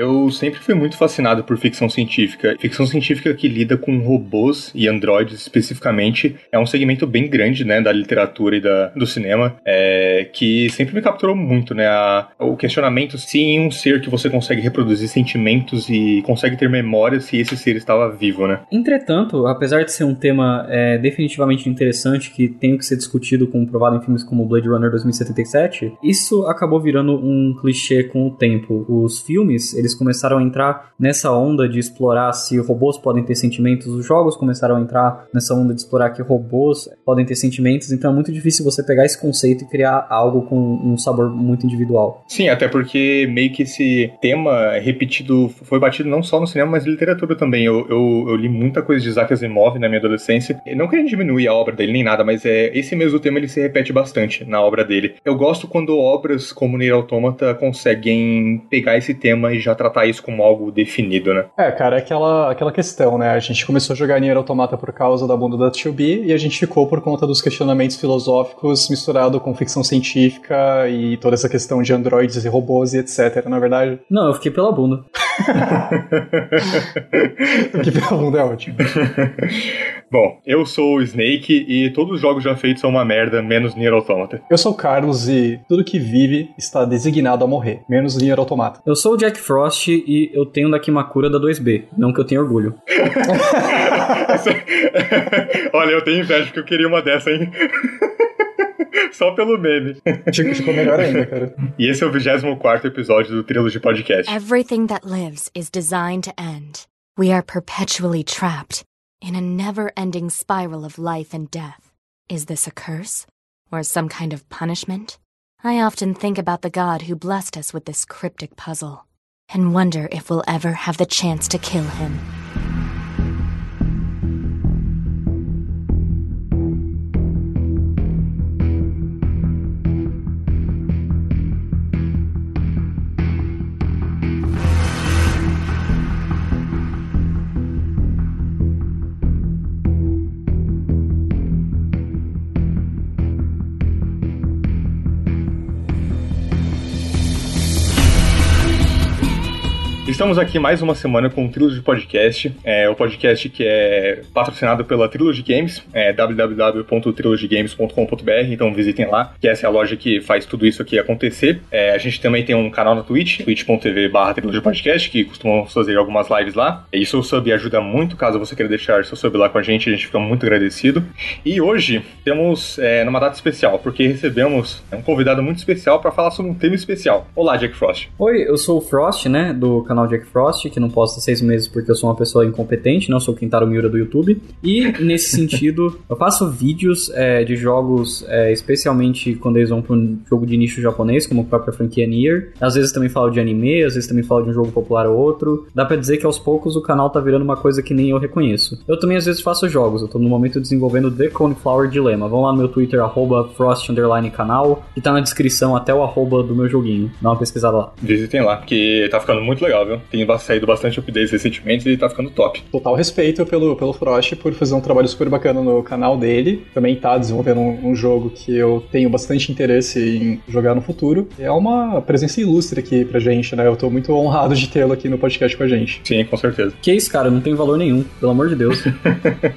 Eu sempre fui muito fascinado por ficção científica. Ficção científica que lida com robôs e androides especificamente é um segmento bem grande, né, da literatura e da, do cinema, é, que sempre me capturou muito, né, a, o questionamento se em um ser que você consegue reproduzir sentimentos e consegue ter memória se esse ser estava vivo, né. Entretanto, apesar de ser um tema é, definitivamente interessante que tem que ser discutido, comprovado em filmes como Blade Runner 2077, isso acabou virando um clichê com o tempo. Os filmes, eles começaram a entrar nessa onda de explorar se robôs podem ter sentimentos, os jogos começaram a entrar nessa onda de explorar que robôs podem ter sentimentos, então é muito difícil você pegar esse conceito e criar algo com um sabor muito individual. Sim, até porque meio que esse tema repetido foi batido não só no cinema, mas na literatura também. Eu, eu, eu li muita coisa de Isaac Asimov na minha adolescência. Não querendo diminuir a obra dele nem nada, mas é esse mesmo tema ele se repete bastante na obra dele. Eu gosto quando obras como Nier Automata conseguem pegar esse tema e já tratar isso como algo definido, né? É, cara, é aquela, aquela questão, né? A gente começou a jogar Nier Automata por causa da bunda da 2B e a gente ficou por conta dos questionamentos filosóficos misturado com ficção científica e toda essa questão de androides e robôs e etc, na é verdade? Não, eu fiquei pela bunda. fiquei pela bunda é ótimo. Bom, eu sou o Snake e todos os jogos já feitos são uma merda, menos Nier Automata. Eu sou o Carlos e tudo que vive está designado a morrer, menos Nier Automata. Eu sou o Jack Frost e eu tenho daqui uma cura da 2B, não que eu tenha orgulho. Olha, eu tenho inveja porque eu queria uma dessa, hein? Só pelo meme. Ficou melhor ainda, cara. E esse é o 24 episódio do Trilogy Podcast. Everything that lives is designed to end. We are perpetually trapped in a never-ending spiral of life and death. Is this a curse? Or some kind of punishment? I often think about the God who blessed us with this cryptic puzzle, and wonder if we'll ever have the chance to kill him. Estamos aqui mais uma semana com o Trilogy Podcast, é o podcast que é patrocinado pela Trilogy Games, é www.trilogygames.com.br, então visitem lá, que essa é a loja que faz tudo isso aqui acontecer. É, a gente também tem um canal na Twitch, twitch.tv barra Podcast, que costumamos fazer algumas lives lá. E seu sub ajuda muito, caso você queira deixar seu sub lá com a gente, a gente fica muito agradecido. E hoje temos é, numa data especial, porque recebemos um convidado muito especial para falar sobre um tema especial. Olá, Jack Frost. Oi, eu sou o Frost, né, do canal Jack Frost, que não posta seis meses porque eu sou uma pessoa incompetente, não sou o Quintaro Miura do YouTube. E, nesse sentido, eu faço vídeos é, de jogos, é, especialmente quando eles vão para um jogo de nicho japonês, como a própria franquia Nier. Às vezes também falo de anime, às vezes também falo de um jogo popular ou outro. Dá pra dizer que aos poucos o canal tá virando uma coisa que nem eu reconheço. Eu também às vezes faço jogos, eu tô no momento desenvolvendo The Coneflower Dilemma. Vão lá no meu Twitter, arroba Frost canal, que tá na descrição até o arroba do meu joguinho. Dá uma pesquisada lá. Visitem lá, que tá ficando muito legal, viu? Tem saído bastante updates recentemente e tá ficando top. Total respeito pelo, pelo Frost por fazer um trabalho super bacana no canal dele. Também tá desenvolvendo um, um jogo que eu tenho bastante interesse em jogar no futuro. É uma presença ilustre aqui pra gente, né? Eu tô muito honrado de tê-lo aqui no podcast com a gente. Sim, com certeza. Que isso, cara? Não tem valor nenhum, pelo amor de Deus.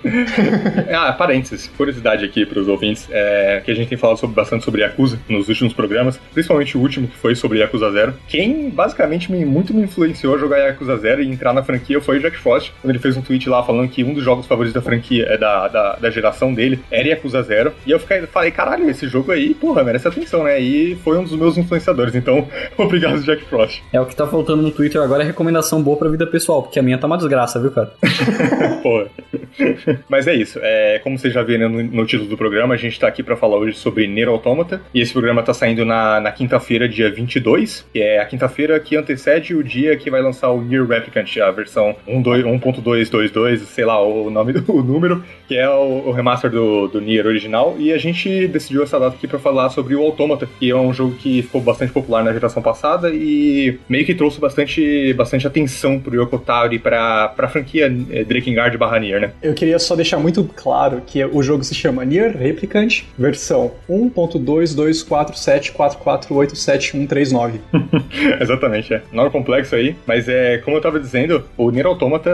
ah, parênteses, curiosidade aqui pros ouvintes, é que a gente tem falado sobre, bastante sobre Yakuza nos últimos programas, principalmente o último que foi sobre Yakuza Zero. Quem basicamente me, muito me influenciou a jogar Yakuza Zero e entrar na franquia foi o Jack Frost, quando ele fez um tweet lá falando que um dos jogos favoritos da franquia, é da, da, da geração dele, era Yakuza Zero. E eu fiquei, falei, caralho, esse jogo aí, porra, merece atenção, né? E foi um dos meus influenciadores, então, obrigado, Jack Frost. É o que tá faltando no Twitter agora é recomendação boa pra vida pessoal, porque a minha tá uma desgraça, viu, cara? porra. Mas é isso, é, como vocês já viram no, no título do programa, a gente tá aqui pra falar hoje sobre Nier Automata, e esse programa tá saindo na, na quinta-feira, dia 22, que é a quinta-feira que antecede o dia que vai lançar o Nier Replicant, a versão 1.222, sei lá o nome do o número, que é o, o, remaster do, do Nier original, e a gente decidiu essa data aqui para falar sobre o Automata, que é um jogo que ficou bastante popular na geração passada e meio que trouxe bastante, bastante atenção pro Yoko Taro e pra, pra franquia eh, Drakengard barra Nier, né? Eu queria só deixar muito claro que o jogo se chama Nier Replicant, versão 1.22474487139. Exatamente, é. Nome complexo aí, mas é, como eu tava dizendo, o Nier Automata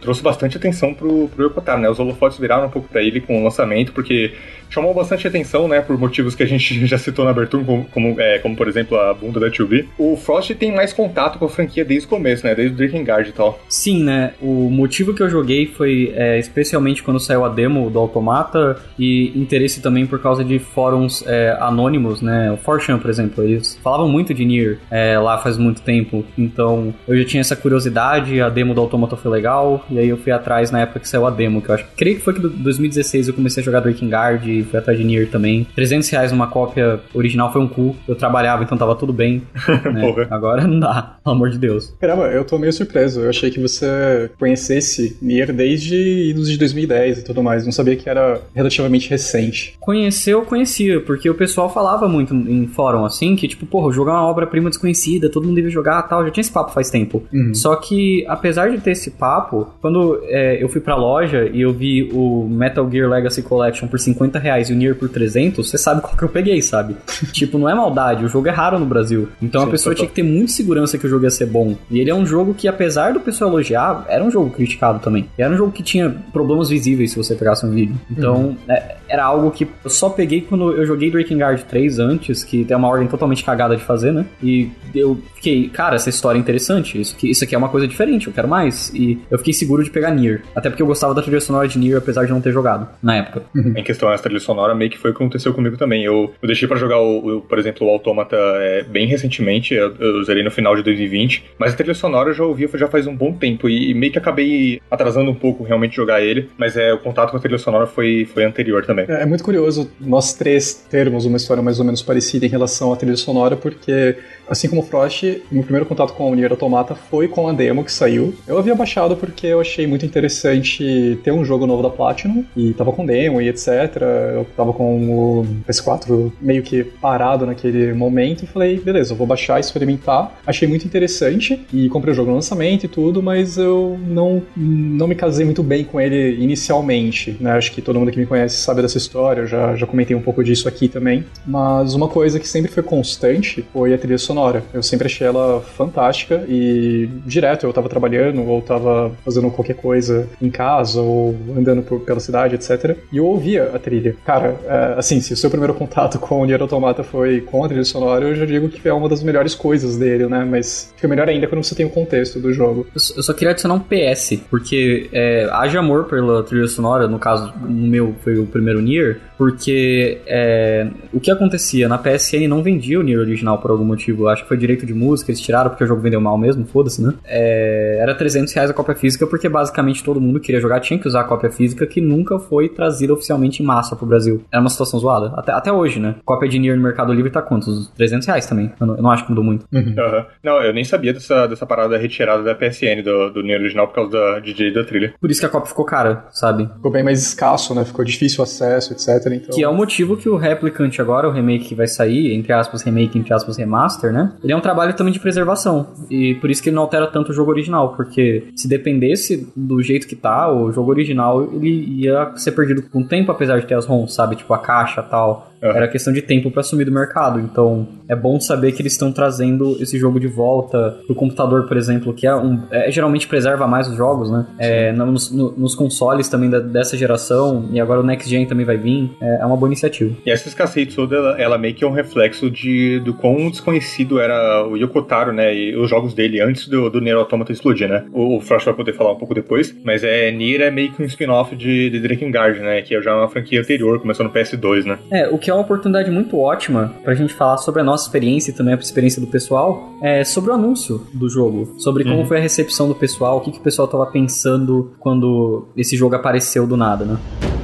trouxe bastante atenção pro, pro Yokotaro, né? Os holofotes viraram um pouco pra ele com o lançamento, porque chamou bastante atenção, né, por motivos que a gente já citou na abertura, como, como, é, como por exemplo a bunda da 2B. O Frost tem mais contato com a franquia desde o começo, né, desde o Drinking Guard e tal. Sim, né, o motivo que eu joguei foi é, especialmente quando saiu a demo do Automata e interesse também por causa de fóruns é, anônimos, né, o Forchan, por exemplo, eles falavam muito de Nier é, lá faz muito tempo, então eu já tinha essa curiosidade, a demo do Automata foi legal, e aí eu fui atrás na época que saiu a demo, que eu acho, creio que foi que em 2016 eu comecei a jogar Drinking Guard fui atrás de Nier também. 300 reais numa cópia original foi um cu. Eu trabalhava, então tava tudo bem. né? Agora não dá, pelo amor de Deus. Caramba, eu tô meio surpreso. Eu achei que você conhecesse Nier desde idos de 2010 e tudo mais. Não sabia que era relativamente recente. Conhecer eu conhecia, porque o pessoal falava muito em fórum assim, que tipo, porra, o jogo é uma obra-prima desconhecida, todo mundo deve jogar tal. Já tinha esse papo faz tempo. Uhum. Só que, apesar de ter esse papo, quando é, eu fui pra loja e eu vi o Metal Gear Legacy Collection por 50 reais e o Nier por 300, você sabe qual que eu peguei, sabe? tipo, não é maldade, o jogo é raro no Brasil. Então Sim, a pessoa tinha que ter muita segurança que o jogo ia ser bom. E ele é um jogo que, apesar do pessoal elogiar, era um jogo criticado também. E era um jogo que tinha problemas visíveis se você pegasse um vídeo. Então, uhum. é, era algo que eu só peguei quando eu joguei Breaking Guard 3 antes, que tem uma ordem totalmente cagada de fazer, né? E eu fiquei, cara, essa história é interessante. Isso aqui, isso aqui é uma coisa diferente, eu quero mais. E eu fiquei seguro de pegar Nier. Até porque eu gostava da trilha sonora de Nier, apesar de não ter jogado na época. Uhum. Em questão da trilha sonora, meio que foi o que aconteceu comigo também. Eu, eu deixei para jogar, o, o, por exemplo, o Automata é, bem recentemente, eu, eu zerei no final de 2020, mas a trilha sonora eu já ouvi já faz um bom tempo e, e, meio que acabei atrasando um pouco realmente jogar ele, mas é, o contato com a trilha sonora foi, foi anterior também. É, é muito curioso nós três termos uma história mais ou menos parecida em relação à trilha sonora, porque Assim como o Frost, meu primeiro contato com o Nier Automata foi com a demo que saiu. Eu havia baixado porque eu achei muito interessante ter um jogo novo da Platinum, e tava com demo e etc. Eu tava com o PS4 meio que parado naquele momento e falei, beleza, eu vou baixar, experimentar. Achei muito interessante e comprei o jogo no lançamento e tudo, mas eu não, não me casei muito bem com ele inicialmente, né? Acho que todo mundo que me conhece sabe dessa história, eu já, já comentei um pouco disso aqui também. Mas uma coisa que sempre foi constante foi a trilha sonora. Eu sempre achei ela fantástica e direto eu tava trabalhando ou tava fazendo qualquer coisa em casa ou andando por, pela cidade, etc. E eu ouvia a trilha. Cara, é, assim, se o seu primeiro contato com o Nier Automata foi com a trilha sonora, eu já digo que é uma das melhores coisas dele, né? Mas fica melhor ainda quando você tem o contexto do jogo. Eu só queria adicionar um PS, porque é, haja amor pela trilha sonora, no caso, o meu foi o primeiro Nier, porque é, o que acontecia na PSN não vendia o Nier original por algum motivo. Acho que foi direito de música, eles tiraram porque o jogo vendeu mal mesmo, foda-se, né? É, era 300 reais a cópia física porque basicamente todo mundo queria jogar, tinha que usar a cópia física que nunca foi trazida oficialmente em massa pro Brasil. Era uma situação zoada. Até, até hoje, né? Cópia de Nier no Mercado Livre tá quantos? 300 reais também. Eu não, eu não acho que mudou muito. Uhum. Uhum. Não, eu nem sabia dessa, dessa parada retirada da PSN do, do Nier original por causa da DJ da trilha. Por isso que a cópia ficou cara, sabe? Ficou bem mais escasso, né? Ficou difícil o acesso, etc. Então... Que é o motivo que o Replicant agora, o remake que vai sair, entre aspas, remake, entre aspas, remaster, né? Ele é um trabalho também de preservação. E por isso que ele não altera tanto o jogo original, porque se dependesse do jeito que tá, o jogo original ele ia ser perdido com o tempo, apesar de ter as ROMs, sabe? Tipo a caixa tal. Era questão de tempo para sumir do mercado. Então, é bom saber que eles estão trazendo esse jogo de volta pro computador, por exemplo, que é um. É, geralmente preserva mais os jogos, né? É, nos, no, nos, consoles também da, dessa geração, e agora o Next Gen também vai vir. É, é uma boa iniciativa. E essa escassez toda, ela, ela, meio que é um reflexo de, do quão desconhecido era o Yokotaro, né? E os jogos dele antes do, do Nier Automata explodir, né? O, o Frost vai poder falar um pouco depois, mas é Nier é meio que um spin-off de, de Drakengard, né? Que é já uma franquia anterior, começou no PS2, né? É, o que é uma oportunidade muito ótima pra gente falar sobre a nossa experiência e também a experiência do pessoal, é sobre o anúncio do jogo, sobre como uhum. foi a recepção do pessoal, o que, que o pessoal tava pensando quando esse jogo apareceu do nada, né?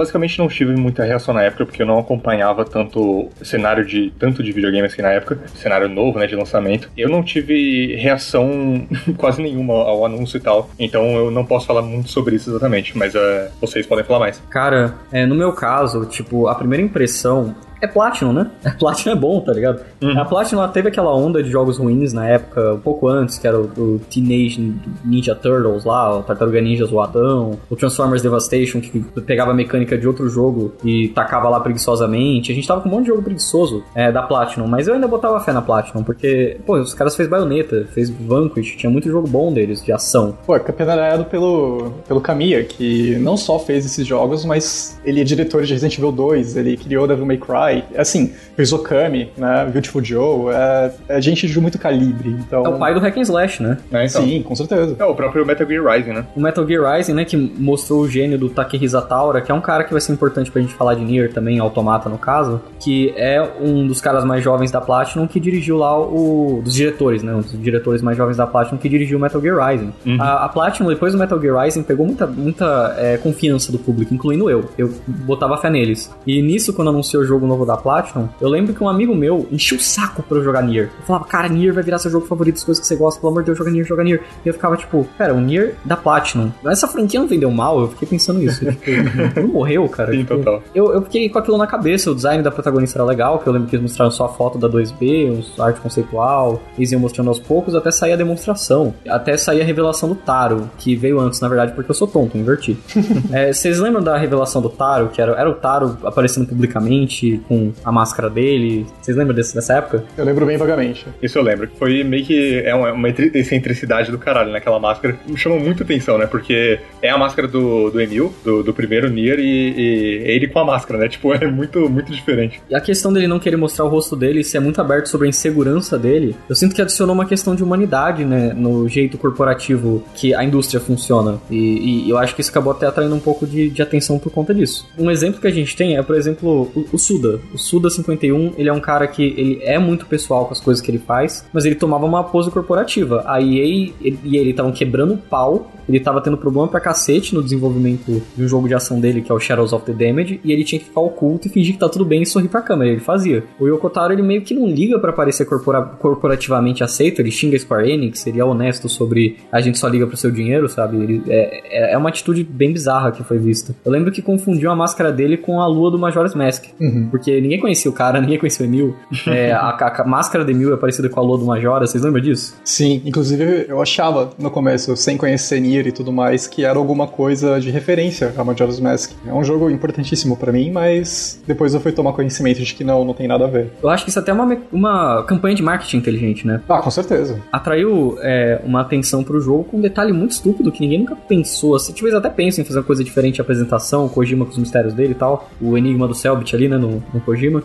Basicamente não tive muita reação na época, porque eu não acompanhava tanto cenário de tanto de videogame assim na época, cenário novo, né, de lançamento. Eu não tive reação quase nenhuma ao anúncio e tal, então eu não posso falar muito sobre isso exatamente, mas uh, vocês podem falar mais. Cara, é, no meu caso, tipo, a primeira impressão é Platinum, né? A Platinum é bom, tá ligado? Uhum. A Platinum teve aquela onda de jogos ruins na época, um pouco antes, que era o, o Teenage Ninja Turtles lá, o Tartaruga Ninja Zoadão, o Transformers Devastation, que pegava a mecânica de outro jogo e tacava lá preguiçosamente. A gente tava com um monte de jogo preguiçoso é, da Platinum, mas eu ainda botava fé na Platinum, porque, pô, os caras fez Bayonetta, fez Vanquish, tinha muito jogo bom deles, de ação. Pô, é capitaneado pelo, pelo Kamiya, que não só fez esses jogos, mas ele é diretor de Resident Evil 2, ele criou Devil May Cry, Assim, fez Okami, né, Beautiful Joe, é, é, gente de muito calibre, então... É o pai do Hack and Slash, né? É, então. Sim, com certeza. É o próprio Metal Gear Rising, né? O Metal Gear Rising, né, que mostrou o gênio do Takehisa Taura, que é um cara que vai ser importante pra gente falar de Nier também, Automata no caso, que é um dos caras mais jovens da Platinum que dirigiu lá o... dos diretores, né, um dos diretores mais jovens da Platinum que dirigiu o Metal Gear Rising. Uhum. A, a, Platinum, depois do Metal Gear Rising, pegou muita, muita é, confiança do público, incluindo eu. Eu botava fé neles. E nisso, quando anunciou o jogo novo da Platinum, eu lembro que um amigo meu encheu o saco pra eu jogar Nier. Eu falava, cara, Nier vai virar seu jogo favorito, as coisas que você gosta, pelo amor de Deus, joga Nier, joga Nier. E eu ficava tipo, pera, o Nier da Platinum. Essa franquia não vendeu mal? Eu fiquei pensando nisso. tipo, não morreu, cara. Sim, tipo, total. Eu, eu fiquei com aquilo na cabeça. O design da protagonista era legal, que eu lembro que eles mostraram só a foto da 2B, uns arte conceitual, eles iam mostrando aos poucos até sair a demonstração. Até sair a revelação do Taro, que veio antes, na verdade, porque eu sou tonto, inverti. é, vocês lembram da revelação do Taro, que era, era o Taro aparecendo publicamente com a máscara dele? Vocês lembram desse, dessa época? Eu lembro bem vagamente. Isso eu lembro. Foi meio que é uma, uma excentricidade do caralho naquela máscara. Me chama muito atenção, né? Porque é a máscara do, do Emil, do, do primeiro Nier, e, e é ele com a máscara, né? Tipo, é muito, muito diferente. E a questão dele não querer mostrar o rosto dele e ser muito aberto sobre a insegurança dele, eu sinto que adicionou uma questão de humanidade, né? No jeito corporativo que a indústria funciona. E, e eu acho que isso acabou até atraindo um pouco de, de, atenção por conta disso. Um exemplo que a gente tem é, por exemplo, o, o Suda. O Suda 51, ele é um cara que ele é muito pessoal com as coisas que ele faz, mas ele tomava uma pose corporativa. A EA e ele estavam quebrando o pau ele tava tendo problema pra cacete no desenvolvimento de um jogo de ação dele, que é o Shadows of the Damage, e ele tinha que ficar oculto e fingir que tá tudo bem e sorrir pra câmera. Ele fazia. O Yoko Taro, ele meio que não liga para parecer corpora corporativamente aceito, ele xinga Square Enix, seria honesto sobre a gente só liga pro seu dinheiro, sabe? Ele, é, é, é uma atitude bem bizarra que foi vista. Eu lembro que confundiu a máscara dele com a lua do Majora's Mask, uhum. porque ninguém conhecia o cara, ninguém conhecia o Emil. É, a, a, a, máscara de Emil é parecida com a lua do Majora, vocês lembram disso? Sim, inclusive eu achava no começo, sem conhecer Nier e tudo mais, que era alguma coisa de referência a Majora's Mask. É um jogo importantíssimo para mim, mas depois eu fui tomar conhecimento de que não, não tem nada a ver. Eu acho que isso é até é uma, uma campanha de marketing inteligente, né? Ah, com certeza. Atraiu é, uma atenção pro jogo com um detalhe muito estúpido que ninguém nunca pensou. Assim, eles até pensam em fazer uma coisa diferente de apresentação, o Kojima com os mistérios dele e tal, o enigma do Selbit ali, né, no, no Kojima.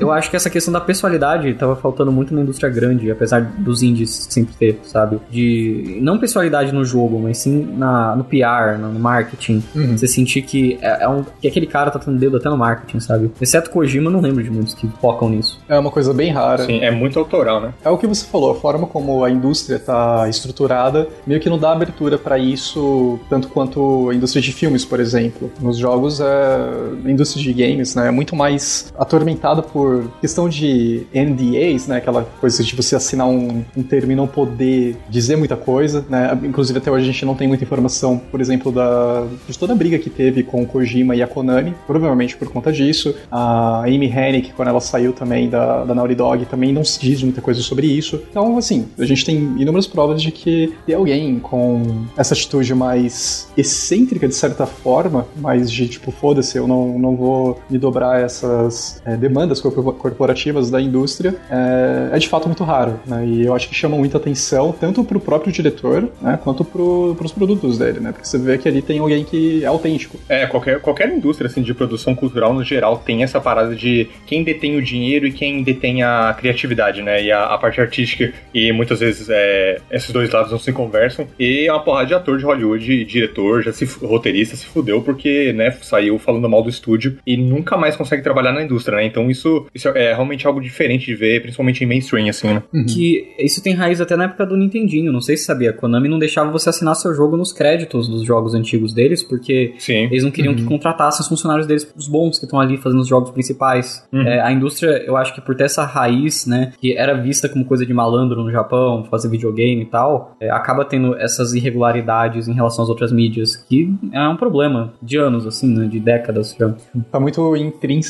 eu acho que essa questão da pessoalidade tava faltando muito na indústria grande, apesar dos indies sempre ter, sabe? De não pessoalidade no jogo, mas sim na, no PR, no marketing. Uhum. Você sentir que é, é, um, que aquele cara tá tendo dedo até no marketing, sabe? Exceto Kojima, eu não lembro de muitos que focam nisso. É uma coisa bem rara. Sim, é muito autoral, né? É o que você falou, a forma como a indústria tá estruturada meio que não dá abertura para isso tanto quanto a indústria de filmes, por exemplo. Nos jogos, é, a indústria de games, né, é muito mais atormentada por questão de NDAs, né, aquela coisa de você assinar um, um termo e não poder dizer muita coisa, né? Inclusive até hoje a gente não tem muita informação, por exemplo, da, de toda a briga que teve com o Kojima e a Konami, provavelmente por conta disso. A Amy Hennig, quando ela saiu também da, da Naughty Dog, também não se diz muita coisa sobre isso. Então, assim, a gente tem inúmeras provas de que tem alguém com essa atitude mais excêntrica, de certa forma, mais de tipo, foda-se, eu não, não vou me dobrar essas é, demandas corporativas da indústria, é, é, de fato muito raro, né? E eu acho que chama muita atenção, tanto pro próprio diretor, né, quanto pro, pros produtos dele, né? Porque você vê que ali tem alguém que é autêntico. É, qualquer, qualquer indústria assim, de produção cultural, no geral, tem essa parada de quem detém o dinheiro e quem detém a criatividade, né? E a, a parte artística. E muitas vezes é, esses dois lados não se conversam. E é uma porrada de ator de Hollywood, diretor, já se roteirista se fudeu porque, né, saiu falando mal do estúdio e nunca mais consegue consegue trabalhar na indústria, né? Então isso, isso é realmente algo diferente de ver, principalmente em mainstream, assim, né? Uhum. Que isso tem raiz até na época do Nintendinho, não sei se sabia. A Konami não deixava você assinar seu jogo nos créditos dos jogos antigos deles, porque Sim. eles não queriam uhum. que contratassem os funcionários deles, os bons que estão ali fazendo os jogos principais. Uhum. É, a indústria, eu acho que por ter essa raiz, né, que era vista como coisa de malandro no Japão, fazer videogame e tal, é, acaba tendo essas irregularidades em relação às outras mídias, que é um problema de anos, assim, né, de décadas já. Tá muito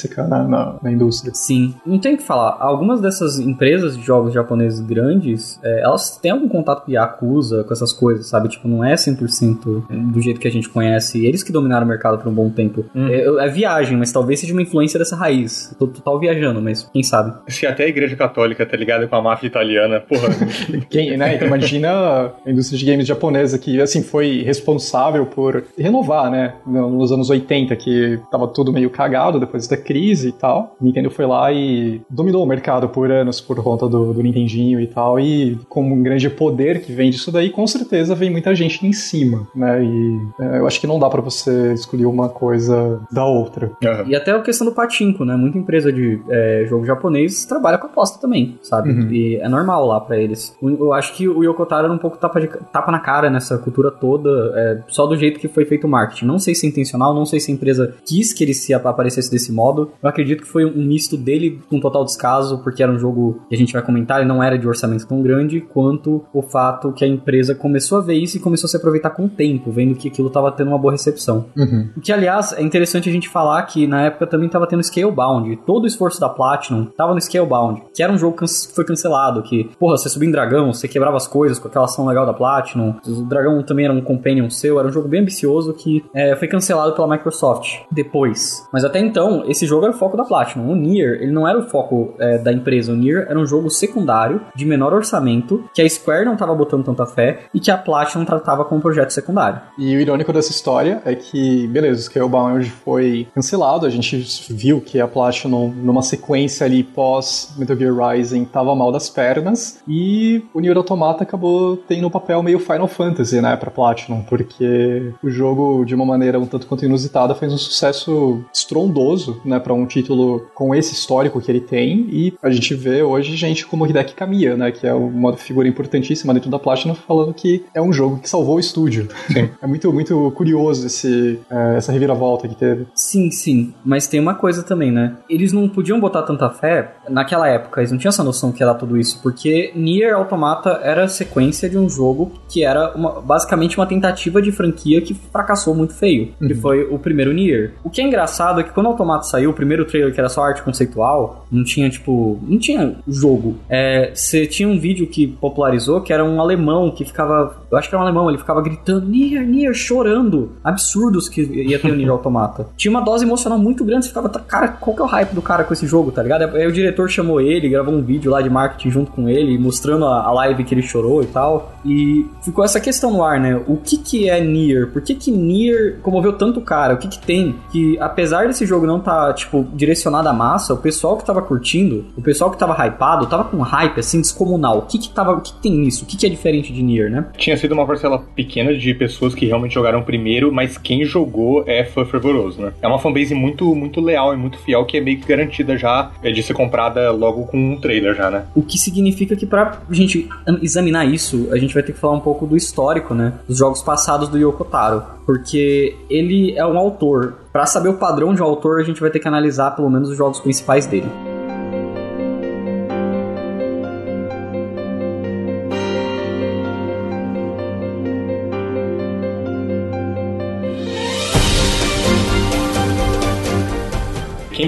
intrínseca na, na, na indústria. Sim. Não tem o que falar. Algumas dessas empresas de jogos japoneses grandes, é, elas têm algum contato com Yakuza, com essas coisas, sabe? Tipo, não é 100% do jeito que a gente conhece. Eles que dominaram o mercado por um bom tempo. Hum. É, é, viagem, mas talvez seja uma influência dessa raiz. Tô total viajando, mas quem sabe? Se até a igreja católica tá ligada com a máfia italiana, porra. quem, né? Então imagina a indústria de games japonesa que, assim, foi responsável por renovar, né? Nos anos 80, que tava tudo meio cagado depois da crise e tal. Nintendo foi lá e dominou o mercado por anos por conta do, do Nintendinho e tal. E com um grande poder que vem disso daí, com certeza vem muita gente em cima, né? E é, eu acho que não dá para você escolher uma coisa da outra. Uhum. E até a questão do patinco, né? Muita empresa de é, jogo japonês trabalha com aposta também, sabe? Uhum. E é normal lá para eles. Eu acho que o Yokotaro era um pouco tapa, de, tapa na cara nessa cultura toda, é, só do jeito que foi feito o marketing. Não sei se é intencional, não sei se a empresa quis que ele se aparecesse desse modo. Eu acredito que foi um misto dele com total descaso, porque era um jogo que a gente vai comentar e não era de orçamento tão grande, quanto o fato que a empresa começou a ver isso e começou a se aproveitar com o tempo, vendo que aquilo estava tendo uma boa recepção. Uhum. O que, aliás, é interessante a gente falar que na época também estava tendo Scalebound. Todo o esforço da Platinum estava no Scalebound, que era um jogo que foi cancelado, que, porra, você subia em dragão, você quebrava as coisas com aquela ação legal da Platinum. O dragão também era um companion seu, era um jogo bem ambicioso que é, foi cancelado pela Microsoft depois. Mas até então, esse jogo era o foco da Platinum. O Nier, ele não era o foco é, da empresa. O Nier era um jogo secundário, de menor orçamento, que a Square não estava botando tanta fé e que a Platinum tratava como projeto secundário. E o irônico dessa história é que, beleza, o Scalebound foi cancelado, a gente viu que a Platinum, numa sequência ali pós Metal Gear Rising, tava mal das pernas, e o Nier Automata acabou tendo um papel meio Final Fantasy, né, pra Platinum, porque o jogo, de uma maneira um tanto quanto inusitada, fez um sucesso estrondoso, né, pra um título com esse histórico que ele tem, e a gente vê hoje gente como Hideki Kamiya, né, que é uma figura importantíssima dentro da Platinum, falando que é um jogo que salvou o estúdio. Sim. É muito, muito curioso esse, é, essa reviravolta que teve. Sim, sim. Mas tem uma coisa também, né? Eles não podiam botar tanta fé naquela época, eles não tinham essa noção que era tudo isso, porque Nier Automata era a sequência de um jogo que era uma, basicamente uma tentativa de franquia que fracassou muito feio, uhum. que foi o primeiro Nier. O que é engraçado é que quando o Automata saiu, o primeiro trailer que era só arte conceitual, não tinha, tipo, não tinha jogo. É, você tinha um vídeo que popularizou que era um alemão que ficava, eu acho que era um alemão, ele ficava gritando Nier, Nier, chorando. Absurdos que ia ter o Nier Automata. Tinha uma dose emocional muito grande, você ficava, tá, cara, qual que é o hype do cara com esse jogo, tá ligado? Aí o diretor chamou ele, gravou um vídeo lá de marketing junto com ele, mostrando a, a live que ele chorou e tal. E ficou essa questão no ar, né? O que que é Nier? Por que que Nier comoveu tanto o cara? O que que tem? Que apesar desse jogo não tá, tipo, direcionado à massa, o pessoal que tava curtindo, o pessoal que tava hypado, tava com hype, assim, descomunal. O que que tava, o que, que tem nisso? O que que é diferente de Nier, né? Tinha sido uma parcela pequena de pessoas que realmente jogaram primeiro, mas quem jogou é fã fervoroso, né? É uma fanbase muito, muito leal e muito fiel que é meio que garantida já é de ser comprada logo com um trailer já, né? O que significa que pra gente examinar isso, a gente vai ter que falar um pouco do histórico, né? Dos jogos passados do Yoko Taro. Porque ele é um autor. Para saber o padrão de um autor, a gente vai ter que analisar pelo menos os jogos principais dele.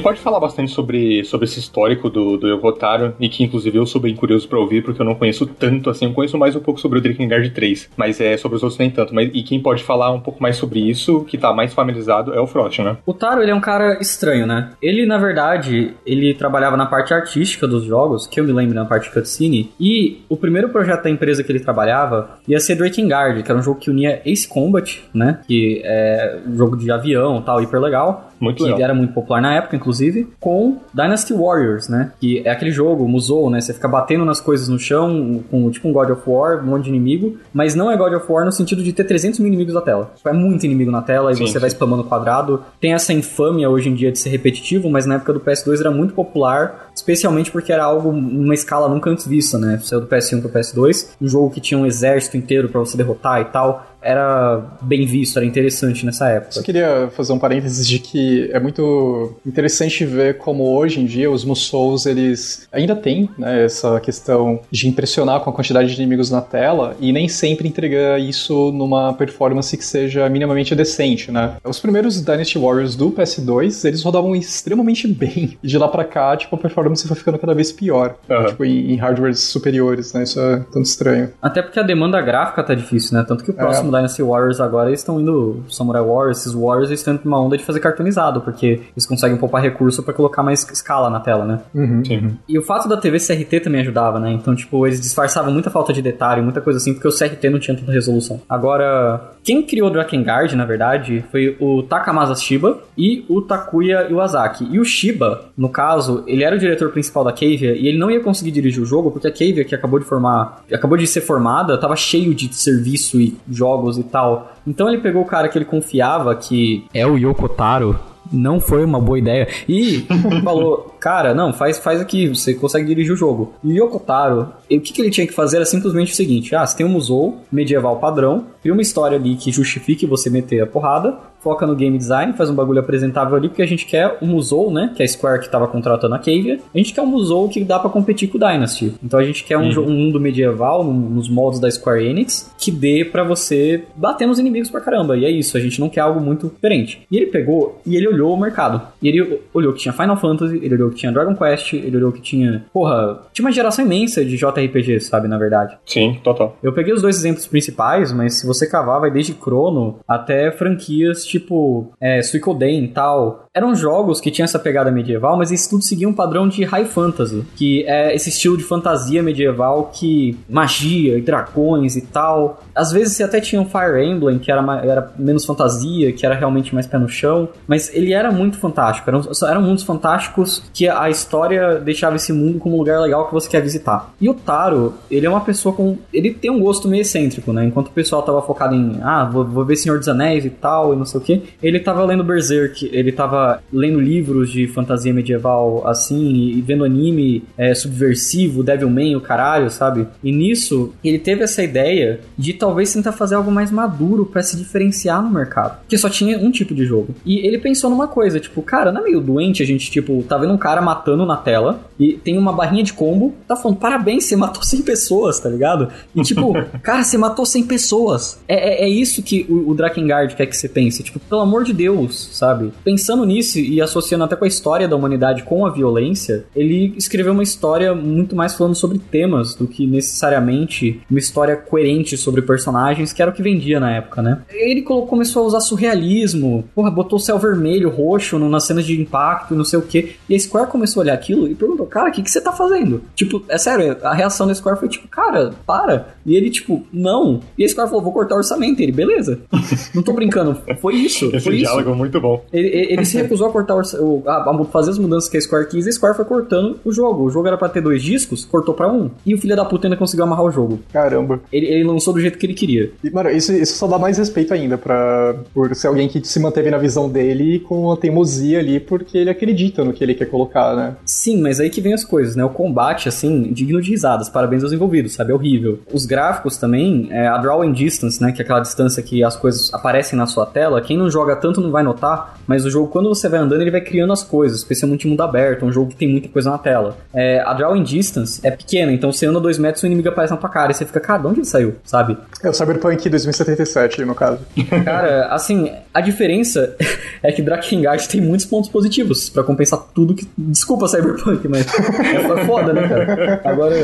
Pode falar bastante sobre, sobre esse histórico do, do Yokotaro, e que inclusive eu sou bem curioso para ouvir, porque eu não conheço tanto assim, eu conheço mais um pouco sobre o Drakengard 3, mas é sobre os outros nem tanto. Mas, e quem pode falar um pouco mais sobre isso, que tá mais familiarizado, é o Frost, né? O Taro, ele é um cara estranho, né? Ele, na verdade, ele trabalhava na parte artística dos jogos, que eu me lembro na parte cutscene, e o primeiro projeto da empresa que ele trabalhava ia ser Drakengard, que era um jogo que unia Ace Combat, né? Que é um jogo de avião tal, hiper legal, Muito que legal. era muito popular na época, inclusive, com Dynasty Warriors, né? Que é aquele jogo, Musou, né? Você fica batendo nas coisas no chão, com tipo um God of War, um monte de inimigo, mas não é God of War no sentido de ter 300 mil inimigos na tela. Tipo, É muito inimigo na tela e Sim, você sim. vai spamando o quadrado. Tem essa infâmia hoje em dia de ser repetitivo, mas na época do PS2 era muito popular, especialmente porque era algo numa escala nunca antes vista, né? Saiu do PS1 pro PS2, um jogo que tinha um exército inteiro pra você derrotar e tal. Era bem visto, era interessante nessa época. Só queria fazer um parênteses de que é muito interessante ver como hoje em dia os Musous, eles ainda têm né, essa questão de impressionar com a quantidade de inimigos na tela e nem sempre entregar isso numa performance que seja minimamente decente, né? Os primeiros Dynasty Warriors do PS2, eles rodavam extremamente bem. E de lá pra cá, tipo, a performance foi ficando cada vez pior. Aham. Tipo, em, em hardwares superiores, né? Isso é tanto estranho. Até porque a demanda gráfica tá difícil, né? Tanto que o próximo Dynasty Warriors agora eles estão indo. Samurai Warriors, esses Warriors eles estão indo pra uma onda de fazer cartoonizado, porque eles conseguem poupar recurso pra colocar mais escala na tela, né? Sim. E o fato da TV CRT também ajudava, né? Então, tipo, eles disfarçavam muita falta de detalhe, muita coisa assim, porque o CRT não tinha tanta resolução. Agora, quem criou Drakengard, na verdade, foi o Takamasa Shiba e o Takuya Iwasaki. E o Shiba, no caso, ele era o diretor principal da Cavia e ele não ia conseguir dirigir o jogo porque a Cavia, que acabou de formar, acabou de ser formada, tava cheio de serviço e jogos e tal. Então ele pegou o cara que ele confiava, que é o Yoko Taro, não foi uma boa ideia. E falou, cara, não, faz, faz aqui, você consegue dirigir o jogo. E o Yoko Taro, e o que, que ele tinha que fazer era simplesmente o seguinte: ah, você tem um Musou medieval padrão, cria uma história ali que justifique você meter a porrada, foca no game design, faz um bagulho apresentável ali, porque a gente quer um Musou, né? Que é a Square que tava contratando a Cavia. A gente quer um Musou que dá pra competir com o Dynasty. Então a gente quer um, jo- um mundo medieval, num- nos modos da Square Enix, que dê pra você bater nos inimigos pra caramba. E é isso, a gente não quer algo muito diferente. E ele pegou e ele olhou o mercado. E ele olhou que tinha Final Fantasy, ele olhou que tinha Dragon Quest, ele olhou que tinha. Porra, tinha uma geração imensa de JRPG, sabe, na verdade. Sim, total. Eu peguei os dois exemplos principais, mas se você cavar, vai desde Chrono até franquias tipo é, e tal. Eram jogos que tinham essa pegada medieval, mas eles tudo seguiam um padrão de high fantasy, que é esse estilo de fantasia medieval que magia e dragões e tal. Às vezes você até tinha um Fire Emblem, que era, era menos fantasia, que era realmente mais pé no chão, mas ele era muito fantástico. Eram, eram mundos fantásticos que a história deixava esse mundo como um lugar legal que você quer visitar. E o Taro, ele é uma pessoa com. Ele tem um gosto meio excêntrico, né? Enquanto o pessoal tava focado em, ah, vou, vou ver Senhor dos Anéis e tal, e não sei o que, ele tava lendo Berserk, ele tava lendo livros de fantasia medieval assim, e, vendo anime é, subversivo, Devilman, o caralho, sabe? E nisso, ele teve essa ideia de talvez tentar fazer algo mais maduro pra se diferenciar no mercado. Porque só tinha um tipo de jogo. E ele pensou numa coisa, tipo, cara, não é meio doente a gente, tipo, tá vendo um cara matando na tela e tem uma barrinha de combo, tá falando, parabéns, você matou 100 pessoas, tá ligado? E tipo, cara, você matou 100 pessoas. É, é, é isso que o, o Drakengard quer que você pense. Tipo, pelo amor de Deus, sabe? Pensando nisso e associando até com a história da humanidade com a violência, ele escreveu uma história muito mais falando sobre temas do que necessariamente uma história coerente sobre personagens, que era o que vendia na época, né? Ele começou a usar surrealismo, porra, botou céu vermelho, roxo nas cenas de impacto não sei o que. E a Square começou a olhar aquilo e perguntou, cara, o que, que você tá fazendo? Tipo, é sério, a reação da Square foi tipo, cara, para. E ele, tipo, não. E a Square falou, vou cortar o orçamento. E ele, beleza. Não tô brincando, foi isso. Esse foi isso. diálogo é muito bom. Ele, ele- ele se recusou a cortar o a, a fazer as mudanças que a Square quis e a Square foi cortando o jogo. O jogo era pra ter dois discos, cortou pra um. E o filho da puta ainda conseguiu amarrar o jogo. Caramba. Ele, ele lançou do jeito que ele queria. E, mano, isso, isso só dá mais respeito ainda pra, por ser alguém que se manteve na visão dele com a teimosia ali, porque ele acredita no que ele quer colocar, né? Sim, mas aí que vem as coisas, né? O combate, assim, digno de risadas. Parabéns aos envolvidos, sabe? É horrível. Os gráficos também, é, a draw and distance, né? Que é aquela distância que as coisas aparecem na sua tela. Quem não joga tanto não vai notar, mas o jogo, quando você vai andando, ele vai criando as coisas, especialmente em mundo aberto, é um jogo que tem muita coisa na tela. É, a draw and distance é pequena, então você anda dois metros e o inimigo aparece na tua cara e você fica, cara, de onde ele saiu, sabe? É o Cyberpunk 2077, no caso. Cara, assim, a diferença é que Drakengard tem muitos pontos positivos pra compensar tudo que Desculpa, Cyberpunk, mas é foda, né, cara? Agora.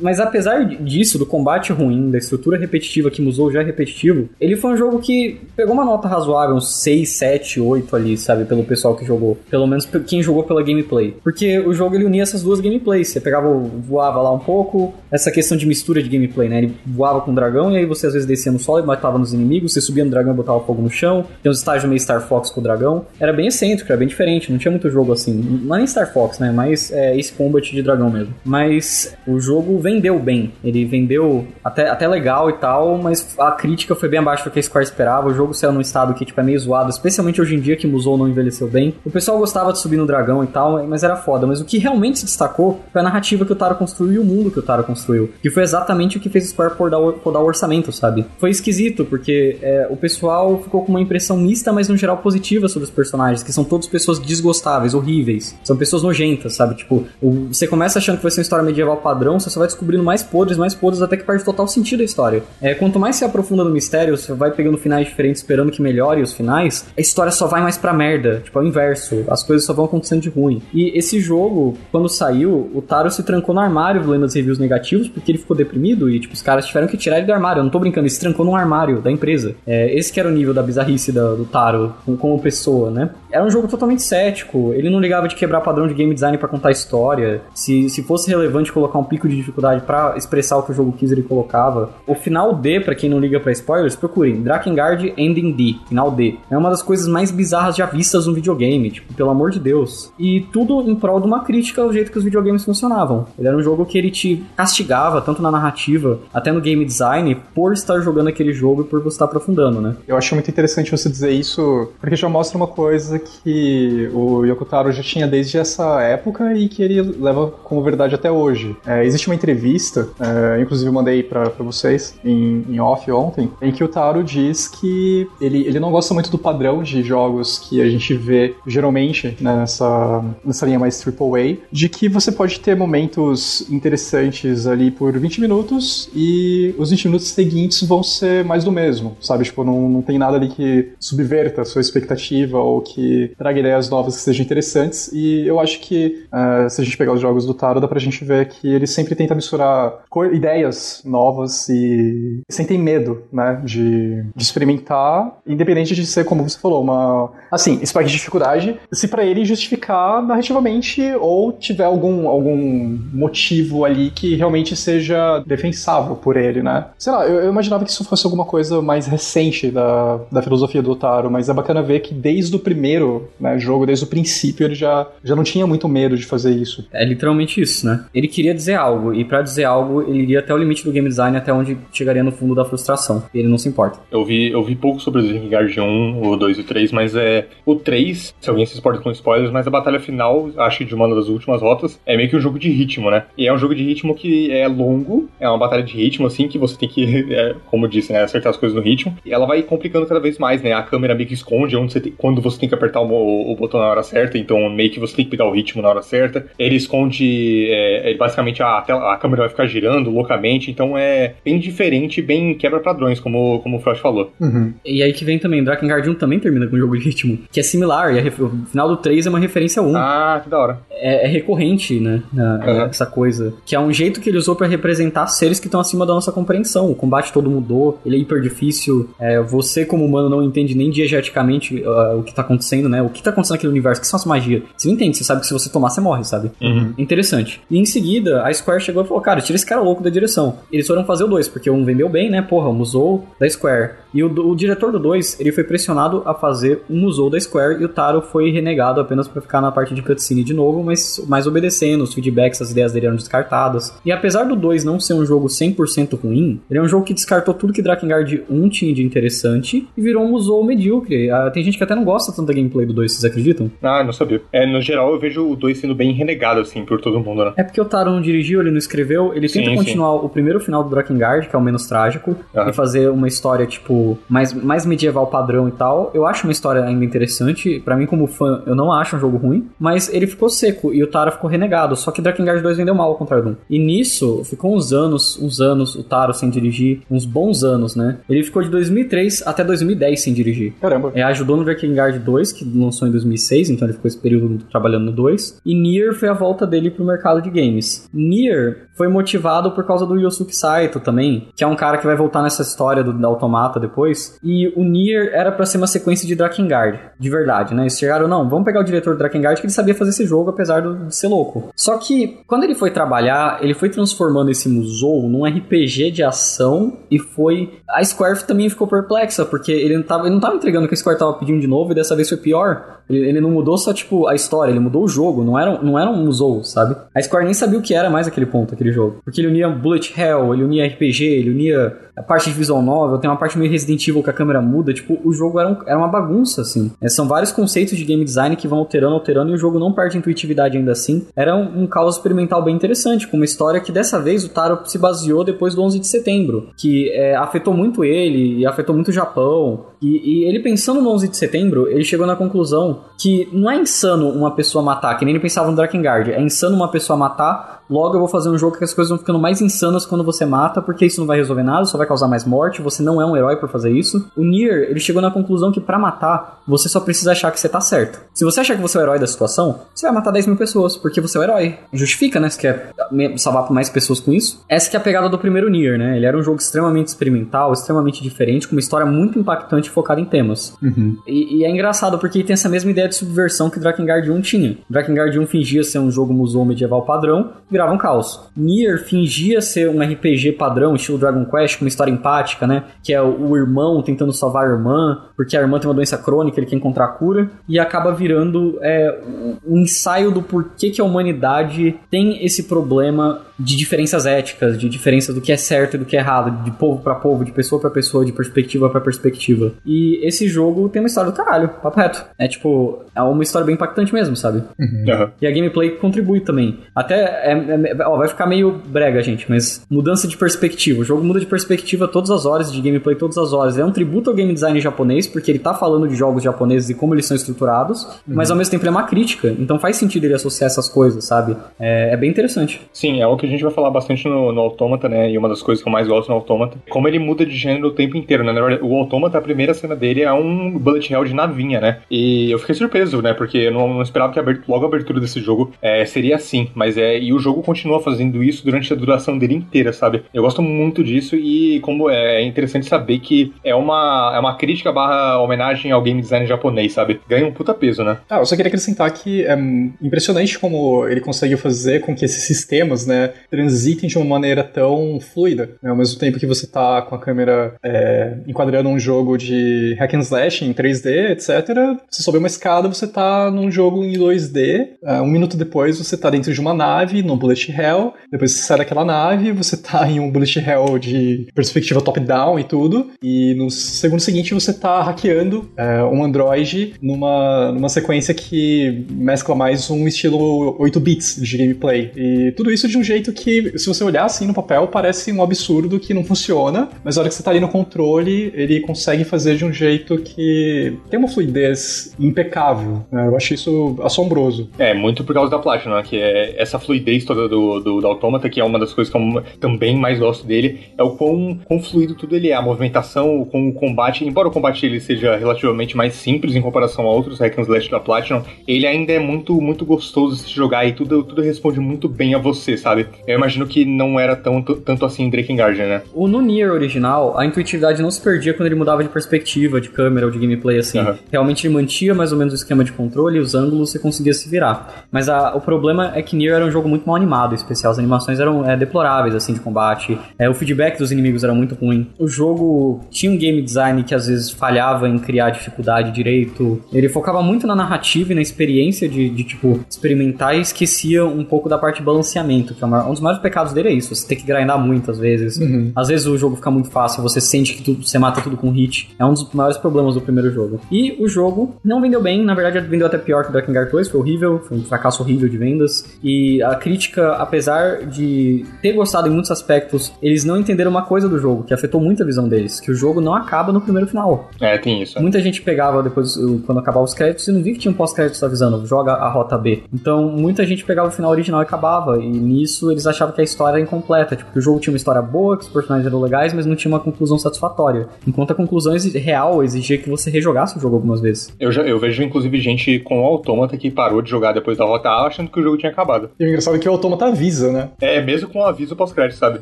Mas apesar disso, do combate ruim, da estrutura repetitiva que Musou já é repetitivo, ele foi um jogo que pegou uma nota razoável, uns 6, 7, 8 ali, sabe, pelo pessoal que jogou. Pelo menos quem jogou pela gameplay. Porque o jogo ele unia essas duas gameplays. Você pegava, voava lá um pouco, essa questão de mistura de gameplay, né? Ele voava com o dragão e aí você às vezes descia no solo e matava nos inimigos, você subia no dragão e botava fogo no chão. Tem uns estágios meio Star Fox com o dragão. Era bem excêntrico, era bem diferente, não tinha muito jogo assim. Não é nem Star Fox, né? Mas é esse combat de dragão mesmo. Mas o jogo vendeu bem. Ele vendeu até, até legal e tal, mas a crítica foi bem abaixo do que a Square esperava. O jogo saiu num estado que tipo, é meio zoado, especialmente hoje em dia que Musou não envelheceu bem. O pessoal gostava de subir no dragão e tal, mas era foda. Mas o que realmente se destacou foi a narrativa que o Taro construiu e o mundo que o Taro construiu. Que foi exatamente o que fez a Square podar o, o orçamento, sabe? Foi esquisito, porque é, o pessoal ficou com uma impressão mista, mas no geral positiva sobre os personagens, que são todas pessoas desgostáveis, horríveis. São pessoas nojentas, sabe? Tipo, o, você começa achando que vai ser uma história medieval padrão, você só vai descobrindo mais podres, mais podres, até que perde total sentido a história. É, quanto mais se aprofunda no mistério, você vai pegando finais diferentes, esperando que melhore os finais, a história só vai mais pra merda. Tipo, é o inverso. As coisas só vão acontecendo de ruim. E esse jogo, quando saiu, o Taro se trancou no armário lendo as reviews negativos, porque ele ficou deprimido e, tipo, os caras tiveram que tirar ele do armário. Eu não tô brincando, ele se trancou no armário da empresa. É, esse que era o nível da bizarrice do, do Taro como pessoa, né? Era um jogo totalmente cético, ele não ligava de quebrar padrão de game design para contar história. Se, se fosse relevante colocar um pico de dificuldade para expressar o que o jogo quis, ele colocava. O final D, para quem não liga para spoilers, procurem Drakengard Ending D, final D. É uma das coisas mais bizarras já vistas no videogame, tipo, pelo amor de Deus. E tudo em prol de uma crítica ao jeito que os videogames funcionavam. Ele era um jogo que ele te castigava, tanto na narrativa, até no game design, por estar jogando aquele jogo e por você estar aprofundando, né? Eu acho muito interessante você dizer isso, porque já mostra uma coisa que o Yokotaro já tinha desde essa época e que ele leva como verdade até hoje. É, existe uma entrevista, é, inclusive eu mandei para vocês em, em, off ontem, em que o Taro diz que ele, ele não gosta muito do padrão de jogos que a gente vê geralmente né, nessa, nessa linha mais AAA, de que você pode ter momentos interessantes ali por 20 minutos e os 20 minutos seguintes vão ser mais do mesmo, sabe? Tipo, não, não tem nada ali que subverta a sua expectativa ou que traga ideias novas que sejam interessantes. E eu acho que uh, se a gente pegar os jogos do Taro, dá pra gente ver que ele sempre tenta misturar ideias novas e sem ter medo, né? De, de experimentar, independente de ser, como você falou, uma. Assim, spike de dificuldade, se para ele justificar narrativamente ou tiver algum, algum motivo ali que realmente seja defensável por ele, né? Sei lá, eu, eu imaginava que isso fosse alguma coisa mais recente da, da filosofia do Taro, mas é bacana ver que desde o primeiro né, jogo, desde o princípio, ele já, já não tinha muito medo de fazer isso. É literalmente isso, né? Ele queria dizer algo, e para dizer algo, ele iria até o limite do game design, até onde chegaria no fundo da frustração. E ele não se importa. Eu vi, eu vi pouco sobre Zen Guardian 1, o 2 e o 3, mas é. O 3, se alguém se importa com spoilers, mas a batalha final, acho que de uma das últimas rotas, é meio que um jogo de ritmo, né? E é um jogo de ritmo que é longo, é uma batalha de ritmo, assim, que você tem que, é, como disse, né, acertar as coisas no ritmo. E ela vai complicando cada vez mais, né? A câmera meio que esconde onde você tem, quando você tem que apertar o, o, botão na hora certa, então meio que você tem que pegar o ritmo na hora certa. Ele esconde, é, ele basicamente a, a câmera vai ficar girando loucamente, então é bem diferente, bem quebra padrões, como, como o Frost falou. Uhum. E aí que vem também, Drakengard 1 também termina com um jogo de ritmo, que é similar, e a, o final do 3 é uma referência a 1. Ah, que da hora. É, é recorrente, né, uhum. essa coisa, que é um jeito que ele usou para representar seres que estão acima da nossa compreensão. O combate todo mudou, ele é hiper difícil, é, você como humano não entende nem diegeticamente uh, o que tá acontecendo, né, o que tá acontecendo naquele universo, que são as magias. Você não entende, você sabe que se você tomar, você morre, sabe? Uhum. Interessante. E em seguida, a Square chegou e falou, cara, tira esse cara louco da direção. Eles foram fazer o 2, porque um vendeu bem, né, porra, um usou da Square. E o, o diretor do 2, ele foi pressionado a fazer um musou da Square e o Taro foi renegado apenas para ficar na parte de cutscene de novo, mas mais obedecendo, os feedbacks, as ideias dele eram descartadas. E apesar do 2 não ser um jogo 100% ruim, ele é um jogo que descartou tudo que Drakengard 1 tinha de interessante e virou um musou medíocre. Ah, tem gente que até não gosta tanto da gameplay do 2, vocês acreditam? Ah, não sabia. É, no geral, eu vejo o 2 sendo bem renegado, assim, por todo mundo, né? É porque o Taro não dirigiu, ele não escreveu, ele tenta sim, continuar sim. o primeiro final do Drakengard, que é o menos trágico, e fazer uma história, tipo, tipo, mais, mais medieval padrão e tal. Eu acho uma história ainda interessante. para mim, como fã, eu não acho um jogo ruim. Mas ele ficou seco e o Taro ficou renegado. Só que Drakengard 2 vendeu mal ao contrário do 1. E nisso, ficou uns anos, uns anos, o Taro sem dirigir. Uns bons anos, né? Ele ficou de 2003 até 2010 sem dirigir. Caramba. É, ajudou no Drakengard 2, que lançou em 2006, então ele ficou esse período trabalhando no 2. E Nier foi a volta dele pro mercado de games. Nier foi motivado por causa do Yosuke Saito também, que é um cara que vai voltar nessa história do, da Automata depois. E o Nier era para ser uma sequência de Drakengard, de verdade, né? Eles chegaram, não, vamos pegar o diretor do Drakengard que ele sabia fazer esse jogo, apesar de ser louco. Só que, quando ele foi trabalhar, ele foi transformando esse Musou num RPG de ação e foi... A Square também ficou perplexa, porque ele não tava, ele não tava entregando o que a Square tava pedindo de novo e dessa vez foi pior. Ele, ele, não mudou só, tipo, a história, ele mudou o jogo, não era, não era um Musou, sabe? A Square nem sabia o que era mais aquele ponto, aquele jogo. Porque ele unia Bullet Hell, ele unia RPG, ele unia a parte de visual novel, tem uma parte meio Resident Evil que a câmera muda, tipo, o jogo era, um, era uma bagunça, assim. É, são vários conceitos de game design que vão alterando, alterando, e o jogo não perde intuitividade ainda assim. Era um, um caos experimental bem interessante, com uma história que dessa vez o Taro se baseou depois do 11 de setembro, que é, afetou muito ele, e afetou muito o Japão, e, e, ele pensando no 11 de setembro, ele chegou na conclusão que não é insano uma pessoa matar, que nem ele pensava no Drakengard, é insano uma pessoa matar, logo eu vou fazer um jogo que as coisas vão ficando mais insanas quando você mata, porque isso não vai resolver nada, só vai causar mais morte, você não é um herói por fazer isso. O Nier, ele chegou na conclusão que para matar, você só precisa achar que você tá certo. Se você achar que você é o herói da situação, você vai matar 10 mil pessoas, porque você é o herói. Justifica, né? Você quer salvar mais pessoas com isso. Essa que é a pegada do primeiro Nier, né? Ele era um jogo extremamente experimental, extremamente diferente, com uma história muito impactante focada em temas. Uhum. E, e, é engraçado porque tem essa mesma ideia de subversão que Drakengard 1 tinha. Drakengard 1 fingia ser um jogo museu medieval padrão, virava um caos. Nier fingia ser um RPG padrão, estilo Dragon Quest, com uma história empática, né? Que é o, o irmão tentando salvar a irmã, porque a irmã tem uma doença crônica, ele quer encontrar a cura, e acaba virando é, um ensaio do porquê que a humanidade tem esse problema de diferenças éticas, de diferenças do que é certo e do que é errado, de povo para povo, de pessoa para pessoa, de perspectiva para perspectiva. E esse jogo tem uma história do caralho, papo reto. É tipo, é uma história bem impactante mesmo, sabe? Uhum. E a gameplay contribui também. Até, é, é, ó, vai ficar meio brega, gente, mas mudança de perspectiva. O jogo muda de perspectiva todas as horas, de gameplay todas as horas. É um tributo ao game design japonês, porque ele tá falando de jogos japoneses e como eles são estruturados, uhum. mas ao mesmo tempo ele é uma crítica, então faz sentido ele associar essas coisas, sabe? É, é bem interessante. Sim, é o que a gente vai falar bastante no, no Automata, né? E uma das coisas que eu mais gosto no Automata, como ele muda de gênero o tempo inteiro, né? O Automata, a primeira cena dele é um bullet hell de navinha, né? E eu fiquei surpreso, né? Porque eu não, não esperava que logo a abertura desse jogo é, seria assim. Mas é. E o jogo continua fazendo isso durante a duração dele inteira, sabe? Eu gosto muito disso e como é, é interessante saber que é uma, é uma crítica barra homenagem ao game design japonês, sabe? Ganha um puta peso, né? Ah, eu só queria acrescentar que é impressionante como ele consegue fazer com que esses sistemas, né, transitem de uma maneira tão fluida. Né? Ao mesmo tempo que você tá com a câmera é, enquadrando um jogo de hack and slash em 3D, etc., você sobe uma escada, você tá num jogo em 2D, é, um minuto depois você tá dentro de uma nave, no bullet hell, depois você sai daquela nave, você tá em um bullet hell de perspectiva top-down e tudo, e no segundo seguinte você tá hackeando é, um android numa, numa sequência que mescla mais um estilo 8 bits de gameplay. E tudo isso de um jeito que, se você olhar assim no papel, parece um absurdo que não funciona, mas na hora que você tá ali no controle, ele consegue fazer de um jeito que tem uma fluidez impecável. Né? Eu acho isso assombroso. É, muito por causa da Platinum, né? que é essa fluidez toda do, do, do Automata, que é uma das coisas que eu também mais gosto dele, é o quão, quão fluido tudo ele é, a movimentação com o combate, embora o combate ele seja relativamente mais simples em comparação a outros hack and slash da Platinum, ele ainda é muito, muito gostoso de se jogar e tudo, tudo responde muito bem a você, sabe? Eu imagino que não era tão, tanto assim em Drakengard, né? O no Nier original, a intuitividade não se perdia quando ele mudava de perspectiva, de câmera ou de gameplay, assim. Uhum. Realmente ele mantinha mais ou menos o esquema de controle e os ângulos você conseguia se virar. Mas a, o problema é que Nier era um jogo muito mal animado, em especial. As animações eram é, deploráveis, assim, de combate. É, o feedback dos inimigos era muito ruim. O jogo tinha um game design que às vezes falhava em criar dificuldade direito. Ele focava muito na narrativa e na experiência de, de tipo, experimentar e esquecia um pouco da parte de balanceamento, que é uma, um dos maiores pecados dele é isso, você tem que grindar muitas vezes. Uhum. Às vezes o jogo fica muito fácil, você sente que tudo, você mata tudo com hit. É um dos maiores problemas do primeiro jogo. E o jogo não vendeu bem, na verdade vendeu até pior que o Drakengard 2, foi horrível, foi um fracasso horrível de vendas. E a crítica, apesar de ter gostado em muitos aspectos, eles não entenderam uma coisa do jogo, que afetou muito a visão deles, que o jogo não acaba no primeiro final. É, tem isso. Muita gente pegava depois, quando acabava os créditos, e não via que tinha um pós-crédito avisando, joga a rota B. Então, muita gente pegava o final original e acabava, e nisso eles achavam que a história era incompleta, tipo, que o jogo tinha uma história boa, que os personagens eram legais, mas não tinha uma conclusão satisfatória. Enquanto a conclusão real exigia que você rejogasse o jogo algumas vezes. Eu, já, eu vejo, inclusive, gente com o autômata que parou de jogar depois da rota A achando que o jogo tinha acabado. E o engraçado é que o autômata avisa, né? É, mesmo com o aviso pós-crédito, sabe?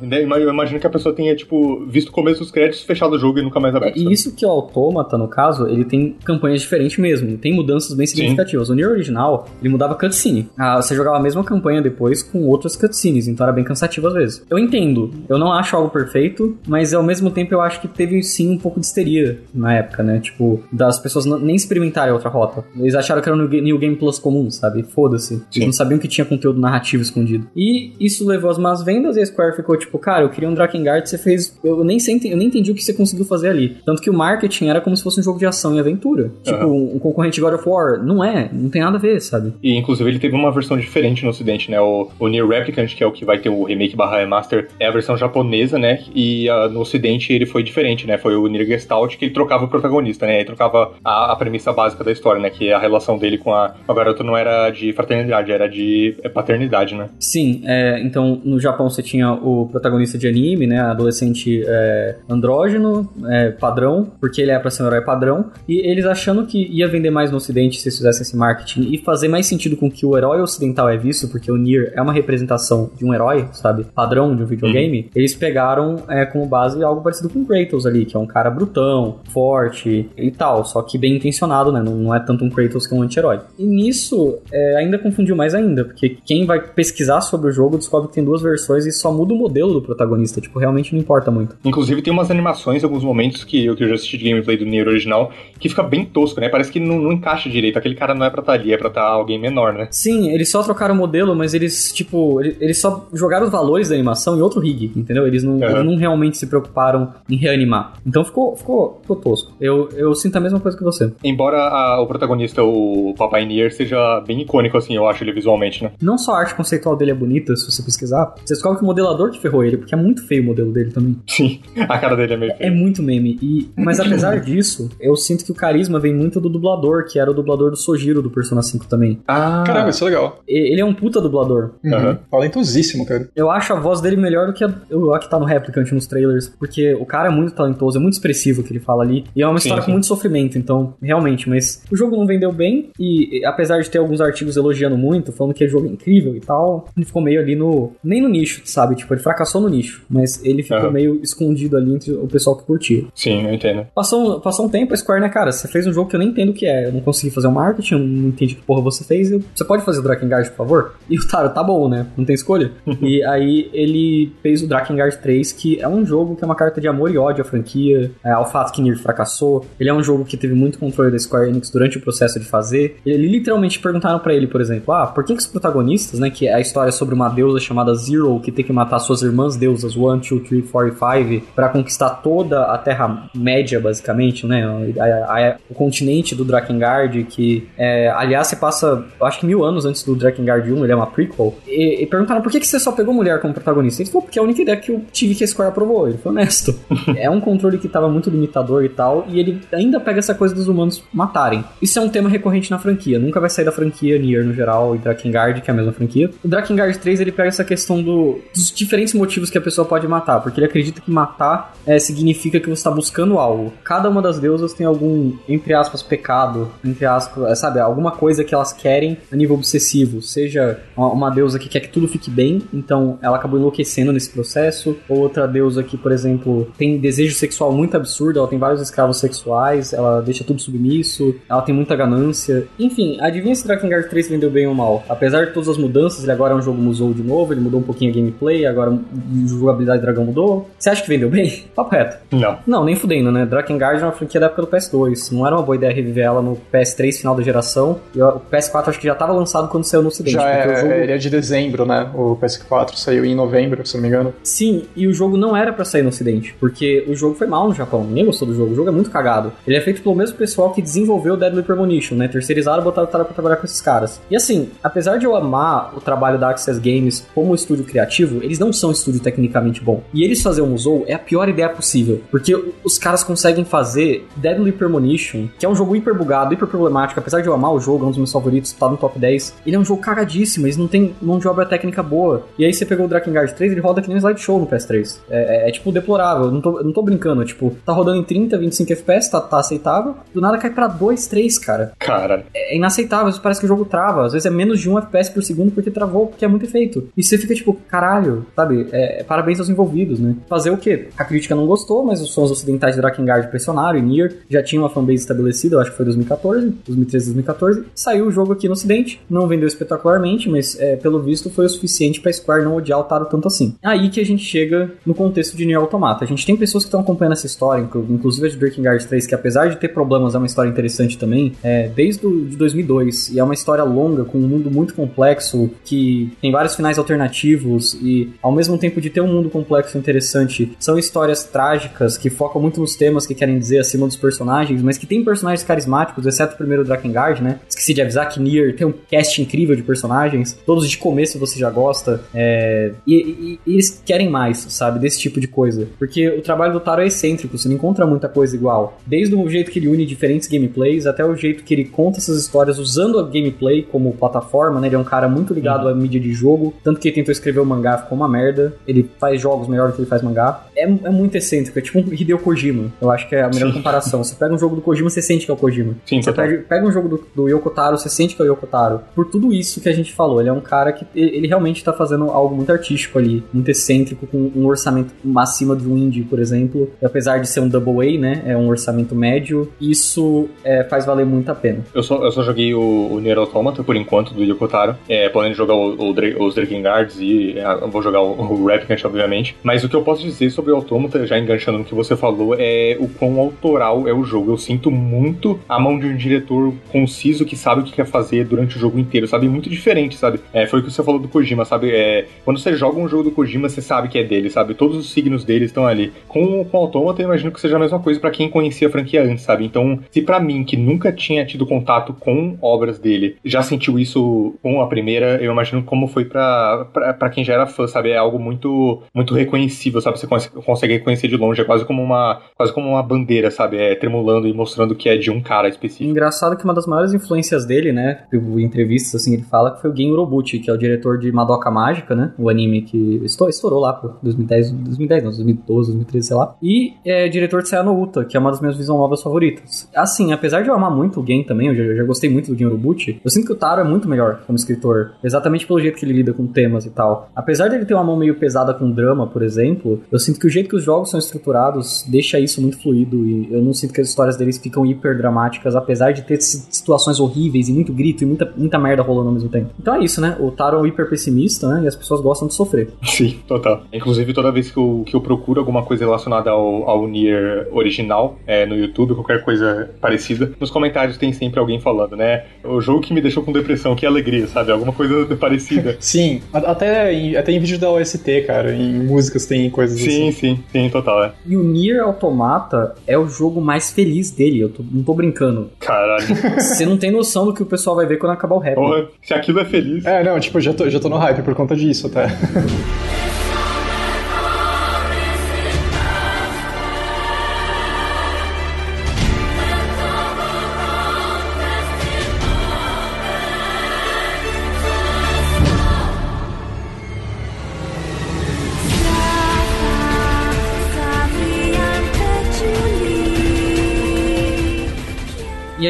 Eu imagino que a pessoa tenha, tipo, visto o começo dos créditos, fechado o jogo e nunca mais aberto. E isso que o autômata, no caso, ele tem campanhas diferentes mesmo, tem mudanças bem significativas. Sim. O Nier original, ele mudava cutscene. Ah, você jogava a mesma campanha depois com outras cutscenes, então era bem cansativo às vezes. Eu entendo, eu não acho algo perfeito, mas ao mesmo tempo eu acho que teve sim um pouco de histeria na época, né? Tipo, das pessoas nem experimentarem outra rota. Eles acharam que era no New Game Plus comum, sabe? Foda-se. Eles não sabiam que tinha conteúdo narrativo escondido. E isso levou às más vendas e a Square ficou tipo, cara, eu queria um Drakengard, você fez. Eu nem, sei, eu nem entendi o que você conseguiu fazer ali. Tanto que o marketing era como se fosse um jogo de ação e aventura. Tipo, uhum. um concorrente God of War. Não é, não tem nada a ver, sabe? E inclusive ele teve uma versão diferente no ocidente, né? O, o Nier Replicant, que é o que vai ter o remake barra remaster, é a versão japonesa, né? E uh, no ocidente ele foi diferente, né? Foi o Nier Gestalt que ele trocava o protagonista, né? Ele trocava a, a premissa básica da história, né? Que a relação dele com a, a garota não era de fraternidade, era de é, paternidade, né? Sim, é, então no Japão você tinha o protagonista de anime, né? Adolescente é, andrógeno, é, padrão, porque ele é pra ser um herói padrão, e eles achando que ia vender mais no ocidente se eles fizessem esse marketing e fazer mais sentido com que o herói ocidental é visto, porque o Nier é uma representação de um herói, sabe? Padrão de um videogame, uhum. eles pegaram é, como base algo parecido com Kratos ali, que é um cara brutão, forte e tal, só que bem intencionado, né? Não, não é tanto um Kratos que um anti-herói. E nisso é, ainda confundiu mais ainda, porque quem vai pesquisar sobre o jogo descobre que tem duas versões e só muda o modelo do protagonista. Tipo, realmente não importa muito. Inclusive, tem umas animações em alguns momentos que eu, que eu já assisti de gameplay do Nier original que fica bem tosco, né? Parece que não, não encaixa direito. Aquele cara não é pra estar tá ali, é pra estar tá alguém menor, né? Sim, eles só trocaram o modelo, mas eles, tipo, eles só jogaram os valores da animação em outro rig, entendeu? Eles não, uhum. eles não realmente se preocuparam em reanimar. Então ficou, ficou, ficou tosco. Eu, eu sinto a mesma coisa que você. Embora a, o protagonista, o Papai Nier, seja bem icônico, assim, eu acho ele visualmente, né? Não só a arte conceitual dele é bonita, se você pesquisar, você descobre que o modelador que ferrou ele, porque é muito feio o modelo dele também. Sim, a cara dele é meio feio. É, é muito meme. E, mas apesar disso, eu sinto que o carisma vem muito do dublador, que era o dublador do Sojiro do Persona 5 também. Ah, caramba, isso é legal. Ele é um puta dublador. Uhum. Talentosíssimo, cara. Eu acho a voz dele melhor do que a, a que tá no Replicant nos trailers, porque o cara é muito talentoso, é muito expressivo o que ele fala ali, e é uma história sim, sim. com muito sofrimento, então, realmente, mas o jogo não vendeu bem, e apesar de ter alguns artigos elogiando muito, falando que o jogo é incrível e tal, ele ficou meio ali no. nem no nicho, sabe? Tipo, ele fracassou no nicho, mas ele ficou uhum. meio escondido ali entre o pessoal que curtia. Sim, eu entendo. Passou, passou um tempo, a Square, né, cara? Você fez um jogo que eu nem entendo o que é. Eu não consegui fazer o um marketing, eu não entendi que porra você fez. Eu, você pode fazer o Drakengard, por favor? E o Taro, tá bom, né? Não tem escolha. e aí ele fez o Drakengard 3, que é um jogo que é uma carta de amor e ódio à franquia, é, ao fato que Nier fracassou. Ele é um jogo que teve muito controle da Square Enix durante o processo de fazer. Ele literalmente perguntaram para ele, por exemplo, ah, por que, que os protagonistas, né, que é a história sobre uma deusa chamada Zero, que tem que matar suas irmãs deusas, 1, 2, 3, 4 e 5, pra conquistar toda a Terra-média, basicamente, né, a, a, a, o continente do Drakengard, que, é, aliás, se passa, acho que mil anos antes do Drakengard 1, ele é uma prequel, e, e perguntaram por que, que você só pegou mulher como protagonista. Ele falou, porque é a única ideia que eu tive que a Square aprovou. Ele foi honesto. é um controle que tava muito limitador e tal, e ele ainda pega essa coisa dos humanos matarem. Isso é um tema recorrente na franquia, nunca vai sair da franquia Nier no geral e Drakengard, que é a mesma franquia. O Drakengard 3 ele pega essa questão do, dos diferentes motivos que a pessoa pode matar, porque ele acredita que matar é, significa que você está buscando algo. Cada uma das deusas tem algum, entre aspas, pecado, entre aspas, é, sabe, alguma coisa que elas querem a nível obsessivo, seja uma, deusa que quer que tudo fique bem, então ela acabou enlouquecendo nesse processo, ou outra deusa que, por exemplo, tem desejo sexual muito absurdo, ela tem vários escravos sexuais, ela deixa tudo submisso, ela tem muita ganância. Enfim, adivinha se Drakengard 3 vendeu bem ou mal? Apesar de todas as mudanças, ele agora é um jogo Musou de novo, ele mudou um pouquinho a gameplay, agora a jogabilidade do dragão mudou. Você acha que vendeu bem? Papo reto. Não. Não, nem fudendo, né? Drakengard é uma franquia da época do PS2. Não era uma boa ideia reviver ela no PS3 final da geração. E o PS4 acho que já estava lançado quando saiu no ocidente. Já é, jogo... ele é de dezembro, né? O PS4 saiu em novembro, se não me engano. Sim, e o jogo não era para sair no ocidente, porque o jogo foi mal no Japão. Ninguém gostou do jogo. O jogo é muito cagado. Ele é feito pelo mesmo pessoal que desenvolveu Deadly Premonition, né? Terceirizaram botaram o cara pra trabalhar com esses caras. E assim, apesar de eu amar o trabalho da Access Games como estúdio criativo, eles não são um estúdio tecnicamente bom. E eles fazer um Musou é a pior ideia possível. Porque os caras conseguem fazer Deadly Premonition, que é um jogo hiper bugado, hiper problemático, apesar de eu amar o jogo, é um dos meus favoritos, tá no top 10. Ele é um jogo cagadíssimo, eles não tem mão de obra técnica boa. E aí você pegou o Drakengard 3, ele roda que nem um slideshow no PS3. É, é, é tipo deplorável, não, tô, não tô brincando. Tipo, tá rodando em 30, 25 FPS, tá, tá aceitável. Do nada cai pra 2, 3, cara. Cara. É, é inaceitável, parece que o jogo trava. Às vezes é menos de 1 FPS por segundo porque travou, porque é muito efeito. E você fica tipo, caralho, sabe? É, é, parabéns aos envolvidos, né? Fazer o quê? A crítica não gostou, mas os fãs ocidentais de Drakengard pressionaram e Nier já tinha uma fanbase estabelecida, eu acho que foi 2014, 2013, 2014. Saiu o jogo aqui no ocidente, não vendeu espetacularmente, mas é, pelo visto foi o suficiente pra Square não odiar o Taro tanto assim. Aí que a gente chega no contexto de Nier Automata. A gente tem pessoas que estão acompanhando essa história, inclusive a de Drakengard 3, que apesar de ter problemas é uma história interessante também, é, desde o, de 2002, e é uma história longa, com um mundo muito complexo, que tem vários finais alternativos, e ao mesmo tempo de ter um mundo complexo interessante, são histórias trágicas que focam muito nos temas que querem dizer acima dos personagens, mas que tem personagens carismáticos, exceto o primeiro Drakengard, né? Esqueci de avisar que Nier tem um cast incrível de personagens, todos de começo você já gosta, é... e, e, e, eles querem mais, sabe, desse tipo de coisa. Porque o trabalho do Taro é excêntrico, você não encontra muita coisa igual. Desde o jeito que ele une diferentes gameplays, até o jeito que ele conta essas histórias usando a gameplay como plataforma, né? Ele é um cara muito ligado uhum. à mídia de jogo, tanto que ele tentou escrever o mangá ficou uma merda, ele faz jogos melhor do que ele faz mangá. É, é muito excêntrico, é tipo um Hideo Kojima. Eu acho que é a melhor Sim. comparação. Você pega um jogo do Kojima, você sente que é o Kojima. Sim, você pega, pega, um jogo do, do Yoko Taro, você sente que é o Yoko Taro. Por tudo isso que a gente falou, ele é um cara que ele realmente tá fazendo algo muito artístico ali, muito excêntrico, com um orçamento acima um indie, por exemplo. E apesar de ser um double A, né, é um orçamento médio, isso é, faz valer muito a pena. Eu só, eu só joguei o, o Nier Automata, por enquanto, do Yoko Taro. É, podendo jogar o, o, os Drakengard e é, vou jogar o, o Replicant, obviamente. Mas o que eu posso dizer sobre o Automata, já enganchando no que você falou, é o quão autoral é o jogo. Eu sinto muito a mão de um diretor conciso que sabe o que quer fazer durante o jogo inteiro, sabe? Muito diferente, sabe? É, foi o que você falou do Kojima, sabe? É, quando você joga um jogo do Kojima, você sabe que é dele, sabe? Todos os signos dele estão ali. Com, com o Automata, eu imagino que seja a mesma coisa para quem conhecia a franquia antes, sabe? Então, se para mim, que nunca tinha tido contato com obras dele, já sentiu isso com a primeira, eu imagino como foi para quem já era fã, sabe? É algo muito muito reconhecível, sabe? Você consegue reconhecer de longe, é quase como uma quase como uma bandeira, sabe? É tremulando e mostrando que é de um cara específico. Engraçado que uma das maiores influências dele, né, em entrevistas assim, ele fala que foi o Gen Urobuchi, que é o diretor de Madoka Mágica, né? O anime que estourou lá por 2010, 2010 não, 2012, 2013, sei lá. E é diretor de Sayano Uta, que é uma das minhas visual novas favoritas. Assim, apesar de eu amar muito o Gen também, eu já, eu já gostei muito do Gen Urobuchi, eu sinto que o Taro é muito melhor como escritor, exatamente pelo jeito que ele lida com temas e tal. Apesar dele ter uma mão meio pesada com drama, por exemplo, eu sinto que o jeito que os jogos são estruturados deixa isso muito fluido e eu não sinto que as histórias deles ficam hiper dramáticas, apesar de ter situações horríveis e muito grito e muita, muita merda rolando ao mesmo tempo. Então é isso, né? O Taro é um hiper pessimista, né? E as pessoas gostam de sofrer. Sim, total. Inclusive, toda vez que eu, que eu procuro alguma coisa relacionada ao, ao Nier original é, no YouTube, qualquer coisa parecida, nos comentários tem sempre alguém falando, né? O jogo que me deixou com depressão, que alegria, sabe? Alguma coisa parecida. Sim, até em, até em vídeo da OST, cara, em músicas tem coisas sim, assim. Sim, sim, sim, total, é. E o Nier Automata é o jogo mais feliz dele, eu tô, não tô brincando. Caralho. Você não tem noção do que o pessoal vai ver quando acabar o rap. Porra, se aquilo é feliz. É, não, tipo, já tô, já tô no hype por conta disso até.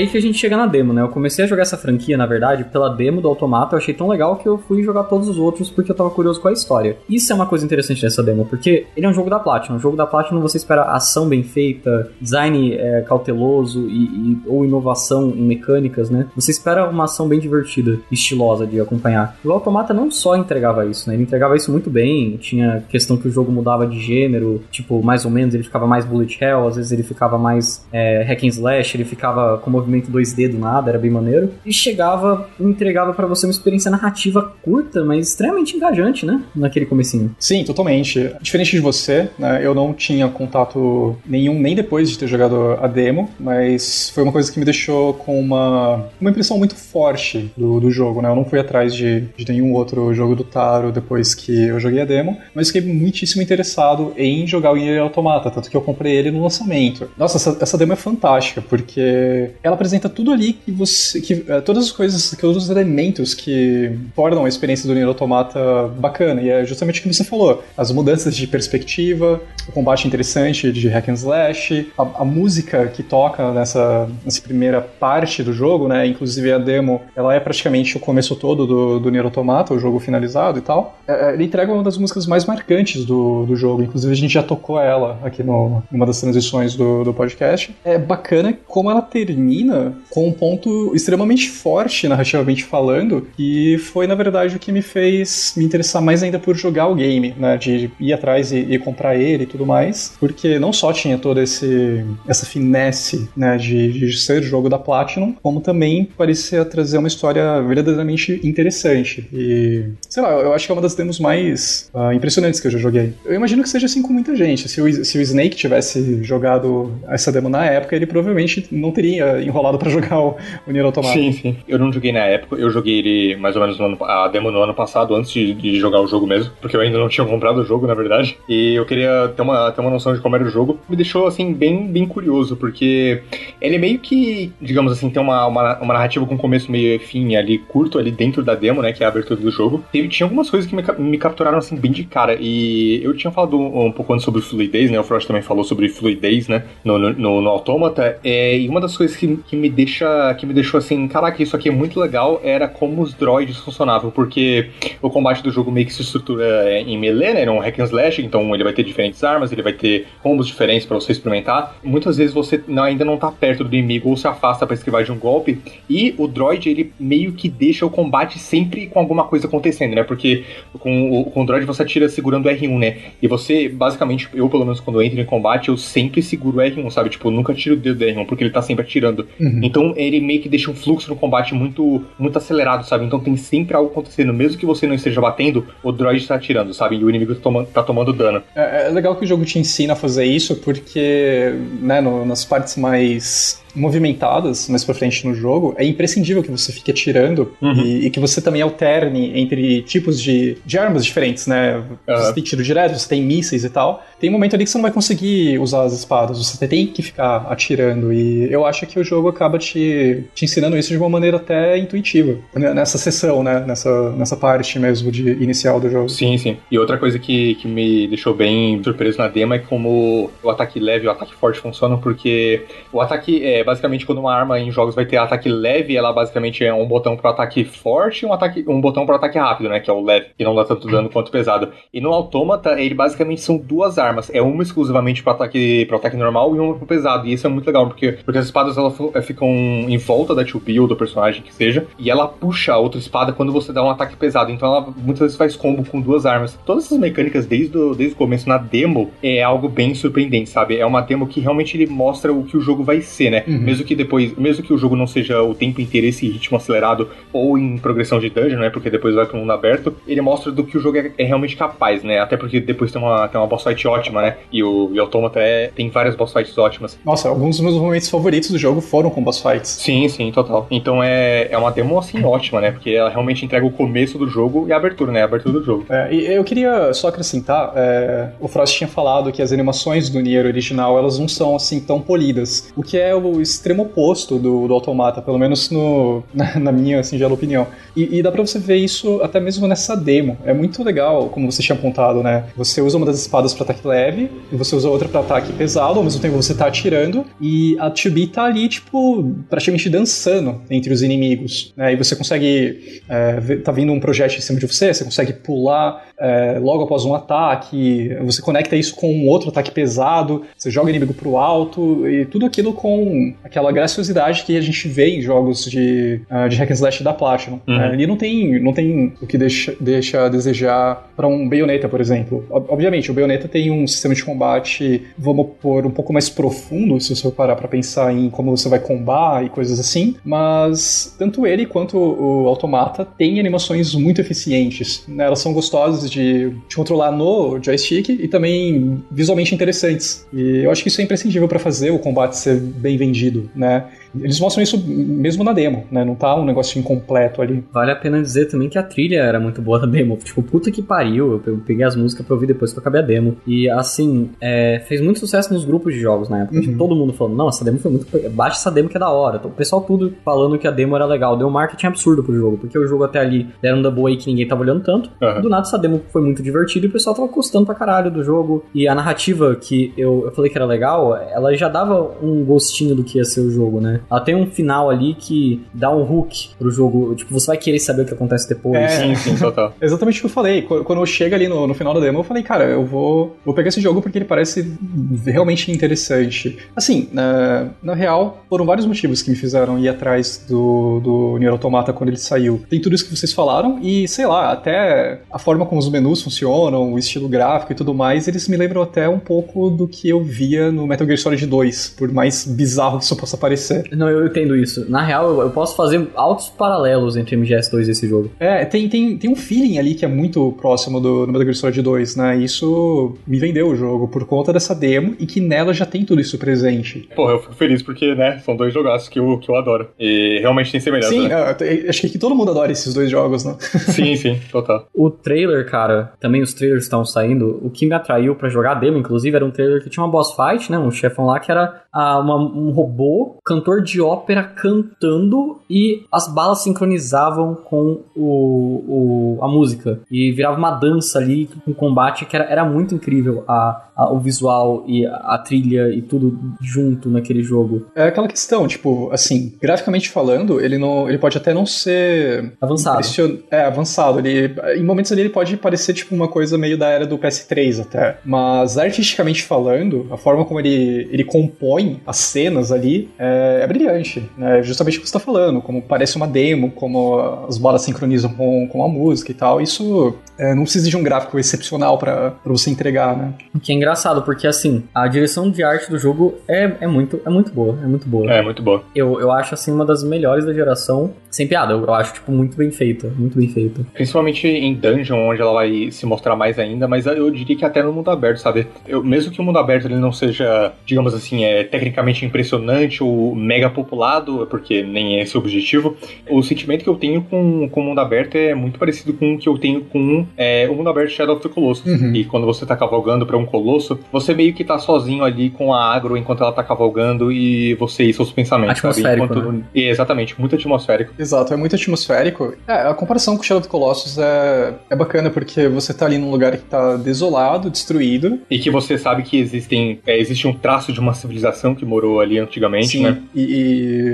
aí que a gente chega na demo, né? Eu comecei a jogar essa franquia, na verdade, pela demo do Automata, eu achei tão legal que eu fui jogar todos os outros porque eu tava curioso com a história. Isso é uma coisa interessante nessa demo, porque ele é um jogo da Platinum. Um jogo da Platinum você espera ação bem feita, design é, cauteloso e, e, ou inovação em mecânicas, né? Você espera uma ação bem divertida, estilosa de acompanhar. O Automata não só entregava isso, né? Ele entregava isso muito bem, tinha questão que o jogo mudava de gênero, tipo, mais ou menos, ele ficava mais bullet hell, às vezes ele ficava mais é, hack and slash, ele ficava com movimento 2D do nada, era bem maneiro. E chegava, entregava para você uma experiência narrativa curta, mas extremamente engajante, né? Naquele comecinho. Sim, totalmente. Diferente de você, né, eu não tinha contato nenhum, nem depois de ter jogado a demo, mas foi uma coisa que me deixou com uma, uma impressão muito forte do, do jogo, né? Eu não fui atrás de, de nenhum outro jogo do Taro depois que eu joguei a demo, mas fiquei muitíssimo interessado em jogar o Nier Automata, tanto que eu comprei ele no lançamento. Nossa, essa, essa demo é fantástica, porque ela apresenta tudo ali que você. Que, é, todas as coisas, todos os elementos que tornam a experiência do Nier Automata bacana. E é justamente o que você falou: as mudanças de perspectiva, o combate interessante de hack and slash, a, a música que toca nessa, nessa primeira parte do jogo, né? Inclusive a demo, ela é praticamente o começo todo do, do Nier Automata, o jogo finalizado e tal. É, é ele entrega uma das músicas mais marcantes do, do jogo. Inclusive, a gente já tocou ela aqui no, numa das transições do, do podcast. É bacana como ela termina com um ponto extremamente forte, narrativamente falando, e foi, na verdade, o que me fez me interessar mais ainda por jogar o game, né? De ir atrás e, e comprar ele e tudo mais. Porque não só tinha toda essa finesse, né? De, de ser jogo da Platinum, como também parecia trazer uma história verdadeiramente interessante. E, sei lá, eu acho que é uma das demos mais uh, impressionantes que eu já joguei. Eu imagino que seja assim com muita gente. Se o, se o Snake tivesse jogado essa demo na época, ele provavelmente não teria enrolado para jogar o, o Nier Automata. Sim, sim. Eu não joguei na época, eu joguei ele mais ou menos no ano, a demo no ano passado, antes de, de, jogar o jogo mesmo, porque eu ainda não tinha comprado o jogo, na verdade. E eu queria ter uma, ter uma noção de como era o jogo. Me deixou, assim, bem, bem curioso, porque ele é meio que, digamos assim, tem uma, uma, uma narrativa com começo, meio fim ali, curto ali dentro da demo, né, que é a abertura do jogo. Teve, tinha algumas coisas que me, me capturaram, assim, bem de cara. E eu tinha falado um, um pouco antes sobre fluidez, né? O Frost também falou sobre fluidez, né? No, no, no Automata. É, e uma das coisas que, que me deixa. que me deixou assim, caraca, isso aqui é muito legal, era como os droids funcionavam. Porque o combate do jogo meio que se estrutura em melee, né? É um hack and slash, então ele vai ter diferentes armas, ele vai ter combos diferentes para você experimentar. Muitas vezes você ainda não tá perto do inimigo ou se afasta para esquivar de um golpe. E o droid, ele meio que deixa o combate sempre com alguma coisa acontecendo, né? Porque com o, com o droid você atira segurando R1, né? E você, basicamente, eu pelo menos quando entro em combate, eu sempre seguro o R1, sabe? Tipo, eu nunca tiro o dedo do R1, porque ele tá sempre atirando. Uhum. Então ele meio que deixa um fluxo no combate muito, muito acelerado, sabe? Então tem sempre algo acontecendo. Mesmo que você não esteja batendo, o droid tá atirando, sabe? E o inimigo tá tomando, tá tomando dano. É, é legal que o jogo te ensina a fazer isso, porque, né, no, nas partes mais movimentadas mais pra frente no jogo, é imprescindível que você fique atirando uhum. e, e, que você também alterne entre tipos de, de armas diferentes, né? Uhum. Você tem tiro direto, você tem mísseis e tal. Tem um momento ali que você não vai conseguir usar as espadas, você tem que ficar atirando. E eu acho que o jogo acaba te, te ensinando isso de uma maneira até intuitiva. Né? Nessa sessão, né? Nessa, nessa parte mesmo de inicial do jogo. Sim, sim. E outra coisa que, que me deixou bem surpreso na demo é como o ataque leve e o ataque forte funcionam, porque o ataque é basicamente quando uma arma em jogos vai ter ataque leve, ela basicamente é um botão para ataque forte e um, ataque, um botão para ataque rápido, né? Que é o leve, que não dá tanto dano quanto pesado. E no Autômata, ele basicamente são duas armas. É uma exclusivamente para ataque, ataque normal e uma pro pesado. E isso é muito legal, porque, porque as espadas elas eh, ficam em volta da 2 ou do personagem que seja, e ela puxa a outra espada quando você dá um ataque pesado. Então ela muitas vezes faz combo com duas armas. Todas essas mecânicas desde o, desde o começo na demo é algo bem surpreendente, sabe? É uma demo que realmente ele mostra o que o jogo vai ser, né? Uhum. Mesmo que depois, mesmo que o jogo não seja o tempo inteiro esse ritmo acelerado ou em progressão de dungeon, né? Porque depois vai pro mundo aberto, ele mostra do que o jogo é, é realmente capaz, né? Até porque depois tem uma, tem uma boss fight ótima, né? E o, e Automata é, tem várias boss fights ótimas. Nossa, alguns dos meus momentos favoritos do jogo foram com boss fights. Sim, sim, total. Então é, é uma demo assim ótima, né? Porque ela realmente entrega o começo do jogo e a abertura, né? A abertura do jogo. É, e eu queria só acrescentar, é, o Frost tinha falado que as animações do Nier original, elas não são assim tão polidas, o que é o extremo oposto do, do Automata, pelo menos no, na, minha singela opinião. E, e dá pra você ver isso até mesmo nessa demo. É muito legal, como você tinha apontado, né? Você usa uma das espadas para ataque leve, e você usa outra para ataque pesado, ao mesmo tempo você tá atirando, e a 2 tá ali, tipo, praticamente dançando entre os inimigos. Né? E você consegue. É, ver, tá vindo um projétil em cima de você, você consegue pular é, logo após um ataque, você conecta isso com um outro ataque pesado, você joga o inimigo pro alto, e tudo aquilo com aquela graciosidade que a gente vê em jogos de, uh, de hack and slash da Platinum. Uhum. Uh, ele não tem, não tem o que deixa, deixa a desejar para um Bayonetta, por exemplo. Obviamente, o Bayonetta tem um sistema de combate, vamos pôr, um pouco mais profundo, se você parar para pensar em como você vai combar e coisas assim, mas tanto ele quanto o Automata têm animações muito eficientes. Né? Elas são gostosas de, de controlar no joystick e também visualmente interessantes. E eu acho que isso é imprescindível para fazer o combate ser bem vendido, né? Eles mostram isso mesmo na demo, né? Não tá um negócio incompleto ali. Vale a pena dizer também que a trilha era muito boa na demo. Tipo, puta que pariu. Eu peguei as músicas pra ouvir depois que eu acabei a demo. E assim, é, fez muito sucesso nos grupos de jogos na época. Uhum. Todo mundo falando, não, essa demo foi muito. Baixa essa demo que é da hora. Então, o pessoal tudo falando que a demo era legal. Deu um marketing absurdo pro jogo. Porque o jogo até ali era um double aí que ninguém tava olhando tanto. Uhum. Do nada essa demo foi muito divertida e o pessoal tava gostando pra caralho do jogo. E a narrativa que eu, eu falei que era legal, ela já dava um gostinho do que ia ser o jogo, né? Ela tem um final ali que dá um hook pro jogo. Tipo, você vai querer saber o que acontece depois. É, sim, sim, total. Exatamente o que eu falei. Quando eu chego ali no, no final da demo, eu falei, cara, eu vou, vou pegar esse jogo porque ele parece realmente interessante. Assim, na, na real, foram vários motivos que me fizeram ir atrás do, do Nier Automata quando ele saiu. Tem tudo isso que vocês falaram e, sei lá, até a forma como os menus funcionam, o estilo gráfico e tudo mais, eles me lembram até um pouco do que eu via no Metal Gear Solid 2, por mais bizarro que isso possa parecer. Não, eu entendo isso. Na real, eu, posso fazer altos paralelos entre MGS2 e esse jogo. É, tem, tem, tem um feeling ali que é muito próximo do, do Metal Gear Solid 2, né? Isso me vendeu o jogo por conta dessa demo e que nela já tem tudo isso presente. Porra, eu fico feliz porque, né, são dois jogaços que eu, que eu adoro. E realmente tem semelhança. Sim, né? É, acho que todo mundo adora esses dois jogos, né? Sim, sim, total. O trailer, cara, também os trailers estão saindo. O que me atraiu para jogar a demo, inclusive, era um trailer que tinha uma boss fight, né? Um chefão lá que era ah, uma, um robô, cantor de ópera cantando e as balas sincronizavam com o, o a música. E virava uma dança ali com um combate que era, era muito incrível a, a, o visual e a, a, trilha e tudo junto naquele jogo. É aquela questão, tipo, assim, graficamente falando, ele não ele pode até não ser avançado. Impression... É, avançado. Ele, em momentos ali ele pode parecer tipo uma coisa meio da era do PS3 até. Mas artisticamente falando, a forma como ele, ele compõe as cenas ali é, é brilhante. Né? Justamente o que você está falando, como parece uma demo, como as balas sincronizam com, com a música e tal. Isso é, não precisa de um gráfico excepcional para você entregar, né? Que é engraçado, porque assim, a direção de arte do jogo é, é, muito, é muito boa, é muito boa. É, muito boa. Eu, eu acho, assim, uma das melhores da geração, sem piada, eu, eu acho, tipo, muito bem feita, muito bem feita. Principalmente em Dungeon, onde ela vai se mostrar mais ainda, mas eu diria que até no mundo aberto, sabe? Eu, mesmo que o mundo aberto ele não seja, digamos assim, é tecnicamente impressionante ou mega populado, porque nem é esse o objetivo, o sentimento que eu tenho com, com o mundo aberto é muito parecido com o que eu tenho com é, o mundo aberto Shadow of the Colossus. Uhum. E quando você tá cavalgando para um colosso, você meio que tá sozinho ali com a agro enquanto ela tá cavalgando e você e seus pensamentos. Atmosférico? Enquanto... né? Exatamente, muito atmosférico. Exato, é muito atmosférico. É, a comparação com Shadow of the Colossus é, é bacana porque você tá ali num lugar que tá desolado, destruído. E que você sabe que existem, é, existe um traço de uma civilização que morou ali antigamente, Sim, né? E,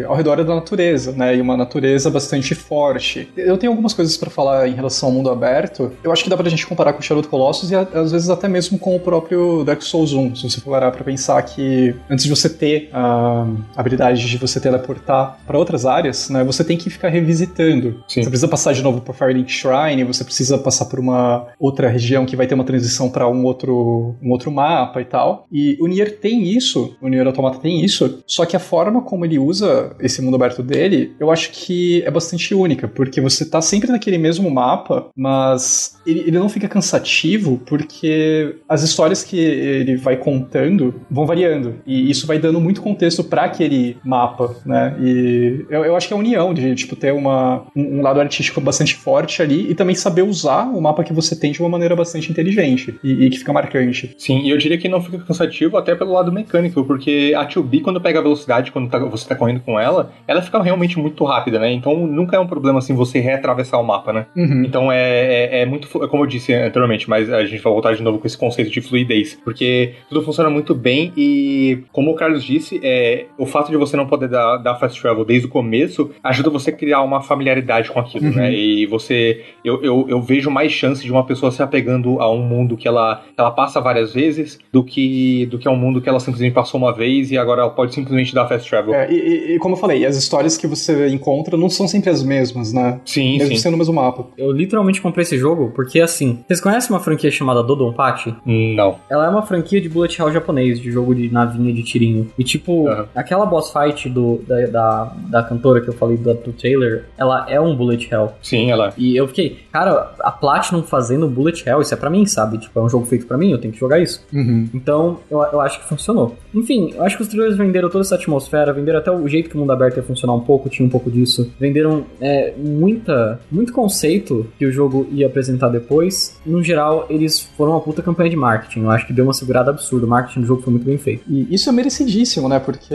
e ao redor é da natureza, né? E uma natureza bastante forte. Eu tenho algumas coisas para falar em relação ao mundo aberto. Eu acho que dá pra gente comparar com o Shadow of the Colossus e às vezes até mesmo com o próprio Dark Souls 1, se você for parar pra pensar que antes de você ter a habilidade de você teleportar para outras áreas, né, você tem que ficar revisitando. Sim. Você precisa passar de novo por Firelink Shrine, você precisa passar por uma outra região que vai ter uma transição para um outro, um outro mapa e tal. E o Nier tem isso, o Nier Automata tem isso, só que a forma como ele usa esse mundo aberto dele, eu acho que é bastante única, porque você tá sempre naquele mesmo mapa, mas ele, ele não fica cansativo porque as histórias que ele vai contando vão variando. E isso vai dando muito contexto para aquele mapa, né? E eu, eu, acho que é a união de, tipo, ter uma, um, um, lado artístico bastante forte ali e também saber usar o mapa que você tem de uma maneira bastante inteligente e, e que fica marcante. Sim, e eu diria que não fica cansativo até pelo lado mecânico, porque a 2B, quando pega a velocidade, quando tá, você tá correndo com ela, ela fica realmente muito rápida, né? Então nunca é um problema assim você reatravessar o mapa, né? Uhum. Então é, é, é muito, como eu disse anteriormente, mas a gente vai voltar de novo com esse conceito de fluidez, porque tudo funciona muito bem e, como o Carlos disse, é, o fato de você não poder dar, dar fast travel desde o começo ajuda você a criar uma familiaridade com aquilo, né? uhum. né? E você, eu, eu, eu, vejo mais chance de uma pessoa se apegando a um mundo que ela, ela passa várias vezes do que, do que a um mundo que ela simplesmente passou uma vez vez e agora ela pode simplesmente dar fast travel. É, e, e, como eu falei, as histórias que você encontra não são sempre as mesmas, né? Sim, Mesmo sim. sendo o mesmo mapa. Eu literalmente comprei esse jogo porque, assim, vocês conhecem uma franquia chamada Dodonpachi? Não. Ela é uma franquia de bullet hell japonês, de jogo de navinha de tirinho. E, tipo, Aham. aquela boss fight do, da, da, da cantora que eu falei do, do trailer, ela é um bullet hell. Sim, ela. E eu fiquei, cara, a Platinum fazendo bullet hell, isso é pra mim, sabe? Tipo, é um jogo feito pra mim, eu tenho que jogar isso. Uhum. Então, eu, eu acho que funcionou. Enfim, acho que os trailers venderam toda essa atmosfera, venderam até o jeito que o mundo aberto ia funcionar um pouco, tinha um pouco disso. Venderam é, muita, muito conceito que o jogo ia apresentar depois. No geral, eles foram uma puta campanha de marketing. Eu acho que deu uma segurada absurda. O marketing do jogo foi muito bem feito. E isso é merecidíssimo, né? Porque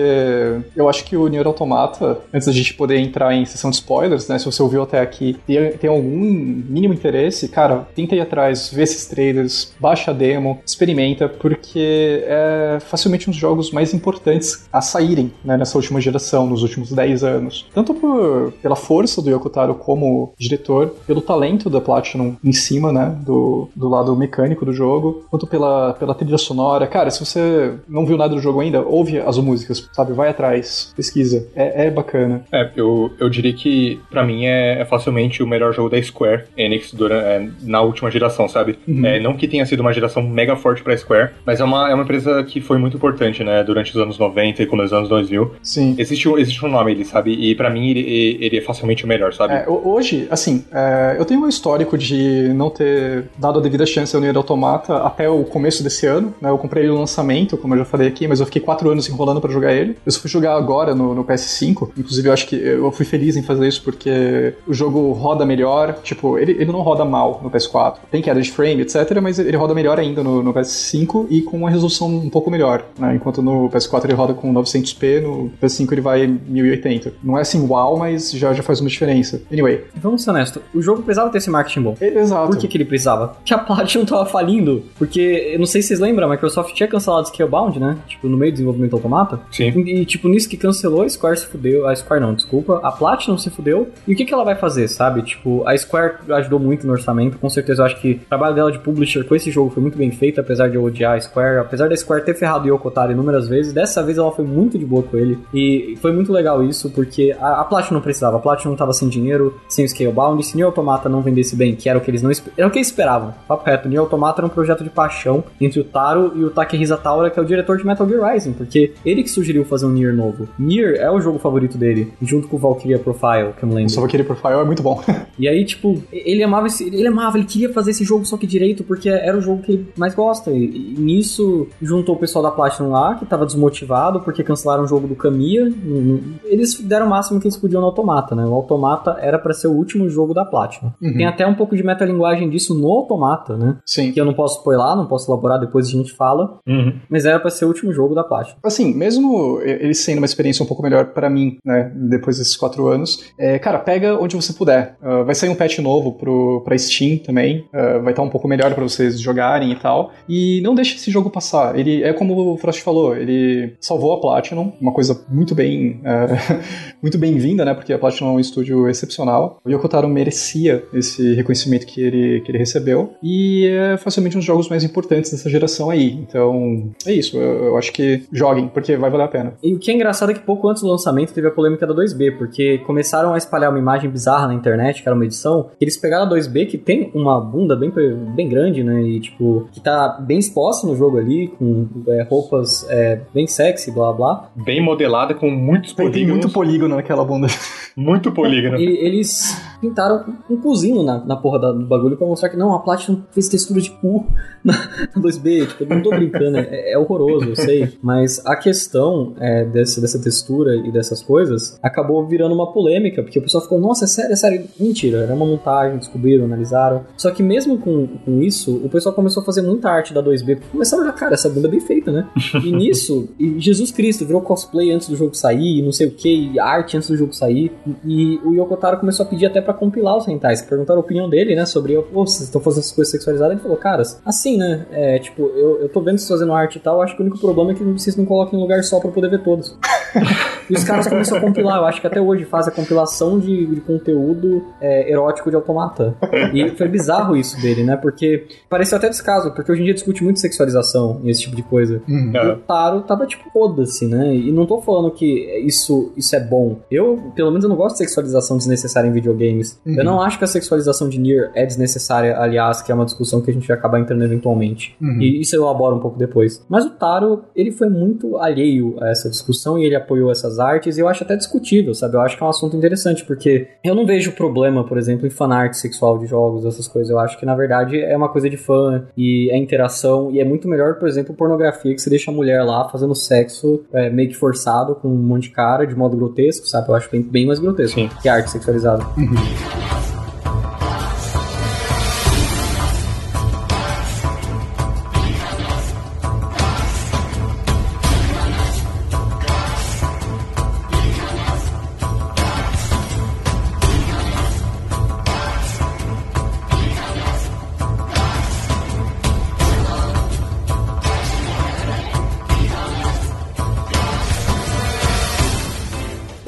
eu acho que o Nier Automata, antes da gente poder entrar em sessão de spoilers, né? Se você ouviu até aqui e tem algum mínimo interesse, cara, tenta ir atrás, vê esses trailers, baixa a demo, experimenta, porque é facilmente um dos jogos mais importantes a saírem né, nessa última geração, nos últimos 10 anos. Tanto por, pela força do Yoko Taro como diretor, pelo talento da Platinum em cima, né? Do, do lado mecânico do jogo, quanto pela, pela trilha sonora. Cara, se você não viu nada do jogo ainda, ouve as músicas, sabe? Vai atrás, pesquisa. É, é bacana. É, eu, eu diria que pra mim é, é facilmente o melhor jogo da Square Enix dura, é, na última geração, sabe? Uhum. É, não que tenha sido uma geração mega forte pra Square, mas é uma, é uma empresa que foi muito importante, né? Durante os anos 90 e começo dos anos 2000. Sim. Existe, um- existe um nome ele, sabe? E pra mim ele, ele é facilmente o melhor, sabe? É, ho- hoje, assim, é, eu tenho um histórico de não ter dado a devida chance ao Nier Automata até o começo desse ano. Né? Eu comprei ele no lançamento, como eu já falei aqui, mas eu fiquei quatro anos enrolando pra jogar ele. Eu só fui jogar agora no, no PS5. Inclusive, eu acho que eu fui feliz em fazer isso porque o jogo roda melhor. Tipo, ele, ele não roda mal no PS4. Tem queda de frame, etc., mas ele roda melhor ainda no, no PS5 e com uma resolução um pouco melhor. Né? Enquanto no PS4 ele roda com 900p, no PS5 ele vai 1080. Não é assim uau, mas já, já faz uma diferença. Anyway, Vamos ser honestos, o jogo precisava ter esse marketing bom. e- exato. Por que, que ele precisava? Que a Platinum tava falindo. Porque, eu não sei se vocês lembram, a Microsoft tinha cancelado Scalebound, né? Tipo, no meio do desenvolvimento automata. Sim. E, e, tipo, nisso que cancelou, a Square se fudeu. A Square não, desculpa. A Platinum se fudeu. E o que, que ela vai fazer, sabe? Tipo, a Square ajudou muito no orçamento. Com certeza, eu acho que o trabalho dela de publisher com esse jogo foi muito bem feito, apesar de eu odiar a Square. Apesar da Square ter ferrado o Yoko Taro inúmeras vezes, dessa vez ela foi muito de boa com ele. E foi muito legal isso, porque a, a Platinum não precisava. A Platinum tava sem dinheiro, sem o Scalebound. Se Nier Automata não vendesse bem, que era o que eles não era o que eles esperavam. Papo reto, Nier Automata era um projeto de paixão entre o Taro e o Takehisa Taura, que é o diretor de Metal Gear Rising, porque ele que sugeriu fazer um Nier novo. Nier é o jogo favorito dele, junto com o Valkyria Profile, que eu me lembro. Só aquele profile é muito bom. E aí, tipo, ele amava esse, ele amava, ele queria fazer esse jogo só que direito, porque era o jogo que ele mais gosta. E, e nisso juntou o pessoal da Platinum lá, que tava desmotivado porque cancelaram o jogo do. Hum, Eles deram o máximo que eles podiam no Automata, né? O Automata era pra ser o último jogo da Platinum. Uhum. Tem até um pouco de metalinguagem disso no Automata, né? Sim. Que eu não posso spoiler, não posso elaborar, depois a gente fala. Uhum. Mas era pra ser o último jogo da Platinum. Assim, mesmo ele sendo uma experiência um pouco melhor pra mim, né, depois desses quatro anos, é, cara, pega onde você puder. Ah, vai sair um patch novo pro, pra Steam também, ah, vai estar um pouco melhor pra vocês jogarem e tal. E não deixe esse jogo passar. Ele é como o Frost falou, ele salvou a Platinum, uma coisa muito bem, ah, muito bem-vinda, né, porque a Platinum é um estúdio excepcional. O Yoko Taro merecia esse reconhecimento que ele, que ele recebeu e é facilmente um dos jogos mais importantes dessa geração aí. Então, é isso. Eu, eu acho que joguem, porque vai valer a pena. E o que é engraçado é que pouco antes do lançamento teve a polêmica da 2B, porque começaram a espalhar uma imagem bizarra na internet, que era uma edição, eles pegaram a 2B, que tem uma bunda bem, bem grande, né? E tipo, que tá bem exposta no jogo ali, com é, roupas é, bem sexy, blá blá. Bem modelada, com muitos Tem, tem polígonos. muito polígono naquela bunda. muito polígono. E eles pintaram um cozinho na, na porra da- do bagulho pra mostrar que não, a Platinum fez textura de cu na, na 2B. Tipo, eu não tô brincando, é, é horroroso, eu sei. Mas a questão é, desse, dessa textura e dessas coisas acabou virando uma polêmica, porque o pessoal ficou, nossa, é sério, é sério. Mentira, era uma montagem, descobriram, analisaram. Só que mesmo com, com isso, o pessoal começou a fazer muita arte da 2B, porque começaram a olhar, cara, essa bunda é bem feita, né? E nisso, e Jesus Cristo virou cosplay antes do jogo sair, e não sei o que, e arte antes do jogo sair. E o Yoko Taro começou a pedir até pra compilar os rentais, perguntaram a opinião dele, né, sobre, pô, vocês estão fazendo essas coisas sexualizadas? Ele falou, caras, assim, né, é, tipo, eu, eu tô vendo vocês fazendo arte e tal, acho que o único problema é que vocês não colocam em um lugar só pra poder ver todos. e os caras começaram a compilar, eu acho que até hoje faz a compilação de, de conteúdo é, erótico de automata. E foi bizarro isso dele, né? Porque pareceu até descaso, porque hoje em dia discute muito sexualização e esse tipo de coisa. Uhum. E o Taro tava tipo, foda-se, né? E não tô falando que isso, isso é bom. Eu, pelo menos, eu não gosto de sexualização desnecessária em videogames. Uhum. Eu não acho que a sexualização de Nier é desnecessária, aliás, que é uma discussão que a gente vai acabar entrando eventualmente. Uhum. E isso eu elaboro um pouco depois. Mas o Taro, ele foi muito alheio a essa discussão e ele apoiou essas artes, e eu acho até discutível, sabe? Eu acho que é um assunto interessante, porque eu não vejo problema, por exemplo, em fanart sexual de jogos, essas coisas. Eu acho que, na verdade, é uma coisa de fã e é interação, e é muito melhor, por exemplo, pornografia, que você deixa a mulher lá fazendo sexo é, meio que forçado, com um monte de cara, de modo grotesco, sabe? Eu acho bem, bem mais grotesco Sim. que arte sexualizada.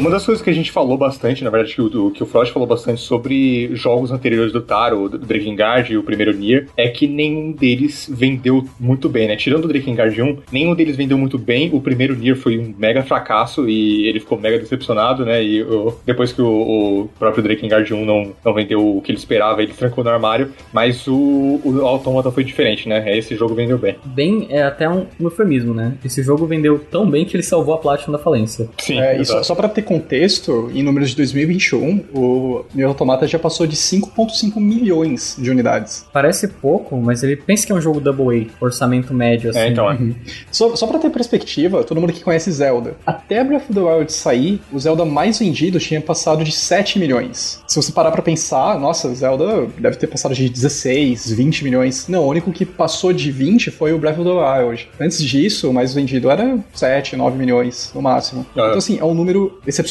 Uma das coisas que a gente falou bastante, na verdade, que o, que o Frost falou bastante sobre jogos anteriores do Taro, o Drakengard e o primeiro Nier, é que nenhum deles vendeu muito bem, né? Tirando o Drakengard 1, nenhum deles vendeu muito bem. O primeiro Nier foi um mega fracasso e ele ficou mega decepcionado, né? E o- depois que o, o próprio Drakengard 1 não, não vendeu o que ele esperava, ele trancou no armário. Mas o, o Automata foi diferente, né? Esse jogo vendeu bem. Bem, é até um, um eufemismo, né? Esse jogo vendeu tão bem que ele salvou a Platinum da falência. Sim, É, e só, só pra ter contexto, em números de 2021, o Nier Automata já passou de 5.5 milhões de unidades. Parece pouco, mas ele pensa que é um jogo Double A, orçamento médio, assim. É, então, é. Só, só pra ter perspectiva, todo mundo que conhece Zelda. Até Breath of the Wild sair, o Zelda mais vendido tinha passado de 7 milhões. Se você parar pra pensar, nossa, Zelda deve ter passado de 16, 20 milhões. Não, o único que passou de 20 foi o Breath of the Wild. Antes disso, o mais vendido era 7, 9 milhões no máximo. Ah. Então, assim, é um número excepcional,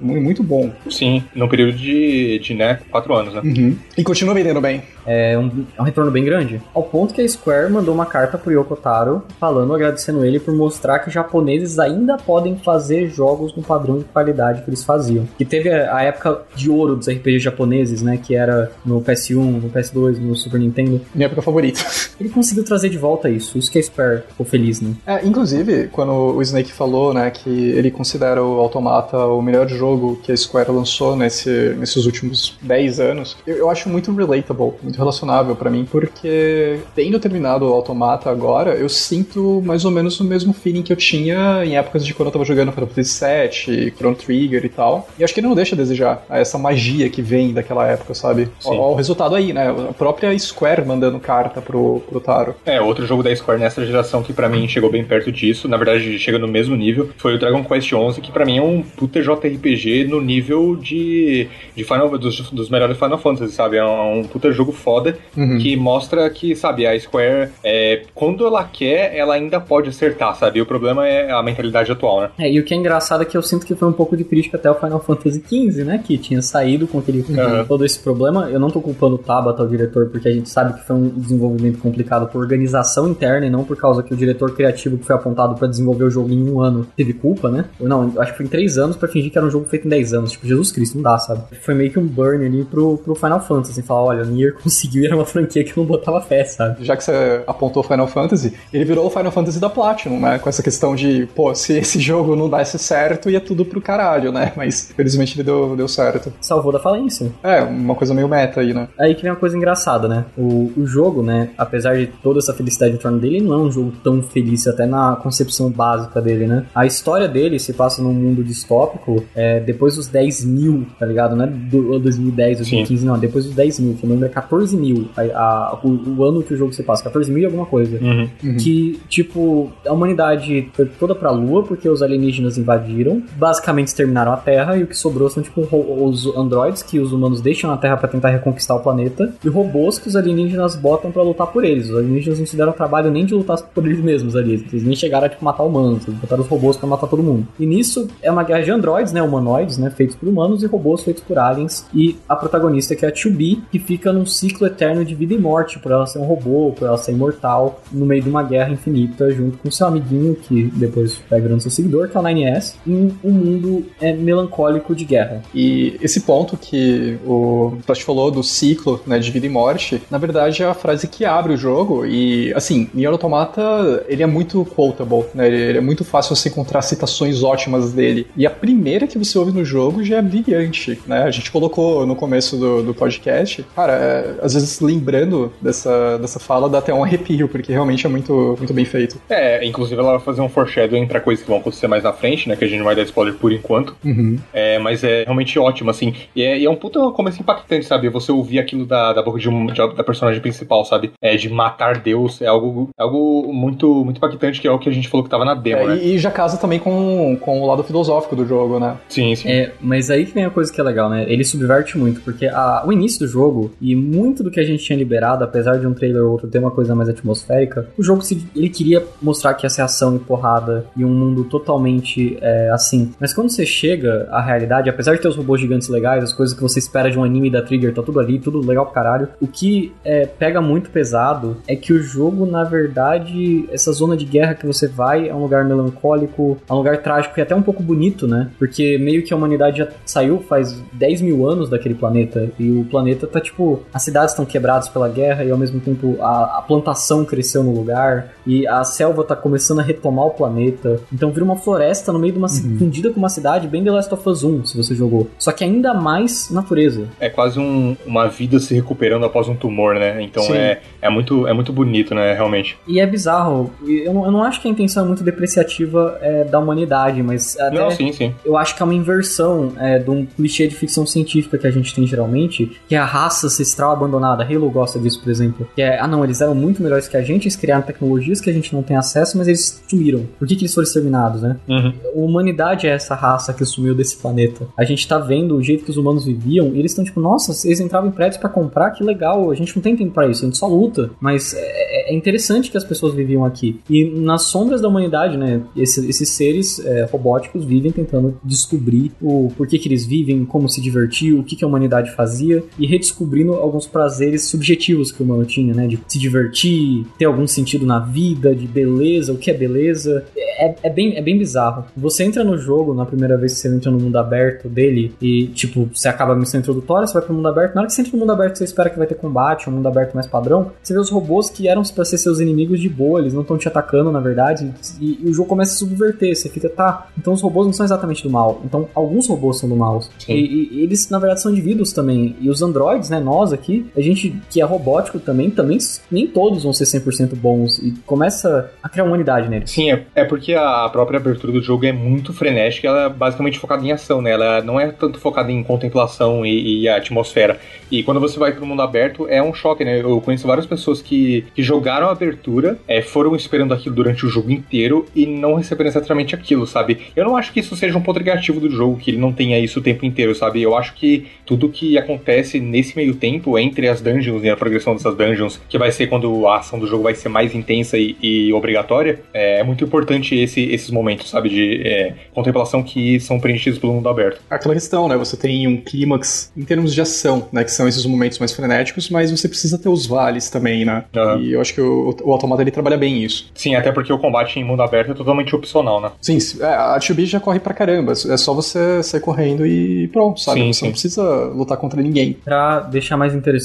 mu- muito bom. Sim, num período de, de né, quatro anos, né? Uhum. E continua vendendo bem. É um, é um retorno bem grande. Ao ponto que a Square mandou uma carta pro Yoko Taro, falando, agradecendo ele por mostrar que japoneses ainda podem fazer jogos no padrão de qualidade que eles faziam. Que teve a, a época de ouro dos RPGs japoneses, né? Que era no PS1, no PS2, no Super Nintendo. Minha época favorita. Ele conseguiu trazer de volta isso. Isso que a Square ficou feliz, né? É, inclusive, quando o Snake falou, né, que ele considera o Automata o melhor jogo que a Square lançou nesse, nesses últimos 10 anos, eu, eu acho muito relatable, muito relacionável pra mim, porque tendo terminado o Automata agora, eu sinto mais ou menos o mesmo feeling que eu tinha em épocas de quando eu tava jogando Final Fantasy VII, Chrono Trigger e tal. E acho que ele não deixa a desejar essa magia que vem daquela época, sabe? Ó, ó o resultado aí, né? A própria Square mandando carta pro, pro Taro. É, outro jogo da Square nessa geração que pra mim chegou bem perto disso, na verdade chega no mesmo nível, foi o Dragon Quest XI, que pra mim é um puta JRPG no nível de, de Final, dos, dos melhores Final Fantasy, sabe? É um, um puta jogo foda Uhum. que mostra que, sabe, a Square, é, quando ela quer, ela ainda pode acertar, sabe? O problema é a mentalidade atual, né? É, e o que é engraçado é que eu sinto que foi um pouco de crítica até o Final Fantasy XV, né? Que tinha saído com aquele Uhum. todo esse problema. Eu não tô culpando o Tabata, o diretor, porque a gente sabe que foi um desenvolvimento complicado por organização interna e não por causa que o diretor criativo que foi apontado pra desenvolver o jogo em um ano teve culpa, né? Ou Não, acho que foi em três anos pra fingir que era um jogo feito em 10 anos. Tipo, Jesus Cristo, não dá, sabe? Foi meio que um burn ali pro, pro Final Fantasy. Assim, falar, olha, o Nier conseguiu e era uma franquia que eu não botava fé, sabe? já que você apontou Final Fantasy, ele virou o Final Fantasy da Platinum, né? Com essa questão de, pô, se esse jogo não desse certo, ia tudo pro caralho, né? Mas felizmente ele deu, deu certo. Salvou da falência. É, uma coisa meio meta aí, né? Aí que vem uma coisa engraçada, né? O, o jogo, né? Apesar de toda essa felicidade em torno dele, ele não é um jogo tão feliz, até na concepção básica dele, né? A história dele se passa num mundo distópico é, depois dos 10 mil, tá ligado? Não é do, 2010, 2015, não. é Depois dos 10 mil, que o número é 14 mil. A, a- o, o ano que o jogo se passa, 14 mil e alguma coisa. Uhum. Que, tipo, a humanidade foi toda pra lua porque os alienígenas invadiram, basicamente exterminaram a Terra e o que sobrou são, tipo, os androides que os humanos deixam na Terra pra tentar reconquistar o planeta e robôs que os alienígenas botam pra lutar por eles. Os alienígenas não se deram trabalho nem de lutar por eles mesmos ali, eles nem chegaram a, tipo, matar humanos, eles botaram os robôs pra matar todo mundo. E nisso é uma guerra de androides né, humanoides, né, feitos por humanos e robôs feitos por aliens. E a protagonista que é a 2B, que fica num ciclo eterno de vida e morte por ela ser um robô, por ela ser imortal, no meio de uma guerra infinita junto com seu amiguinho que depois vai virando seu seguidor, que é o 9S, em um mundo é, melancólico de guerra. E esse ponto que o Flash falou do ciclo, né, de vida e morte, na verdade é a frase que abre o jogo e, assim, Nier Automata, ele é muito quotable, né, ele é muito fácil você encontrar citações ótimas dele. E a primeira que você ouve no jogo já é brilhante, né, a gente colocou no começo do, do podcast, cara, é, às vezes lembrando dessa, dessa fala dá até um arrepio, porque realmente é muito, muito bem feito. É, inclusive ela vai fazer um foreshadowing pra coisas que vão acontecer mais na frente, né, que a gente não vai dar spoiler por enquanto. Uhum. É, mas é realmente ótimo, assim. E é, e é um puta começo impactante, sabe? Você ouvir aquilo da, da boca de um, de, da personagem principal, sabe? É, de matar Deus, é algo, algo muito, muito impactante, que é o que a gente falou que tava na demo, É, né? e, e já casa também com, com o lado filosófico do jogo, né? Sim, sim. É, mas aí que vem a coisa que é legal, né? Ele subverte muito, porque a- o início do jogo e muito do que a gente tinha liberado, apesar de um trailer ou outro ter uma coisa mais atmosférica, o jogo ele queria mostrar que ia ser ação e porrada e um mundo totalmente é, assim. Mas quando você chega à realidade, apesar de ter os robôs gigantes legais, as coisas que você espera de um anime da Trigger, tá tudo ali, tudo legal pra caralho. O que é, pega muito pesado é que o jogo, na verdade, essa zona de guerra que você vai é um lugar melancólico, é um lugar trágico e até um pouco bonito, né? Porque meio que a humanidade já saiu faz 10 mil anos daquele planeta e o planeta tá tipo. As cidades estão quebradas pela guerra e ao mesmo tempo a, a plantação cresceu no lugar e a selva tá começando a retomar o planeta. Então vira uma floresta no meio de uma. ci- fundida com uma cidade bem The Last of Us 1, se você jogou. Só que ainda mais natureza. É quase um- uma vida se recuperando após um tumor, né? Então Sim. é, é, muito, é muito bonito, né? Realmente. E é bizarro. Eu não, eu não acho que a intenção é muito depreciativa é, da humanidade, mas até Não, sim, sim. eu acho que é uma inversão é, de um clichê de ficção científica que a gente tem geralmente, que é a raça ancestral abandonada. Halo gosta disso, por exemplo. Que é, ah não, eles eram muito melhores que a gente, eles criaram tecnologias que a gente não tem acesso, mas eles sumiram. Por que, que eles foram exterminados, né? Uhum. A humanidade é essa raça que sumiu desse planeta. A gente tá vendo o jeito que os humanos viviam e eles estão tipo, nossa, eles entravam em prédios pra comprar, que legal, a gente não tem tempo pra isso, a gente só luta. Mas é, é interessante que as pessoas viviam aqui. E nas sombras da humanidade, né, esse- esses seres é, robóticos vivem tentando descobrir o porquê que eles vivem, como se divertir, o que, que a humanidade fazia e redescobrindo alguns prazeres subjetivos que o humano tinha, né, de se divertir, ter algum sentido na vida, de beleza, o que é beleza. É, é bem, é bem bizarro. Você entra no jogo, na primeira vez que você entra no mundo aberto dele, e, tipo, você acaba a missão introdutória, você vai pro mundo aberto. Na hora que você entra no mundo aberto, você espera que vai ter combate, um mundo aberto mais padrão. Você vê os robôs que eram pra ser seus inimigos de boa, eles não estão te atacando, na verdade. E, e o jogo começa a subverter. Você fica, tá, então os robôs não são exatamente do mal. Então, alguns robôs são do mal. E, e eles, na verdade, são indivíduos também. E os androides, né, nós aqui, a gente que é robótico também, também nem todos vão ser 100% bons. E começa a criar uma unidade neles. Sim, é, é porque a própria abertura do jogo é muito frenética, ela é basicamente focada em ação, né? Ela não é tanto focada em contemplação e, e atmosfera. E quando você vai pro mundo aberto, é um choque, né? Eu conheço várias pessoas que, que jogaram a abertura, é, foram esperando aquilo durante o jogo inteiro e não receberam exatamente aquilo, sabe? Eu não acho que isso seja um ponto negativo do jogo, que ele não tenha isso o tempo inteiro, sabe? Eu acho que tudo que acontece nesse meio tempo, entre as dungeons e a progressão dessas dungeons, que vai ser quando a ação do jogo vai ser mais intensa e, e obrigatória, é, é muito importante esse- esses momentos, sabe? De é, contemplação que são preenchidos pelo mundo aberto. Aquela questão, né? Você tem um clímax em termos de ação, né? Que são esses momentos mais frenéticos, mas você precisa ter os vales também, né? Aham. E eu acho que o, o Automata ele trabalha bem isso. Sim, até porque o combate em mundo aberto é totalmente opcional, né? Sim, é, a 2B já corre pra caramba. É só você sair correndo e pronto, sabe? Sim, você sim. não precisa lutar contra ninguém. Pra deixar mais interessante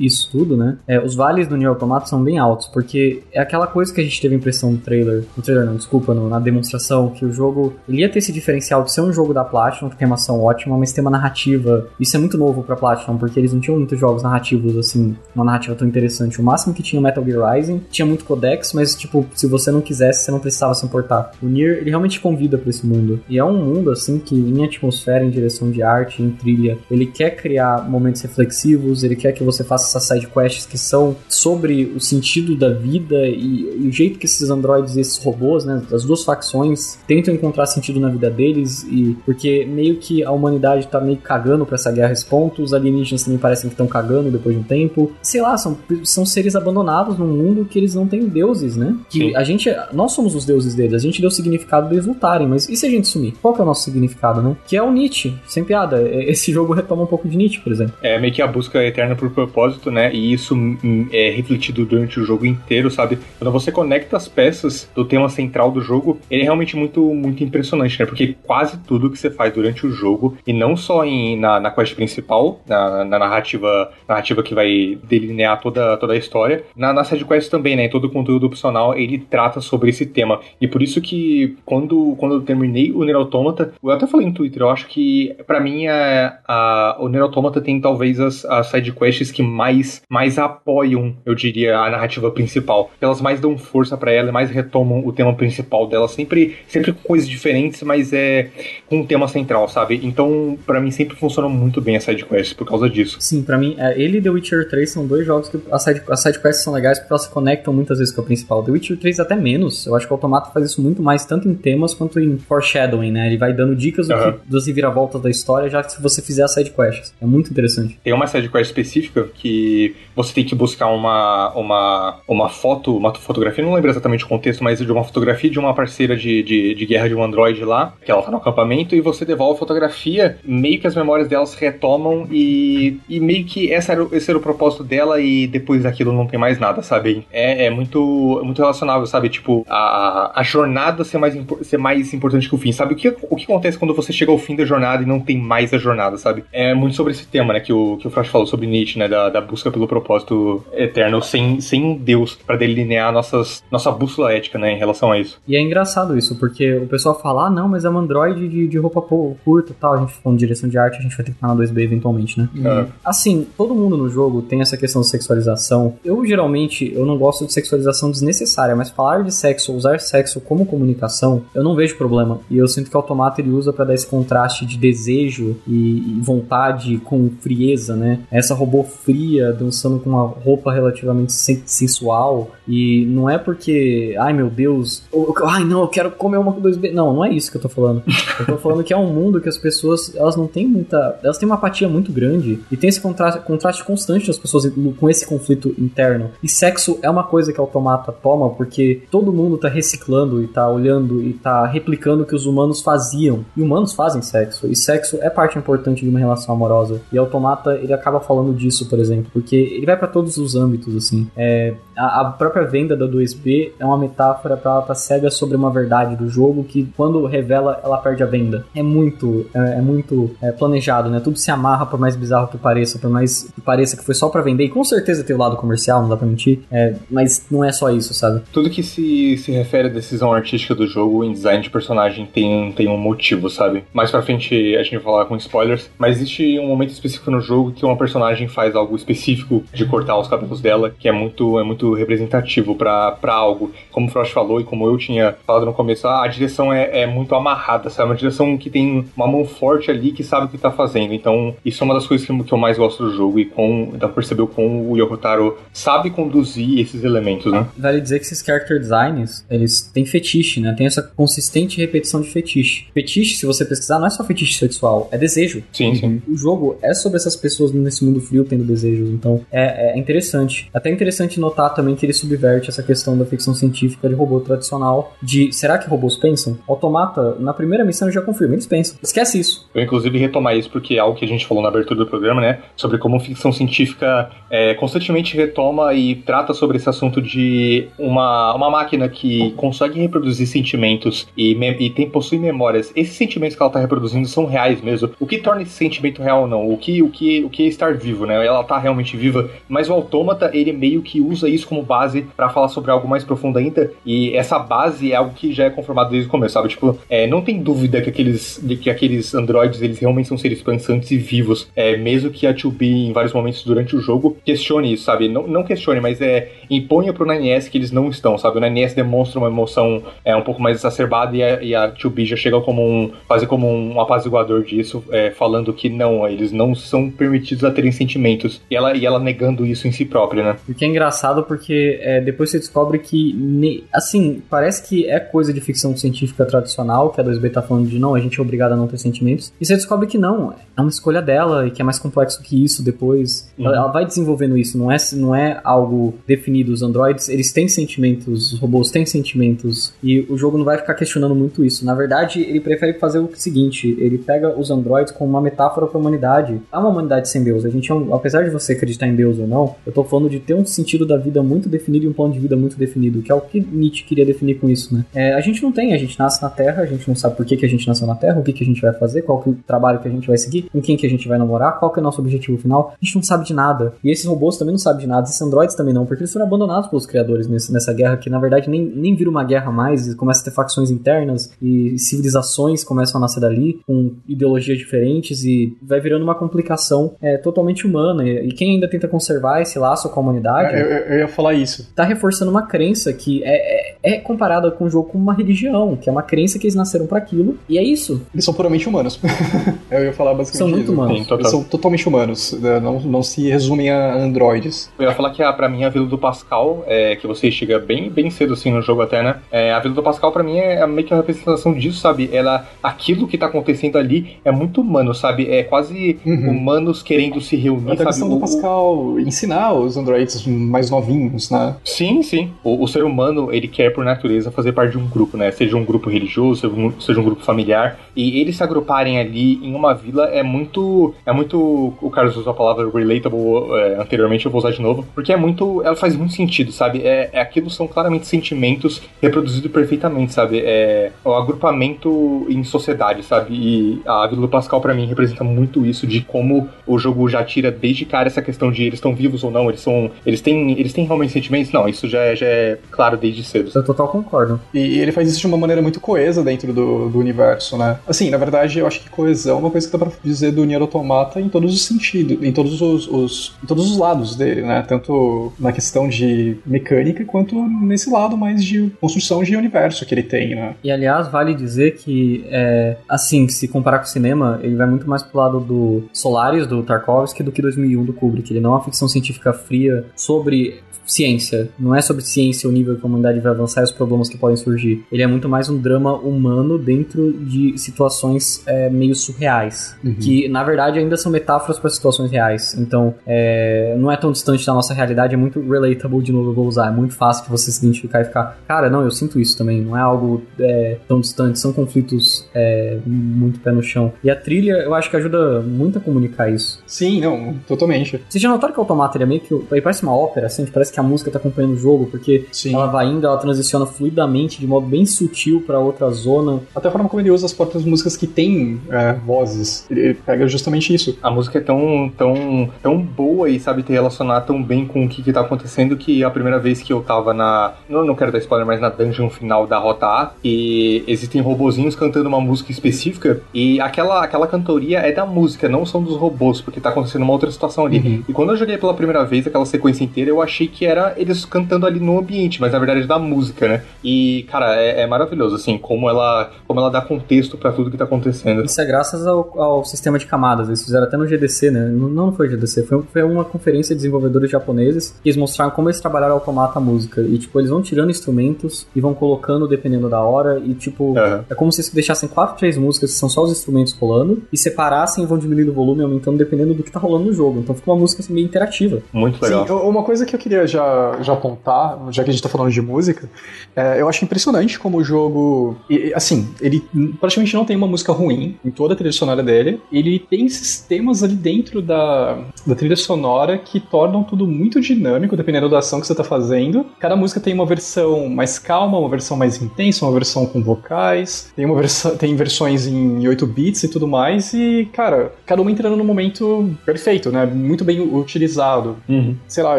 isso tudo, né? é, os vales do Nier Automata são bem altos, porque é aquela coisa que a gente teve a impressão no trailer, no trailer não, desculpa, no- na demonstração, que o jogo ele ia ter esse diferencial de ser um jogo da Platinum, que tem uma ação ótima, mas tem uma narrativa. Isso é muito novo pra Platinum, porque eles não tinham muitos jogos narrativos, assim, uma narrativa tão interessante. O máximo que tinha o Metal Gear Rising, tinha muito codex, mas, tipo, se você não quisesse, você não precisava se importar. O Nier, ele realmente convida pra esse mundo. E é um mundo, assim, que em atmosfera, em direção de arte, em trilha, ele quer criar momentos reflexivos, ele quer que você faça essas side quests que são sobre o sentido da vida e, e o jeito que esses androides e esses robôs, né, as as duas facções tentam encontrar sentido na vida deles e porque meio que a humanidade tá meio cagando pra essa guerra a esse ponto, os alienígenas também parecem que estão cagando depois de um tempo. Sei lá, são, são seres abandonados num mundo que eles não têm deuses, né? Que Sim. a gente, nós somos os deuses deles, a gente deu o significado deles lutarem, mas e se a gente sumir? Qual que é o nosso significado, né? Que é o Nietzsche, sem piada. É- Esse jogo retoma um pouco de Nietzsche, por exemplo. É meio que a busca eterna por propósito, né? E isso hum, é refletido durante o jogo inteiro, sabe? Quando você conecta as peças do tema central do jogo, ele é realmente muito, muito impressionante, né? Porque quase tudo que você faz durante o jogo, e não só em, na, na quest principal, na, na narrativa, narrativa que vai delinear toda, toda a história, na, na side quest também, né? Em todo o conteúdo opcional, ele trata sobre esse tema. E por isso que quando, quando eu terminei o Nier Automata, eu até falei no Twitter, eu acho que pra mim a, a, o Nier Automata tem talvez as, as quests que mais, mais apoiam, eu diria, a narrativa principal. Elas mais dão força pra ela, mais retomam o tema principal dela, sempre, sempre com coisas diferentes, mas é com um tema central, sabe? Então, pra mim sempre funcionam muito bem as side quests por causa disso. Sim, pra mim, é, ele e The Witcher 3 são dois jogos que as side, as side quests são legais porque elas se conectam muitas vezes com a principal. The Witcher 3 até menos. Eu acho que o Automata faz isso muito mais, tanto em temas quanto em foreshadowing, né? Ele vai dando dicas do Aham. que, das reviravoltas da história, já que se você fizer as side quests. É muito interessante. Tem uma side quest específica que você tem que buscar uma, uma, uma foto, uma fotografia, não lembro exatamente o contexto, mas de uma fotografia de uma parceira de, de, de guerra de um androide lá, que ela tá no acampamento, e você devolve a fotografia, meio que as memórias delas retomam e, e meio que era, esse era o propósito dela e depois daquilo não tem mais nada, sabe? É, é muito, muito relacionável, sabe? Tipo, a, a jornada ser mais, ser mais importante que o fim, sabe? O que, o que acontece quando você chega ao fim da jornada e não tem mais a jornada, sabe? É muito sobre esse tema, né? Que o, que o Frost falou sobre Nietzsche, né? Da, da busca pelo propósito eterno, sem, sem Deus pra delinear nossas, nossa bússola ética, né? Em relação a isso. E é engraçado isso, porque o pessoal fala, ah, não, mas é um android de, de roupa curta tal. A gente falando de direção de arte, a gente vai ter que falar na 2B eventualmente, né? Ah. Assim, todo mundo no jogo tem essa questão de sexualização. Eu, geralmente, eu não gosto de sexualização desnecessária, mas falar de sexo, usar sexo como comunicação, eu não vejo problema. E eu sinto que o Automata ele usa pra dar esse contraste de desejo e, e vontade com frieza, né? Essa robô fria, dançando com uma roupa relativamente sen- sensual. E não é porque, ai meu Deus, eu- eu- ai não, eu quero comer uma com dois b Não, não é isso que eu tô falando. Eu tô falando que é um mundo que as pessoas, elas não têm muita. Elas têm uma apatia muito grande e tem esse contraste, contraste constante das pessoas com esse conflito interno. E sexo é uma coisa que a automata toma porque todo mundo tá reciclando e tá olhando e tá replicando o que os humanos faziam. E humanos fazem sexo. E sexo é parte importante de uma relação amorosa. E a automata, ele acaba falando disso, por exemplo, porque ele vai para todos os âmbitos, assim. É, a, a própria venda da 2B é uma metáfora ela estar cega sobre uma verdade do jogo que quando revela, ela perde a venda. É muito, é, é muito é, planejado, né? Tudo se amarra, por mais bizarro que pareça, por mais que pareça que foi só pra vender. E com certeza tem o lado comercial, não dá pra mentir. É, mas não é só isso, sabe? Tudo que se, se refere à decisão artística do jogo em design de personagem tem, tem um motivo, sabe? Mais pra frente a gente vai falar com spoilers, mas existe um momento específico no jogo que uma personagem faz algo específico de cortar os cabelos dela, que é muito, é muito representativo pra algo. Como o Frost falou e como eu tinha falado no começo, a direção é, é muito amarrada, sabe? Uma direção que tem uma mão forte ali que sabe o que tá fazendo. Então, isso é uma das coisas que, que eu mais gosto do jogo e com, dá pra perceber como o Yokotaro sabe conduzir esses elementos, né? Vale dizer que esses character designs, eles têm fetiche, né? Tem essa consistente repetição de fetiche. Fetiche, se você pesquisar, não é só fetiche sexual, é desejo. Sim, sim. O jogo é sobre essas pessoas nesse mundo frio tendo desejos, então é, é interessante. Até interessante notar também que ele subverte essa questão da ficção científica de robô tradicional, de será que robôs pensam? Automata, na primeira missão já confirma, eles pensam. Esquece isso. Eu, inclusive, retomar isso porque é algo que a gente falou na abertura do programa, né? Sobre como ficção científica é, constantemente retoma e trata sobre esse assunto de uma, uma máquina que consegue reproduzir sentimentos e, e tem, possui memórias. Esses sentimentos que ela está reproduzindo são reais mesmo. O que torna esse sentimento real ou não? O que, o, que, o que é estar vivo, né? Ela tá realmente viva, mas o autômata, ele meio que usa isso como base para falar sobre algo mais profundo ainda. E essa base é algo que já é conformado desde o começo, sabe? Tipo, é, não tem dúvida que aqueles, que aqueles androides eles realmente são seres pensantes e vivos. É, mesmo que a 2B, em vários momentos durante o jogo, questione isso, sabe? Não, não questione, mas é imponha pro 9S que eles não estão, sabe? O 9S demonstra uma emoção é, um pouco mais exacerbada e a, e a 2B já chega como um. fazer como um apaziguador disso, é, falando que não, eles não são permitidos a terem sentimentos. E ela, e ela negando isso em si própria, né? O que é engraçado porque é, depois você descobre que, assim, parece que é coisa de ficção científica tradicional, que a 2B tá falando de não, a gente é obrigado a não ter sentimentos. E você descobre que não, é uma escolha dela e que é mais complexo que isso depois. Uhum. Ela, ela, vai desenvolvendo isso, não é, não é algo definido. Os androids, eles têm sentimentos, os robôs têm sentimentos e o jogo não vai ficar questionando muito isso. Na verdade, ele prefere fazer o seguinte: ele pega os androids como uma metáfora para a humanidade. Há uma humanidade sem Deus. A gente é um, apesar de você acreditar em Deus ou não, eu tô falando de ter um sentido da vida muito definido e um plano de vida muito definido, que é o que Nietzsche queria definir com isso, né? É, a gente não tem, a gente nasce na Terra, a gente não sabe por que, que a gente nasceu na Terra, o que, que a gente vai fazer, qual que é o trabalho que a gente vai seguir, com quem que a gente vai namorar, qual que é o nosso objetivo final. A gente não sabe de nada. E esses robôs também não sabem de nada, esses androids também não, porque eles foram abandonados pelos criadores nesse, nessa guerra que na verdade nem, nem vira uma guerra mais, e começa a ter facções internas e civilizações começam a nascer dali com ideologias diferentes e vai virando uma complicação é, totalmente humana. E, e quem ainda tenta conservar esse laço com a humanidade. É, eu, eu, ia falar isso. Tá reforçando uma crença que é, é, é comparada com o jogo como uma religião, que é uma crença que eles nasceram para aquilo, e é isso. Eles são puramente humanos. eu ia falar basicamente. São muito isso. humanos. Sim, eles são totalmente humanos, né? não, não se resumem a androides. Eu ia falar que a, pra mim a Vila do Pascal, é, que você chega bem, bem cedo assim no jogo até, né? É, a Vila do Pascal pra mim é meio que uma representação disso, sabe? Ela, aquilo que tá acontecendo ali é muito humano, sabe? É quase uhum. humanos querendo se reunir, Até a questão do Pascal ensinar os androids mais novinhos, né? Sim, sim. O, o, ser humano, ele quer por natureza fazer parte de um grupo, né? Seja um grupo religioso, seja um, seja um grupo familiar. E eles se agruparem ali em uma vila é muito. É muito. O Carlos usou a palavra relatable é, anteriormente, eu vou usar de novo. Porque é muito. Ela faz muito sentido, sabe? É, é aquilo são claramente sentimentos reproduzidos perfeitamente, sabe? É o agrupamento em sociedade, sabe? E a Vila do Pascal, para mim, representa muito isso de como o jogo já tira desde cara essa questão de eles estão vivos ou não, eles são. Eles têm. Eles têm realmente sentimentos? Não, isso já é, já é claro desde cedo. Eu total concordo. E ele faz isso de uma maneira muito coesa dentro do, do universo, né? Assim, na verdade, eu acho que coesão é uma coisa que dá pra dizer do Nier Automata em todos os sentidos, em todos os, os, em todos os lados dele, né? Tanto na questão de mecânica quanto nesse lado mais de construção de universo que ele tem, né? E aliás, vale dizer que, é, assim, se comparar com o cinema, ele vai muito mais pro lado do Solaris, do Tarkovsky, do que 2001 do Kubrick. Ele não é uma ficção científica fria sobre ciência. Não é sobre ciência o nível que a humanidade vai avançar e os problemas que podem surgir. Ele é muito mais um drama humano dentro de situações é, meio surreais. Uhum. Que, na verdade, ainda são metáforas para situações reais. Então, é, não é tão distante da nossa realidade, é muito relatable, de novo eu vou usar. É muito fácil de você se identificar e ficar, cara, não, eu sinto isso também. Não é algo é, tão distante, são conflitos é, muito pé no chão. E a trilha, eu acho que ajuda muito a comunicar isso. Sim, não, totalmente. Vocês já notaram que o Automata ele é meio que. Ele parece uma ópera, assim, parece que que a música tá acompanhando o jogo, porque Sim. ela vai indo, ela transiciona fluidamente, de modo bem sutil para outra zona. Até a forma como ele usa as próprias músicas que tem é, vozes, ele pega justamente isso. A música é tão, tão, tão boa e sabe te relacionar tão bem com o que, que tá acontecendo que a primeira vez que eu tava na. Não, não quero dar spoiler, mas na dungeon final da Rota A, e existem robozinhos cantando uma música específica, e aquela, aquela cantoria é da música, não são dos robôs, porque tá acontecendo uma outra situação ali. Uhum. E quando eu joguei pela primeira vez aquela sequência inteira, eu achei que era eles cantando ali no ambiente, mas na verdade é da música, né? E, cara, é, é maravilhoso, assim, como ela, como ela dá contexto para tudo que tá acontecendo. Isso é graças ao, ao, sistema de camadas. Eles fizeram até no GDC, né? Não, não foi GDC, foi, foi uma conferência de desenvolvedores japoneses que eles mostraram como eles trabalharam automata a música. E, tipo, eles vão tirando instrumentos e vão colocando dependendo da hora. E, tipo, uhum. é como se eles deixassem quatro, três músicas que são só os instrumentos rolando e separassem e vão diminuindo o volume, aumentando dependendo do que tá rolando no jogo. Então fica uma música assim, meio interativa. Muito legal. Sim, uma coisa que eu queria já, já apontar, já que a gente tá falando de música, é, eu acho impressionante como o jogo. E, assim, ele praticamente não tem uma música ruim em toda a trilha sonora dele. Ele tem sistemas ali dentro da, da trilha sonora que tornam tudo muito dinâmico, dependendo da ação que você tá fazendo. Cada música tem uma versão mais calma, uma versão mais intensa, uma versão com vocais, tem, uma versão, tem versões em 8 bits e tudo mais. E, cara, cada uma entrando no momento perfeito, né? Muito bem utilizado. Uhum. Sei lá,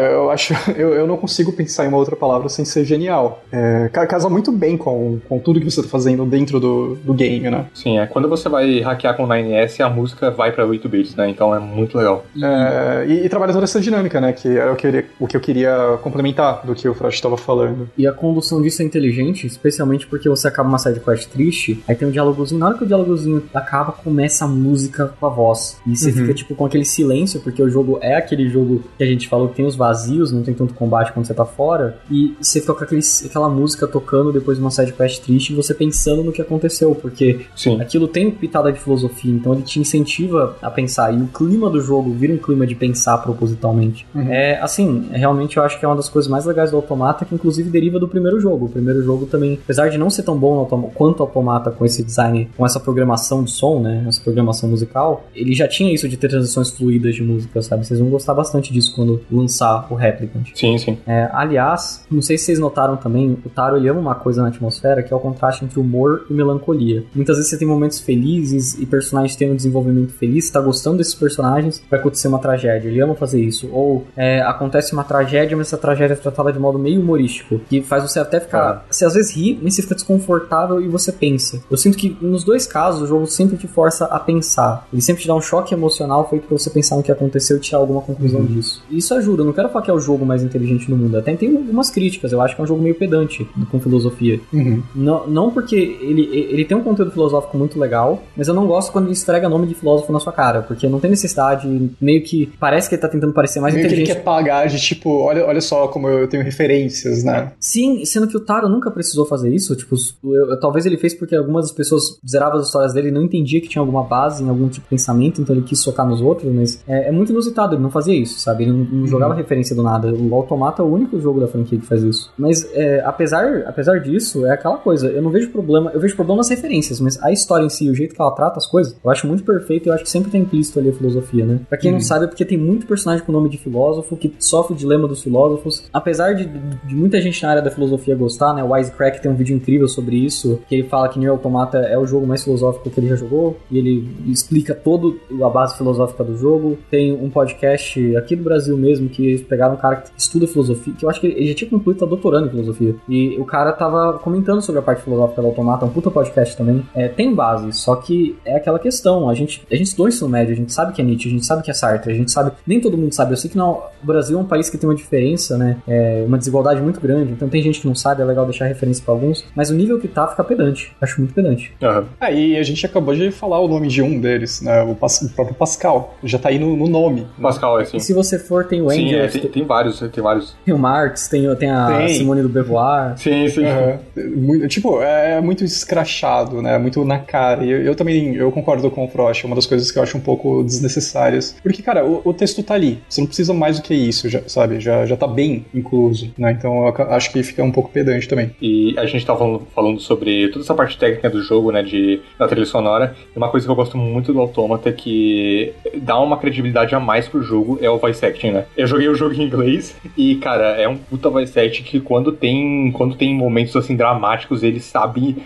eu acho. Eu, eu não consigo pensar em uma outra palavra sem ser genial. É, casa muito bem com, com tudo que você tá fazendo dentro do, do game, né? Sim, é. Quando você vai hackear com 9S, a música vai pra 8 bits, né? Então é muito legal. É, e, e, trabalha toda essa dinâmica, né? Que era o que, eu, o que eu queria complementar do que o Frost estava falando. E a condução disso é inteligente, especialmente porque você acaba uma side quest triste, aí tem um diálogozinho, na hora que o diálogozinho acaba, começa a música com a voz. E você uhum. fica, tipo, com aquele silêncio, porque o jogo é aquele jogo que a gente falou que tem os vazios, não tem tanto combate quando você tá fora, e você fica com aquele, aquela música tocando depois de uma side quest triste e você pensando no que aconteceu, porque Sim. aquilo tem pitada de filosofia, então ele te incentiva a pensar. E o clima do jogo vira um clima de pensar propositalmente. Uhum. É, assim, realmente eu acho que é uma das coisas mais legais do Automata, que inclusive deriva do primeiro jogo. O primeiro jogo também, apesar de não ser tão bom no Automa- quanto o Automata com esse design, com essa programação de som, né? Essa programação musical, ele já tinha isso de ter transições fluídas de música, sabe? Vocês vão gostar bastante disso quando lançar o Replicant. Sim, sim. É, aliás, não sei se vocês notaram também, o Taro ele ama uma coisa na atmosfera que é o contraste entre humor e melancolia. Muitas vezes você tem momentos felizes e personagens têm um desenvolvimento feliz, você tá gostando desses personagens, vai acontecer uma tragédia. Ele ama fazer isso. Ou é, acontece uma tragédia, mas essa tragédia é tratada de modo meio humorístico, que faz você até ficar. Você às vezes ri, mas você fica desconfortável e você pensa. Eu sinto que nos dois casos o jogo sempre te força a pensar. Ele sempre te dá um choque emocional feito pra você pensar no que aconteceu e tirar alguma conclusão disso. E isso ajuda. Eu não quero falar que é o jogo mais inteligente no mundo. Até tem algumas críticas. Eu acho que é um jogo meio pedante com filosofia. Uhum. Não, não porque ele, ele tem um conteúdo filosófico muito legal, mas eu não gosto quando ele esfrega nome de filósofo na sua cara, porque não tem necessidade, meio que parece que ele tá tentando parecer mais Meio que ele inteligente. quer pagar de tipo, olha, olha só como eu tenho referências, né? Sim, sendo que o Taro nunca precisou fazer isso, tipo, eu- eu- talvez ele fez porque algumas das pessoas zeravam as histórias dele e não entendia que tinha alguma base em algum tipo de pensamento, então ele quis socar nos outros, mas é, é muito inusitado, ele não fazia isso, sabe? Ele não, não jogava referência do nada. O Automata é o único jogo da franquia que faz isso. Mas é, apesar, apesar disso, é aquela coisa, eu não vejo problema, eu vejo problema nas referências, mas a história em si, o jeito que ela trata as coisas, eu acho muito perfeito e eu acho que sempre tem implícito ali a filosofia, né? Pra quem não sabe, é porque tem muito personagem com nome de filósofo que sofre o dilema dos filósofos. Apesar de, de muita gente na área da filosofia gostar, né? O Wisecrack tem um vídeo incrível sobre isso, que ele fala que Nier Automata é o jogo mais filosófico que ele já jogou, e ele explica todo a base filosófica do jogo. Tem um podcast aqui do Brasil mesmo, que eles pegaram um cara que estuda filosofia, que eu acho que ele já tinha concluído, tá doutorando em filosofia. E o cara tava comentando sobre a parte filosófica do Automata, um puta podcast também. É, tem base, só que é aquela questão, a gente, a gente estudou isso no médio, a gente sabe que é Nietzsche, a gente sabe que é Sartre, a gente sabe, nem todo mundo sabe, eu sei que não, o Brasil é um país que tem uma diferença, né, é, uma desigualdade muito grande, então tem gente que não sabe, é legal deixar referência pra alguns, mas o nível que tá fica pedante, acho muito pedante. Aham. Ah, e a gente acabou de falar o nome de um deles, né? O, Pas- o próprio Pascal. Já tá aí no, no nome. Pascal, é assim. E se você for, tem o Sim, é, tem, tem, tem vários, tem vários. tem o Marx, tem, tem a Tem. Simone do Beauvoir, Sim, sim. Aham. Muito- tipo, é muito escrachado, né? Muito na cara. E eu, eu também eu concordo com o Frost, é uma das coisas que eu acho um pouco desnecessárias. Porque, cara, o, o texto tá ali. Você não precisa mais do que isso, já, sabe? Já, já tá bem incluso, né? Então eu acho que fica um pouco pedante também. E a gente tava falando, falando sobre toda essa parte técnica do jogo, né, de, da trilha sonora. E uma coisa que eu gosto muito do Automata é que dá uma credibilidade a mais pro jogo é o voice acting, né? Eu joguei o jogo em inglês e, cara, é um puta voice acting que quando tem, quando tem momentos, assim, dramáticos, eles sabem,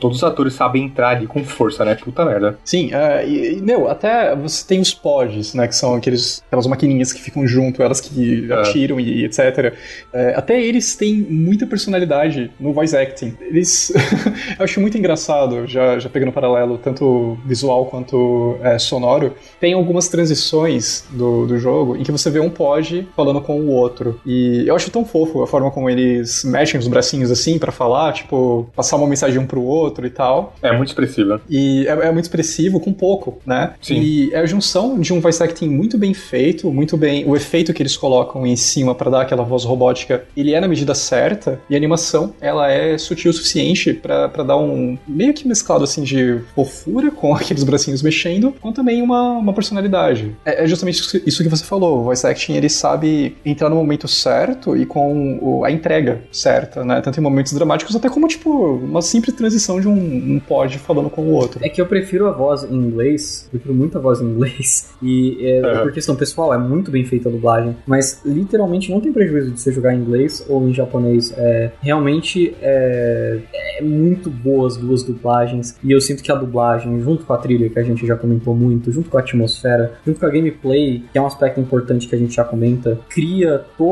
todos os atores sabem entrar ali com força, né? Puta merda. Sim, é, e, e, meu, até você tem os pods, né? Que são aqueles, aquelas maquininhas que ficam junto, elas que É. atiram e etc. É, até eles têm muita personalidade no voice acting. Eles. eu acho muito engraçado, já, já pegando paralelo, tanto visual quanto é, sonoro. Tem algumas transições do, do jogo em que você vê um pod falando com o outro. E eu acho tão fofo a forma como eles mexem os bracinhos assim pra falar, tipo, passar uma mensagem um pro outro e tal. É muito expressiva. E é, é muito expressivo com pouco, né? Sim. E é a junção de um voice acting muito bem feito, muito bem. O efeito que eles colocam em cima pra dar aquela voz robótica, ele é na medida certa. E a animação, ela é sutil o suficiente pra pra dar um. meio que mesclado assim de fofura com aqueles bracinhos mexendo, com também uma, uma personalidade. É, é justamente isso- isso que você falou. O voice acting, ele sabe entrar no momento certo e com o- a entrega certa, né? Tanto em momentos dramáticos, até como, tipo, uma simples transição de um, um pod falando com o outro. É que eu prefiro a voz em inglês, prefiro muito a voz em inglês. E é, Aham. por questão pessoal, é muito bem feita a dublagem. Mas literalmente não tem prejuízo de você jogar em inglês ou em japonês. É, realmente é, é muito boa as duas dublagens. E eu sinto que a dublagem, junto com a trilha, que a gente já comentou muito, junto com a atmosfera, junto com a gameplay, que é um aspecto importante que a gente já comenta, cria todo.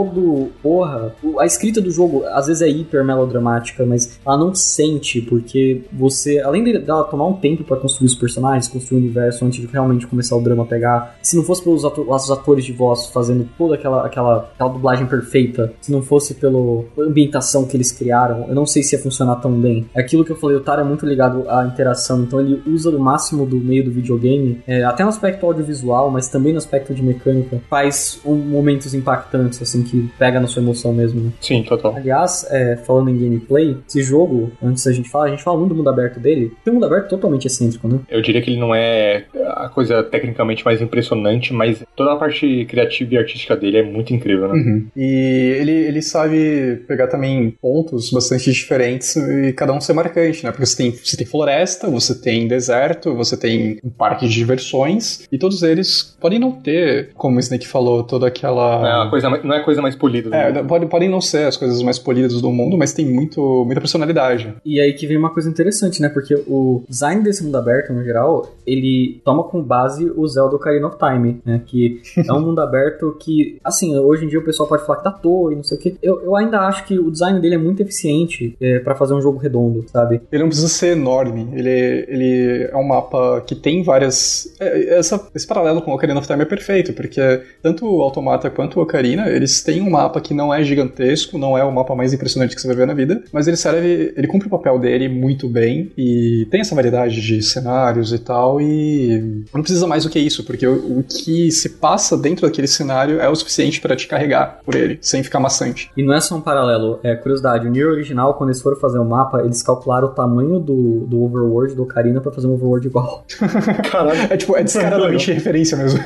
Porra, o- a escrita do jogo às vezes é hiper melodramática, mas ela não sente, porque você, além de- dela tomar um tempo pra construir os personagens, construir o universo antes de realmente começar o drama a pegar, se não fosse pelos ato- os atores de voz fazendo toda aquela, aquela, aquela dublagem perfeita, se não fosse pela ambientação que eles criaram, eu não sei se ia funcionar tão bem. Aquilo que eu falei, o Taro é muito ligado à interação, então ele usa o máximo do meio do videogame, é, até no aspecto audiovisual, mas também no aspecto de mecânica, faz um- momentos impactantes, assim, que pega na sua emoção mesmo, né? Sim, total. Aliás, é, falando em gameplay, esse jogo, antes da gente falar, a gente fala muito do mundo aberto dele, tem um mundo aberto totalmente excêntrico, né? Eu diria que ele não é a coisa tecnicamente mais impressionante, mas toda a parte criativa e artística dele é muito incrível, né? Uhum. E ele, ele sabe pegar também pontos bastante diferentes e cada um ser marcante, né? Porque você tem, você tem floresta, você tem deserto, você tem um parque de diversões, e todos eles podem não ter, como o Snake falou, toda aquela. Não é, a coisa, não é a coisa mais polida do É, mundo. podem, podem não ser as coisas mais polidas do mundo, mas tem muito, muita personalidade. E aí que vem uma coisa interessante, né? Porque o design desse mundo aberto, no geral, ele toma como base o Zelda Ocarina of Time, né? Que é um mundo aberto que, assim, hoje em dia o pessoal pode falar que tá à toa e não sei o quê. Eu, eu ainda acho que o design dele é muito eficiente é, para fazer um jogo redondo, sabe? Ele não precisa ser enorme, ele, ele é um mapa que tem várias. é, Essa, esse paralelo com o Ocarina of Time é perfeito, porque tanto o Automata quanto o Ocarina, eles têm um mapa que não é gigantesco, não é o mapa mais impressionante que você vai ver na vida, mas ele serve. ele cumpre o papel dele muito bem e tem essa variedade de cenários e tal, e não precisa mais do que isso, porque o, o que se passa dentro daquele cenário é o suficiente para te carregar por ele, sem ficar maçante. E não é só um paralelo, é curiosidade. O Nier original, quando eles foram fazer o mapa, eles calcularam o tamanho do, do overworld do Ocarina pra fazer um overworld igual. Caralho. É tipo, é descaradamente referência mesmo.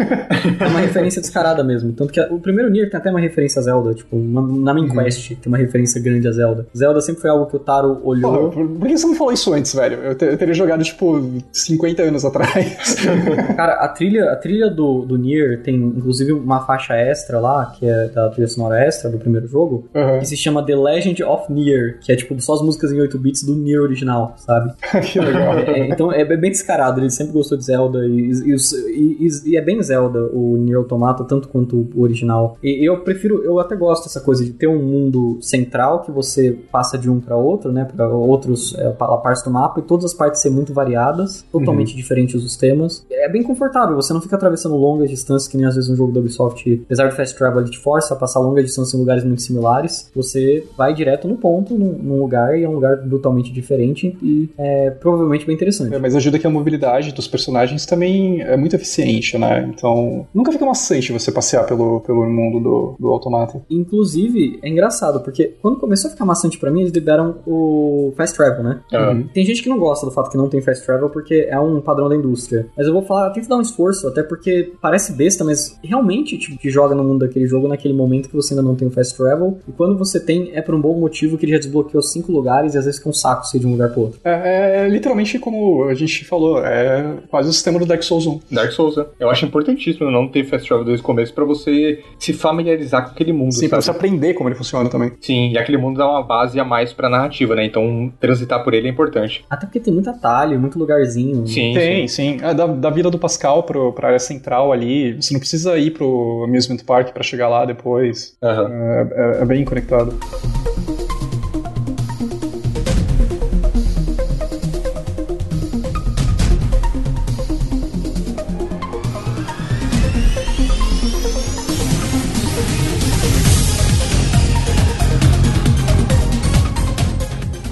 É uma referência descarada mesmo. Tanto que o primeiro Nier tem até uma referência a Zelda, tipo, na, na Main Quest tem uma referência grande a Zelda. Zelda sempre foi algo que o Taro olhou. por, por que você não falou isso antes, velho? Eu, te- eu teria jogado, tipo, 50 anos atrás. Cara, a trilha, a trilha do, do Nier tem inclusive uma faixa extra lá, que é da trilha sonora extra do primeiro jogo, Aham. que se chama The Legend of Nier, que é tipo só as músicas em 8 bits do Nier original, sabe? que legal. É, então é bem descarado, ele sempre gostou de Zelda e, e- e- e é bem Zelda o Nier Automata, tanto quanto o original. E eu prefiro, eu até gosto dessa coisa de ter um mundo central que você passa de um pra outro, né, para outros é, pa- partes do mapa e todas as partes ser muito variadas, totalmente diferentes os temas. É bem confortável, você não fica atravessando longas distâncias que nem às vezes um jogo da Ubisoft, apesar do Fast Travel ele te força a passar longas distâncias em lugares muito similares, você vai direto no ponto, num, num lugar e é um lugar brutalmente diferente e é provavelmente bem interessante. É, mas ajuda que a mobilidade dos personagens também é muito eficiente, né? Então, nunca fica maçante você passear pelo, pelo mundo do, do automata. Inclusive, é engraçado, porque quando começou a ficar maçante pra mim, eles liberam o Fast Travel, né? Uhum. Tem gente que não gosta do fato que não tem Fast Travel porque é um padrão da indústria. Mas eu vou falar, tenta dar um esforço, até porque parece besta, mas realmente tipo, te joga no mundo daquele jogo naquele momento que você ainda não tem o Fast Travel. E quando você tem, é por um bom motivo que ele já desbloqueou cinco lugares e às vezes fica um saco ser de um lugar pro outro. É, é literalmente como a gente falou, é quase o sistema do Dark Souls 1. Dark Souls, né? Eu acho importantíssimo não ter Fast Travel desde o começo pra você se familiarizar com aquele mundo, Sim, pra sabe? você aprender como ele funciona também. Sim, e aquele mundo dá uma base a mais pra narrativa, né? Então transitar por ele é importante. Até porque tem muito atalho, muito lugarzinho. Sim, Tem, sim. sim. É, da, da vida do Pascal pro, pra área central ali, você não precisa ir pro Amusement Park pra chegar lá depois. Aham. É, é- é bem conectado.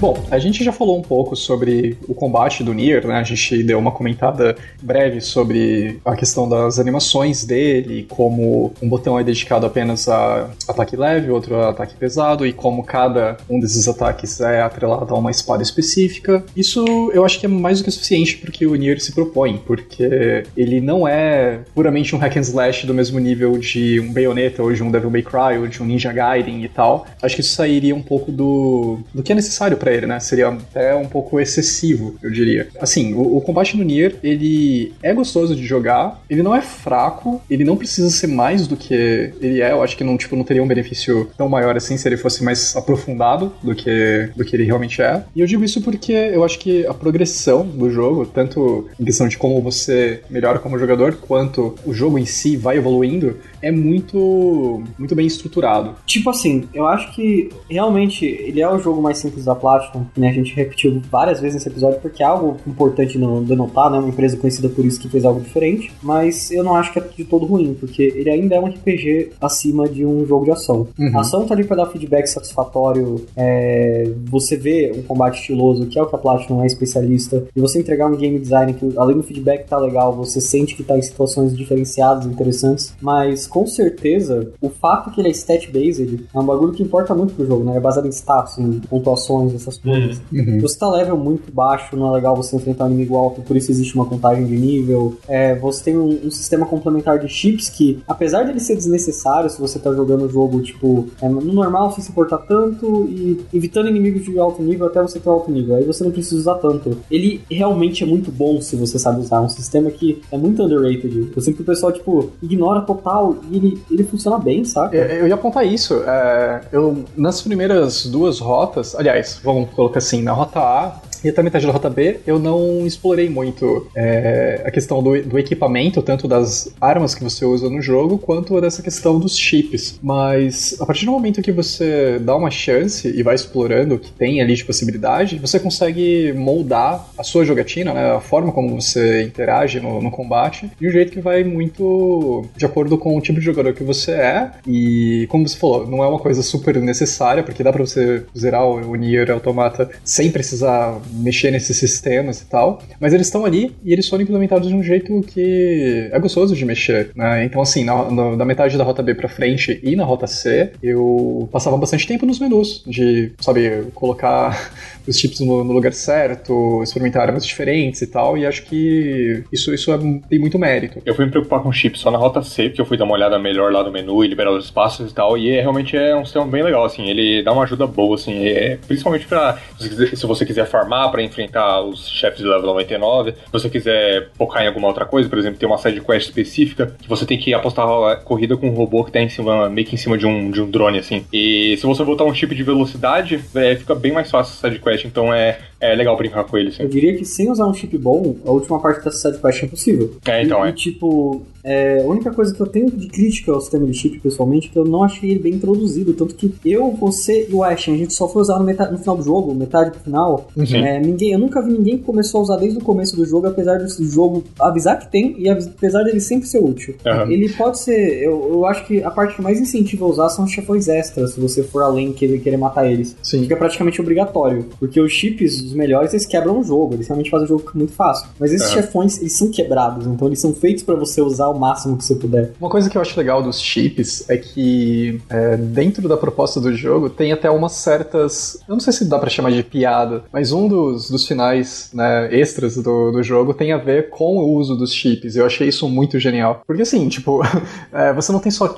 Bom, a gente já falou um pouco sobre o combate do Nier, né? A gente deu uma comentada breve sobre a questão das animações dele, como um botão é dedicado apenas a ataque leve, outro a ataque pesado, e como cada um desses ataques é atrelado a uma espada específica. Isso eu acho que é mais do que suficiente porque o Nier se propõe, porque ele não é puramente um hack and slash do mesmo nível de um Bayonetta ou de um Devil May Cry ou de um Ninja Gaiden e tal. Acho que isso sairia um pouco do, do que é necessário pra ele, né? Seria até um pouco excessivo, eu diria. Assim, o, o combate no Nier, ele é gostoso de jogar, ele não é fraco, ele não precisa ser mais do que ele é. Eu acho que não, tipo, não teria um benefício tão maior assim se ele fosse mais aprofundado do que, do que ele realmente é. E eu digo isso porque eu acho que a progressão do jogo, tanto em questão de como você melhora como jogador, quanto o jogo em si vai evoluindo, é muito, muito bem estruturado. Tipo assim, eu acho que realmente ele é o jogo mais simples da Platinum, Né? A gente repetiu várias vezes nesse episódio porque é algo importante no, de notar, né? Uma empresa conhecida por isso que fez algo diferente, mas eu não acho que é de todo ruim, porque ele ainda é um RPG acima de um jogo de ação. Uhum. A ação tá ali pra dar feedback satisfatório, é, você vê um combate estiloso, que é o que a Platinum é especialista, e você entregar um game design que, além do feedback tá legal, você sente que tá em situações diferenciadas, interessantes, mas com certeza, o fato que ele é stat-based é um bagulho que importa muito pro jogo, né? É baseado em status, em pontuações, essas coisas. Uhum. Você tá level muito baixo, não é legal você enfrentar um inimigo alto, por isso existe uma contagem de nível. É, você tem um, um sistema complementar de chips que, apesar dele ser desnecessário se você tá jogando o jogo, tipo, é, no normal sem se importar tanto e evitando inimigos de alto nível até você ter alto nível. Aí você não precisa usar tanto. Ele realmente é muito bom se você sabe usar. É um sistema que é muito underrated. Eu que o pessoal, tipo, ignora total e ele, ele funciona bem, saca? Eu, eu ia apontar isso. é, eu, nas primeiras duas rotas, aliás, vamos colocar assim, na rota A e até metade da rota B, eu não explorei muito é, a questão do, do equipamento, tanto das armas que você usa no jogo, quanto dessa questão dos chips. Mas a partir do momento que você dá uma chance e vai explorando o que tem ali de possibilidade, você consegue moldar a sua jogatina, né, a forma como você interage no, no combate, de um jeito que vai muito de acordo com o tipo de jogador que você é. E como você falou, não é uma coisa super necessária, porque dá pra você zerar o, o Nier Automata sem precisar mexer nesses sistemas e tal, mas eles estão ali e eles foram implementados de um jeito que é gostoso de mexer, né? Então, assim, na, na, da metade da rota B pra frente e na rota C, eu passava bastante tempo nos menus, de, sabe, colocar os chips no, no lugar certo, experimentar armas diferentes e tal, e acho que isso, isso é- tem muito mérito. Eu fui me preocupar com chips só na rota C, porque eu fui dar uma olhada melhor lá no menu e liberar os espaços e tal, e é, realmente é um sistema bem legal, assim, ele dá uma ajuda boa, assim, é, principalmente pra, se você quiser, farmar pra enfrentar os chefes de level 99, se você quiser focar em alguma outra coisa, por exemplo, tem uma side quest específica, que você tem que apostar a corrida com um robô que tá em cima, meio que em cima de um, de um drone, assim, e se você botar um chip de velocidade, é, fica bem mais fácil essa side quest, então é, é legal brincar com ele, assim. Eu diria que sem usar um chip bom, a última parte dessa sidequest é impossível. É, então, e, é. e, tipo, é, a única coisa que eu tenho de crítica ao sistema de chip, pessoalmente, é que eu não achei ele bem introduzido. Tanto que eu, você e o Ashen, a gente só foi usar no, metade, no final do jogo, metade pro final. Sim. É, ninguém, eu nunca vi ninguém que começou a usar desde o começo do jogo, apesar do jogo avisar que tem e apesar dele sempre ser útil. Aham. Ele pode ser. Eu, eu acho que a parte que mais incentiva a usar são os chefões extras, se você for além querer, querer matar eles. Sim. Fica praticamente obrigatório. Porque os chips, melhores, eles quebram o jogo. Eles realmente fazem o jogo muito fácil. Mas esses É. chefões, eles são quebrados. Então eles são feitos pra você usar o máximo que você puder. Uma coisa que eu acho legal dos chips é que é, dentro da proposta do jogo tem até umas certas. Eu não sei se dá pra chamar de piada, mas um dos, dos finais né, extras do, do jogo tem a ver com o uso dos chips. Eu achei isso muito genial. Porque assim, tipo, é, você não tem só,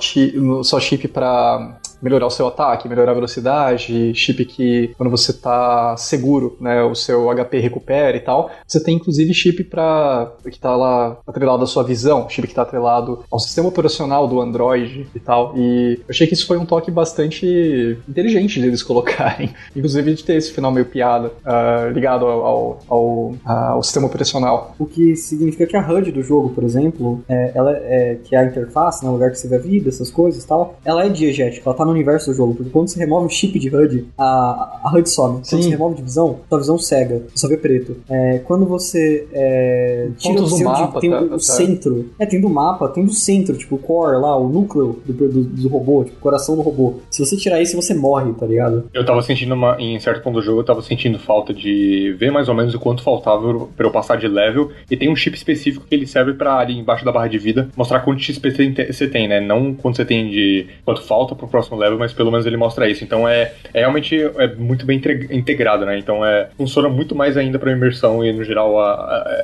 só chip pra melhorar o seu ataque, melhorar a velocidade, chip que quando você tá seguro, né, o seu HP recupera e tal. Você tem inclusive chip para que tá lá atrelado à sua visão, chip que tá atrelado ao sistema operacional do Android e tal. E eu achei que isso foi um toque bastante inteligente deles colocarem, inclusive de ter esse final meio piada ah, ligado ao, ao, ao sistema operacional. O que significa que a HUD do jogo, por exemplo, é, ela é, que é a interface, né, o lugar que você vê a vida, essas coisas e tal, ela é diegética, ela tá no universo do jogo. Porque quando você remove o chip de HUD, a, a HUD some. Quando Sim. você remove de visão, sua visão cega, você só vê preto. É, quando você é, tira Pontos o seu mapa, tem tá- o, tá. centro. É, tem do mapa, tem do centro, tipo o core lá, o núcleo do, do, do robô, tipo o coração do robô. Se você tirar isso, você morre, tá ligado? Eu tava sentindo, uma, em certo ponto do jogo, eu tava sentindo falta de ver mais ou menos o quanto faltava pra eu passar de level. E tem um chip específico que ele serve pra ali embaixo da barra de vida mostrar quanto XP você tem- você tem, né? Não quanto você tem de quanto falta pro próximo level, mas pelo menos ele mostra isso. Então é, é realmente é muito bem integrado, né? Então é funciona muito mais ainda pra imersão e no geral a-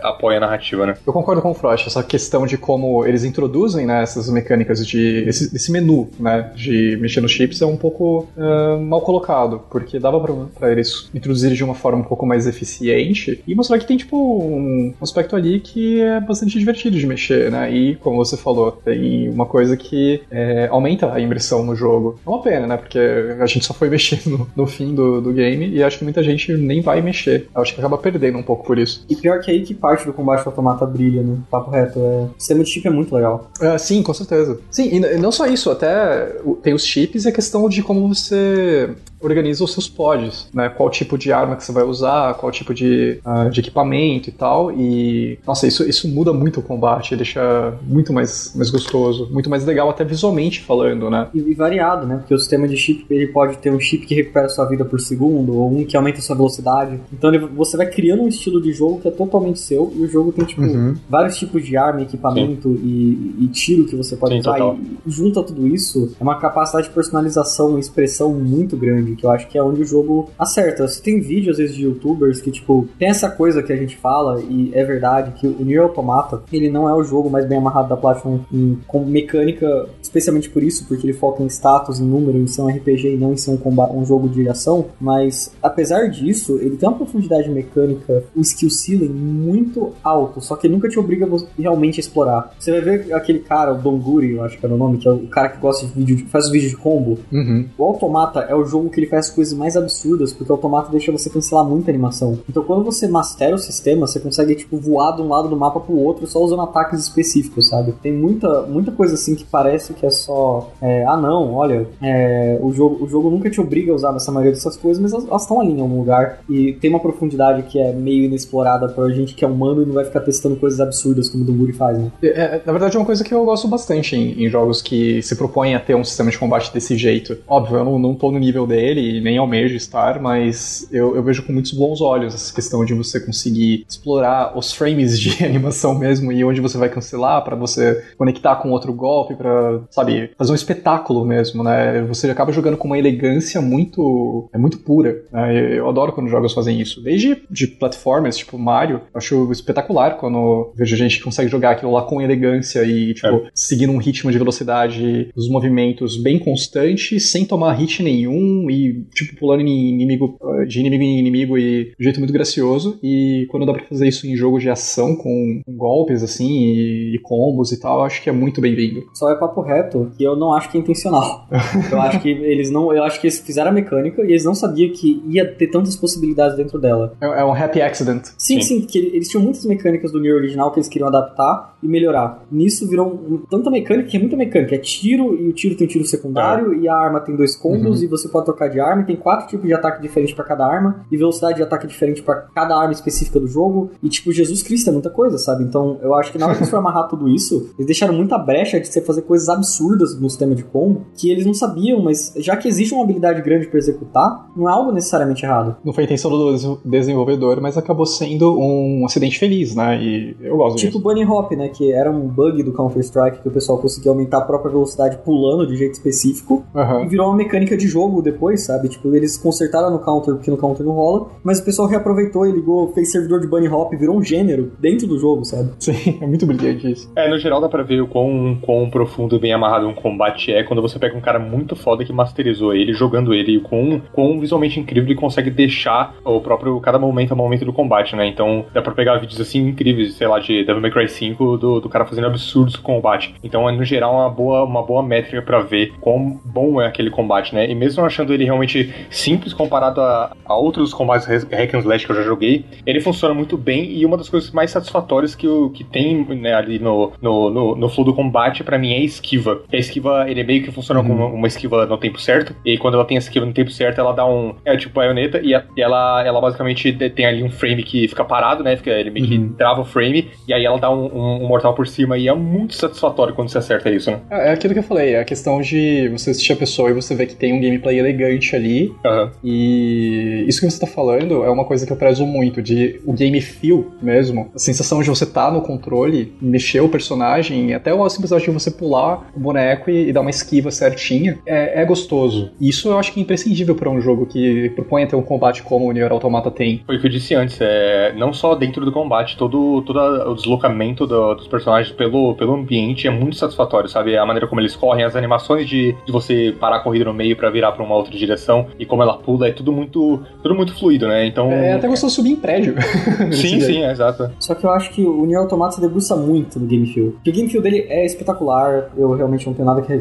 a- apoia a narrativa, né? Eu concordo com o Frost, essa questão de como eles introduzem né, essas mecânicas de. Esse, esse menu né, de mexer nos chips é um pouco ah, mal colocado, porque dava pra, pra eles introduzirem de uma forma um pouco mais eficiente e mostrar que tem tipo um aspecto ali que é bastante divertido de mexer, né? E como você falou, tem uma coisa que é, aumenta a imersão no jogo. É uma pena, né? Porque a gente só foi mexer no, no fim do, do game e acho que muita gente nem vai mexer. Eu acho que acaba perdendo um pouco por isso. E pior que aí que parte do combate automata brilha, né? Papo reto. É... O sistema de chip é muito legal. Ah, sim, com certeza. Sim, e não só isso, até tem os chips e a questão de como você organiza os seus pods, né? Qual tipo de arma que você vai usar, qual tipo de, uh, de equipamento e tal. E, nossa, isso, isso muda muito o combate, deixa muito mais, mais gostoso, muito mais legal, até visualmente falando, né? E, e variado, né? Porque o sistema de chip, ele pode ter um chip que recupera sua vida por segundo, ou um que aumenta sua velocidade. Então ele, você vai criando um estilo de jogo que é totalmente seu, e o jogo tem, tipo, uhum. vários tipos de arma, equipamento e, e, tiro que você pode Sim, usar. E, e junta tudo isso, é uma capacidade de personalização e expressão muito grande, que eu acho que é onde o jogo acerta. Você tem vídeo, às vezes, de youtubers que, tipo, tem essa coisa que a gente fala, e é verdade, que o Nier Automata, ele não é o jogo mais bem amarrado da Platinum com mecânica, especialmente por isso, porque ele foca em status, em número, em ser um RPG e não em ser um, combate, um jogo de ação, mas apesar disso, ele tem uma profundidade mecânica, o skill ceiling muito alto, só que nunca te obriga realmente a explorar. Você vai ver aquele cara, o Donguri, eu acho que era o nome, que é o cara que gosta de vídeo, faz os vídeos de combo. Uhum. O Automata é o jogo que ele faz coisas mais absurdas, porque o Automata deixa você cancelar muita animação. Então quando você mastera o sistema, você consegue, tipo, voar de um lado do mapa pro outro só usando ataques específicos, sabe? Tem muita, muita coisa assim que parece que é só. É, ah, não, olha, é, o, jogo, o jogo nunca te obriga a usar essa maioria dessas coisas, mas elas estão ali em algum lugar. E tem uma profundidade que é meio inexplorada pra gente que é humano e não vai ficar testando coisas absurdas como o Dunguri faz, né? É, é, na verdade, é uma coisa que eu gosto bastante em, em, jogos que se propõem a ter um sistema de combate desse jeito. Óbvio, eu não, não tô no nível dele, nem almejo estar, mas eu, eu vejo com muitos bons olhos essa questão de você conseguir explorar os frames de animação mesmo e onde você vai cancelar para você conectar com outro golpe, para sabe, fazer um espetáculo mesmo, né? Você acaba jogando com uma elegância muito é muito pura. Né? Eu adoro quando jogos fazem isso. Desde de platformers, tipo Mario, acho espetacular quando vejo gente que consegue jogar aquilo lá com elegância e tipo é. seguindo um ritmo de velocidade dos movimentos bem constante, sem tomar hit nenhum e tipo pulando em inimigo de inimigo em inimigo e de um jeito muito gracioso. E quando dá para fazer isso em jogo de ação com, com golpes assim e, e, combos e tal, acho que é muito bem-vindo. Só é papo reto que eu não acho que é intencional. eu acho que eles não, eu acho que eles fizeram a mecânica e eles não sabiam que ia ter tantas possibilidades dentro dela. É, é um happy accident. Sim, sim, sim que eles tinham muitas mecânicas do Nier original que eles queriam adaptar e melhorar. Nisso virou um, tanta mecânica que é muita mecânica. É tiro e o tiro tem tiro secundário é. e a arma tem dois combos uhum. e você pode trocar de arma e tem quatro tipos de ataque diferentes para cada arma e velocidade de ataque diferente para cada arma específica do jogo. E tipo, Jesus Cristo é muita coisa, sabe? Então eu acho que na hora que foram amarrar tudo isso, eles deixaram muita brecha de você fazer coisas absurdas no sistema de combo que eles não sabiam, mas já que existe uma habilidade grande para executar, não é algo necessariamente errado. Não foi a intenção do desenvolvedor, mas acabou sendo um acidente feliz, né? E eu gosto tipo disso. Tipo Bunny Hop, né? Que era um bug do Counter-Strike que o pessoal conseguia aumentar a própria velocidade pulando de jeito específico uhum. e virou uma mecânica de jogo depois, sabe? Tipo, eles consertaram no Counter porque no Counter não rola, mas o pessoal reaproveitou e ligou, fez servidor de Bunny Hop, virou um gênero dentro do jogo, sabe? Sim, é muito brilhante isso. É, no geral dá pra ver o quão, quão profundo e bem amarrado um combate é quando você pega um cara muito foda que masterizou ele, jogando ele, com quão visualmente incrível ele consegue deixar o próprio, cada momento a momento do combate, né? Então dá pra pegar vídeos assim incríveis, sei lá, de Devil May Cry 5, do, do cara fazendo absurdos com o combate. Então é, no geral, uma boa, uma boa métrica para ver quão bom é aquele combate, né? E mesmo achando ele realmente simples comparado a, a outros combates hack and slash que eu já joguei, ele funciona muito bem e uma das coisas mais satisfatórias que, o, que tem né, ali no, no, no, no flow do combate, para mim, é a esquiva. A esquiva, ele meio que funciona uhum. como uma esquiva no tempo certo, e quando ela tem a esquiva no tempo certo, ela dá um... É tipo baioneta, e, a, e ela, ela basicamente tem ali um frame que fica parado, né? Fica, ele meio uhum. que trava o frame, e aí ela dá um, um, um, mortal por cima, e é muito satisfatório quando você acerta isso, né? É, é aquilo que eu falei, é a questão de você assistir a pessoa e você vê que tem um gameplay elegante ali, uhum. e isso que você tá falando é uma coisa que eu prezo muito, de o game feel mesmo, a sensação de você tá no controle, mexer o personagem, até a simplicidade de você pular o boneco e, e dar uma esquiva certinha, é, é gostoso. Isso eu acho que é imprescindível para um jogo que propõe ter um combate como o Nier Automata tem. Foi o que eu disse antes, é, não só dentro do combate, todo, todo o deslocamento do, dos personagens pelo, pelo ambiente é muito satisfatório, sabe? A maneira como eles correm, as animações de, de você parar a corrida no meio para virar para uma outra direção e como ela pula, é tudo muito, tudo muito fluido, né? Então... É até gostoso subir em prédio. sim, sim, é, exato. Só que eu acho que o Nier Automata se debruça muito no game feel. Porque o game feel dele é espetacular, eu realmente não tenho nada que...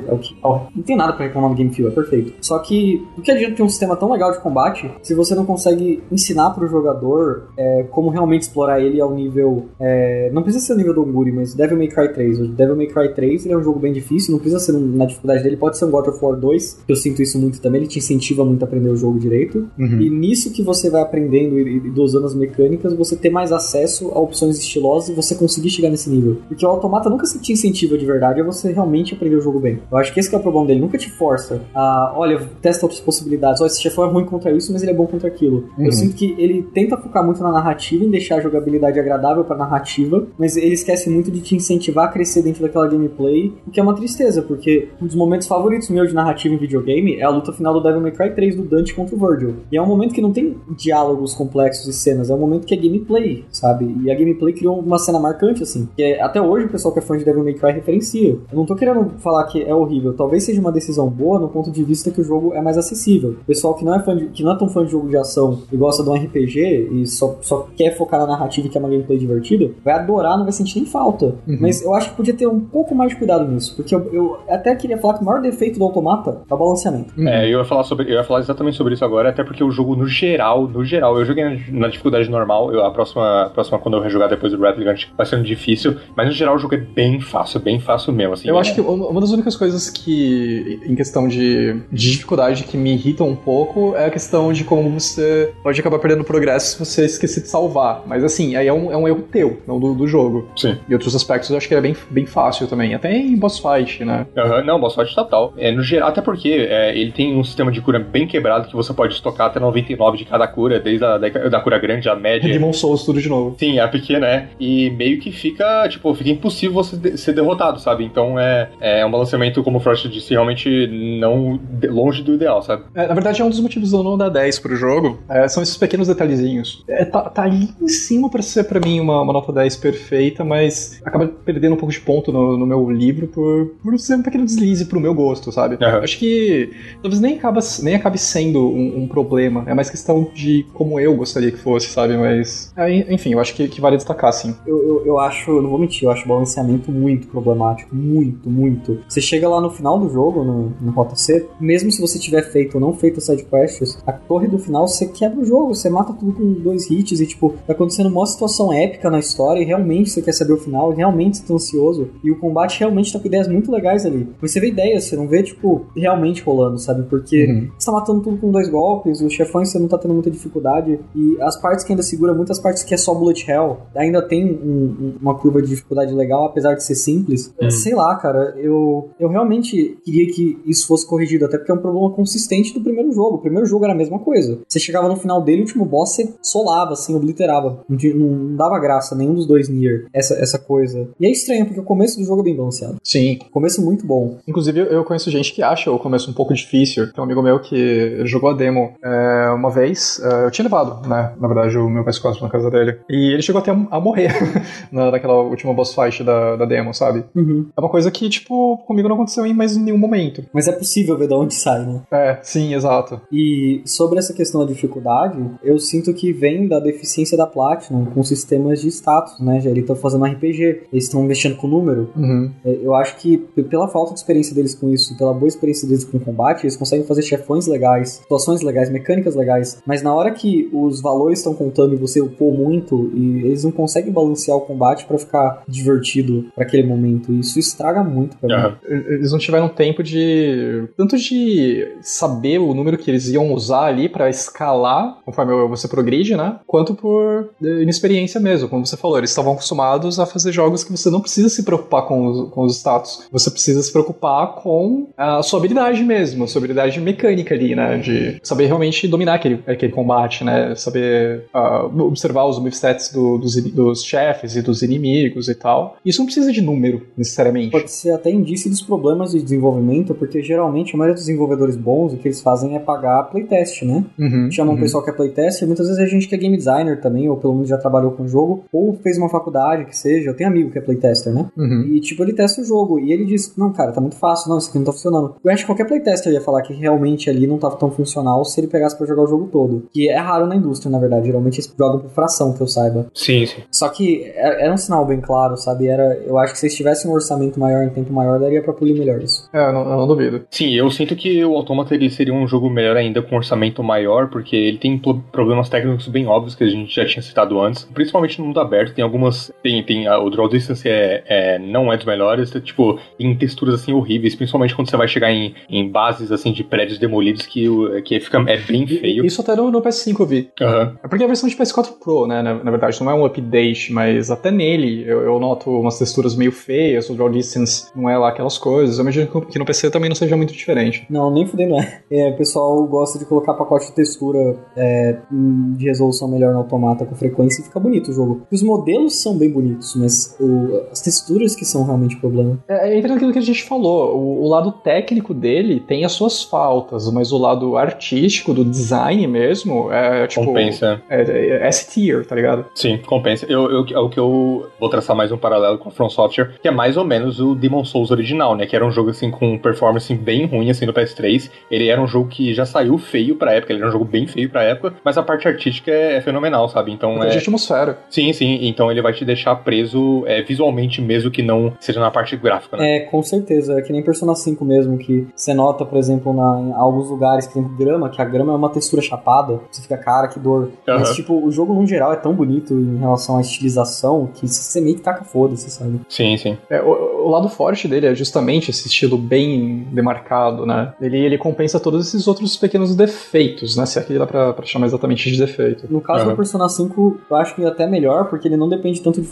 Não tenho nada pra reclamar do game feel, é perfeito. Só que, o que adianta ter um sistema tão legal de combate se você não consegue ensinar pro jogador é, como realmente explorar ele ao nível. É, não precisa ser o nível do Mas Devil May Cry 3. O Devil May Cry 3 ele é um jogo bem difícil, não precisa ser um, na dificuldade dele, pode ser um God of War 2, que eu sinto isso muito também, ele te incentiva muito a aprender o jogo direito. Uhum. E nisso que você vai aprendendo e, e dosando as mecânicas, você ter mais acesso a opções estilosas e você conseguir chegar nesse nível. Porque o automata nunca se te incentiva de verdade a você realmente aprender o jogo bem. Eu acho que esse que é o problema dele, nunca te força a, olha, testa outras possibilidades. Olha, esse chefão é ruim contra isso, mas ele é bom contra aquilo. Uhum. Eu sinto que ele tenta focar muito na narrativa, em deixar a jogabilidade agradável pra narrativa, mas ele esquece muito de te incentivar a crescer dentro daquela gameplay, o que é uma tristeza, porque um dos momentos favoritos meu de narrativa em videogame é a luta final do Devil May Cry 3 do Dante contra o Virgil. E é um momento que não tem diálogos complexos e cenas, é um momento que é gameplay, sabe? E a gameplay criou uma cena marcante, assim. Que é, até hoje o pessoal que é fã de Devil May Cry referencia. Eu não tô querendo falar que é horrível, talvez seja uma decisão boa no ponto de vista que o jogo é mais acessível. O pessoal que não é, fã de, que não é tão fã de jogo de ação e gosta de um RPG e só, só quer focar na narrativa e quer uma gameplay divertida, vai adorar, não vai sentir nem falta. Uhum. Mas eu acho que podia ter um pouco mais de cuidado nisso, porque eu, eu até queria falar que o maior defeito do automata é o balanceamento. Uhum. É, eu ia falar sobre, eu ia falar exatamente sobre isso agora, até porque o jogo no geral, no geral, eu joguei na, dificuldade normal, eu, a próxima, a próxima quando eu rejogar depois do Replicant vai sendo difícil, mas no geral o jogo é bem fácil, bem fácil mesmo, assim. Eu é- acho que uma uma das únicas coisas que, em questão de, de dificuldade, que me irritam um pouco é a questão de como você pode acabar perdendo progresso se você esquecer de salvar. Mas assim, aí é um, é um erro teu, não do, do jogo. Sim. E outros aspectos eu acho que é bem, bem fácil também. Até em boss fight, né? Aham, não, boss fight total. É, no geral, até porque é, ele tem um sistema de cura bem quebrado que você pode estocar até 99 de cada cura, desde a da, da cura grande, a média. Demon Souls tudo de novo. Sim, a pequena é. E meio que fica, tipo, fica impossível você de- ser derrotado, sabe? Então é, é um balanceamento, como o Frost disse, realmente não de- longe do ideal, sabe? É, na verdade, é um dos motivos eu não dar 10 pro jogo. É, são esses pequenos detalhezinhos. É, tá, tá ali em cima pra ser, pra mim, uma, uma nota 10 perfeita, mas acaba perdendo um pouco de ponto no, no meu livro por, por ser um pequeno deslize pro meu gosto, sabe? Aham. Acho que talvez nem, acaba, nem acabe sendo um, um problema. É mais questão de como eu gostaria que fosse, sabe? Mas. é, enfim, eu acho que, que vale destacar, sim. Eu, eu, eu acho, não vou mentir, eu acho o balanceamento muito problemático. Muito, muito. Você chega lá no final do jogo, no, no Rota C, mesmo se você tiver feito ou não feito as sidequests, a torre do final você quebra o jogo, você mata tudo com dois hits e, tipo, tá acontecendo uma situação épica na história e realmente você quer saber o final, e realmente você tá ansioso. E o combate realmente tá com ideias muito legais ali. Você vê ideias, você não vê, tipo, realmente rolando, sabe? Porque Uhum. você tá matando tudo com dois golpes, os chefões você não tá tendo muita dificuldade, e as partes que ainda segura, muitas partes que é só bullet hell, ainda tem um- um- uma curva de dificuldade legal, apesar de ser simples. Hum. Sei lá, cara, eu, eu realmente queria que isso fosse corrigido, até porque é um problema consistente do primeiro jogo. O primeiro jogo era a mesma coisa. Você chegava no final dele, o último boss você solava, assim, obliterava. Não- não dava graça, nenhum dos dois Nier, essa, essa coisa. E é estranho, porque o começo do jogo é bem balanceado. Sim. Começo muito bom. Inclusive, eu- conheço gente que acha o começo um pouco difícil. Tem um amigo meu que jogou a demo é, uma vez. é, eu tinha levado, né? Na verdade, o meu PS4 na casa dele. E ele chegou até a morrer na, naquela última boss fight da, da demo, sabe? Uhum. É uma coisa que, tipo, comigo não aconteceu em mais nenhum momento. Mas é possível ver de onde sai, né? É, sim, exato. E sobre essa questão da dificuldade, eu sinto que vem da deficiência da Platinum com sistemas de status, né? Já eles estão fazendo RPG, eles estão mexendo com o número. Uhum. É, Eu acho que pela falta de experiência deles com isso, pela boa experiência deles com o combate, eles conseguem fazer chefões legais, situações legais, mecânicas legais. Mas na hora que os valores estão contando e você upou muito, e eles não conseguem balancear o combate pra ficar divertido pra aquele momento. E isso estraga muito pra mim. Eles não tiveram tempo de. tanto de saber o número que eles iam usar ali pra escalar conforme você progride, né? Quanto por eh, inexperiência mesmo. Como você falou, eles estavam acostumados a fazer jogos que você não precisa se preocupar com os, com os status. Você precisa se preocupar com a sua habilidade mesmo, a sua habilidade mecânica ali, né? De saber realmente dominar aquele, aquele combate, né? Saber ah, observar os movestats do, dos, dos chefes e dos inimigos e tal. Isso não precisa de número, necessariamente. Pode ser até indício dos problemas de desenvolvimento, porque geralmente a maioria dos desenvolvedores bons o que eles fazem é pagar playtest, né? Uhum, Chamam uhum. um pessoal que é playtester, muitas vezes a gente que é game designer também, ou pelo menos já trabalhou com o jogo, ou fez uma faculdade, que seja. Eu tenho amigo que é playtester, né? Uhum. E tipo, ele testa o jogo e ele diz: Não, cara, tá muito fácil, não, isso aqui não tá funcionando. Eu acho que qualquer playtester ia falar que realmente ali não tava tão funcional se ele pegasse pra jogar o jogo todo. Que é raro na indústria, na verdade. Geralmente eles jogam por fração, que eu saiba. Sim, sim. Só que é- era um sinal bem claro, sabe? Era, eu acho que se eles tivessem um orçamento maior em tempo maior, daria pra polir melhor isso. É, eu não, eu não duvido. Sim, eu sinto que o Automata ele seria um jogo melhor ainda com um orçamento maior, porque ele tem pro- problemas técnicos bem óbvios que a gente já tinha citado antes. Principalmente no mundo aberto, tem algumas. Tem, tem o draw distance é, é, não é dos melhores, é, tipo, em texturas assim horríveis, principalmente quando você vai chegar em, em bases assim de prédios demolidos que, que fica, é bem feio. Isso até no, no PS5 eu vi. Uhum. É porque a versão de PS4 Pro, né, na, na, verdade, não é um update, mas até nele eu, eu noto umas texturas meio feias, o draw distance não é lá aquelas coisas. Eu imagino que no PC também não seja muito diferente. Não, nem fudendo é. é. O pessoal gosta de colocar pacote de textura é, de resolução melhor no automata com frequência e fica bonito o jogo. Os modelos são bem bonitos, mas o, as texturas que são realmente o problema. É, entra naquilo que a gente falou. O, o, lado técnico dele tem as suas faltas, mas o lado artístico, do design mesmo, é tipo. Compensa. É, é, é S-tier, tá ligado? Sim, compensa. Eu, eu, é o que eu vou traçar mais um paralelo com a From Software, que é mais ou menos o Demon Souls original, né? Que era um jogo assim com performance bem ruim assim no PS3. Ele era um jogo que já saiu feio pra época, ele era um jogo bem feio pra época, mas a parte artística é, é fenomenal, sabe? Então é. De atmosfera. Sim, sim. Então ele vai te deixar preso é, visualmente mesmo que não seja na parte gráfica, né? É, com certeza. É que nem Persona 5 mesmo, que você nota, por exemplo, na, em alguns lugares que tem grama, que a grama é uma textura chapada, você fica, cara, que dor. Uhum. Mas, tipo, o jogo no geral é tão bonito em relação à estilização que você meio que taca foda-se, sabe? Sim, sim. É, o, o, lado forte dele é justamente esse estilo bem demarcado, né? Ele, ele compensa todos esses outros pequenos defeitos, né? Se aqui dá pra, pra chamar exatamente de defeito. No caso uhum. do Persona 5, eu acho que é até melhor, porque ele não depende tanto de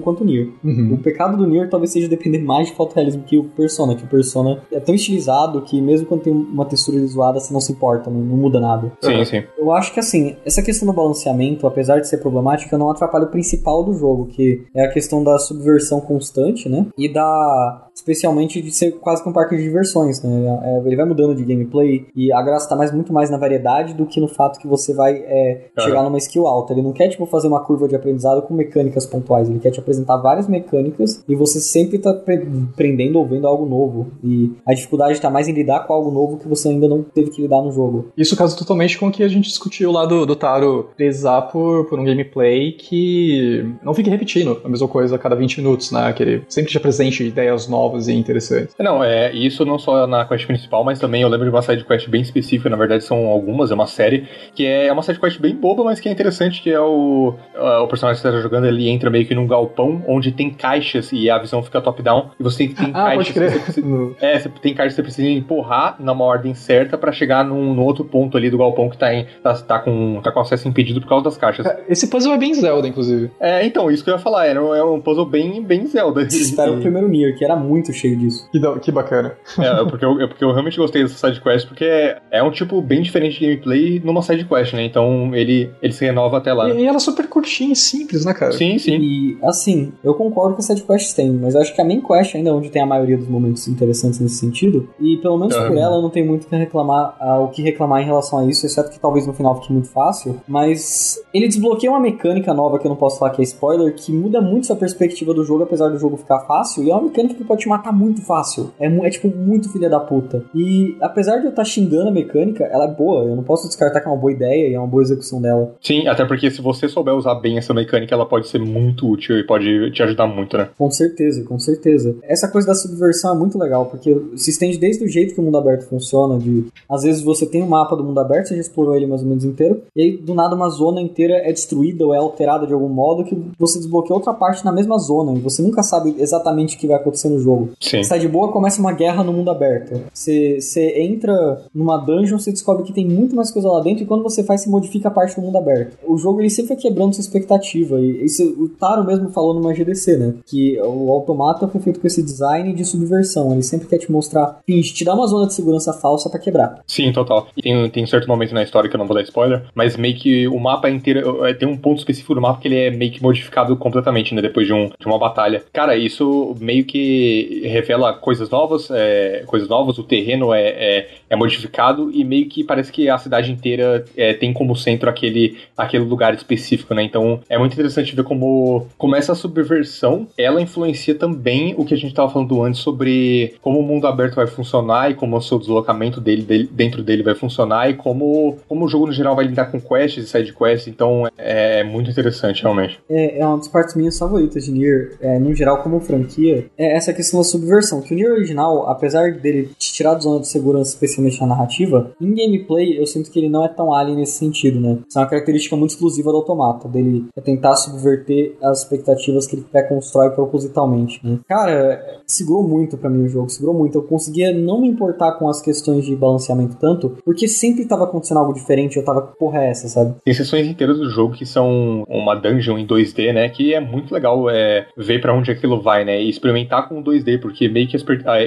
fotorrealismo quanto o Nier. Uhum. O pecado do Nier talvez seja depender mais de fotorrealismo que o Persona, que o Persona é tão estilizado que mesmo quando tem uma textura zoada, você não se importa, não, não muda nada. Sim, uhum. sim. Eu acho que assim, essa questão do balanceamento, apesar de ser problemática, não atrapalha o principal do jogo, que é a questão da subversão constante, né? E da especialmente de ser quase que um parque de diversões, né? É, ele vai mudando de gameplay e a graça tá mais, muito mais na variedade do que no fato que você vai é, chegar numa skill alta. Ele não quer, tipo, fazer uma curva de aprendizado com mecânicas pontuais, ele quer te apresentar várias mecânicas e você sempre tá aprendendo ou vendo algo novo. E a dificuldade tá mais em lidar com algo novo que você ainda não teve que lidar no jogo. Isso casa totalmente com o que a gente discutiu lá do, do Taro prezar por, por um gameplay que não fique repetindo a mesma coisa a cada 20 minutos, né? Que ele sempre te apresente ideias novas novas e interessantes. Não, é isso não só na quest principal, mas também eu lembro de uma side quest bem específica, na verdade são algumas, é uma série, que é uma side quest bem boba, mas que é interessante, que é o, o personagem que você tá jogando, ele entra meio que num galpão onde tem caixas e a visão fica top-down, e você tem ah, caixas... Pode crer. Precisa, é, você tem caixas que você precisa empurrar numa ordem certa para chegar num, num, outro ponto ali do galpão que tá, em, tá, tá, com, tá com acesso impedido por causa das caixas. Esse puzzle é bem Zelda, inclusive. É, então, isso que eu ia falar, era um, é um puzzle bem, bem Zelda. Espera o primeiro Nier, que era muito cheio disso. Que, que bacana. É, é, porque eu, é porque eu realmente gostei dessa side quest, porque é, é um tipo bem diferente de gameplay numa side quest, né? Então ele, ele se renova até lá. E, e ela é super curtinha e simples, né, cara? Sim, sim. E assim, eu concordo que a side quest tem, mas eu acho que a main quest ainda é onde tem a maioria dos momentos interessantes nesse sentido. E pelo menos por ela eu não tenho muito que reclamar, o que reclamar em relação a isso, exceto que talvez no final fique muito fácil. Mas ele desbloqueia uma mecânica nova que eu não posso falar que é spoiler, que muda muito sua perspectiva do jogo, apesar do jogo ficar fácil. E é uma mecânica que pode te matar muito fácil. É, é tipo muito filha da puta. E apesar de eu estar tá xingando a mecânica, ela é boa. Eu não posso descartar que é uma boa ideia e é uma boa execução dela. Sim, até porque se você souber usar bem essa mecânica, ela pode ser muito útil pode te ajudar muito, né? Com certeza, com certeza. Essa coisa da subversão é muito legal, porque se estende desde o jeito que o mundo aberto funciona, de às vezes você tem um mapa do mundo aberto, você já explorou ele mais ou menos inteiro, e aí do nada uma zona inteira é destruída ou é alterada de algum modo que você desbloqueia outra parte na mesma zona, e você nunca sabe exatamente o que vai acontecer no jogo. Sim. Sai de boa, começa uma guerra no mundo aberto. Você, você entra numa dungeon, você descobre que tem muito mais coisa lá dentro, e quando você faz, se modifica a parte do mundo aberto. O jogo ele sempre vai quebrando sua expectativa, e isso, o Taro mesmo falou numa GDC, né? Que o automata foi feito com esse design de subversão. Ele sempre quer te mostrar, finge, te dá uma zona de segurança falsa para quebrar. Sim, total. E tem, tem um certo momento na história que eu não vou dar spoiler, mas meio que o mapa inteiro. É, tem um ponto específico do mapa que ele é meio que modificado completamente, né? Depois de, um, de uma batalha. Cara, isso meio que revela coisas novas, é, coisas novas, o terreno é, é, é, modificado e meio que parece que a cidade inteira é, tem como centro aquele, aquele lugar específico, né? Então é muito interessante ver como, como essa subversão ela influencia também o que a gente estava falando antes sobre como o mundo aberto vai funcionar e como o seu deslocamento dele, dele dentro dele vai funcionar e como, como o jogo no geral vai lidar com quests e side quests. Então é, é muito interessante, realmente. É, é uma das partes minhas favoritas de Nier, é, no geral, como franquia, é essa questão da subversão. Que o Nier original, apesar dele te tirar da zona de segurança, especialmente na narrativa, em gameplay eu sinto que ele não é tão alien nesse sentido, né? Isso é uma característica muito exclusiva do automata, dele é tentar subverter as expectativas expectativas que ele pré-constrói propositalmente, né? Cara, segurou muito para mim o jogo, segurou muito. Eu conseguia não me importar com as questões de balanceamento tanto, porque sempre tava acontecendo algo diferente, eu tava, porra, é essa, sabe? Tem sessões inteiras do jogo que são uma dungeon em 2D, né? Que é muito legal é, ver para onde aquilo vai, né? E experimentar com 2D, porque meio que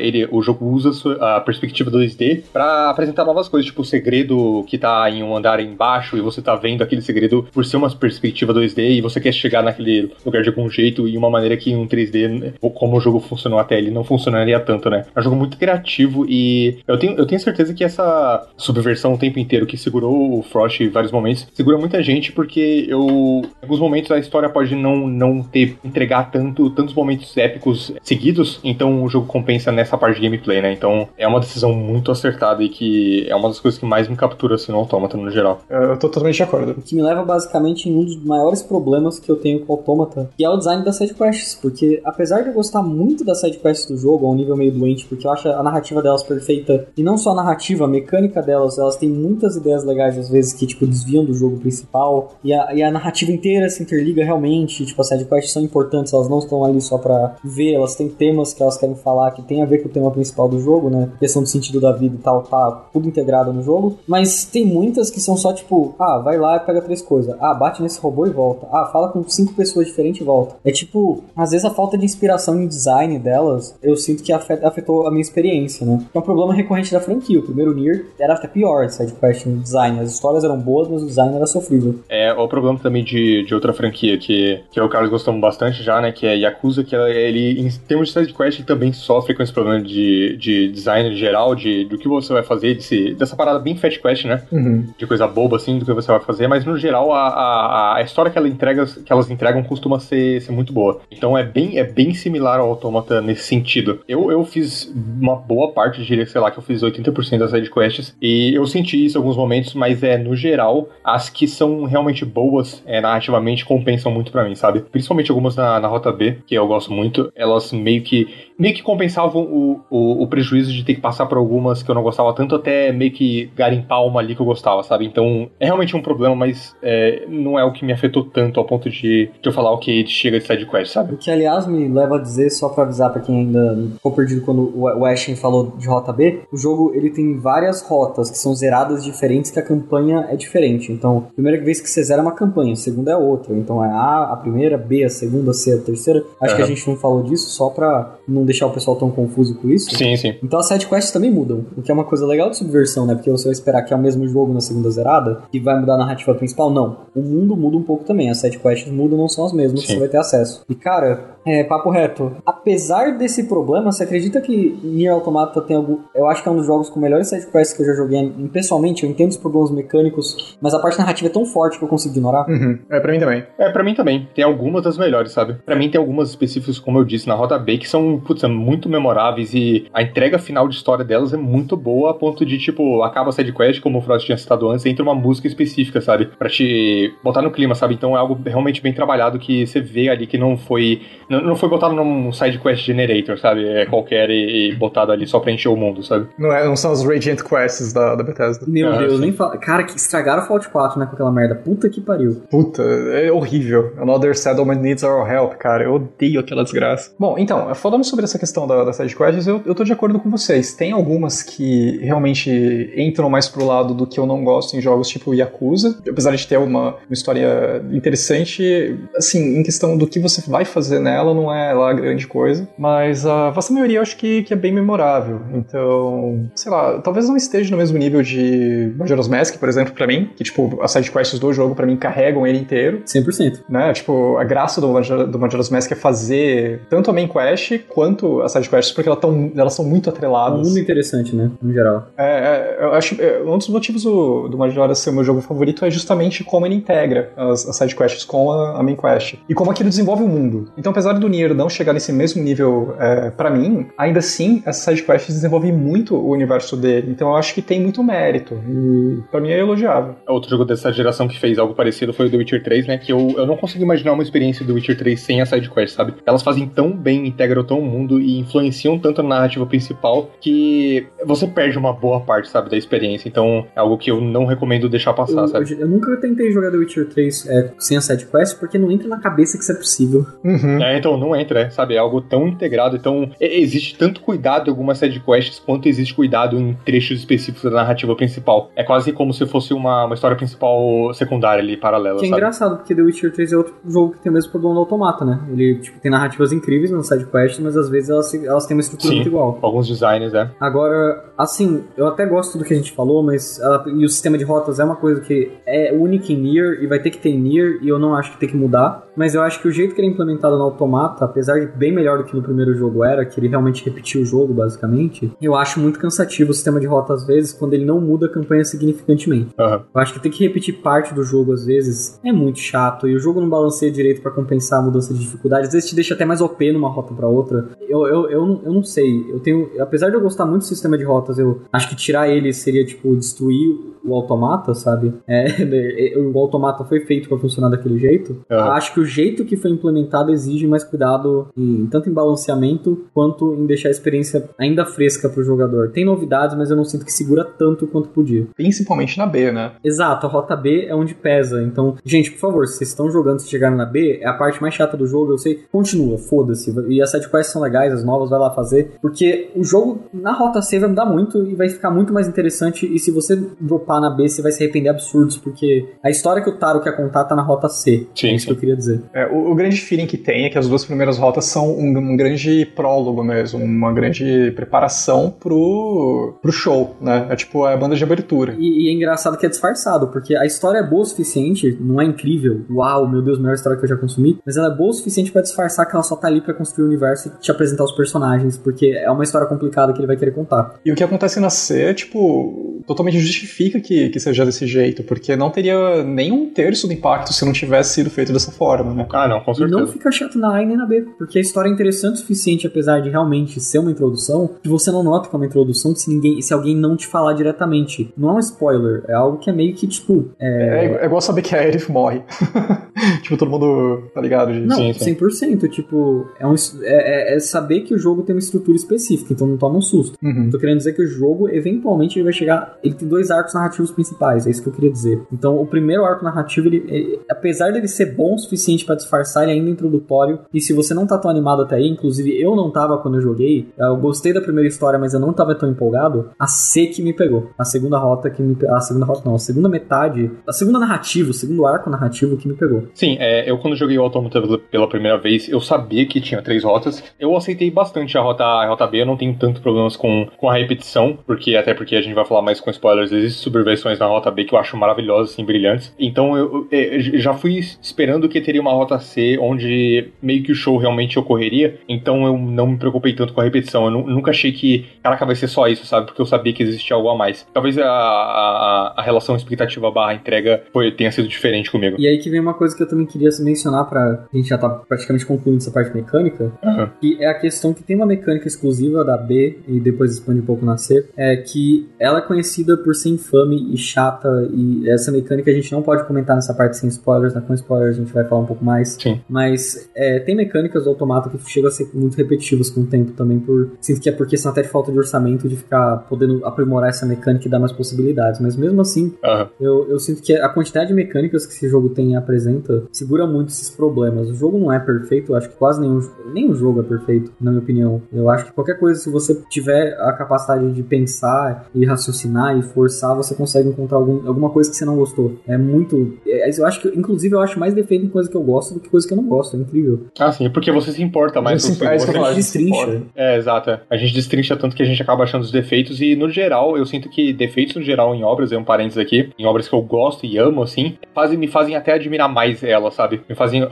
ele, o jogo usa a perspectiva 2D para apresentar novas coisas, tipo o segredo que tá em um andar embaixo e você tá vendo aquele segredo por ser uma perspectiva 2D e você quer chegar naquele lugar de algum jeito e uma maneira que em um 3D, como o jogo funcionou até ele, não funcionaria tanto, né? É um jogo muito criativo e eu tenho, eu tenho certeza que essa subversão o tempo inteiro que segurou o Frost em vários momentos, segura muita gente porque eu, em alguns momentos a história pode não, não ter, entregar tanto, tantos momentos épicos seguidos, então o jogo compensa nessa parte de gameplay, né? Então é uma decisão muito acertada e que é uma das coisas que mais me captura assim no Autômata no geral. Eu tô totalmente de acordo. O que me leva basicamente em um dos maiores problemas que eu tenho com o Autômata, que é o design das sidequests, porque apesar de eu gostar muito das sidequests do jogo, a um nível meio doente, porque eu acho a narrativa delas perfeita, e não só a narrativa, a mecânica delas, elas têm muitas ideias legais às vezes que, tipo, desviam do jogo principal, e a, e a narrativa inteira se interliga realmente, tipo, as sidequests são importantes, elas não estão ali só pra ver, elas têm temas que elas querem falar que tem a ver com o tema principal do jogo, né? Questão do sentido da vida e tal, tá tudo integrado no jogo, mas tem muitas que são só tipo, ah, vai lá e pega três coisas, ah, bate nesse robô e volta, ah, fala com cinco pessoas diferentes e volta. É tipo, às vezes a falta de inspiração em design delas, eu sinto que afetou a minha experiência, né? É um problema recorrente da franquia. O primeiro Nier era até pior, sidequest no design. As histórias eram boas, mas o design era sofrível. É, o problema também de, de outra franquia que, que o Carlos gostou bastante já, né? Que é Yakuza, que ele, em termos de sidequest, ele também sofre com esse problema de, de design geral, de do que você vai fazer, de dessa parada bem fat quest, né? Uhum. De coisa boba, assim, do que você vai fazer, mas no geral a, a, a história que, ela entrega, que elas entregam costuma ser, ser muito boa. Então é bem, é bem similar ao Automata nesse sentido. Eu, eu fiz uma boa parte, diria, sei lá, que eu fiz 80% das sidequests, e eu senti isso em alguns momentos, mas é, no geral, as que são realmente boas, é, narrativamente, compensam muito para mim, sabe? Principalmente algumas na, na Rota B, que eu gosto muito, elas meio que meio que compensavam o, o, o, prejuízo de ter que passar por algumas que eu não gostava tanto, até meio que garimpar uma ali que eu gostava, sabe? Então é realmente um problema, mas é, não é o que me afetou tanto ao ponto de, de eu falar, ok, chega de sidequest, sabe? O que, aliás, me leva a dizer, só pra avisar pra quem ainda ficou perdido quando o Ashen falou de rota B, o jogo ele tem várias rotas que são zeradas diferentes, que a campanha é diferente. Então, primeira vez que você zera é uma campanha, a segunda é outra. Então é A, a primeira, B, a segunda, C, a terceira. Acho uhum. que a gente não falou disso só pra não deixar o pessoal tão confuso com isso. Sim, sim. Então as sidequests também mudam, o que é uma coisa legal de subversão, né? Porque você vai esperar que é o mesmo jogo na segunda zerada e vai mudar a narrativa principal. Não. O mundo muda um pouco também. As sidequests mudam, não são as mesmas sim. Vai ter acesso. E cara, é, papo reto. Apesar desse problema, você acredita que Nier Automata tem algum. Eu acho que é um dos jogos com melhores sidequests que eu já joguei. Pessoalmente, eu entendo os problemas mecânicos, mas a parte narrativa é tão forte que eu consigo ignorar. Uhum. É, pra mim também. É, pra mim também. Tem algumas das melhores, sabe? Pra mim tem algumas específicas, como eu disse, na Rota B, que são, putz, muito memoráveis e a entrega final de história delas é muito boa, a ponto de, tipo, acaba a sidequest, como o Frost tinha citado antes, entra uma música específica, sabe? Pra te botar no clima, sabe? Então é algo realmente bem trabalhado que você vê ali que não foi. Não, não foi botado num side quest generator, sabe? É qualquer e, e, botado ali só pra encher o mundo, sabe? Não, é, não são os Radiant Quests da, da Bethesda. Meu ah, Deus, sim. nem fala. Cara, que estragaram o Fallout 4, né? Com aquela merda. Puta que pariu. Puta, é horrível. Another settlement needs our help, cara. Eu odeio aquela desgraça. Bom, então, falando sobre essa questão da, da side quests, eu, eu tô de acordo com vocês. Tem algumas que realmente entram mais pro lado do que eu não gosto em jogos tipo Yakuza. Apesar de ter uma, uma história interessante, assim, em questão do que você vai fazer nela, não é lá grande coisa, mas a vasta maioria eu acho que, que é bem memorável. Então, sei lá, talvez não esteja no mesmo nível de Majora's Mask, por exemplo, para mim, que tipo, as sidequests do jogo para mim carregam ele inteiro. 100%. Né? Tipo, a graça do, do Majora's Mask é fazer tanto a main quest quanto as sidequests, porque elas, tão, elas são muito atreladas. Mundo interessante, né, no geral. É, é eu acho, é, um dos motivos do, do Majora's ser o meu jogo favorito é justamente como ele integra as, as sidequests com a, a main quest. E como aquilo desenvolve o mundo. Então, apesar do Nier não chegar nesse mesmo nível é, para mim, ainda assim, essa sidequest desenvolve muito o universo dele. Então eu acho que tem muito mérito. E pra mim é elogiável. Outro jogo dessa geração que fez algo parecido foi o The Witcher 3, né? Que eu, eu não consigo imaginar uma experiência do Witcher 3 sem a sidequest, sabe? Elas fazem tão bem, integram tão o mundo e influenciam tanto a narrativa principal que você perde uma boa parte, sabe, da experiência. Então é algo que eu não recomendo deixar passar, eu, sabe? Eu, eu, nunca tentei jogar The Witcher 3 é, sem a sidequest porque não entra na cabeça que que isso é possível. Uhum. É, então não entra, é, sabe? É algo tão integrado, então existe tanto cuidado em algumas sidequests quanto existe cuidado em trechos específicos da narrativa principal. É quase como se fosse uma, uma história principal secundária ali, paralela, que é sabe? engraçado, porque The Witcher 3 é outro jogo que tem o mesmo problema do automata, né? Ele, tipo, tem narrativas incríveis nas sidequests, mas às vezes elas, elas têm uma estrutura Sim, muito igual. alguns designs, é. Agora, assim, eu até gosto do que a gente falou, mas ela, e o sistema de rotas é uma coisa que é única em Nier e vai ter que ter em Nier e eu não acho que tem que mudar. Mas eu acho que o jeito que ele é implementado no Automata, apesar de bem melhor do que no primeiro jogo era, que ele realmente repetiu o jogo, basicamente, eu acho muito cansativo o sistema de rota às vezes, quando ele não muda a campanha significantemente. Uhum. Eu acho que ter que repetir parte do jogo às vezes é muito chato, e o jogo não balanceia direito para compensar a mudança de dificuldade, às vezes te deixa até mais OP numa rota para outra. Eu, eu, eu, eu não sei, eu tenho, apesar de eu gostar muito do sistema de rotas, eu acho que tirar ele seria, tipo, destruir o automata, sabe? É, o automata foi feito para funcionar daquele jeito. Uhum. Acho que o jeito que foi implementado exige mais cuidado, em, tanto em balanceamento quanto em deixar a experiência ainda fresca pro jogador. Tem novidades, mas eu não sinto que segura tanto quanto podia. Principalmente na B, né? Exato, a rota B é onde pesa. Então, gente, por favor, se vocês estão jogando, se chegaram na B, é a parte mais chata do jogo, eu sei. Continua, foda-se. E as sidequests são legais, as novas, vai lá fazer. Porque o jogo na rota C vai mudar muito e vai ficar muito mais interessante. E se você dropar na B, você vai se arrepender absurdos, porque a história que o Taro quer contar tá na rota C. Sim, é isso sim. que eu queria dizer. É, o, o, grande feeling que tem é que as duas primeiras rotas são um, um grande prólogo mesmo, uma grande preparação pro, pro show, né? É tipo a banda de abertura. E, e, é engraçado que é disfarçado, porque a história é boa o suficiente, não é incrível, uau, meu Deus, melhor história que eu já consumi, mas ela é boa o suficiente para disfarçar que ela só tá ali para construir o universo e te apresentar os personagens, porque é uma história complicada que ele vai querer contar. E o que acontece na C, tipo, totalmente justifica que, que seja desse jeito, porque não teria nem um terço do impacto se não tivesse sido feito dessa forma, né? Ah, não, com certeza. E não fica chato na A e nem na B, porque a história é interessante o suficiente, apesar de realmente ser uma introdução, que você não nota que é uma introdução se, ninguém, se alguém não te falar diretamente. Não é um spoiler, é algo que é meio que, tipo... É, é, é igual saber que a Aerith morre. tipo, todo mundo tá ligado disso. Não, sim, sim. 100%. Tipo, é, um, é, é, saber que o jogo tem uma estrutura específica, então não toma um susto. Uhum. Tô querendo dizer que o jogo, eventualmente, ele vai chegar... Ele tem dois arcos narrativos principais, é isso que eu queria dizer. Então, o primeiro arco narrativo, ele, ele apesar dele ser bom o suficiente para disfarçar, ele é ainda introdutório. E se você não tá tão animado até aí, inclusive eu não tava quando eu joguei, eu gostei da primeira história, mas eu não tava tão empolgado, a C que me pegou. A segunda rota que me A segunda rota não, a segunda metade, a segunda narrativa, o segundo arco narrativo que me pegou. Sim, é, eu quando joguei o Automata pela primeira vez, eu sabia que tinha três rotas. Eu aceitei bastante a rota A e a rota B, eu não tenho tanto problemas com, com a repetição, porque até porque a gente vai falar mais com spoilers, existem subversões na rota B que eu acho maravilhosas, assim, brilhantes. Então eu, eu, eu já fui esperando que teria uma rota C onde meio que o show realmente ocorreria, então eu não me preocupei tanto com a repetição. Eu nunca achei que, caraca, vai ser só isso, sabe? Porque eu sabia que existia algo a mais. Talvez a, a, a relação expectativa barra entrega foi, tenha sido diferente comigo. E aí que vem uma coisa que eu também queria mencionar pra. A gente já tá praticamente concluindo essa parte mecânica, uhum. que é a questão que tem uma mecânica exclusiva da B e depois expande um pouco na C, é que ela é conhecida por ser infame e chata, e essa mecânica a gente não pode comentar nessa parte sem spoilers, né? Com spoilers a gente vai falar um pouco mais. Sim. Mas é, tem mecânicas do automata que chegam a ser muito repetitivas com o tempo também, por. Sinto que é por questão até de falta de orçamento de ficar podendo aprimorar essa mecânica e dar mais possibilidades. Mas mesmo assim, uhum. eu, eu sinto que a quantidade de mecânicas que esse jogo tem e apresenta segura muito esses problemas. O jogo não é perfeito, eu acho que quase nenhum, nenhum jogo é perfeito, na minha opinião. Eu acho que qualquer coisa, se você tiver a capacidade de pensar e raciocinar e forçar, você consegue encontrar algum, alguma coisa que você não gostou. É muito. É, eu acho que, inclusive, eu acho mais defeito em coisa que eu gosto do que coisa que eu não gosto. É incrível. Ah, sim, porque você se importa mais com você. Você a gente destrincha. É, exato. A gente destrincha tanto que a gente acaba achando os defeitos e, no geral, eu sinto que defeitos no geral em obras, é um parênteses aqui, em obras que eu gosto e amo, assim, fazem, me fazem até admirar mais ela, sabe? Me fazem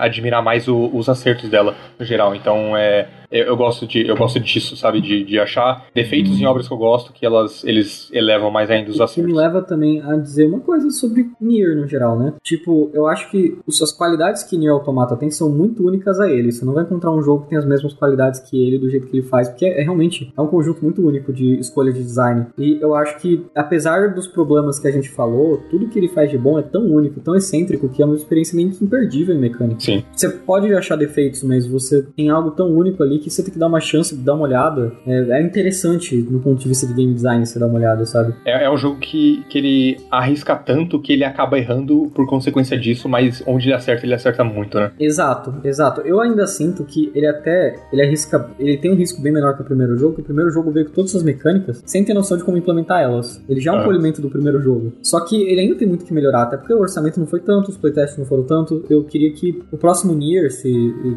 admirar mais o, os acertos dela, no geral. Então, é eu, eu, gosto de eu gosto disso, sabe, de, de achar defeitos em obras que eu gosto que elas eles elevam mais ainda os acertos. Que me leva também a dizer uma coisa sobre Nier no geral, né? Tipo, eu acho que as qualidades que Nier Automata tem são muito únicas a ele. Você não vai encontrar um jogo que tem as mesmas qualidades que ele do jeito que ele faz, porque é, é realmente é um conjunto muito único de escolha de design. E eu acho que apesar dos problemas que a gente falou, tudo que ele faz de bom é tão único, tão excêntrico que é uma experiência meio que imperdível em mecânica. Sim. Você pode achar defeitos, mas você tem algo tão único ali que você tem que dar uma chance de dar uma olhada. É, é interessante no ponto de vista de game design você dar uma olhada. sabe? É, é um jogo que, que ele arrisca tanto que ele acaba errando por consequência disso, mas onde ele acerta, ele acerta muito, né? Exato, exato. Eu ainda sinto que ele até, ele arrisca, ele tem um risco bem menor que o primeiro jogo, que o primeiro jogo veio com todas as mecânicas, sem ter noção de como implementar elas. Ele já é um Ah. polimento do primeiro jogo. Só que ele ainda tem muito que melhorar, até porque o orçamento não foi tanto, os playtests não foram tanto. Eu queria que o próximo Nier, se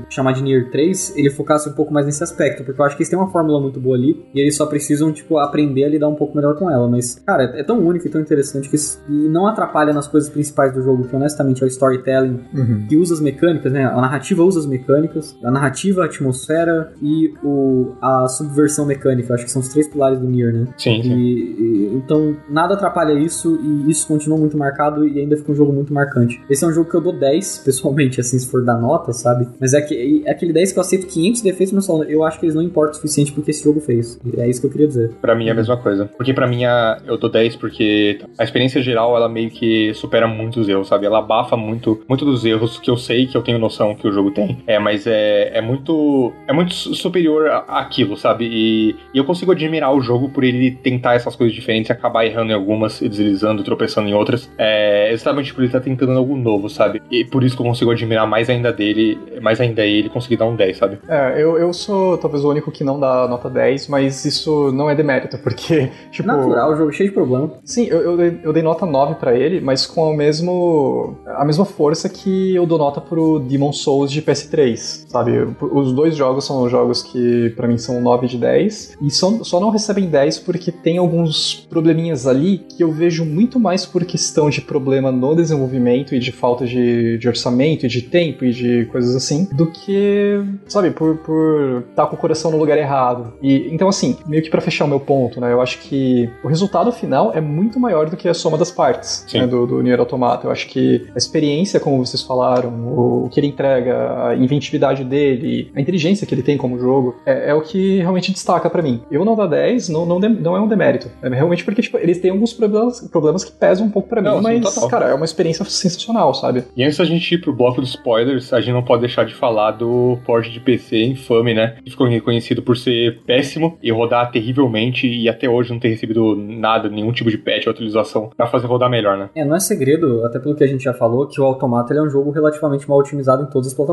chamar de Nier 3, ele focasse um pouco mais nesse aspecto, porque eu acho que eles têm uma fórmula muito boa ali, e eles só precisam, tipo, aprender a lidar um pouco melhor com ela. Mas, cara, é tão único e tão interessante que isso- não atrapalha nas coisas principais do jogo, que honestamente é o storytelling, que usa as mecânicas, né? A narrativa usa as mecânicas, a narrativa, a atmosfera e o, a subversão mecânica. Acho que são os três pilares do Nier, né? Sim, E, sim. e- então nada atrapalha isso e isso continua muito marcado e ainda fica um jogo muito marcante. Esse é um jogo que eu dou 10, pessoalmente, assim, se for dar nota, sabe? Mas é, que, é aquele 10 que eu aceito 500 defeitos, mas eu acho que eles não importam o suficiente porque esse jogo fez. É isso que eu queria dizer. Pra mim é a mesma coisa. Porque pra mim a- eu dou 10 porque a experiência geral ela meio que supera muitos erros, sabe? Ela abafa muito, muito dos erros que eu sei que eu tenho noção que o jogo tem. É, mas é, é muito é muito su- superior a- àquilo, sabe? E, e eu consigo admirar o jogo por ele tentar essas coisas diferentes e acabar errando em algumas, e deslizando, tropeçando em outras. É exatamente por ele estar tentando algo novo, sabe? E por isso que eu consigo admirar mais ainda dele, mais ainda ele conseguir dar um 10, sabe? É, eu, eu sou talvez o único que não dá nota 10, mas isso não é demérito, porque, tipo. Natural, o jogo cheio de problema. Sim, eu, eu, dei, eu dei nota 9 pra ele, mas com o mesmo, a mesma força que eu dou nota pro Demon Souls de PS3, sabe? Os dois jogos são jogos que pra mim são 9 de 10 e só, só não recebem 10 porque tem alguns probleminhas ali que eu vejo muito mais por questão de problema no desenvolvimento e de falta de, de orçamento e de tempo e de coisas assim, do que, sabe, por, por estar com o coração no lugar errado. E então assim, meio que pra fechar o meu ponto, né? Eu acho que o resultado final é muito maior do que a soma das partes né, do, do Nier Automata. Eu acho que a experiência, como vocês falaram, o, o que ele entrega, a inventividade dele, a inteligência que ele tem como jogo, é, é o que realmente destaca pra mim. Eu não dar 10 não, não, dem- não é um demérito. É realmente porque tipo, eles têm alguns problemas, problemas que pesam um pouco pra mim, Não, mas, total. cara, é uma experiência sensacional, sabe? E antes da gente ir pro bloco dos spoilers, a gente não pode deixar de falar do port de PC infame, né? Que ficou reconhecido por ser péssimo e rodar terrivelmente e até hoje não ter recebido nada, nenhum tipo de patch ou atualização pra fazer rodar melhor, né? É, não é segredo, até pelo que a gente já falou, que o Automata ele é um jogo relativamente mal otimizado em todas as plataformas.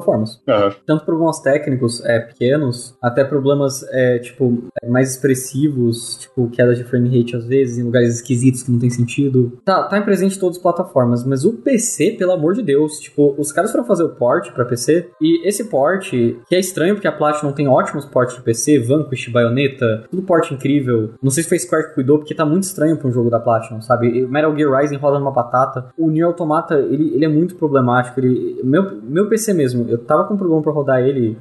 Aham. tanto problemas técnicos é, pequenos, até problemas é, tipo é, mais expressivos, tipo queda de frame rate às vezes, em lugares esquisitos que não tem sentido. Tá, tá em presente em todas as plataformas, mas o PC, pelo amor de Deus, tipo, os caras foram fazer o port pra PC, e esse port, que é estranho porque a Platinum tem ótimos ports de PC, Vanquish, Bayonetta, tudo port incrível. Não sei se foi Square que cuidou, porque tá muito estranho pra um jogo da Platinum, sabe? Metal Gear Rising roda numa batata. O Nier Automata, ele, ele é muito problemático. Ele, meu, meu PC mesmo, eu tava com problema pra rodar ele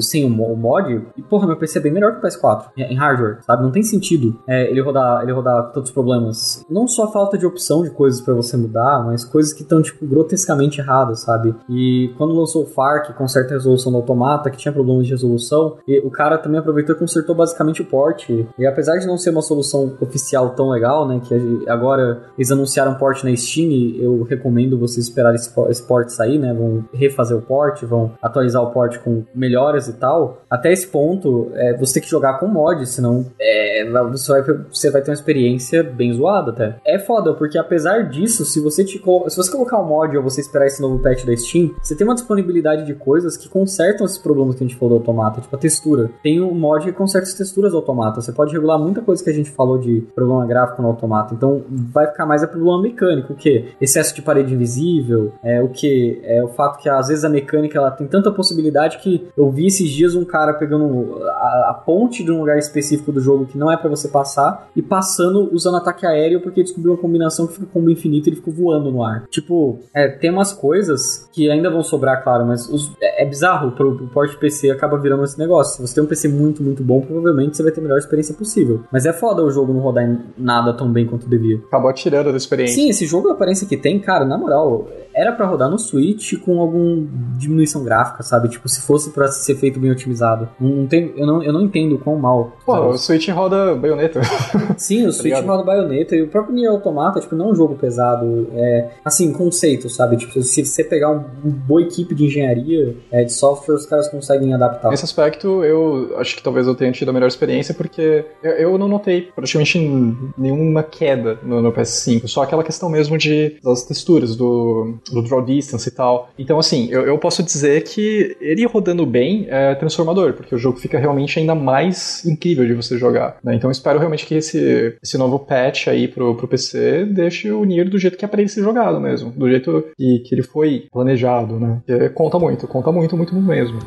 sem o, mo- o mod, e porra, meu PC é bem melhor que o PS4 em hardware, sabe? Não tem sentido é, ele rodar ele rodar com tantos problemas. Não só falta de opção de coisas pra você mudar, mas coisas que estão, tipo, grotescamente erradas, sabe? E quando lançou o FARC com certa resolução do Automata, que tinha problemas de resolução, o cara também aproveitou e consertou basicamente o port. E apesar de não ser uma solução oficial tão legal, né, que agora eles anunciaram port na Steam, eu recomendo vocês esperarem esse, esse port sair, né, vão refazer o port, vão atualizar o port com melhoras e tal. Até esse ponto, é, você tem que jogar com mod, senão é, você, vai, você vai ter uma experiência bem zoada até. É foda, porque apesar disso, se você, te, se você colocar o mod ou você esperar esse novo patch da Steam, você tem uma disponibilidade de coisas que consertam esses problemas que a gente falou do automata, tipo a textura. Tem um mod que conserta as texturas do automata. Você pode regular muita coisa que a gente falou de problema gráfico no automata. Então vai ficar mais a problema mecânico, o que? Excesso de parede invisível, é o que? É o fato que às vezes a mecânica ela tem tanta possibilidade que eu vi esses dias um cara pegando a, a ponte de um lugar específico do jogo que não é pra você passar e passando usando ataque aéreo porque descobriu uma combinação que fica combo infinito e ele ficou voando no ar. Tipo, é, tem umas coisas que ainda vão sobrar, claro, mas os- é, é bizarro pro, pro porte PC acaba virando esse negócio. Se você tem um PC muito, muito bom, provavelmente você vai ter a melhor experiência possível. Mas é foda o jogo não rodar em nada tão bem quanto devia. Acabou tirando da experiência. Sim, esse jogo, a aparência que tem, cara, na moral, era para rodar no Switch com alguma diminuição gráfica, sabe? Tipo, se fosse para ser feito bem otimizado. Não tem, eu, não, eu não entendo quão mal. Pô, o Switch roda baioneta. Sim, o tá Switch roda baioneta e o próprio Nier Automata, tipo, não é um jogo pesado. É, assim, conceito, sabe? Tipo, se você pegar um, uma boa equipe de engenharia, é, de software, os caras conseguem adaptar. Nesse aspecto, eu acho que talvez eu tenha tido a melhor experiência, porque eu, eu não notei praticamente nenhuma queda no, no, PS5, só aquela questão mesmo de das texturas, do, do draw distance e tal. Então, assim, eu, eu posso dizer que ele rodando bem é transformador, porque o jogo fica realmente ainda mais incrível de você jogar. Né? Então, espero realmente que esse, esse novo patch aí pro, pro PC deixe o Nier do jeito que é pra ele ser jogado mesmo, do jeito que, que ele foi planejado, né? Que conta muito, conta muito, muito mesmo.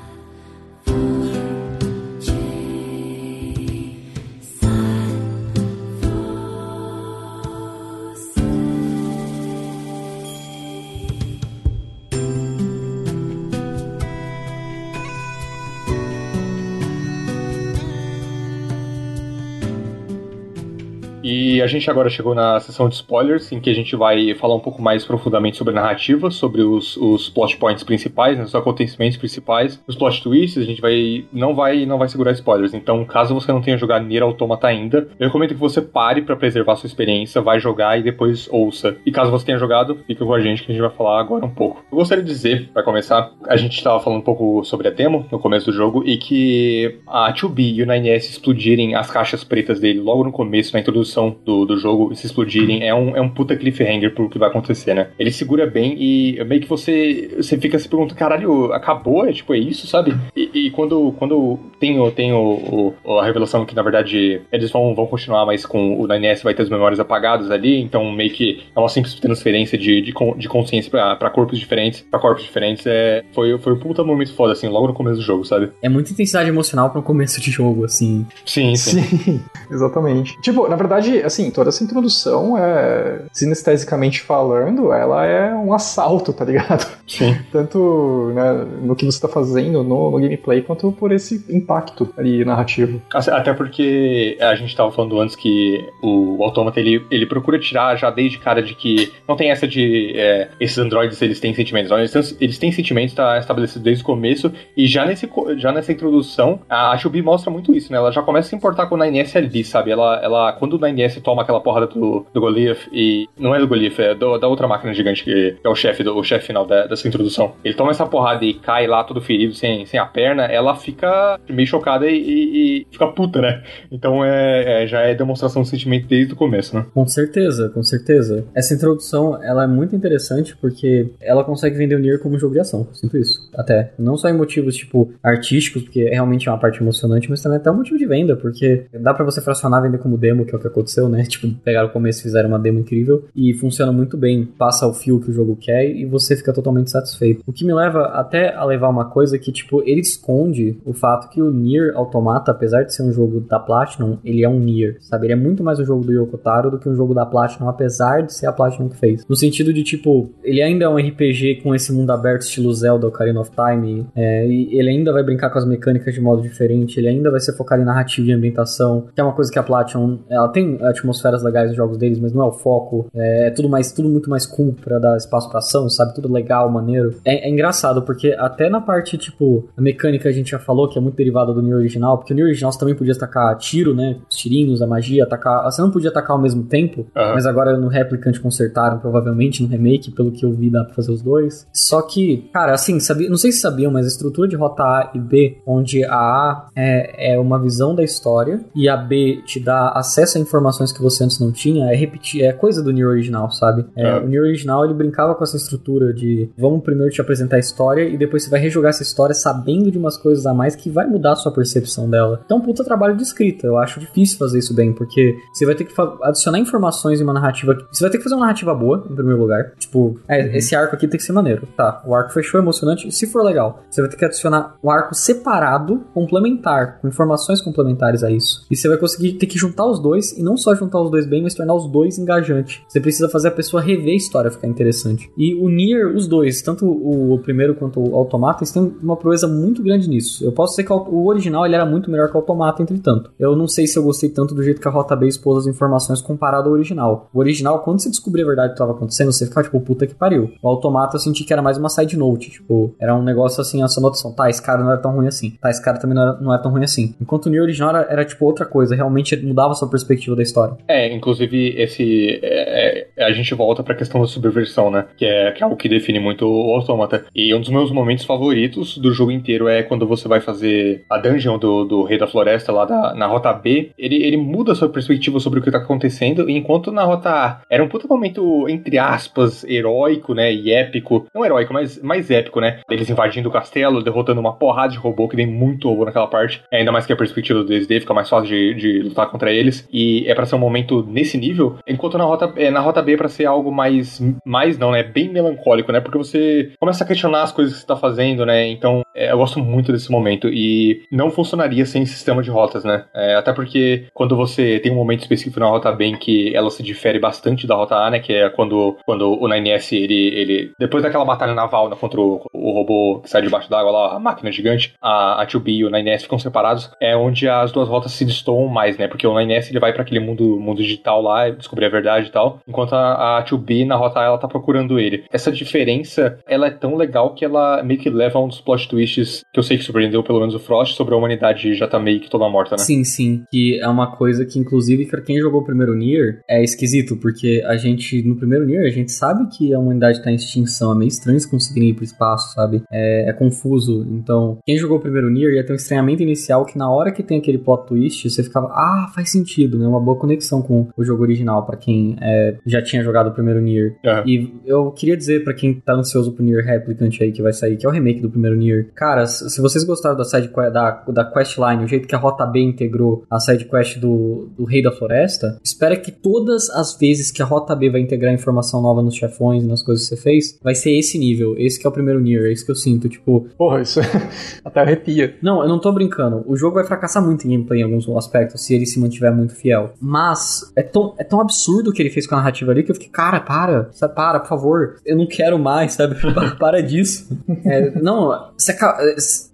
A gente agora chegou na sessão de spoilers, em que a gente vai falar um pouco mais profundamente sobre a narrativa, sobre os, os plot points principais, né, os acontecimentos principais, os plot twists, a gente vai não vai não vai segurar spoilers. Então, caso você não tenha jogado Nier Automata ainda, eu recomendo que você pare para preservar sua experiência, vai jogar e depois ouça. E caso você tenha jogado, fica com a gente que a gente vai falar agora um pouco. Eu gostaria de dizer, para começar, a gente estava falando um pouco sobre a demo no começo do jogo e que a 2B e o 9S explodirem as caixas pretas dele logo no começo, na introdução do, do jogo e se explodirem é um, é um puta cliffhanger pro que vai acontecer, né? Ele segura bem e meio que você, você fica se perguntando, caralho, acabou? É tipo, é isso, sabe? E, e quando, quando tem, o, tem o, o, a revelação que, na verdade, eles vão, vão continuar, mas com o 9S vai ter as memórias apagadas ali, então meio que é uma simples transferência de, de, de consciência pra, corpos diferentes, pra corpos diferentes, é, foi, foi um puta momento foda, assim, logo no começo do jogo, sabe? É muita intensidade emocional para um começo de jogo, assim. Sim, sim. sim exatamente. Tipo, na verdade, assim, toda essa introdução é, sinestesicamente falando, ela é um assalto, tá ligado? Sim. Tanto né, no que você tá fazendo no, no, gameplay, quanto por esse impacto ali narrativo. Até porque a gente tava falando antes que o Automata, ele, ele procura tirar já desde cara de que não tem essa de é, esses androides, eles têm sentimentos. Não, eles, têm, eles têm sentimentos, tá estabelecido desde o começo, e já, nesse, já nessa introdução, a Shubi mostra muito isso, né? Ela já começa a se importar com o 9S ali, sabe? Ela, ela, quando o 9S toma aquela porrada do, do Goliath e. Não é do Goliath, é do, da outra máquina gigante que, é o chefe o chefe final da, dessa introdução. Ele toma essa porrada e cai lá todo ferido, sem, sem a perna, ela fica meio chocada e, e, e fica puta, né? Então é, é, já é demonstração de sentimento desde o começo, né? Com certeza, com certeza. Essa introdução ela é muito interessante porque ela consegue vender o Nier como jogo de ação. Sinto isso. Até. Não só em motivos, tipo, artísticos, porque realmente é uma parte emocionante, mas também até um motivo de venda, porque dá para você fracionar vender como demo, que é o que aconteceu, né? Tipo, pegaram o começo e fizeram uma demo incrível e funciona muito bem. Passa o fio que o jogo quer e você fica totalmente satisfeito. O que me leva até a levar uma coisa que, tipo, ele esconde o fato que o Nier Automata, apesar de ser um jogo da Platinum, ele é um Nier, sabe? Ele é muito mais um jogo do Yoko Taro do que um jogo da Platinum, apesar de ser a Platinum que fez. No sentido de, tipo, ele ainda é um RPG com esse mundo aberto estilo Zelda Ocarina of Time, é, e ele ainda vai brincar com as mecânicas de modo diferente, ele ainda vai ser focado em narrativa e ambientação, que é uma coisa que a Platinum, ela tem atmosferas legais nos jogos deles, mas não é o foco. É, é tudo mais, tudo muito mais cool pra dar espaço pra ação, sabe? Tudo legal, maneiro. É, é, engraçado, porque até na parte, tipo, a mecânica a gente já falou que é muito derivada do Nier original, porque o Nier original você também podia atacar tiro, né? Os tirinhos, a magia, atacar. Você não podia atacar ao mesmo tempo, uhum. mas agora no Replicant consertaram, provavelmente, no remake, pelo que eu vi, dá pra fazer os dois. Só que, cara, assim, sabia, não sei se sabiam, mas a estrutura de rota A e B, onde a A é, é uma visão da história e a B te dá acesso a informações que você antes não tinha, é repetir, é coisa do Nier original, sabe? É, é. O Nier original ele brincava com essa estrutura de vamos primeiro te apresentar a história e depois você vai rejogar essa história sabendo de umas coisas a mais que vai mudar a sua percepção dela. Então, puta trabalho de escrita. Eu acho difícil fazer isso bem, porque você vai ter que adicionar informações em uma narrativa. Você vai ter que fazer uma narrativa boa, em primeiro lugar. Tipo, é, uhum. esse arco aqui tem que ser maneiro. Tá, o arco fechou, emocionante. Se for legal, você vai ter que adicionar um arco separado, complementar, com informações complementares a isso. E você vai conseguir ter que juntar os dois e não só juntar os dois bem, mas tornar os dois engajantes. Você precisa fazer a pessoa rever a história ficar interessante. E o Nier, os dois, tanto o primeiro quanto o Automata, eles têm uma proeza muito grande nisso. Eu posso dizer que o original ele era muito melhor que o Automata, entretanto. Eu não sei se eu gostei tanto do jeito que a Rota B expôs as informações comparado ao original. O original, quando você descobria a verdade que estava acontecendo, você ficava tipo, puta que pariu. O Automata eu senti que era mais uma side note, tipo, era um negócio assim, essa notação, tá, esse cara não era tão ruim assim, tá, esse cara também não era, não era tão ruim assim. Enquanto o Nier original era, era, tipo outra coisa, realmente mudava a sua perspectiva da história. É, inclusive esse. É, é, a gente volta pra questão da subversão, né? Que é, que é algo que define muito o Automata. E um dos meus momentos favoritos do jogo inteiro é quando você vai fazer a dungeon do, do Rei da Floresta lá da, na Rota B. Ele, ele muda a sua perspectiva sobre o que tá acontecendo, enquanto na Rota A era um puta momento, entre aspas, heróico, né? E épico. Não heróico, mas mais épico, né? Eles invadindo o castelo, derrotando uma porrada de robô, que tem muito robô naquela parte. Ainda mais que a perspectiva do DSD fica mais fácil de, de lutar contra eles. E é para ser um momento nesse nível, enquanto na Rota, é, na rota B é pra ser algo mais. Mais não, né? Bem melancólico, né? Porque você começa a questionar as coisas que você tá fazendo, né? Então, é, eu gosto muito desse momento. E não funcionaria sem sistema de rotas, né? É, até porque quando você tem um momento específico na Rota B em que ela se difere bastante da Rota A, né? Que é quando, quando o 9S, ele, ele. Depois daquela batalha naval né, contra o, o robô que sai debaixo d'água lá, a máquina gigante, a, a 2B e o 9S ficam separados. É onde as duas rotas se destoam mais, né? Porque o 9S ele vai para aquele mundo, mundo digital lá, descobrir a verdade e tal. Enquanto a, a 2B na rota A ela tá procurando ele. Essa diferença, ela é tão legal que ela meio que leva a um dos plot twists que eu sei que surpreendeu pelo menos o Frost sobre a humanidade já tá meio que toda morta, né? Sim, sim. Que é uma coisa que, inclusive, pra quem jogou o primeiro Nier, é esquisito, porque a gente, no primeiro Nier, a gente sabe que a humanidade tá em extinção. É meio estranho eles conseguirem ir pro espaço, sabe? É, é confuso. Então, quem jogou o primeiro Nier ia ter um estranhamento inicial que na hora que tem aquele plot twist, você ficava, ah, faz sentido, né? Uma boa conexão com o jogo original, para quem é, já tinha jogado o primeiro Nier. É. E eu queria dizer para quem tá ansioso pro Nier Replicant aí que vai sair, que é o remake do primeiro Nier. Cara, se vocês gostaram da side da, da questline, o jeito que a Rota B integrou a side quest do, do Rei da Floresta, espera que todas as vezes que a Rota B vai integrar informação nova nos chefões e nas coisas que você fez, vai ser esse nível. Esse que é o primeiro Nier, é isso que eu sinto, tipo... Porra, isso até arrepia. Não, eu não tô brincando. O jogo vai fracassar muito em gameplay em alguns aspectos, se ele se mantiver muito fiel. Mas é tão, é tão absurdo o que ele fez com a narrativa ali que eu fiquei, cara, para, sabe, para, por favor. Eu não quero mais, sabe? para disso. É, não, você acaba,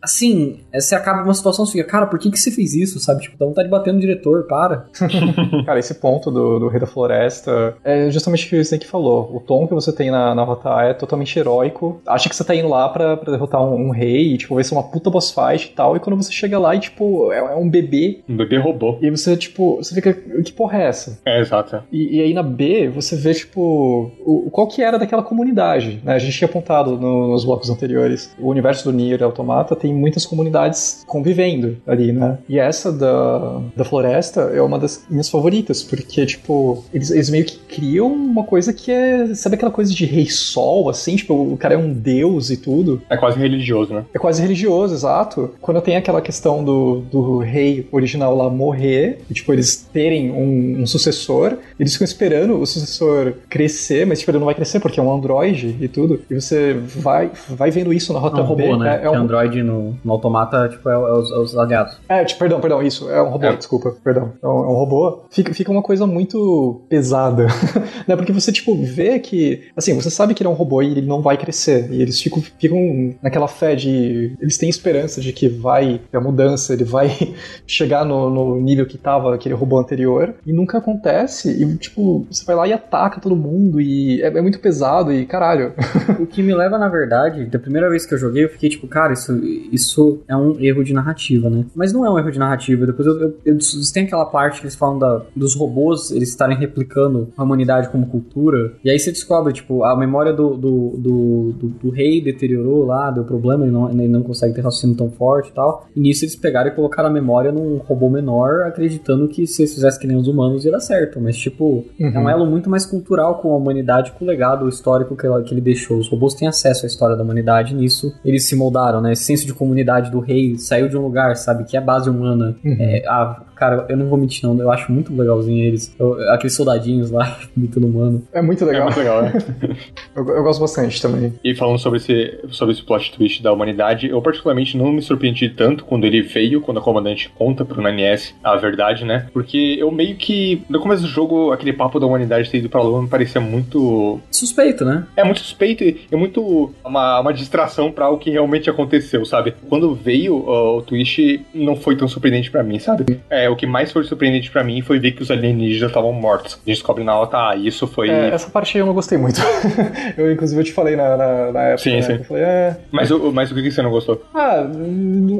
assim, você acaba uma situação, você fica, cara, por que, que você fez isso, sabe? Tipo, dá vontade de bater no diretor, para. cara, esse ponto do, do Rei da Floresta é justamente o que você que falou. O tom que você tem na, na Rota A é totalmente heróico. Acha que você tá indo lá pra, pra derrotar um, um rei e, tipo, vai ser uma puta boss fight e tal. E quando você chega lá e, tipo, é, é um bebê. Um bebê robô. E você, tipo, você fica, que porra é essa? É, exato. E, e aí na B, você vê, tipo, o, qual que era daquela comunidade, né? A gente tinha apontado no, nos blocos anteriores. O universo do Nier Automata tem muitas comunidades convivendo ali, né? E essa da, da floresta é uma das minhas favoritas, porque, tipo, eles, eles meio que criam uma coisa que é, sabe aquela coisa de rei sol, assim? Tipo, o cara é um deus e tudo. É quase religioso, né? É quase religioso, exato. Quando tem aquela questão do, do rei original lá morrer, e, tipo, eles terem um, um, sucessor, eles ficam esperando o sucessor crescer, mas tipo, ele não vai crescer porque é um androide e tudo. E você vai, vai vendo isso na rota é um robô, né? É, é um androide no, no automata, tipo, é, é os, é os aliados. É, tipo, perdão, perdão, isso. É um robô, é. desculpa, perdão. É um, é um, robô. Fica, fica uma coisa muito pesada, né? Porque você, tipo, vê que, assim, você sabe que ele é um robô e ele não vai crescer. E eles ficam, ficam naquela fé de. Eles têm esperança de que vai ter a mudança, ele vai chegar no, no nível que tava aquele robô anterior. E nunca acontece. E, tipo, você vai lá e ataca todo mundo. E é, é muito pesado. E caralho. o que me leva, na verdade, da primeira vez que eu joguei, eu fiquei tipo, cara, isso, isso é um erro de narrativa, né? Mas não é um erro de narrativa. Depois eu, eu, eu tem aquela parte que eles falam da, dos robôs eles estarem replicando a humanidade como cultura. E aí você descobre, tipo, a memória do, do, do, do, do rei deteriorou lá, deu problema, ele não, ele não consegue ter raciocínio tão forte e tal. E nisso eles pegaram e colocaram a memória num robô menor, acreditando que se eles fizessem que nem os humanos ia dar certo. Mas, tipo, uhum. é um elo muito mais cultural com a humanidade, com o legado histórico que, ela, que ele deixou. Os robôs têm acesso à história da humanidade, nisso eles se moldaram, né? Esse senso de comunidade do rei saiu de um lugar, sabe, que é base humana. Uhum. É, a cara, eu não vou mentir não, eu acho muito legalzinho eles. Eu, aqueles soldadinhos lá, muito humano. É muito legal. É muito legal, né? eu, eu, gosto bastante também. E falando sobre esse, sobre esse plot twist da humanidade, eu particularmente não me surpreendi tanto quando ele veio, quando a comandante conta pro Nanies a verdade, né? Porque eu meio que, no começo do jogo, aquele papo da humanidade ter ido pra Lua me parecia muito... Suspeito, né? É muito suspeito e é muito uma, uma distração para o que realmente aconteceu, sabe? Quando veio uh, o twist, não foi tão surpreendente para mim, sabe? É, o que mais foi surpreendente para mim foi ver que os alienígenas estavam mortos. A gente descobre na hora, ah, isso foi... É, essa parte aí eu não gostei muito. eu, inclusive, eu te falei na, na, na época, sim, né? sim. Eu falei, é... Mas, o, mas o que você não gostou? Ah,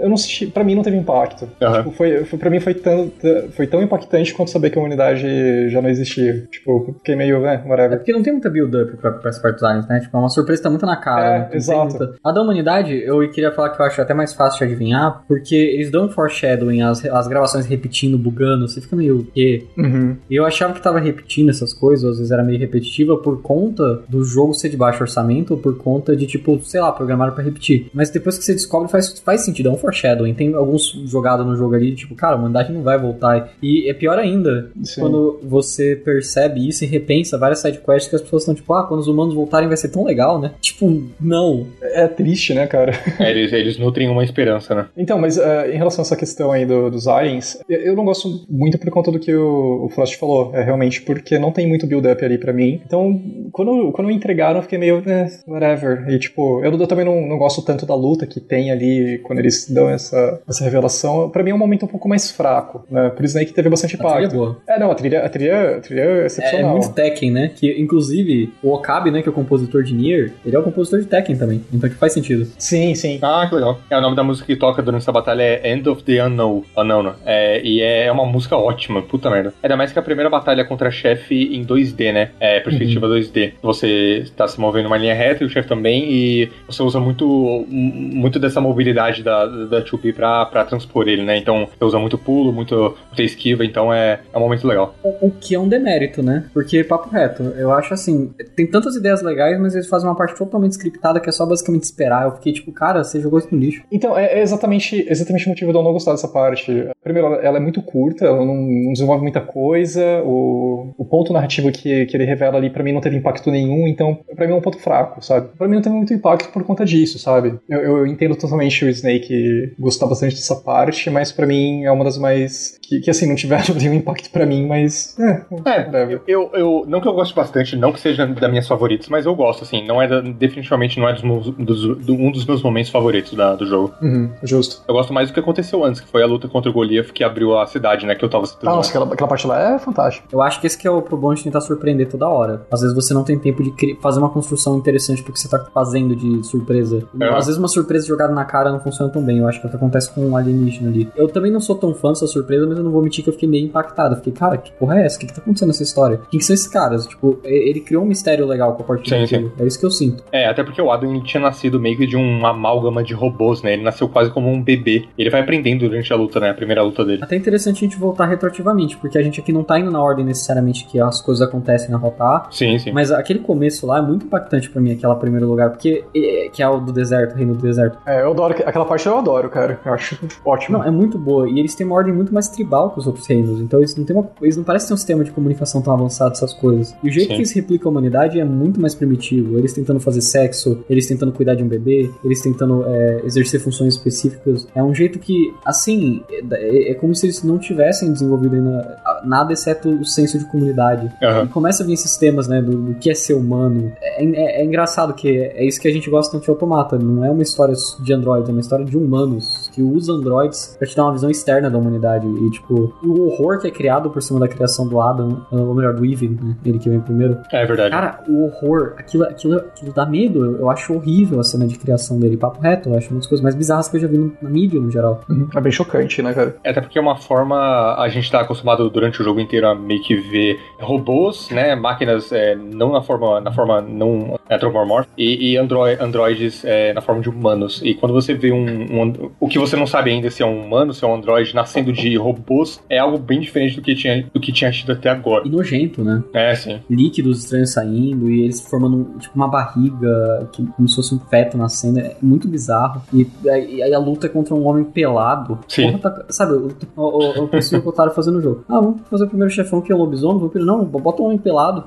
eu não senti... Pra mim não teve impacto. Uhum. Tipo, foi, foi, pra mim foi tão, foi tão impactante quanto saber que a humanidade já não existia. Tipo, fiquei meio, é, whatever. É porque não tem muita build-up pra, pra essa parte dos aliens, né? Tipo, é uma surpresa que tá muito na cara. É, né? Exato. muita... A da humanidade, eu queria falar que eu acho até mais fácil de adivinhar, porque eles dão um foreshadowing, as, as gravações repetindo, bugando, você fica meio, o quê? Uhum. E eu achava que tava repetindo essas coisas, às vezes era meio repetitiva por conta do jogo ser de baixo orçamento, ou por conta de, tipo, sei lá, programaram pra repetir. Mas depois que você descobre, faz, faz sentido, é um foreshadowing. Tem alguns jogados no jogo ali, tipo, cara, a humanidade não vai voltar. E é pior ainda, Sim. quando você percebe isso e repensa várias sidequests que as pessoas estão, tipo, ah, quando os humanos voltarem vai ser tão legal, né? Tipo, não. É triste, né, cara? É, eles, eles nutrem uma esperança, né? Então, mas uh, em relação a essa questão aí do, dos aliens, eu, não gosto muito por conta do que o, o Frost falou. É realmente porque não tem muito build-up ali pra mim. Então, quando, quando entregaram, eu fiquei meio, eh, whatever. E tipo, eu, eu também não, não gosto tanto da luta que tem ali quando eles dão essa, essa revelação. Pra mim é um momento um pouco mais fraco, né? Por isso aí que teve bastante A trilha é impacto. boa. É, não, a trilha, a trilha, a trilha é É, é excepcional. muito Tekken, né? Que, inclusive, o Okabe, né, que é o compositor de Nier, ele é o compositor de Tekken também. Então, que faz sentido. Sim, sim. Ah, que legal. É, o nome da música que toca durante essa batalha é End of the Unknown. Unknown. É, e é uma música ótima, puta merda. Ainda mais que a primeira batalha contra chefe em 2D, né? É, perspectiva 2D. Você está se movendo uma linha reta e o chefe também, e você usa muito, muito dessa mobilidade da, da 2P pra, pra transpor ele, né? Então, você usa muito pulo, muito, muita esquiva, então é, é um momento legal. O, o que é um demérito, né? Porque, papo reto, eu acho assim, tem tantas ideias legais, mas eles fazem uma parte totalmente scriptada que é só basicamente esperar. Eu fiquei tipo, cara, você jogou isso no lixo. Então, é é exatamente, exatamente o motivo de eu não gostar dessa parte. Primeiro, ela- ela é muito curta, ela não, não desenvolve muita coisa, o, o ponto narrativo que, que ele revela ali pra mim não teve impacto nenhum, então pra mim é um ponto fraco, sabe? Pra mim não teve muito impacto por conta disso, sabe? Eu, eu entendo totalmente o Snake gostar bastante dessa parte, mas pra mim é uma das mais... que, que assim, não tiveram nenhum impacto pra mim, mas... É, É, whatever. Eu, eu, não que eu goste bastante, não que seja das minhas favoritas, mas eu gosto, assim. Não é da- definitivamente não é dos, meus- dos- do- um dos meus momentos favoritos da- do jogo. Uhum, justo. Eu gosto mais do que aconteceu antes, que foi a luta contra o Goliath que abriu a cidade, né? Que eu tava citando. Ah, nossa, aquela, aquela parte lá é fantástica. Eu acho que esse que é o problema de tentar surpreender toda hora. Às vezes você não tem tempo de fazer uma construção interessante porque você tá fazendo de surpresa. É. Às vezes uma surpresa jogada na cara não funciona tão bem. Eu acho que é o que acontece com um alienígena ali. Eu também não sou tão fã dessa surpresa, mas eu não vou mentir que eu fiquei meio impactado. Eu fiquei, cara, que porra é essa? O que, que tá acontecendo nessa história? Quem que são esses caras? Tipo, ele criou um mistério legal com a partir Sim, daquilo. É isso que eu sinto. É, até porque o Adam ele tinha nascido meio que de um amálgama de robôs, né? Ele nasceu quase como um bebê. Ele vai aprendendo durante a luta, né? A primeira luta dele. Até interessante a gente voltar retroativamente, porque a gente aqui não tá indo na ordem necessariamente que as coisas acontecem na rota A, Sim, sim. Mas aquele começo lá é muito impactante pra mim, aquela primeiro lugar, porque é, que é o do deserto, o reino do deserto. É, eu adoro, aquela parte eu adoro, cara. Eu acho ótimo. Não, é muito boa. E eles têm uma ordem muito mais tribal que os outros reinos. Então eles não têm uma, eles não parecem ter um sistema de comunicação tão avançado essas coisas. E o jeito Sim. que eles replicam a humanidade é muito mais primitivo. Eles tentando fazer sexo, eles tentando cuidar de um bebê, eles tentando é, exercer funções específicas. É um jeito que, assim, é, é como se eles não tivessem desenvolvido ainda nada exceto o senso de comunidade. Aham. E começa a vir esses temas, né, do, do que é ser humano. É, é- é engraçado que é isso que a gente gosta tanto de Automata. Não é uma história de androids, é uma história de humanos que usam androids pra te dar uma visão externa da humanidade. E, tipo, o horror que é criado por cima da criação do Adam, ou melhor, do Even, né, ele que vem primeiro. É verdade. Cara, o horror, aquilo, aquilo, aquilo dá medo. Eu, eu acho horrível a cena de criação dele. Papo reto, eu acho uma das coisas mais bizarras que eu já vi no- na mídia, no geral. Uhum. É bem chocante, né, cara? É, Até porque é uma forma. A gente tá acostumado durante o jogo inteiro a meio que ver robôs, né? Máquinas é, não na forma. na forma não antropomórfica e, e androi- androides é, na forma de humanos. E quando você vê um, um and- O que você não sabe ainda se é um humano, se é um androide nascendo de, ro- robôs é algo bem diferente do que tinha, do que tinha tido até agora. E nojento, né? É, sim. Líquidos estranhos saindo e eles formando tipo uma barriga, que, como se fosse um feto nascendo. É muito bizarro. E aí, a luta é contra um homem pelado. Sim. Porra, tá- sabe, o, o, o, pessoa que o Otário fazendo o jogo. Ah, vamos fazer o primeiro chefão que é o lobisomem, vampiro. Não, bota um homem pelado.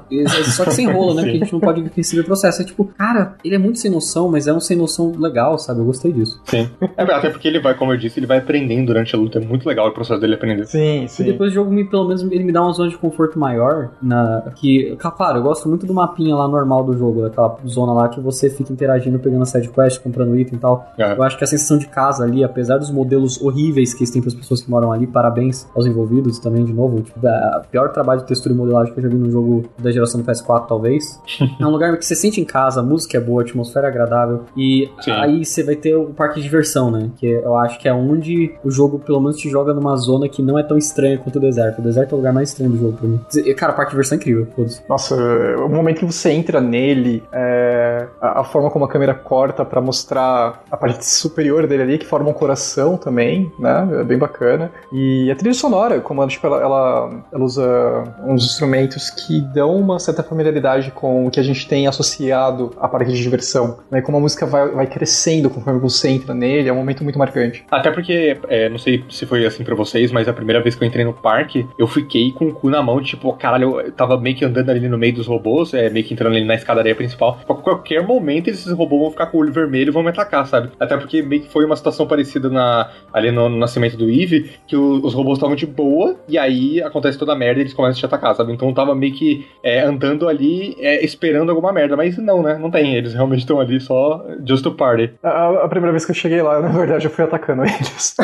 Só que sem rola, né? Porque a gente não pode receber processo. É tipo, cara, ele é muito sem noção, mas é um sem noção legal, sabe? Eu gostei disso. Sim. É, até porque ele vai, como eu disse, ele vai aprendendo durante a luta. É muito legal o processo dele aprender. Sim, E sim. depois o jogo, me, pelo menos, ele me dá uma zona de conforto maior. Na, que, claro, eu gosto muito do mapinha lá normal do jogo, daquela zona lá que você fica interagindo, pegando a side quest, comprando item e tal. É. Eu acho que a sensação de casa ali, apesar dos modelos horríveis que eles têm para as pessoas que moram ali, parabéns aos envolvidos também, de novo. Tipo, é, o pior trabalho de textura e modelagem que eu já vi num jogo da geração do PS4, talvez. é um lugar que você sente em casa, a música é boa, a atmosfera é agradável. E Sim. aí você vai ter o parque de diversão, né? Que eu acho que é onde o jogo, pelo menos, te joga numa zona que não é tão estranha quanto o deserto. O deserto é o lugar mais estranho do jogo pra mim. E, Cara, o parque de diversão é incrível, foda-se. Nossa, o momento que você entra nele, é, a, a forma como a câmera corta pra mostrar a parte superior dele ali, que forma um coração também, né? É bem bacana. E a trilha sonora, como tipo, ela, ela, ela usa uns instrumentos que dão uma certa familiaridade com o que a gente tem associado à parque de diversão. Né? Como a música vai, vai crescendo conforme você entra nele, é um momento muito marcante. Até porque, é, não sei se foi assim pra vocês, mas a primeira vez que eu entrei no parque, eu fiquei com o cu na mão, tipo, caralho, eu tava meio que andando ali no meio dos robôs, é, meio que entrando ali na escadaria principal. A qualquer momento esses robôs vão ficar com o olho vermelho e vão me atacar, sabe? Até porque meio que foi uma situação parecida na, ali no, no nascimento do Eve, que o- os robôs estavam de boa, e aí acontece toda a merda e eles começam a te atacar, sabe? Então eu tava meio que é, andando ali, é, esperando alguma merda, mas não, né? Não tem, eles realmente estão ali só just to party. A, a primeira vez que eu cheguei lá, na verdade, eu fui atacando eles.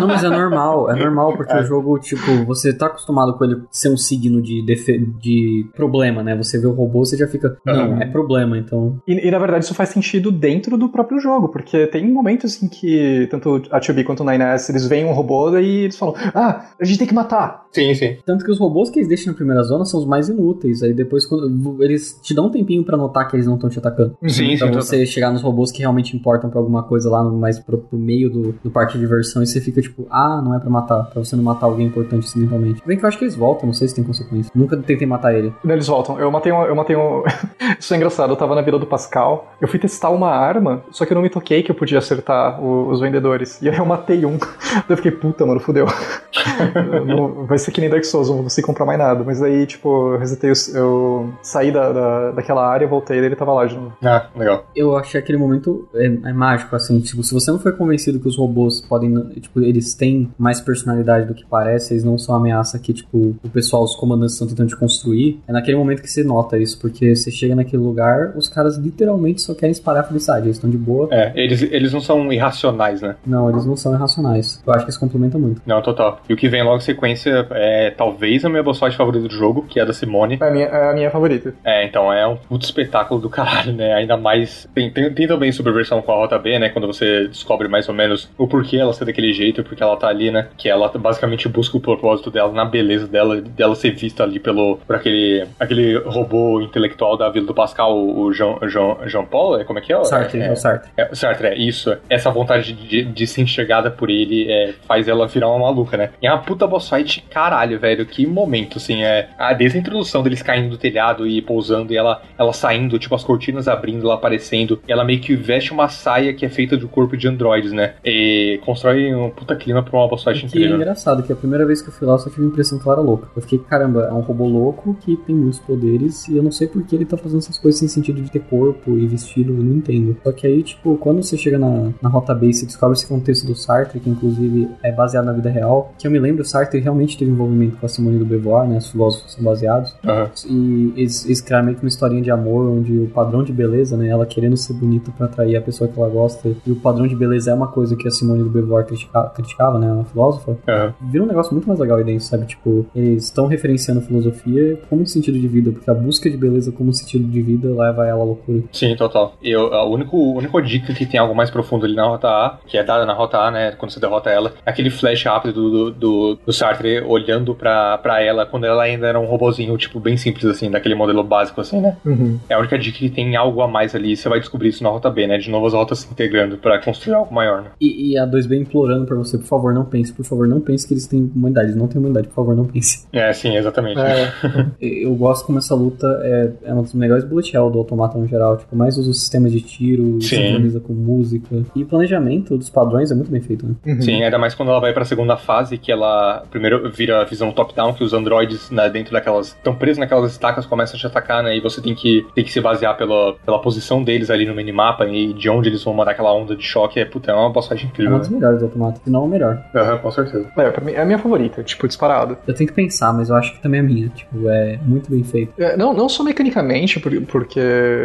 Não, mas é normal, é normal, porque o jogo, tipo, você tá acostumado com ele ser um signo de, defe- de problema, né? Você vê o robô, você já fica, não, Uhum. é problema, então. E, e, na verdade isso faz sentido dentro do próprio jogo, porque tem momentos em que tanto a 2B quanto o 9S eles veem um robô e eles falam: Ah, a gente tem que matar. Sim, sim. Tanto que os robôs que eles deixam na primeira zona são os mais inúteis. Aí depois, quando eles te dão um tempinho pra notar que eles não estão te atacando. Sim, Pra sim. você chegar nos robôs que realmente importam pra alguma coisa lá, no, mais pro, pro meio do, do parque de diversão, e você fica tipo, ah, não é pra matar, pra você não matar alguém importante acidentalmente. Bem que eu acho que eles voltam, não sei se tem consequência. Nunca tentei matar ele. Não, Eles voltam. Eu matei um. Eu matei um... Isso é engraçado, eu tava na Vila do Pascal, eu fui testar uma arma, só que eu não me toquei que eu podia acertar o- os vendedores. E aí eu matei um. Daí eu fiquei, puta, mano, fudeu. Não- vai ser que nem Dark Souls, eu não vou conseguir comprar mais nada. Mas aí, tipo, eu resetei, os- eu saí da, da, daquela área, voltei e ele tava lá de novo. Ah, legal. Eu achei aquele momento é, é mágico, assim, tipo, se você não foi convencido que os robôs podem, tipo, eles têm mais personalidade do que parece, eles não são uma ameaça que, tipo, o pessoal, os comandantes estão tentando te construir, é naquele momento que você nota isso, porque você chega naquele lugar, os caras literalmente só querem espalhar felicidade, eles estão de boa. É, eles, eles não são irracionais, né? Não, eles não são irracionais. Eu acho que eles complementam muito. Não, total. E o que vem logo em sequência é talvez a minha boss fight favorita do jogo, que é a da Simone. É a minha, é a minha favorita. É, então é um puto espetáculo do caralho, né? Ainda mais. Tem, tem, tem também subversão com a Rota B, né? Quando você descobre mais ou menos o porquê ela ser daquele jeito, porque ela tá ali, né? Que ela basicamente busca o propósito dela na beleza dela, dela ser vista ali pelo por aquele, aquele robô intelectual da Vila do Pascal, o Jean, Jean, Jean Paul, é como é que é? Sartre, é, é, o Sartre. é, Sartre, é isso. Essa vontade de, de ser enxergada por ele é, faz ela virar uma maluca, né? E é uma puta boss fight, caralho, velho. Que momento, assim. É, ah, desde a introdução deles caindo do telhado e pousando e ela, ela saindo, tipo, as cortinas abrindo, ela aparecendo. E ela meio que veste uma saia que é feita de corpo de androides, né? E constrói um puta clima pra uma boss fight é incrível. Engraçado, que a primeira vez que eu fui lá eu só tive a impressão que ela era louca. Eu fiquei, caramba, é um robô louco que tem muitos poderes e eu não sei por que ele tá fazendo essas coisas sem sentido de ter corpo e vestido, eu não entendo. Só que aí, tipo, quando você chega na, na Rota Base e descobre esse contexto do Sartre, que inclusive é baseado na vida real, que eu me lembro, o Sartre realmente teve envolvimento com a Simone do Beauvoir, né? Os filósofos são baseados. Aham. E eles, eles criaram meio que uma historinha de amor, onde o padrão de beleza, né? Ela querendo ser bonita pra atrair a pessoa que ela gosta. E o padrão de beleza é uma coisa que a Simone do Beauvoir critica- criticava, né? Uma filósofa Aham. vira um negócio muito mais legal aí dentro, sabe? Tipo, eles estão referenciando a filosofia como um sentido de vida, porque a busca de beleza como sentido de vida leva ela à loucura. Sim, total. Eu, a único, a única dica que tem algo mais profundo ali na rota A, que é dada na rota A, né, quando você derrota ela, é aquele flash rápido do, do, do Sartre olhando pra, pra ela quando ela ainda era um robozinho, tipo, bem simples, assim, daquele modelo básico, assim, né? Uhum. É a única dica que tem algo a mais ali, você vai descobrir isso na rota B, né? De novo as rotas se integrando pra construir algo maior, né? E, e a 2B implorando pra você, por favor, não pense, por favor, não pense que eles têm humanidade. Eles não têm humanidade, por favor, não pense. É, sim, exatamente. É, Eu gosto como essa luta é, é uma das melhores bullet hell do automata no geral. Tipo, mais usa o sistema de tiro, sincroniza com música. E o planejamento dos padrões é muito bem feito, né? uhum. Sim, ainda mais quando ela vai pra segunda fase, que ela primeiro vira a visão top-down, que os androides né, dentro daquelas. estão presos naquelas estacas, começam a te atacar, né? E você tem que, tem que se basear pela, pela posição deles ali no minimapa e de onde eles vão mandar aquela onda de choque. É, puta, é uma boss fight É incrível. uma das melhores do automata, se não a melhor. Aham, com certeza. É, pra mim, é a minha favorita, tipo, disparado. Eu tenho que pensar, mas eu acho que também é minha. Tipo, é muito bem feito. É, não, não só mecanicamente, por- porque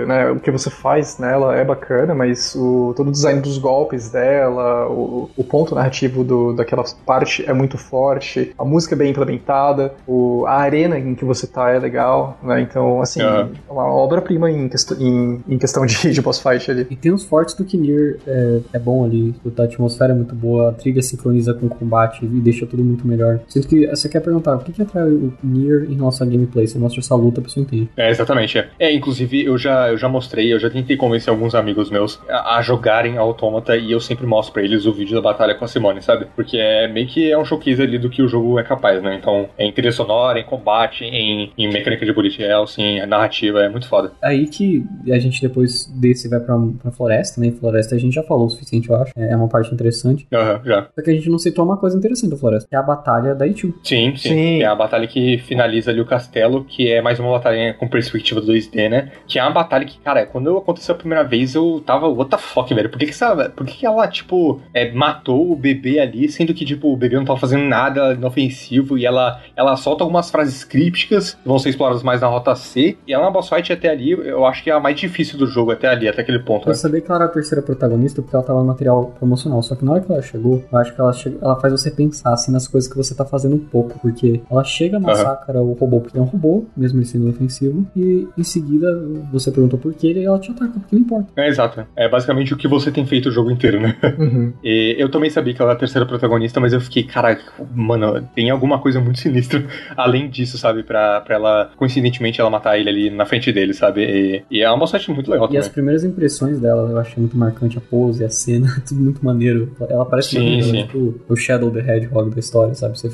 né, o que você faz nela é bacana, mas o, todo o design dos golpes dela, o, o ponto narrativo do, daquela parte é muito forte, a música é bem implementada, o, a arena em que você tá é legal, né? Então, assim, é uma obra-prima em, em, em questão de, de boss fight ali. E tem os fortes do que Nier é, é bom ali. A atmosfera é muito boa, a trilha sincroniza com o combate e deixa tudo muito melhor. Sinto que você quer perguntar, o que, que atrai o Nier em relação à gameplay? Você mostra essa luta, a pessoa entende. É, exatamente. É. É, inclusive, eu já, eu já mostrei, eu já tentei convencer alguns amigos meus a, a jogarem Autômata e eu sempre mostro pra eles o vídeo da batalha com a Simone, sabe? Porque é meio que é um showcase ali do que o jogo é capaz, né? Então, é em trilha sonora, em combate, em, em mecânica de bullet hell, assim, a narrativa é muito foda. Aí que a gente depois desse vai pra, pra floresta, né? Floresta a gente já falou o suficiente, eu acho. É uma parte interessante. Aham, já. Só que a gente não citou uma coisa interessante da floresta, que é a batalha da Itu. Sim, sim, Sim. É a batalha que finaliza ali o castelo, que é mais uma batalha com perspectiva 2D, né? Que é uma batalha que, cara, quando aconteceu a primeira vez, eu tava, what the fuck, velho? Por que que, essa, por que, que ela, tipo, é, matou o bebê ali, sendo que, tipo, o bebê não tava fazendo nada inofensivo e ela, ela solta algumas frases crípticas que vão ser exploradas mais na rota C. E ela é uma boss fight até ali, eu acho que é a mais difícil do jogo até ali, até aquele ponto, Eu né? sabia que ela era a terceira protagonista porque ela tava no material promocional. Só que na hora que ela chegou, eu acho que ela, chega, ela faz você pensar assim nas coisas que você tá fazendo um pouco. Porque ela chega, massacra o robô porque é um robô, mesmo ele sendo ofensivo. E em seguida você perguntou por quê e ela te ataca, porque não importa. É, exato. É basicamente o que você tem feito o jogo inteiro, né? Uhum. E eu também sabia que ela era a terceira protagonista, mas eu fiquei, cara, mano, tem alguma coisa muito sinistra além disso, sabe? Pra, pra ela, coincidentemente, ela matar ele ali na frente dele, sabe? E, e é uma fight muito legal E também. as primeiras impressões dela, eu achei muito marcante a pose, a cena, tudo muito maneiro. Ela parece Sim, sim. tipo, o Shadow the Hedgehog da história, sabe? Você é,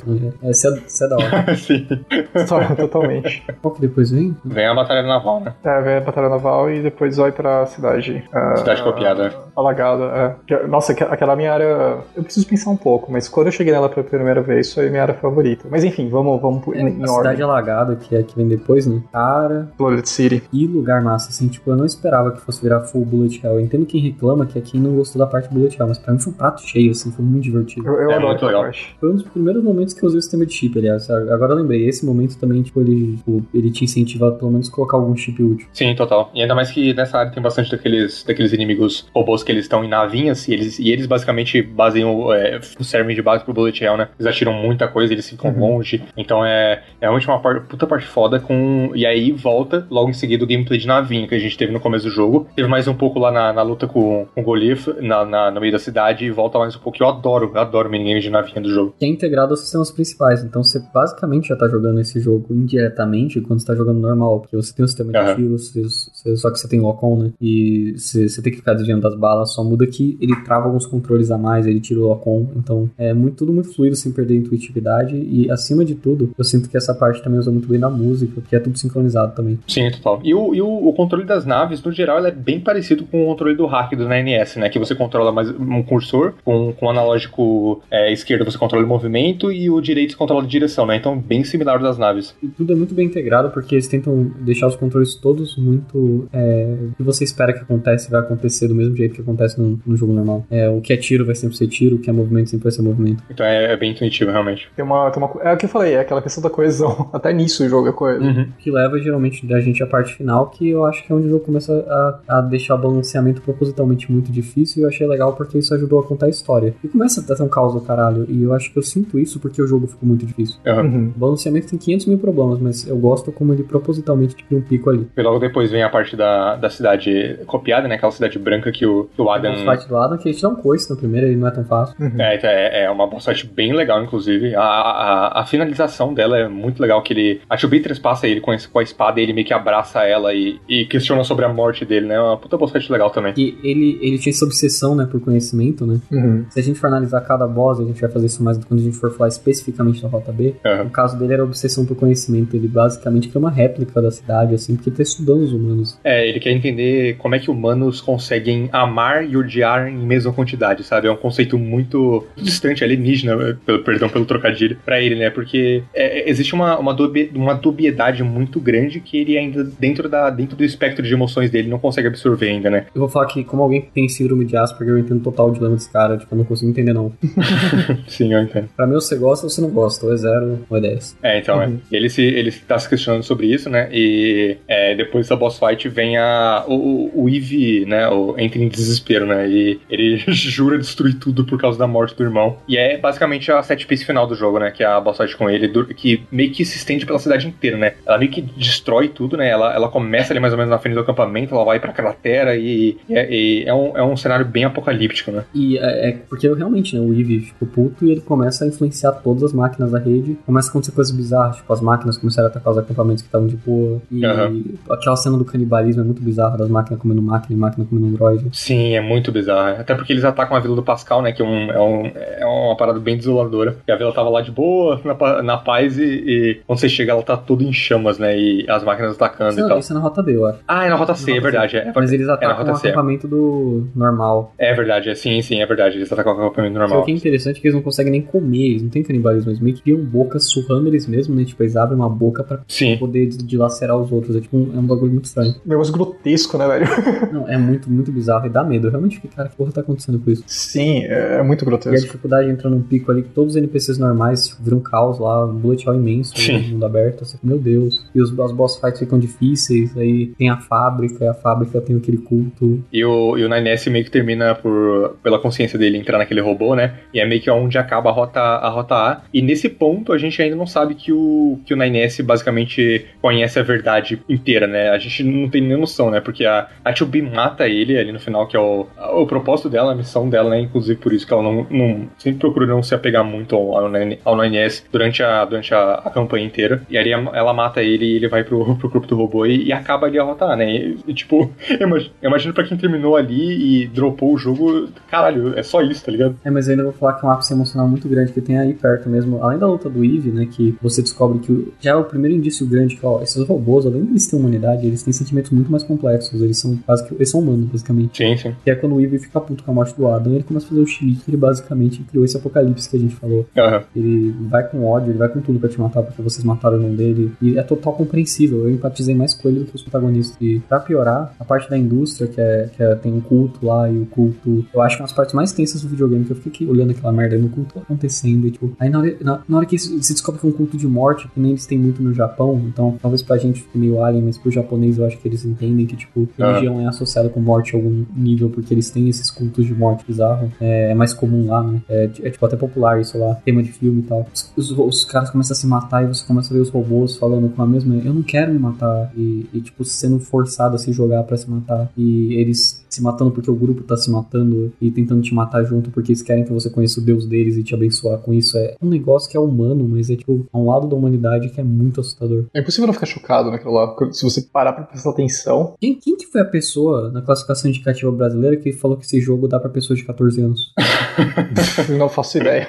é, é da hora. Sim. Totalmente. Qual que depois vem? Vem a batalha naval, né? É, vem a Batalha Naval e depois vai pra cidade. ah, Cidade copiada. Alagada, é. Nossa, aqu- aquela minha área. Eu preciso pensar um pouco, mas quando eu cheguei nela pela primeira vez, foi minha área favorita. Mas enfim, vamos, vamos em, em a cidade ordem. alagada, que é que vem depois, né? Cara, Blooded City. e lugar massa, assim, tipo, eu não esperava que fosse virar full bullet hell. Eu entendo quem reclama que é quem não gostou da parte bullet hell, mas pra mim foi um prato cheio, assim, foi muito divertido. Eu, eu É adoro muito legal. parte. Foi um dos primeiros momentos que eu usei o sistema de chip, aliás. Agora eu lembrei, esse momento também, tipo, ele, tipo, ele te incentiva a pelo menos colocar algum chip útil. Sim, total. E ainda mais que nessa área tem bastante daqueles, daqueles inimigos robôs que eles estão em navinhas e eles, e eles basicamente baseiam, é, servem de base pro Bullet Hell, né? Eles atiram muita coisa, eles ficam Uhum. longe. Então é, é realmente uma par- puta parte foda com. E aí volta logo em seguida o gameplay de navinha que a gente teve no começo do jogo. Teve mais um pouco lá na, na luta com, com o Golif, na, na- no meio da cidade, e volta mais um pouco. Eu adoro, eu adoro minigames de navinha do jogo. Que é integrado aos sistemas principais. Então você basicamente já tá jogando esse jogo indiretamente quando você tá jogando normal. Porque você tem o sistema de tiro, você- você- só que você tem lock-on, né? E você, você tem que ficar desviando das balas. Só muda que ele trava alguns controles a mais, ele tira o lock-on. Então é muito, tudo muito fluido sem perder a intuitividade. E acima de tudo, eu sinto que essa parte também usa muito bem na música, porque é tudo sincronizado também. Sim, total. E o, e o, o controle das naves, no geral, ele é bem parecido com o controle do hack do NS, né? Que você controla mais um cursor, com, com o analógico é, esquerdo você controla o movimento e o direito você controla a direção, né? Então, bem similar das naves. E tudo é muito bem integrado porque eles tentam deixar os controles todos muito. É, o que você espera que acontece vai acontecer do mesmo jeito que acontece no, no jogo normal. É, o que é tiro vai sempre ser tiro, o que é movimento sempre vai ser movimento. Então é, é bem intuitivo, realmente. Tem uma, tem uma. É o que eu falei, é aquela questão da coesão. Até nisso o jogo é coeso. Uhum. Que leva geralmente da gente à parte final, que eu acho que é onde o jogo começa a, a deixar o balanceamento propositalmente muito difícil. E eu achei legal porque isso ajudou a contar a história. E começa a ter um caos do caralho. E eu acho que eu sinto isso porque o jogo ficou muito difícil. Uhum. Uhum. O balanceamento tem 500 mil problemas, mas eu gosto como ele propositalmente cria um pico ali. E logo depois vem a parte da, da, da cidade copiada, né? Aquela cidade branca que o, que o Adam. O fight do Adam que a gente dá um coice no primeiro, ele não é tão fácil. É, então é, é uma boss fight bem legal, inclusive. A, a, a finalização dela é muito legal, que ele. A Tio passa ele com, esse, com a espada e ele meio que abraça ela e, e questiona sobre a morte dele, né? É uma puta boss fight legal também. E ele, ele tinha essa obsessão, né, por conhecimento, né? Uhum. Se a gente for analisar cada boss, a gente vai fazer isso mais quando a gente for falar especificamente da Rota B. Uhum. No caso dele era a obsessão por conhecimento. Ele basicamente quer uma réplica da cidade, assim, porque ele tá estudando os humanos. É, ele quer entender como é que humanos conseguem amar e odiar em mesma quantidade, sabe? É um conceito muito distante, alienígena, pelo, perdão pelo trocadilho, pra ele, né? Porque é, existe uma, uma, uma dubiedade muito grande que ele ainda, dentro, da, dentro do espectro de emoções dele, não consegue absorver ainda, né? Eu vou falar que, como alguém que tem síndrome de Asperger, eu entendo total o dilema desse cara. Tipo, eu não consigo entender, não. Sim, eu entendo. Pra mim, você gosta ou você não gosta. Ou é zero ou é 10. É, então, Uhum. é. Ele se, ele tá se questionando sobre isso, né? E é, depois da boss fight vem a. O, o Eve, né? O, entra em desespero, né? E ele jura destruir tudo por causa da morte do irmão. E é basicamente a set piece final do jogo, né? Que é a boss fight com ele, que meio que se estende pela cidade inteira, né? Ela meio que destrói tudo, né? Ela, ela começa ali mais ou menos na frente do acampamento, ela vai pra cratera e, e é, e é um, é um cenário bem apocalíptico, né? E é, é porque realmente, né, o Eve ficou puto e ele começa a influenciar todas as máquinas da rede. Começa a acontecer coisas bizarras, tipo, as máquinas começaram a atacar os acampamentos que estavam de boa. E Aham. aquela cena do canibalismo é muito bizarra, das máquinas comendo máquina e máquina comendo android. Sim, é muito bizarro. Até porque eles atacam a vila do Pascal, né? Que é, um, é, um, é uma parada bem desoladora. E a vila tava lá de boa, na, na paz, e, e quando você chega, ela tá toda em chamas, né? E as máquinas atacando Isso, e tal. isso é na rota B, eu acho. Ah, é na rota C, Na é verdade. É, Mas eles é atacam rota o C. acampamento do normal. É verdade, é, sim, sim, é verdade. Eles atacam o acampamento Só normal. que é interessante que eles não conseguem nem comer, eles não têm canibalismo, eles meio que criam bocas surrando eles mesmos, né? Tipo, eles abrem uma boca pra Sim. poder dilacerar os outros. É tipo um, é um bagulho muito estranho. Um negócio grotesco, né, velho? Não, é muito, muito bizarro e dá medo. Eu realmente fiquei, cara, que porra tá acontecendo com isso? Sim, é muito E a grotesco. dificuldade entra num pico ali que todos os NPCs normais tipo, viram um caos lá, um bullet hell imenso, Sim. no mundo aberto, assim, meu Deus. E os, as boss fights ficam difíceis, aí tem a fábrica, e a fábrica tem aquele culto. E o, e o 9S meio que termina por, pela consciência dele entrar naquele robô, né? E é meio que onde acaba a rota, a rota A. E nesse ponto a gente ainda não sabe que o, que o 9S basicamente conhece a verdade inteira, né? A gente não tem nem noção, né? Porque a, a 2B mata ele ali no final, que é o, o propósito dela, a missão dela, né? Inclusive por isso que ela não, não sempre procura não se apegar muito ao, ao, 9 ao 9S durante, a, durante a, a campanha inteira. E aí ela mata ele e ele vai pro, pro grupo do robô e, e acaba ali a rota A, né? E, e, tipo, eu imagino pra quem terminou ali e dropou o jogo, caralho, é só isso, tá ligado? É, mas eu ainda vou falar que é um ápice emocional muito grande que tem aí perto mesmo. Além da luta do Eve, né? Que você descobre que já é o primeiro indício grande que, ó, esses robôs, além de eles terem humanidade, eles têm sentimentos muito mais complexos. Eles são quase que. Eles são humanos, basicamente. Sim, sim. Que é quando o Eve fica puto com a morte do Adam, ele começa a fazer o xilique, ele basicamente criou esse apocalipse que a gente falou. Aham. Ele vai com ódio, ele vai com tudo pra te matar porque vocês mataram o irmão dele. E é total compreensível. Eu empatizei mais com ele do que os protagonistas. E pra piorar, a parte da indústria, que é, que é tem um culto lá e o culto. Eu acho que é uma das partes mais tensas do videogame, que eu fiquei olhando aquela merda no culto acontecendo. E, tipo, aí na hora, na, na hora que se descobre que é um culto de morte, que nem eles têm muito no Japão, então talvez pra gente fique meio alien, mas pro japonês eu acho que eles entendem que, tipo, Ah. religião é associada com morte a algum nível, porque eles têm esses cultos de morte bizarro. É, é mais comum lá, né? É, é, tipo até popular isso lá, tema de filme e tal. Os, os- caras começam a se matar e você começa a ver os robôs falando com a mesma. Eu não quero me matar. E, e, tipo, sendo forçado a se jogar pra se matar. E eles se matando porque o grupo tá se matando e tentando te matar junto porque eles querem que você conheça o Deus deles e te abençoar com isso. É um negócio que é humano, mas é tipo, é um lado da humanidade que é muito assustador. É impossível não ficar chocado naquilo lá. porque Se você parar pra prestar atenção, Quem, quem que foi a pessoa na classificação indicativa brasileira que falou que esse jogo dá pra pessoas de 14 anos? não faço ideia.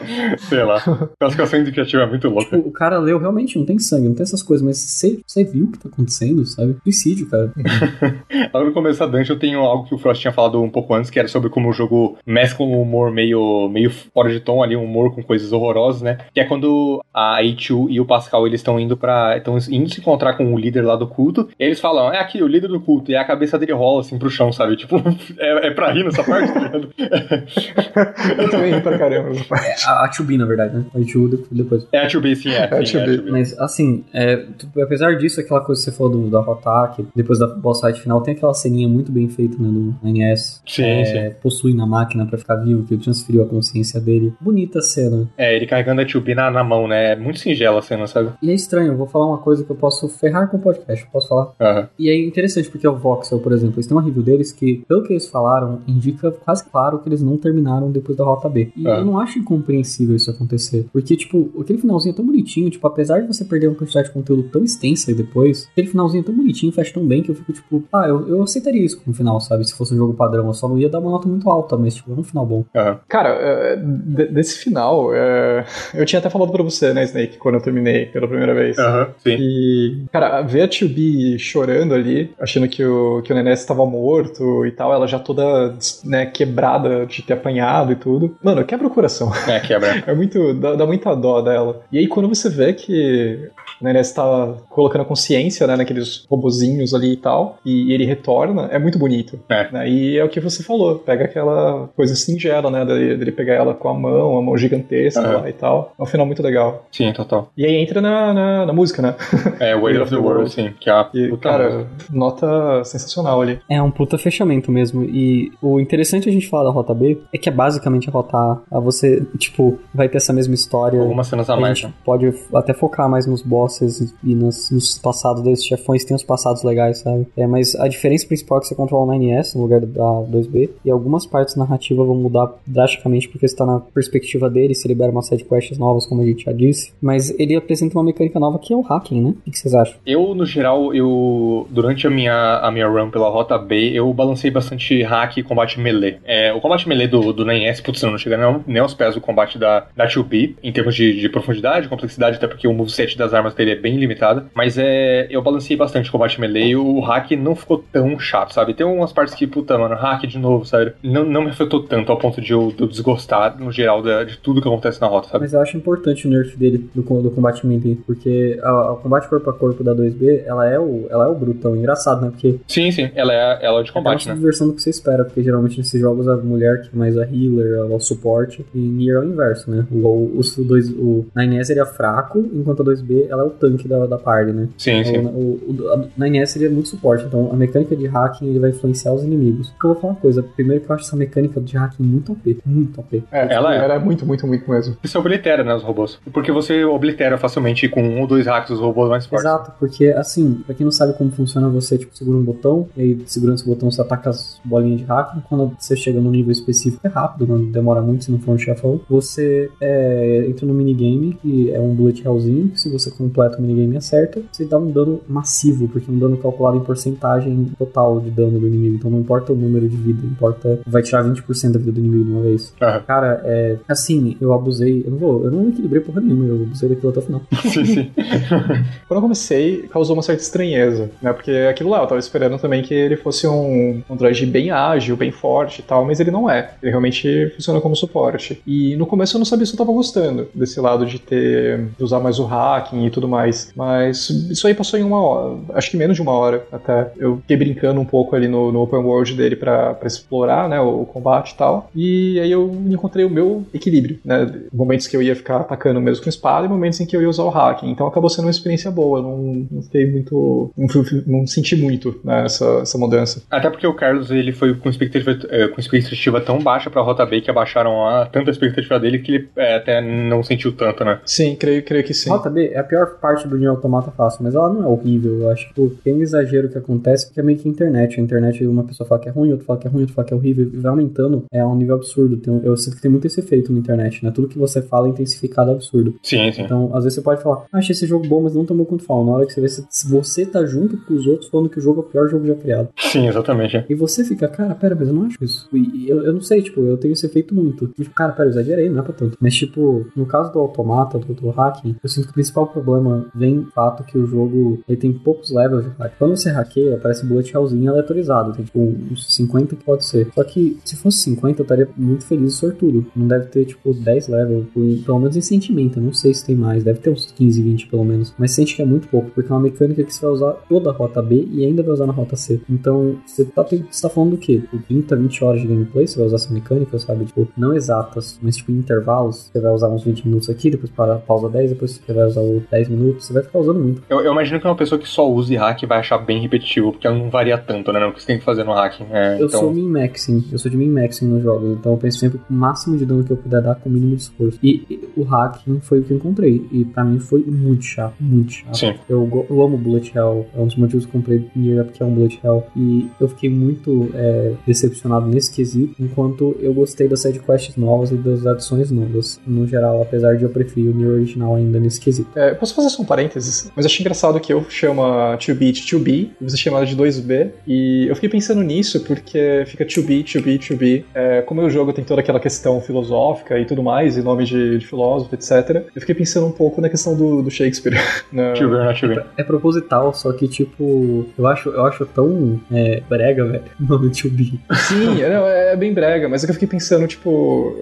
Sei lá. Classificação indicativa é muito louca. Tipo, o cara leu, realmente, não tem sangue, não tem essas coisas, mas você, você viu o que tá acontecendo, sabe? Suicídio, cara. Logo no começo da Dungeon eu tenho algo que o Frost tinha falado um pouco antes, que era sobre como o jogo mescla um humor meio, meio fora de tom ali, um humor com coisas horrorosas, né? Que é quando a A2 e o Pascal eles estão indo para estão indo se encontrar com o líder lá do culto, e eles falam, é aqui, o líder do culto, e a cabeça dele rola assim pro chão, sabe? Tipo, é, é pra rir nessa parte, tá ligado? Eu também ri pra caramba nessa parte. A, a 2B, na verdade, né? A 2 depois. É a 2B, sim, é. a sim, é a 2B. 2B. Mas, assim, é, tu- apesar disso, aquela coisa que você falou do, da Rotak, depois da boss fight final, tem aquela ceninha muito bem feita, né? Do, no NES. Sim, é, sim. Possui na máquina pra ficar vivo, que ele transferiu a consciência dele. Bonita cena. É, ele carregando a 2B na, na mão, né? É muito singela a cena, sabe? E é estranho, eu vou falar uma coisa que eu posso ferrar com o podcast, eu posso falar? Aham. E é interessante porque o Voxel, por exemplo, eles têm uma review deles que, pelo que eles falaram, indica quase claro que eles não terminaram depois da Rota B. E Ah. eu não acho incompreensível isso acontecer. Porque, tipo, aquele finalzinho é tão bonitinho, tipo, apesar de você perder uma quantidade de conteúdo tão extensa aí depois, aquele finalzinho é tão bonitinho, fecha tão bem que eu fico, tipo, ah, eu, eu aceitaria isso como final, sabe? Se fosse um jogo padrão, eu só não ia dar uma nota muito alta, mas, tipo, é um final bom. Cara, de- desse final, é, eu tinha até falado pra você, né, Snake, quando eu terminei pela primeira vez. Aham. Sim. E, cara, ver a 2B chorando ali, achando que o, que o Nenés estava morto e tal, ela já toda, né, quebrada de ter apanhado e tudo. Mano, quebra o coração. É, quebra. É muito. dá, dá muita dó dela. E aí, quando você vê que o Nenés tá colocando a consciência, né, naqueles robozinhos ali e tal, e ele retorna, é muito bonito. É. Né? E é o que você falou, pega aquela coisa singela, né, dele, dele pegar ela com a mão, a mão gigantesca Aham. lá e tal. É um final muito legal. Sim, total. E aí entra na, na, na música, né? É, Weight of the World, sim. Que é a E, puta cara, música. nota sensacional ali. É um puta fechamento mesmo. E o interessante a gente falar da Rota B é que é basicamente a Rota A. A você, tipo, vai ter essa mesma história. Algumas cenas a A mais, gente né? pode até focar mais nos bosses e nos, nos passados desses chefões, tem os passados legais, sabe? É, mas a diferença principal é que você controla o 9S no lugar da 2B, e algumas partes narrativas vão mudar drasticamente porque você tá na perspectiva dele, se libera uma série de quests novas, como a gente já disse. Mas ele apresenta uma mecânica nova que é o hacking, né? O que vocês acham? Eu, no geral, eu durante a minha, a minha run pela Rota B, eu balancei bastante hack e combate melee. É, o combate melee do, do NES, putz, não chega nem, nem aos pés do combate da, da 2B, em termos de, de profundidade, complexidade, até porque o moveset das armas dele é bem limitado. Mas é, eu balancei bastante combate melee e o hack não ficou tão chato, sabe? Tem umas partes que, puta, mano, hack de novo, sério. Não, não me afetou tanto ao ponto de eu, de eu desgostar, no geral, da- de tudo que acontece na rota, sabe? Mas eu acho importante o nerf dele do, do combate melee, porque a- o combate corpo a corpo da 2B, ela é o, ela é o brutão. Engraçado, né? Porque Sim, sim, ela é, ela é de combate, é né? uma subversão do que você espera, porque geralmente nesses jogos a mulher que é mais a healer, ela é o suporte, e em Nier é o inverso, né? O, o, o, dois, o 9S ele é fraco, enquanto a 2B ela é o tanque da, da party, né? Sim, sim. O, o, a 9S ele é muito suporte, então a mecânica de hacking ele vai influenciar os inimigos. Porque eu vou falar uma coisa, primeiro que eu acho essa mecânica de hacking muito OP, muito OP. É, Ela é. Ela é muito, muito, muito mesmo. Você oblitera, né, os robôs. Porque você oblitera facilmente com um ou dois hacks os robôs mais fortes. Exato, porque assim, pra quem não sabe como funciona, você tipo segura um botão, e aí segurando esse botão você ataca as bolinhas de hacking. Quando você chega num nível específico é rápido, não demora muito se não for um chefão. Você é, entra no minigame, que é um bullet hellzinho, que se você completa o minigame e acerta, você dá um dano massivo, porque é um dano calculado em porcentagem total de dano do inimigo. Então não importa o número de vida, importa. Vai tirar 20% da vida do inimigo de uma vez. Aham. Cara, é. Assim, eu abusei. Eu não vou. Eu não equilibrei porra nenhuma, eu abusei daquilo até o final. sim, sim. Quando eu comecei, causou uma certa estranheza, né? Porque aquilo lá, eu tava esperando também que ele fosse um, um droid bem ágil, bem forte e tal, mas ele não é. Ele realmente funciona como suporte. E no começo eu não sabia se eu tava gostando desse lado de ter. de usar mais o hacking e tudo mais. Mas isso aí passou em uma hora, acho que menos de uma hora até. Eu fiquei brincando um pouco ali no, no open world dele pra, pra explorar, né? O, o combate e tal. E aí eu encontrei o meu equilíbrio, né? Momentos que eu ia ficar atacando mesmo com espada e momentos em que eu ia usar o hacking. Então acabou sendo uma experiência boa. Eu Não, não fiquei muito. Não, fui- não senti muito né, essa, essa mudança. Até porque o Carlos ele foi com expectativa, eh, com expectativa tão baixa pra Rota B que abaixaram a, tanta expectativa dele que ele eh, até não sentiu tanto, né? Sim, creio, creio que sim. Rota B é a pior parte do Nier Automata fácil, mas ela não é horrível. Eu acho que tipo, tem um exagero que acontece porque é meio que a internet. A internet, uma pessoa fala que é ruim, outra fala que é ruim, outra fala que é horrível, e vai aumentando. É um nível absurdo. Tem um- eu sinto que tem muito esse efeito na internet, né? Tudo que você fala é intensificado é absurdo. Sim, sim. Então, às vezes você pode falar, ah, achei esse jogo bom, mas não tão bom quanto falam. Na hora que você vê, se você tá junto com os outros falando que o jogo é o pior jogo já criado. Sim, exatamente. E você fica, cara, pera, mas eu não acho isso. E eu, eu não sei, tipo, eu tenho esse efeito muito. E, tipo, cara, pera, eu exagerei, não é pra tanto. Mas, tipo, no caso do automata, do, do hacking, eu sinto que o principal problema vem do fato que o jogo ele tem poucos levels de hack. Quando você hackeia, aparece bullet hellzinho aleatorizado. Tem, tipo, uns 50 que pode ser. Só que, se fosse 50, eu estaria muito feliz e sortudo. Não deve ter, tipo, 10 levels, pelo menos em sentimento. Eu não sei se tem mais. Deve ter uns 15, 20 pelo menos. Mas sente que é muito pouco, porque é uma mecânica que você vai usar toda a rota B e ainda vai usar na rota C. Então, você tá, você tá falando do quê? Tipo, 30, 20 horas de gameplay, você vai usar essa mecânica, sabe? Tipo, não exatas, mas tipo, em intervalos. Você vai usar uns 20 minutos aqui, depois para, pausa 10, depois você vai usar o 10 minutos. Você vai ficar usando muito. Eu, eu imagino que uma pessoa que só use hack vai achar bem repetitivo, porque não varia tanto, né? No que você tem que fazer no hack. Hacking. É, Eu então... sou min-maxing, eu sou de min-maxing nos jogos, então eu penso sempre que o máximo de dano que eu puder dar com o mínimo de esforço. E, e o hacking foi o que eu encontrei, e pra mim foi muito chato, muito chato. Sim. Eu, eu amo Bullet Hell, é um dos motivos que eu comprei Nier, porque é um Bullet Hell, e eu fiquei muito é, decepcionado nesse quesito, enquanto eu gostei das sidequests novas e das adições novas, no geral, apesar de eu preferir o Nier original ainda nesse quesito. É, posso fazer só um parênteses? Mas eu achei engraçado que eu chamo 2B de 2B e você chama de 2B. E eu fiquei pensando nisso porque fica 2B, 2B, 2B. É, como o jogo tem toda aquela questão filosófica e tudo mais, e nome de, de filósofo, etc. Eu fiquei pensando um pouco na questão do, do Shakespeare. Deixa eu ver, deixa eu ver. É proposital, só que, tipo, eu acho, eu acho tão é, brega, velho, o nome de Ubi. Sim, é, é bem brega, mas é que eu fiquei pensando, tipo.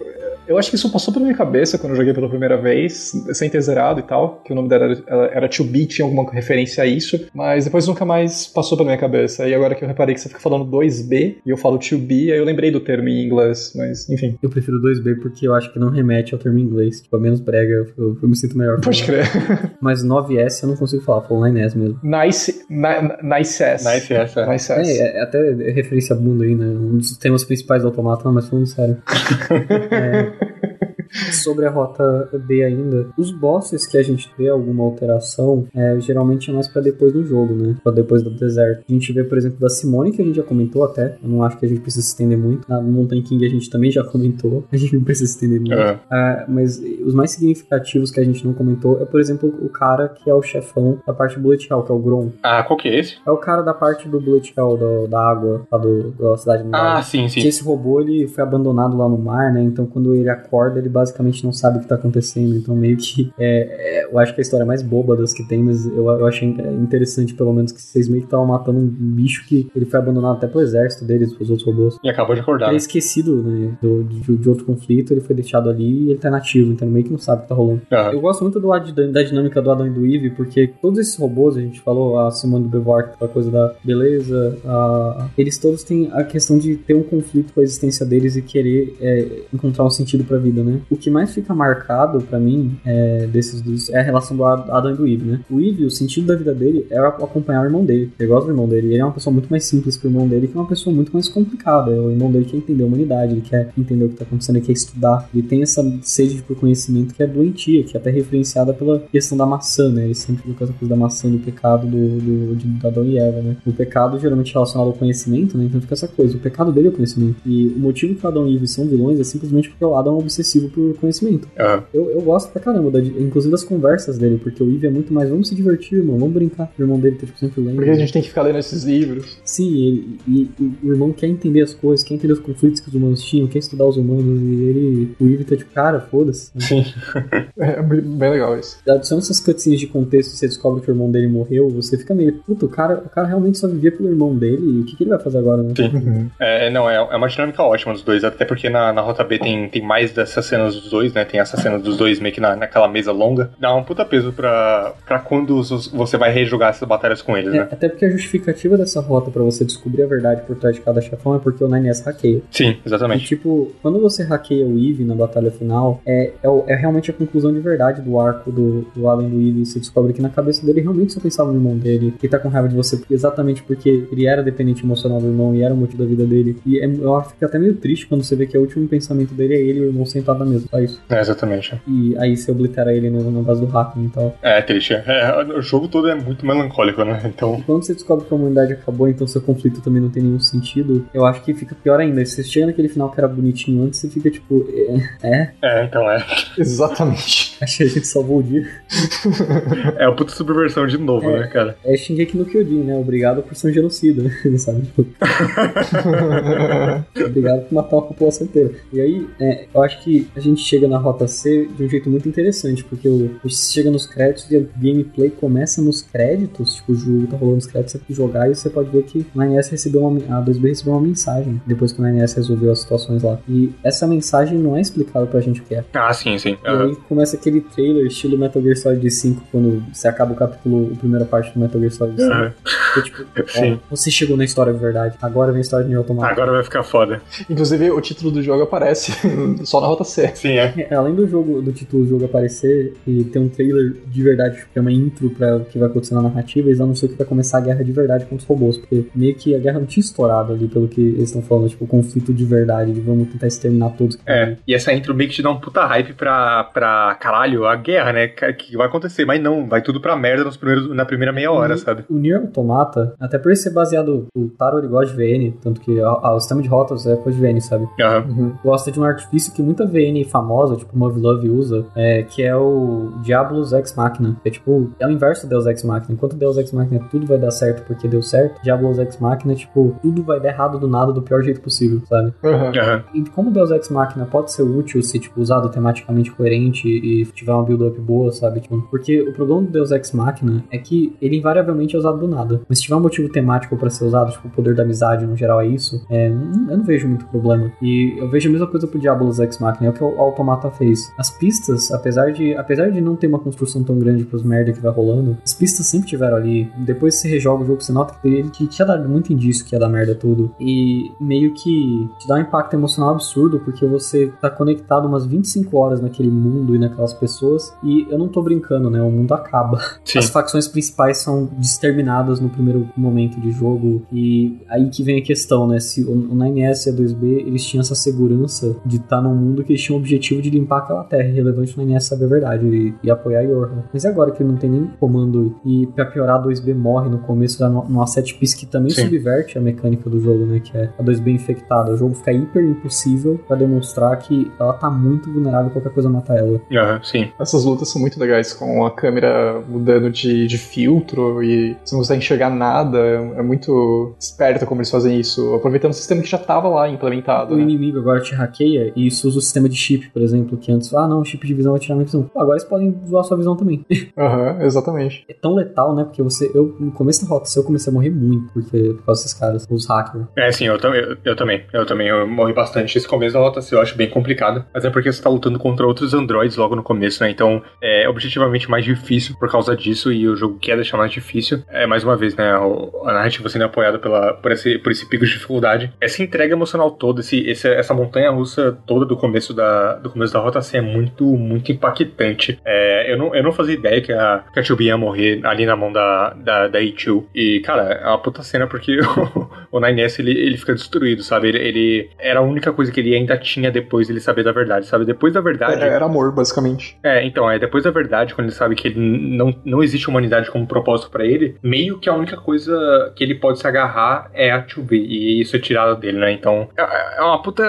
Eu acho que isso passou pela minha cabeça quando eu joguei pela primeira vez, sem ter zerado e tal, que o nome dela era, era 2B, tinha alguma referência a isso, mas depois nunca mais passou pela minha cabeça. E agora que eu reparei que você fica falando 2B e eu falo 2B, aí eu lembrei do termo em inglês, mas enfim. Eu prefiro 2B porque eu acho que não remete ao termo em inglês. Tipo, é menos brega, eu, eu me sinto melhor. Pode crer. Mas 9S eu não consigo falar, falo 9S mesmo. Nice, ni, nice ass. Nice essa. Nice ass. É, é até referência a bunda aí, né? Um dos temas principais do Automata, mas falando sério. É, Sobre a rota B ainda, os bosses que a gente vê alguma alteração, é, geralmente é mais pra depois do jogo, né? Pra depois do deserto. A gente vê, por exemplo, da Simone, que a gente já comentou até. Eu não acho que a gente precisa se estender muito. Na Mountain King a gente também já comentou. A gente não precisa se estender muito. É. Ah, mas os mais significativos que a gente não comentou é, por exemplo, o cara que é o chefão da parte Bullet Hell, que é o Grom. Ah, qual que é esse? É o cara da parte do Bullet Hell, do- da água, lá do, da cidade do Ah, mar. sim, Que sim. esse robô ele foi abandonado lá no mar, né? Então quando ele acorda, ele basicamente não sabe o que tá acontecendo. Então meio que. É, é, eu acho que é a história mais boba das que tem, mas eu, eu achei interessante, pelo menos, que vocês meio que estavam matando um bicho que ele foi abandonado até pelo exército deles, os outros robôs. E acabou de acordar. Ele é né? esquecido, né? do- de, de outro conflito, ele foi deixado ali e ele tá nativo, então meio que não sabe o que tá rolando. Aham. Eu gosto muito do, lado de- da dinâmica do Adam e do Eve, porque todos esses robôs, a gente falou, a Simone do Beauvoir, que a coisa da beleza, a- eles todos têm a questão de ter um conflito com a existência deles e querer é, encontrar um sentido pra vida, né? O que mais fica marcado pra mim é, desses é a relação do Ad- Adam e do Eve, né? O Eve, o sentido da vida dele é acompanhar o irmão dele. Ele gosta do irmão dele. Ele é uma pessoa muito mais simples que o irmão dele, que é uma pessoa muito mais complicada. O irmão dele quer entender a humanidade, ele quer entender o que tá acontecendo, ele quer estudar. Ele tem essa sede por conhecimento que é doentia, que é até referenciada pela questão da maçã, né? Ele sempre fica essa coisa da maçã, do pecado do, do, de, Adão e Eva, né? O pecado geralmente é relacionado ao conhecimento, né? Então fica essa coisa. O pecado dele é o conhecimento. E o motivo que o Adão e Eve são vilões é simplesmente porque o Adão é obsessivo por conhecimento. Aham. Eu, eu gosto pra caramba, da- inclusive das conversas dele, porque o Eve é muito mais, vamos se divertir, irmão, vamos brincar. O irmão dele tá tipo, sempre lendo. Porque a gente tem que ficar lendo esses livros. Sim, ele, e, e o irmão quer entender as coisas, quer entender os conflitos que os humanos tinham, quer estudar os humanos, e ele, o Eve tá tipo, cara, foda-se. Sim. É bem legal isso. Adicionando essas cutscenes de contexto, você descobre que o irmão dele morreu, você fica meio, puta, o cara, o cara realmente só vivia pelo irmão dele, e o que, que ele vai fazer agora, né? Sim. Uhum. É, não, é, é uma dinâmica ótima dos dois, até porque na, na Rota B tem, tem mais dessas cenas dos dois, né? Tem essa cena dos dois meio que na, naquela mesa longa. Dá um puta peso pra, pra quando os- você vai rejogar essas batalhas com eles, É, né? até porque a justificativa dessa rota pra você descobrir a verdade por trás de cada chefão é porque o 9S hackeia. Sim, E, exatamente. tipo, quando você hackeia o Eve na batalha final, é, é, é realmente a conclusão de verdade do arco do, do Allen do Eve. Você descobre que na cabeça dele realmente só pensava no irmão dele, que tá com raiva de você exatamente porque ele era dependente emocional do irmão e era o motivo da vida dele. E é, eu acho que fica até meio triste quando você vê que o último pensamento dele é ele e o irmão sentado na mesa, só isso. É, exatamente. E aí você oblitera ele no, na base do hacking e tal. É triste. É, o jogo todo é muito melancólico, né? Então. E quando você descobre que a humanidade acabou, então seu conflito também não tem nenhum sentido, eu acho que fica pior ainda. Você chega naquele final que era bonitinho antes, você fica tipo, é, é É, então é. Exatamente. acho que a gente salvou o dia. É o puta subversão de novo, É. né, cara? É Shingeki no Kyojin, né? Obrigado por ser um genocida, né? sabe? Tipo, Obrigado por matar uma população inteira. E aí, é, eu acho que a gente chega na rota C de um jeito muito interessante, porque o, a gente chega nos créditos e a gameplay começa nos créditos, tipo, o jogo tá rolando os créditos, você pode jogar e você pode ver que o 9S recebeu uma, a 2B recebeu uma mensagem depois que o 9S resolveu as situações lá. E essa mensagem não é explicada pra gente o que é. Ah, sim, sim. E aí começa aquele trailer estilo Metal Gear Solid 5, quando você acaba o capítulo, a primeira parte do Metal Gear Solid 5. Aham. Que é tipo, Sim. ó, você chegou na história de verdade, agora vem a história de Automata. Agora vai ficar foda. Inclusive, o título do jogo aparece só na rota C. Sim, é. É, Além do jogo, do título do jogo aparecer e ter um trailer de verdade, que é uma intro pra o que vai acontecer na narrativa, eles anunciam que vai começar a guerra de verdade contra os robôs, porque meio que a guerra não tinha estourado ali, pelo que eles estão falando, tipo, o conflito de verdade, de vamos tentar exterminar todos. É, e essa intro meio que te dá um puta hype pra, pra caralho, a guerra, né? Que vai acontecer, mas não, vai tudo pra merda nos primeiros, na primeira meia hora, E sabe? O Nier Automata, até por ele ser baseado, o Taro ele gosta de VN, tanto que a- a- o sistema de rotas é coisa de VN, sabe? Aham. Gosta de um artifício que muita VN famosa, tipo Move Love usa, é, que é o Diablos Ex Machina. É tipo, é o inverso do Deus Ex Machina. Enquanto Deus Ex Machina tudo vai dar certo porque deu certo, Diablos Ex Machina, tipo, tudo vai dar errado do nada do pior jeito possível, sabe? Aham. E como Deus Ex Machina pode ser útil se, tipo, usado tematicamente coerente e tiver uma build-up boa, sabe? Tipo, porque o problema do Deus Ex Machina é que ele invariavelmente é usado do nada. Mas se tiver um motivo temático pra ser usado, tipo, o poder da amizade no geral é isso, é, eu não vejo muito problema. E eu vejo a mesma coisa pro Diablos Ex Machina, é o que o Automata fez. As pistas, apesar de, apesar de não ter uma construção tão grande pros merda que vai rolando, as pistas sempre tiveram ali. Depois você rejoga o jogo, você nota que ele que tinha dado muito indício que ia dar merda tudo. E meio que te dá um impacto emocional absurdo, porque você tá conectado umas 25 horas naquele mundo e naquelas pessoas. E eu não tô brincando, né? O mundo acaba. Sim. As facções principais são exterminadas no primeiro momento de jogo. E aí que vem a questão, né? Se o o 9S e a 2B eles tinham essa segurança de estar num mundo que eles tinham o objetivo de limpar aquela terra. É relevante o 9S saber a verdade e, e apoiar Yorha. Mas e agora que ele não tem nem comando e pra piorar a 2B morre no começo da no- numa set piece que também Sim. subverte a mecânica do jogo, né? Que é a 2B infectada. O jogo fica hiper impossível pra demonstrar que ela tá muito vulnerável qualquer coisa matar ela. Aham, sim. Essas lutas são muito legais, com a câmera mudando de, de filtro e você não consegue enxergar nada. É muito esperto como eles fazem isso, aproveitando o sistema que já tava lá implementado. O né? inimigo agora te hackeia e isso usa o sistema de chip, por exemplo, que antes, ah não, chip de visão vai tirar minha visão. Pô, Agora eles podem zoar sua visão também. Aham, exatamente. É tão letal, né? Porque você, eu, no começo da rota, eu comecei a morrer muito porque, por causa desses caras, os hackers. É, sim, eu, tam- eu, eu também. Eu também eu morri bastante. Esse começo da rota eu acho bem complicado. Mas é porque você tá lutando contra outros androids logo no começo, né? Então é objetivamente mais difícil por causa disso. E o jogo quer deixar mais difícil. É, mais uma vez, né? o- a narrativa sendo apoiada pela, por, esse, por esse pico de dificuldade. Essa entrega emocional toda, esse, esse- essa montanha russa toda do começo da, do começo da rota, assim, é muito, muito impactante. É, eu, não, eu não fazia ideia que a, que a 2B ia morrer ali na mão da, da, da E2. E, cara, é uma puta cena porque o 9S ele, ele fica destruído, sabe? Ele, ele era a única coisa que ele ainda tinha depois dele saber da verdade, sabe? Depois da verdade. É, Era amor, basicamente. É, então, é depois da verdade, quando ele sabe que ele não, não existe humanidade como propósito pra ele, meio que a única coisa que ele pode se agarrar é a 2B, e isso é tirado dele, né? Então, é, é uma puta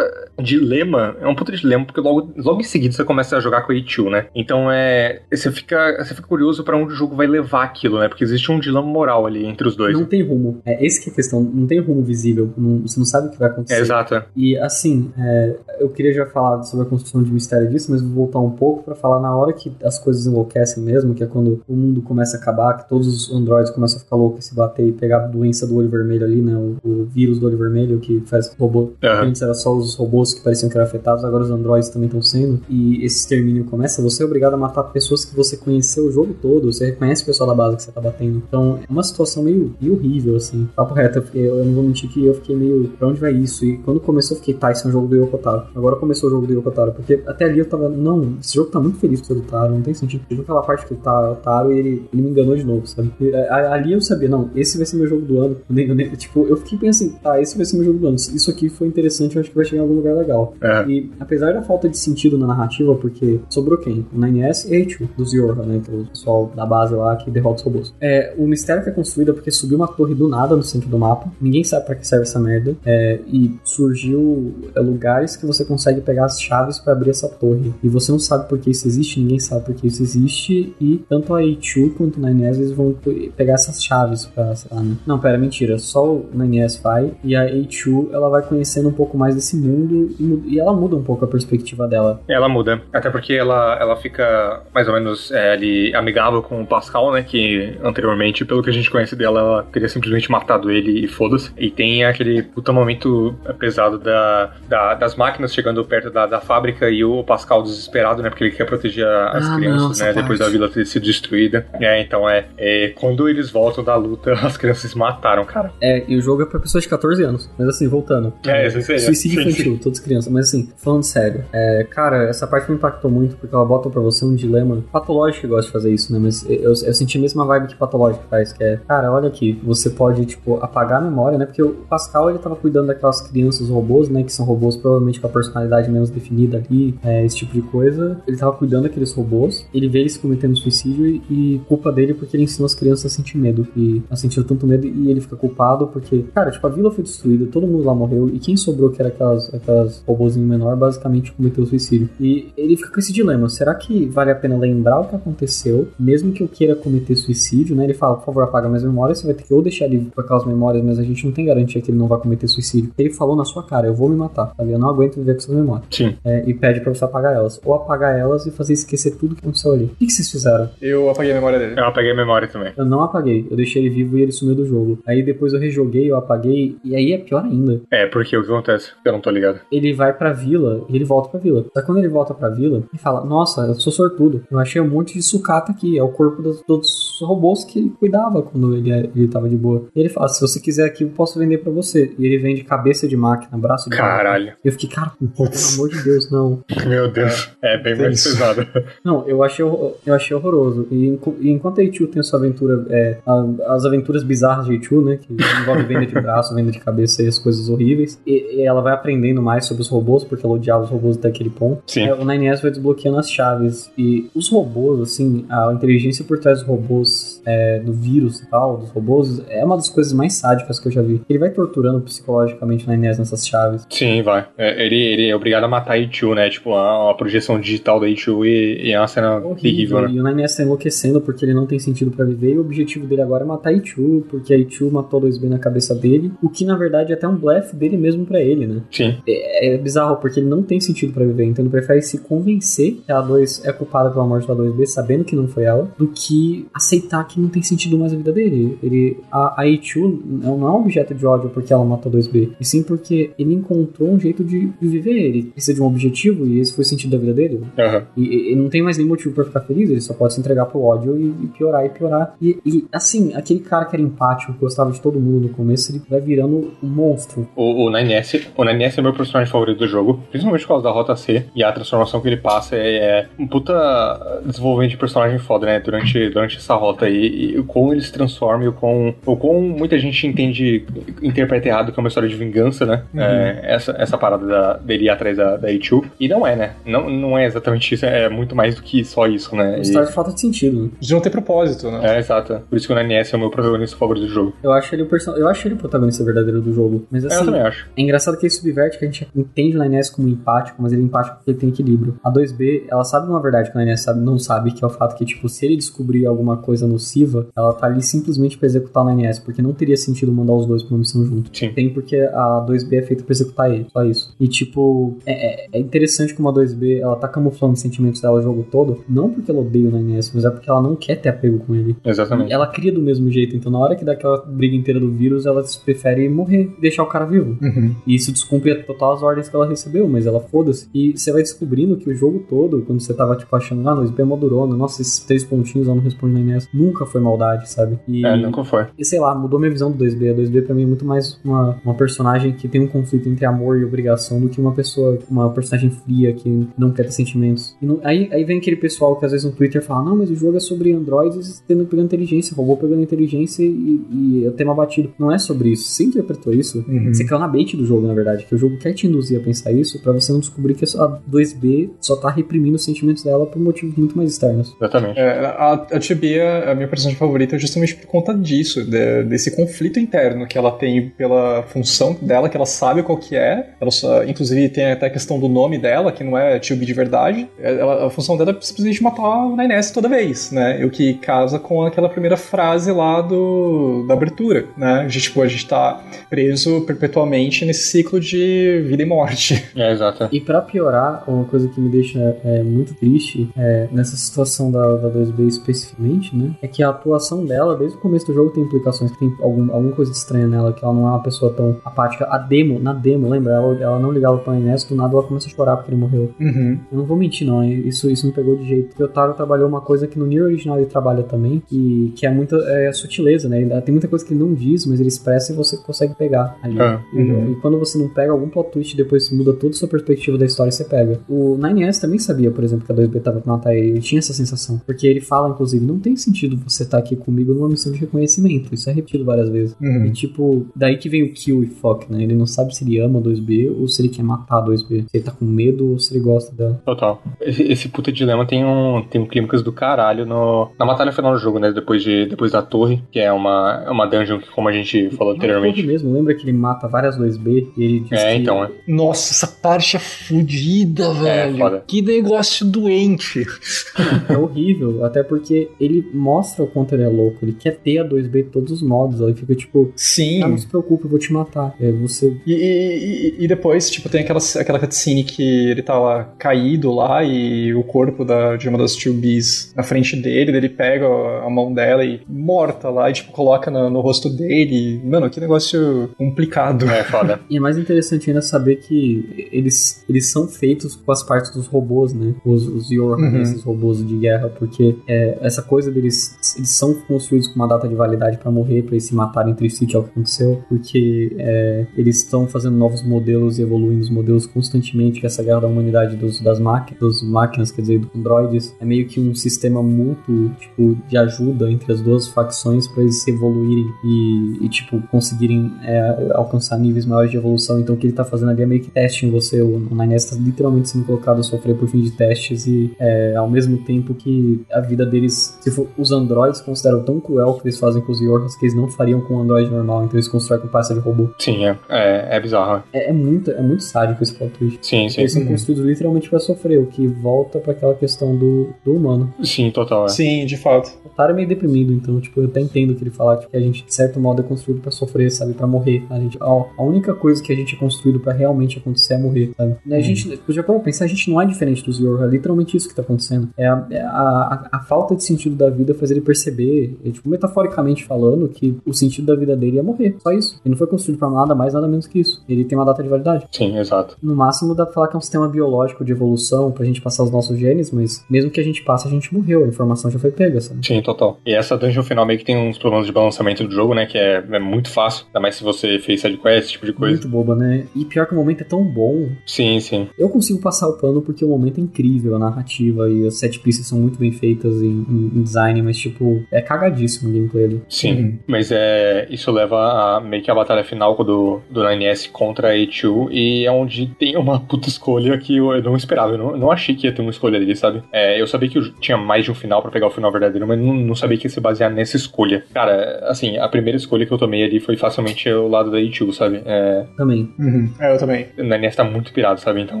dilema, é um puta dilema, porque logo, logo em seguida você começa a jogar com a A2, né? Então, é, você fica, você fica curioso pra onde o jogo vai levar aquilo, né? Porque existe um dilema moral ali entre os dois. Não tem rumo. É esse que é a questão. Não tem rumo visível. Não- você não sabe o que vai acontecer. É, exato. é. E assim, é, eu queria já falar sobre a construção de mistério disso, mas vou voltar um pouco pra falar na hora que as coisas enlouquecem mesmo, que é quando o mundo começa a acabar, que todos os androides começam a ficar loucos, se bater e pegar a doença do olho vermelho ali, né? O, o vírus do olho vermelho que faz robô. Aham. Antes era só os robôs que pareciam que eram afetados, agora os androides também estão sendo. E esse extermínio começa, você é obrigado a matar pessoas que você conheceu o jogo todo, você reconhece o pessoal da base que você tá batendo. Então é uma situação meio, meio horrível, assim. Papo reto, eu, eu não vou mentir que eu fiquei meio, pra onde vai isso? E quando começou, eu fiquei, tá, esse é um jogo do Yoko Taro. Agora começou o jogo do Yoko Taro, porque até ali eu tava, não, esse jogo tá muito feliz com do Taro, não tem sentido. Teve aquela parte que ele tá, é o Taro e ele, ele me enganou de novo, sabe? E, a- ali eu sabia, não, esse vai ser meu jogo do ano. Eu nem- eu nem- tipo, eu fiquei pensando, tá, esse vai ser meu jogo do ano. Isso aqui foi interessante, eu acho que vai chegar em algum lugar legal. É. E apesar da falta de sentido na narrativa, porque sobrou quem? O 9S e H2, dos Yorha, né? Que é o pessoal da base lá que derrota os robôs. É, o mistério que é construído é porque subiu uma torre do nada no centro do mapa. Ninguém sabe pra que serve essa merda. É, e surgiu é, lugares que você consegue pegar as chaves pra abrir essa torre. E você não sabe por que isso existe, ninguém sabe por que isso existe. E tanto a A2 quanto o 9S eles vão pe- pegar essas chaves pra, sei lá, né? Não, pera, mentira. Só o 9S vai. E a A2 ela vai conhecendo um pouco mais desse mundo e, e ela muda um pouco a perspectiva dela. Ela muda. Até porque ela, ela fica mais ou menos é, ali amigável com o Pascal, né? Que anteriormente, pelo que a gente conhece dela, ela teria simplesmente matado ele e foda-se. E tem aquele puta momento pesado da, da das máquinas chegando perto da, da fábrica e o Pascal desesperado, né? Porque ele quer proteger as Ah, crianças, né? Depois da vila ter sido destruída. É, então é, é. Quando eles voltam da luta, as crianças se mataram, cara. É, e o jogo é pra pessoas de 14 anos. Mas assim, voltando. É, isso aí, é. Suicídio infantil, todas crianças. Mas assim, falando sério, é, cara, essa parte me impactou muito porque ela bota pra você um dilema patológico que gosta de fazer isso, né? Mas eu, eu senti a mesma vibe que patológico faz, que é, cara, olha aqui, você pode, tipo, apagar a memória, né? Porque o Pascal, ele tava cuidando daquelas crianças robôs, né? Que são robôs provavelmente com a personalidade menos definida ali, é, esse tipo de coisa. Ele tava cuidando daqueles robôs, ele vê eles cometendo suicídio e, e culpa dele porque ele ensinou as crianças a sentir medo. E a sentir tanto medo e ele fica culpado porque, cara, tipo, a vila foi destruída, todo mundo lá morreu e quem sobrou, que era aquelas, aquelas robôzinho menor, basicamente cometeu suicídio. E ele fica com esse dilema: será que vale a pena lembrar o que aconteceu, mesmo que eu queira cometer suicídio, né? Ele fala, por favor, apaga minhas memórias, você vai ter que ou deixar ele com aquelas memórias, mas a gente não tem garantia que ele não vai cometer suicídio. Ele falou na sua cara, eu vou me matar, sabe? Eu não aguento viver com essas memórias. Sim. É, e pede pra você apagar elas. Ou apagar elas e fazer esquecer tudo que aconteceu ali. O que, que vocês fizeram? Eu apaguei a memória dele. Eu peguei a memória também. Eu não apaguei, eu deixei ele vivo e ele sumiu do jogo. Aí depois eu rejoguei, eu apaguei, e aí é pior ainda. É, porque o que acontece? Eu não tô ligado. Ele vai pra vila e ele volta pra vila. Só que quando ele volta pra vila, ele fala: Nossa, eu sou sortudo. Eu achei um monte de sucata aqui. É o corpo dos, dos robôs que ele cuidava quando ele, ele tava de boa. E ele fala: Se você quiser aqui, eu posso vender pra você. E ele vende cabeça de máquina, braço de máquina. Caralho. Eu fiquei, cara, pelo amor de Deus, não. Meu Deus. É, bem mais Isso. pesado. Não, eu achei, eu achei horroroso. E, enqu- enquanto a Ichu tem sua aventura, é, a- as aventuras bizarras de Ichu, né? Que envolve venda de braço, venda de cabeça e as coisas horríveis. E, e ela vai aprendendo mais sobre os robôs, porque ela odiava os robôs até aquele ponto. Sim. É, o 9S vai desbloqueando as chaves. E os robôs, assim, a inteligência por trás dos robôs, é, do vírus e tal, dos robôs, é uma das coisas mais sádicas que eu já vi. Ele vai torturando psicologicamente o 9S nessas chaves. Sim, vai. É, ele, ele é obrigado a matar a Ichu, né? Tipo, a, uma projeção digital da Ichu e, e é uma cena terrível, né? E o 9S tá enlouquecendo porque ele não tem sentido pra viver. E o objetivo dele agora é matar a Ichu, porque a Ichu matou 2B na cabeça dele. O que na verdade é até um blefe dele mesmo pra ele, né? Sim. É, é bizarro porque ele não tem sentido pra viver. Então ele prefere se convencer que a 2 é culpada pela morte da 2B, sabendo que não foi ela, do que aceitar que não tem sentido mais a vida dele. Ele, a, a Ichu não é um objeto de ódio porque ela matou 2B, e sim porque ele encontrou um jeito de, viver. Ele precisa de um objetivo e esse foi o sentido da vida dele. Aham. E, e não tem mais nenhum motivo pra ficar feliz, ele só pode se entregar pro ódio e, e piorar e piorar. E, e, assim, aquele cara que era empático, que gostava de todo mundo no começo, ele vai virando um monstro. O, o 9S, o 9S é meu personagem favorito do jogo, principalmente por causa da Rota C e a transformação que ele passa é, é um puta desenvolvimento de personagem foda, né? Durante, durante essa rota aí, e o como ele se transforma e o quão, o quão muita gente entende, interpreta errado que é uma história de vingança, né? É, essa, essa parada da, dele ir atrás da, da Ichu. E não é, né? Não, não é exatamente isso, é muito mais do que só isso, né? E- história de falta de sentido. né? De não ter propósito, né? é, exato. Por isso que o 9S é o meu protagonista favorito do jogo. Eu acho ele o person... eu acho ele o protagonista verdadeiro do jogo. Mas É, assim, eu também acho. É engraçado que ele subverte que a gente entende o 9S como empático, mas ele é empático porque ele tem equilíbrio. A 2B, ela sabe uma verdade que o 9S sabe, não sabe, que é o fato que, tipo, se ele descobrir alguma coisa nociva, ela tá ali simplesmente pra executar o 9S, porque não teria sentido mandar os dois pra uma missão junto. Sim. Tem porque a 2B é feita pra executar ele, só isso. E, tipo, é, é- é interessante como a 2B, ela tá camuflando os sentimentos dela o jogo todo, não porque ela odeia o 9S, mas é porque ela não quer ter apego com ele. Exatamente. Ela cria do mesmo jeito, então na hora que dá aquela briga inteira do vírus, ela prefere morrer e deixar o cara vivo. Uhum. E isso descumpre total as ordens que ela recebeu, mas ela foda-se. E você vai descobrindo que o jogo todo, quando você tava, tipo, achando, ah, no SB é mó durona, nossa, esses três pontinhos ela não responde na Nunca foi maldade, sabe? E, É, nunca foi. e sei lá, mudou minha visão do 2B. A 2B pra mim é muito mais uma, uma personagem que tem um conflito entre amor e obrigação do que uma pessoa, uma personagem fria que não quer ter sentimentos. E não- aí, aí vem aquele pessoal que às vezes no Twitter fala, não, mas o jogo é sobre androides tendo, pegando inteligência, robô pegando inteligência e, e é tema batido. Não é sobre isso. Você interpretou isso? Uhum. Você caiu na bait do jogo, na verdade. Que o jogo quer te induzir a pensar isso pra você não descobrir que a 2B só tá reprimindo os sentimentos dela por motivos muito mais externos. Exatamente. É, a, a Tibia, a minha personagem favorita, justamente por conta disso, de- desse conflito interno que ela tem pela função dela, que ela sabe qual que é. Ela só, inclusive tem até a questão do nome dela, que não é Tibia de verdade. Ela- a função dela é simplesmente matar o Nainés toda vez, né? O que casa com aquela primeira frase lá do, da abertura, né? A gente, tipo, a gente tá preso perpetuamente nesse ciclo de vida e morte. É, exato. E pra piorar, uma coisa que me deixa é, muito triste é, nessa situação da, da 2B especificamente, né? É que a atuação dela, desde o começo do jogo, tem implicações, que tem algum, alguma coisa estranha nela, que ela não é uma pessoa tão apática. A demo, na demo, lembra? Ela, ela não ligava pra Inés, do nada ela começa a chorar porque ele morreu. Uhum. Eu não vou mentir, não. Isso, isso me pegou de jeito. Porque o Taro trabalhou uma coisa que no Nier original ele trabalha também, que, que é muita é, sutileza, né? Tem muita coisa que ele não diz, mas ele expressa e você consegue pegar ali. Ah, E- E, quando você não pega algum plot twist, depois muda toda a sua perspectiva da história e você pega. O 9S também sabia, por exemplo, que a 2B tava pra matar ele. Ele tinha essa sensação. Porque ele fala, inclusive, não tem sentido você estar aqui comigo numa missão de reconhecimento. Isso é repetido várias vezes. Uhum. E tipo, daí que vem o kill e fuck, né? Ele não sabe se ele ama a 2B ou se ele quer matar a 2B. Se ele tá com medo ou se ele gosta dela. Total. Esse, esse puta dilema tem um, tem um clímax do caralho no, na batalha final do jogo, né? Depois, de, depois da torre, que é uma, é uma dungeon que, como a gente falou anteriormente. mesmo, lembra que ele mata várias 2B e ele diz É, que então, é. Nossa, essa parte é fodida, velho. foda. que negócio doente. é horrível, até porque ele mostra o quanto ele é louco, ele quer ter a 2B de todos os modos, ele fica tipo, Sim. ah, não se preocupe, eu vou te matar. É, você E, e- e- depois, tipo, tem aquela, aquela cutscene que ele tá lá caído lá e o corpo da, de uma das 2Bs na frente dele, ele pega a mão dela e morta lá e, tipo, coloca no, no rosto dele. Mano, que negócio complicado. É foda. E é mais interessante ainda saber que eles, eles são feitos com as partes dos robôs, né? Os, os Yorha, Uhum. esses robôs de guerra, porque é, essa coisa deles, eles são construídos com uma data de validade pra morrer, pra eles se matarem entre si, que é o que aconteceu, porque é, eles estão fazendo novos modelos e evoluindo os modelos constantemente, que essa guerra da humanidade dos, das máquinas, dos máquinas, quer dizer, dos androides, é meio que um sistema mútuo, tipo, de ajuda entre as duas facções pra eles se evoluírem e, e, tipo, conseguirem é, alcançar níveis maiores de evolução. Então o que ele tá fazendo ali é meio que teste em você. O Nines tá literalmente sendo colocado a sofrer por fim de testes e é, ao mesmo tempo que a vida deles, se for, os androides consideram tão cruel que eles fazem com os Yorkas que eles não fariam com um android normal. Então eles constroem com pasta de robô. Sim, é. É, é bizarro. É, é muito, é muito sádico esse plot twist. Sim, sim. Eles são Uhum. construídos literalmente pra sofrer, o que volta pra aquela questão do, do humano. Sim, total. É. Sim, de fato. O Taro é meio deprimido, então, tipo, eu até entendo que ele fala tipo, que a gente, de certo modo, é construído pra sofrer, sabe? Pra morrer. A, gente, a, a única coisa que a gente é construído pra realmente acontecer é morrer, sabe? Uhum. A gente, tipo, já pensar, a gente não é diferente dos Yorha, é literalmente isso que tá acontecendo. É a, é a, a, a falta de sentido da vida faz ele perceber, tipo, metaforicamente falando, que o sentido da vida dele é morrer. Só isso. Ele não foi construído pra nada mais, nada menos que isso. Ele tem uma data de validade. Sim, exato. No máximo dá pra falar que é um sistema biológico de evolução pra gente passar os nossos genes, mas mesmo que a gente passe, a gente morreu, a informação já foi pega, sabe? Sim, total. E essa dungeon final meio que tem uns problemas de balanceamento do jogo, né? Que é, é muito fácil. Ainda mais se você fez sidequest, esse tipo de coisa. Muito boba, né? E pior que o momento é tão bom. Sim, sim. Eu consigo passar o pano porque o momento é incrível, a narrativa e as set pieces são muito bem feitas em, em- em design, mas tipo, é cagadíssimo o gameplay ali. Sim. Uhum. Mas é. Isso leva a meio que a batalha final do, do 9S contra a A2. E é onde tem uma puta escolha que eu, eu não esperava. Eu não, não achei que ia ter uma escolha ali, sabe? É, eu sabia que eu tinha mais de um final pra pegar o final verdadeiro, mas não, não sabia que ia se basear nessa escolha. Cara, assim, a primeira escolha que eu tomei ali foi facilmente o lado da A2, sabe? É, Também. Uhum. É, eu também. o 9S tá muito pirado, sabe? Então.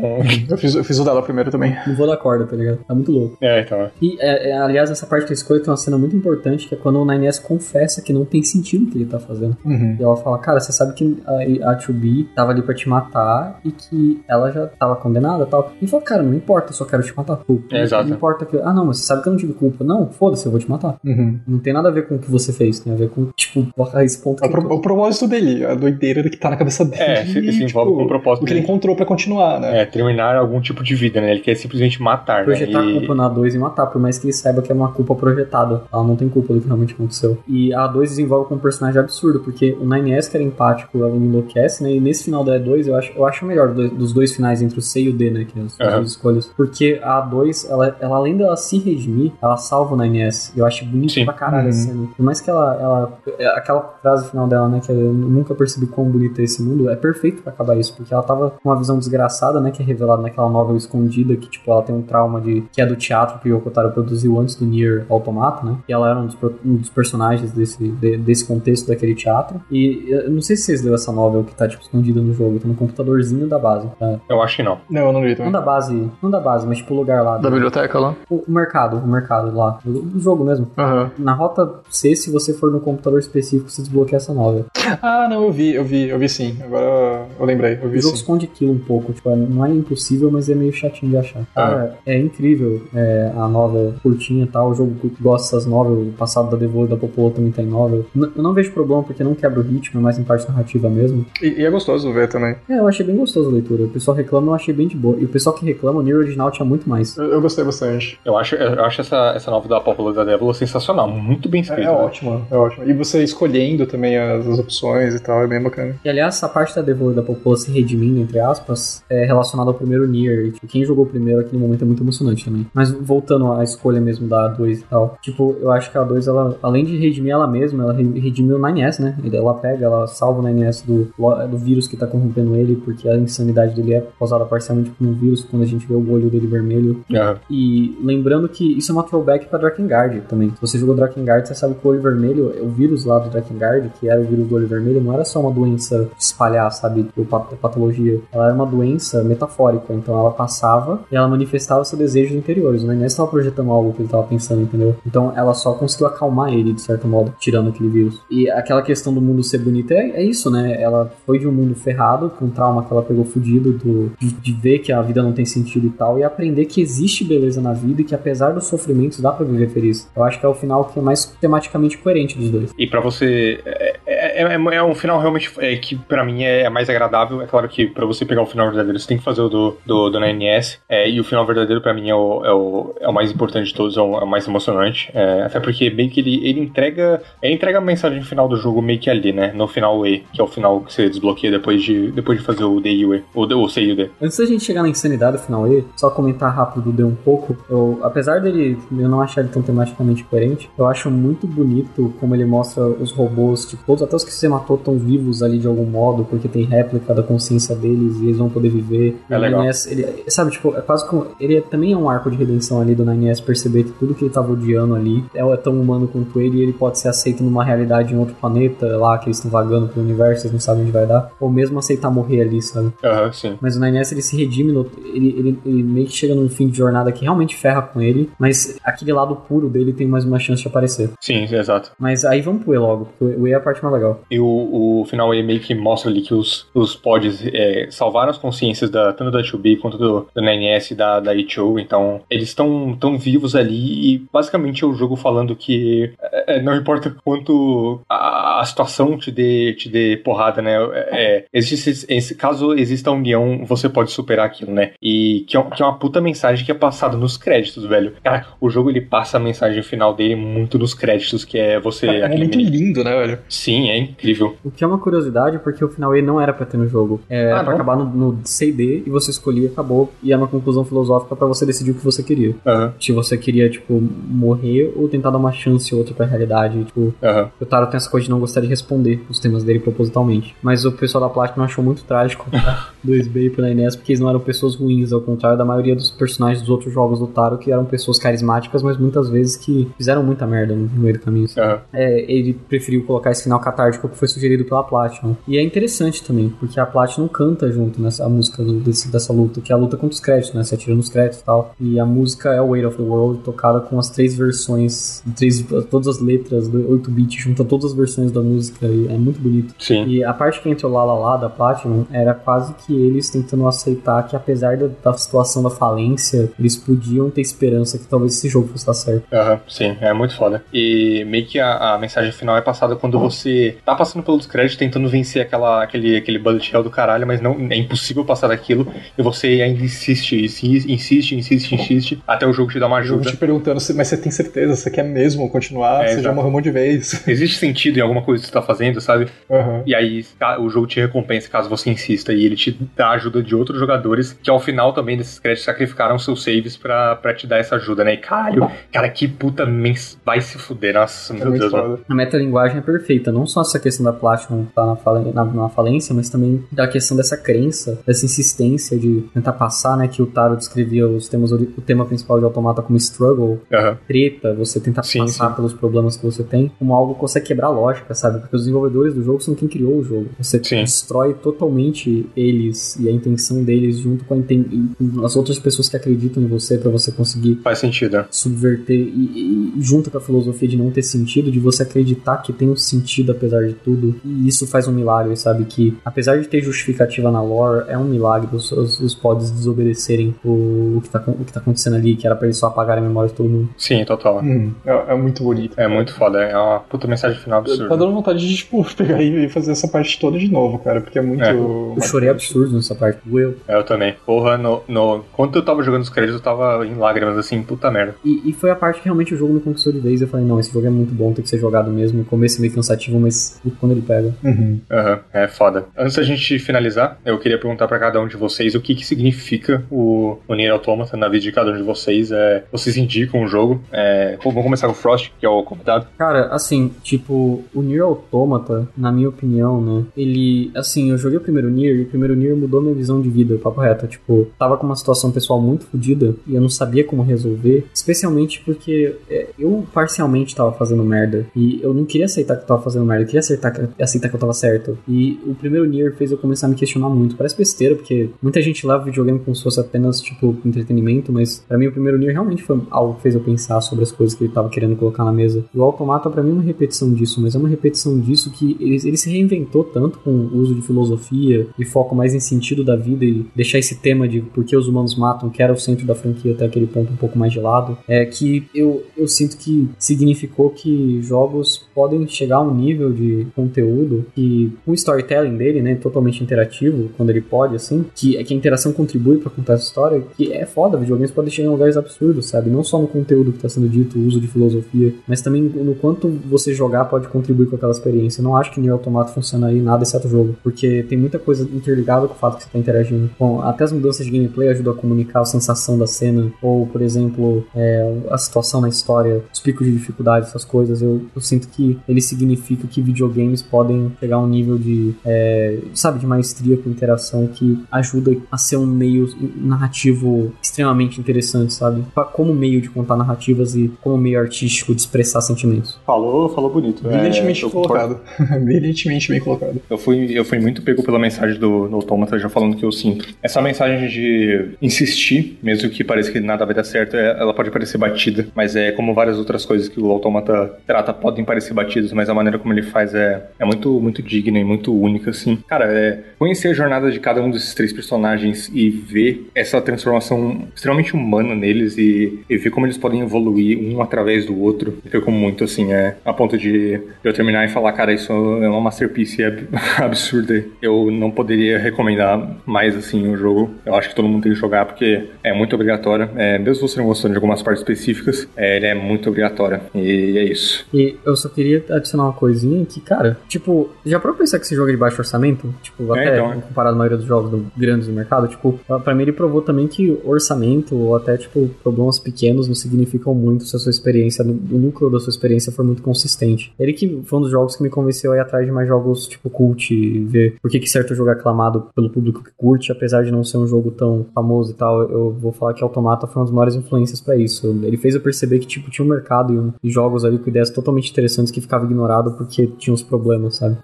Eu fiz, eu fiz o dela primeiro também. Não vou dar corda, tá ligado? Tá muito louco. é, então. E, é, é, aliás, essa parte da escolha tem uma cena muito importante, que é quando o 9S confessa que não tem sentido o que ele tá fazendo. Uhum. E ela fala, cara, você sabe que a, a 2B tava ali pra te matar e que ela já tava condenada e tal. E ele falou, cara, não importa, eu só quero te matar. Pô, É, exato. Não importa que. Ah, não, mas você sabe que eu não tive culpa. Não, foda-se, eu vou te matar. Uhum. Não tem nada a ver com o que você fez, tem a ver com, tipo, esse ponto É o, pro- o propósito dele, a doideira que tá na cabeça dele. É, se, se tipo, envolve com o propósito O que ele encontrou pra continuar, né? É, terminar algum tipo de vida, né? Ele quer simplesmente matar, projetar né? a culpa na 2 e matar, por mais que ele saiba que é uma culpa projetada. Ela não tem culpa do que realmente aconteceu. E a 2 desenvolve com um personagem absurdo, porque o 9S, que era empático, ela me enlouquece, né? E nesse final da E2, eu acho, eu acho o melhor dos, dos dois finais entre o C e o D, né? Que é as, as Aham. duas escolhas. Porque a 2, ela, ela além dela se redimir, ela salva o 9S. Eu acho bonito Sim. pra caralho Uhum. essa cena. Por mais que ela, ela. é, Aquela frase final dela, né? Que eu nunca percebi quão bonito é esse mundo, é perfeito pra acabar isso. Porque ela tava com uma visão desgraçada, né? Que é revelada naquela novel escondida, que, tipo, ela tem um trauma de. que é do teatro que o Yoko Taro produziu antes do Nier Automata, né? E ela era um dos, um dos personagens desse, de- desse contexto daquele teatro. E eu não sei se vocês leram essa novel que tá, tipo, escondida no jogo. Tá no computadorzinho da base. Tá? Eu acho que não. Não, eu não li Não também. da base. Não da base, mas tipo o lugar lá. Da do- biblioteca lá? o, o mercado, o mercado lá. O, o jogo mesmo. Aham. Na rota C, se você for no computador específico, você desbloqueia essa novel. Ah, não, eu vi, eu vi, eu vi sim. Agora eu lembrei, eu O vi jogo sim. esconde aquilo um pouco, tipo, não é impossível, mas é meio chatinho de achar. Cara, é incrível é, a nova curtinha e tal, o jogo gosta dessas novelas, o passado da Devo e da Popolo também tá em novel. N eu não vejo problema porque não quebra o ritmo, é mais em parte narrativa mesmo. E, e, é gostoso ver também. É, eu achei bem gostoso a leitura. O pessoal reclama, eu achei bem de boa. E o pessoal que reclama, o Nier original tinha muito mais. Eu, eu gostei bastante. Eu acho, eu acho essa, essa novela da Popolo da Devil sensacional, muito bem escrita. É, é né? ótimo, é ótimo. E você escolhendo também as, as, opções e tal, é bem bacana. E aliás, essa parte da Devil e da Popolo se redimindo, entre aspas, é relacionada ao primeiro Nier. E, tipo, quem jogou primeiro aquele momento é muito emocionante também. Mas voltando à escolha mesmo da A2 e tal, tipo, eu acho que a A2, ela, além de redimir ela mesma, ela redimiu o 9S, né? Ela pega, ela salva o 9S do, do vírus que tá corrompendo ele, porque a insanidade dele é causada parcialmente por um vírus, quando a gente vê o olho dele vermelho. Uhum. E lembrando que isso é uma throwback pra Drakengard também. Se você jogou Drakengard, você sabe que o olho vermelho, o vírus lá do Drakengard, que era o vírus do olho vermelho, não era só uma doença espalhar, sabe? Tipo, patologia. Ela era uma doença metafórica. Então ela passava e ela manifestava seus desejos interiores. Né? Nem estava projetando algo que ele estava pensando, entendeu? Então ela só conseguiu acalmar ele, de certo modo, tirando aquele vírus. E aquela questão do mundo ser bonito é, é isso, né? Ela foi de um mundo ferrado, com um trauma que ela pegou fudido, do, de, de ver que a vida não tem sentido e tal, e aprender que existe beleza na vida e que apesar dos sofrimentos dá pra viver feliz. Eu acho que é o final que é mais tematicamente coerente dos dois. E para você. É, é, é, é, um final realmente é, que para mim é mais agradável. É claro que para você pegar o final verdadeiro, você tem que fazer o do, do, do NS. É, e o final verdadeiro para mim é o, é, o, é o mais importante de todos, é o, é o mais emocionante. É, até porque meio que ele, ele entrega. Ele entrega a mensagem final do jogo meio que ali, né? No final E, que é o final que você desbloqueia depois de, depois de fazer o D e o E. O, o C e o D. Antes da gente chegar na insanidade do final E, só comentar rápido do D um pouco. Eu, apesar dele eu não achar ele tão tematicamente coerente, eu acho muito bonito como ele mostra os robôs, tipo, todos, até os que você matou estão vivos ali de algum modo, porque tem réplica da consciência deles e eles vão poder viver. É legal. ele, sabe, tipo, é quase como. Ele também é um arco de redenção ali do 9S perceber que tudo que ele tava odiando ali é, é tão humano quanto ele e ele pode ser aceito numa realidade em outro planeta, lá que eles estão vagando pelo universo, eles não sabem onde vai dar. Ou mesmo aceitar morrer ali, sabe? Aham, uhum, sim. Mas o 9S ele se redime, no, ele, ele, ele meio que chega num fim de jornada que realmente ferra com ele, mas aquele lado puro dele tem mais uma chance de aparecer. Sim, exato. Mas aí vamos pro E logo, porque o E é a parte mais legal. E o, o final E meio que mostra ali que os, os pods é, salvaram as consciências da, tanto da 2B quanto do, do 9S e da, da HO, então eles estão tão vivos ali e basicamente é o jogo falando que é, é, não importa quanto a, a, situação te dê, te dê porrada, né? É, existe, esse, caso exista união, você pode superar aquilo, né? E que é, que é uma puta mensagem que é passada nos créditos, velho. Cara, o jogo ele passa a mensagem final dele muito nos créditos, que é você. É, é muito lindo, né, velho? Sim, é incrível. O que é uma curiosidade, porque o final E não era pra ter no jogo. É, ah, pra acabar no, no C e e você escolhia, acabou, e é uma conclusão filosófica para você decidir o que você queria. Uhum. Se você queria, tipo, morrer ou tentar dar uma chance ou outra pra realidade. Tipo, uhum. o Taro tem essa coisa de não gostar de responder os temas dele propositalmente. Mas o pessoal da Platinum achou muito trágico 2B e pro Inés, porque eles não eram pessoas ruins, ao contrário da maioria dos personagens dos outros jogos do Taro, que eram pessoas carismáticas, mas muitas vezes que fizeram muita merda no meio do caminho. Uhum. É, ele preferiu colocar esse final catártico que foi sugerido pela Platinum. E é interessante também, porque a Platinum canta junto nessa música do, desse, dessa luta, que é a luta contra os créditos, né? Você atira nos créditos e tal. E a música é o Weight of the World, tocada com as três versões, três, todas as letras do 8-bit, junta todas as versões da música, e é muito bonito. Sim. E a parte que entra o Lá Lá Lá da Platinum era quase que eles tentando aceitar que apesar da, da situação da falência, eles podiam ter esperança que talvez esse jogo fosse dar certo. Aham, uhum, sim, é muito foda. E meio que a, a mensagem final é passada quando você tá passando pelos créditos tentando vencer aquela, aquele, aquele bullet hell do caralho, mas não é impossível passar daquilo e você ainda insiste, insiste, insiste, insiste, insiste até o jogo te dar uma ajuda. Eu te perguntando, mas você tem certeza? Você quer mesmo continuar? É, você exato. já morreu um monte de vez. Existe sentido em alguma coisa que você tá fazendo, sabe? Uhum. E aí o jogo te recompensa caso você insista e ele te dá a ajuda de outros jogadores que ao final também desses créditos sacrificaram seus saves pra, pra te dar essa ajuda, né? E caralho, cara, que puta mens... vai se fuder, nossa, meu é Deus. Foda. A metalinguagem é perfeita, não só essa questão da Platinum tá na, na, na falência, mas também da questão dessa crença, dessa insistência de tentar passar, né? Que o Taro descrevia os temas, o tema principal de Automata como struggle, uhum. treta, você tentar sim, passar sim. pelos problemas que você tem, como algo que você quebrar a lógica, sabe? Porque os desenvolvedores do jogo são quem criou o jogo. Você sim. destrói totalmente eles e a intenção deles junto com em as outras pessoas que acreditam em você para você conseguir Faz sentido. né? subverter e, e junto com a filosofia de não ter sentido, de você acreditar que tem um sentido apesar de tudo. E isso faz um milagre, sabe? Que apesar de ter justificativa na lore, é um milagre os, os, os pods desobedecerem o, o, que tá, o que tá acontecendo ali, que era pra eles só apagarem a memória de todo mundo. Sim, total. Hum, é, é muito bonito. É muito foda. É uma puta mensagem final Tá absurda. dando vontade de, tipo, pegar e fazer essa parte toda de novo, cara, porque é muito. É. Eu chorei absurdo nessa parte. Doeu. É, Eu também. Porra, no, no... quando eu tava jogando os créditos, eu tava em lágrimas, assim, puta merda. E, e foi a parte que realmente o jogo me conquistou de vez. Eu falei, não, esse jogo é muito bom, tem que ser jogado mesmo. O começo é meio cansativo, mas quando ele pega. Uhum. Aham, é foda. Antes da gente finalizar, eu queria perguntar pra cada um de vocês o que que significa o, o Nier Automata na vida de cada um de vocês. É, vocês indicam o jogo. É, vamos começar com o Frost, que é o convidado. Cara, assim, tipo, o Nier Automata, na minha opinião, né? Ele, assim, eu joguei o primeiro Nier e o primeiro Nier mudou minha visão de vida, papo reto. Tipo, tava com uma situação pessoal muito fodida e eu não sabia como resolver, especialmente porque é, eu parcialmente tava fazendo merda e eu não queria aceitar que eu tava fazendo merda, eu queria aceitar que, aceitar que eu tava certo. E o primeiro Nier fez eu começar a me questionar muito. Parece besteira, porque muita gente leva o videogame como se fosse apenas, tipo, entretenimento, mas pra mim o primeiro Nier realmente foi algo que fez eu pensar sobre as coisas que ele tava querendo colocar na mesa. E o Automata pra mim é uma repetição disso, mas é uma repetição disso que ele, ele se reinventou tanto com o uso de filosofia e foco mais em sentido da vida e deixar esse tema de por que os humanos matam, que era o centro da franquia até aquele ponto um pouco mais de lado, é que eu, eu sinto que significou que jogos podem chegar a um nível de conteúdo que o storytelling dele, né, totalmente interativo, quando ele pode, assim, que é que a interação contribui pra contar essa história, que é foda, videogames podem chegar em lugares absurdos, sabe? Não só no conteúdo que tá sendo dito, o uso de filosofia, mas também no quanto você jogar pode contribuir com aquela experiência. Eu não acho que Nier Automata funcionaria em nada exceto o jogo, porque tem muita coisa interligada com o fato que você tá interagindo. Bom, até as mudanças de gameplay ajudam a comunicar a sensação da cena, ou, por exemplo, é, a situação na história, os picos de dificuldade, essas coisas. Eu, eu sinto que ele significa que videogames podem chegar a um nível de, é, sabe, de maestria com interação que ajuda a ser um meio narrativo extremamente interessante, sabe? Como meio de contar narrativas e como meio artístico de expressar sentimentos. Falou, falou bonito. Brilhantemente É, eu concordo. colocado. Brilhantemente bem colocado. Eu fui, eu fui muito pego pela mensagem do, do Automata, já falando que eu sinto. Essa mensagem de insistir, mesmo que pareça que nada vai dar certo, é- ela pode parecer batida, mas é como várias outras coisas que o Automata trata podem parecer batidas, mas a maneira como ele faz é, é muito, muito digna e muito única, assim. Cara, é, conhecer a jornada de cada um desses três personagens e ver essa transformação extremamente humana neles e, e ver como eles podem evoluir um através do outro, ficou muito, assim, é, a ponto de eu terminar e falar, cara, isso é uma masterpiece ab- absurda. Eu não poderia recomendar mais, assim, o jogo. Eu acho que todo mundo tem que jogar porque é muito obrigatório. É, mesmo você não gostando de algumas partes específicas, é, ele é muito obrigatório. E é isso. E eu só queria adicionar uma coisinha que, cara, tipo, já pra pensar que esse jogo é de baixo orçamento, tipo, É, até então, é. comparado à maioria dos jogos do- grandes do mercado, tipo, pra mim ele provou também que orçamento ou até, tipo, problemas pequenos não significam muito se a sua experiência, o núcleo da sua experiência for muito consistente. Ele que foi um dos jogos que me convenceu a ir atrás de mais jogos, tipo, cult e ver por que que certo jogo é aclamado pelo público que curte, apesar de não ser um jogo tão famoso e tal, eu vou falar que Automata foi uma das maiores influências pra isso. Ele fez eu perceber que, tipo, tinha um mercado e, um- e jogos ali com ideias totalmente interessantes que ficava ignorado porque tinha uns problemas, sabe?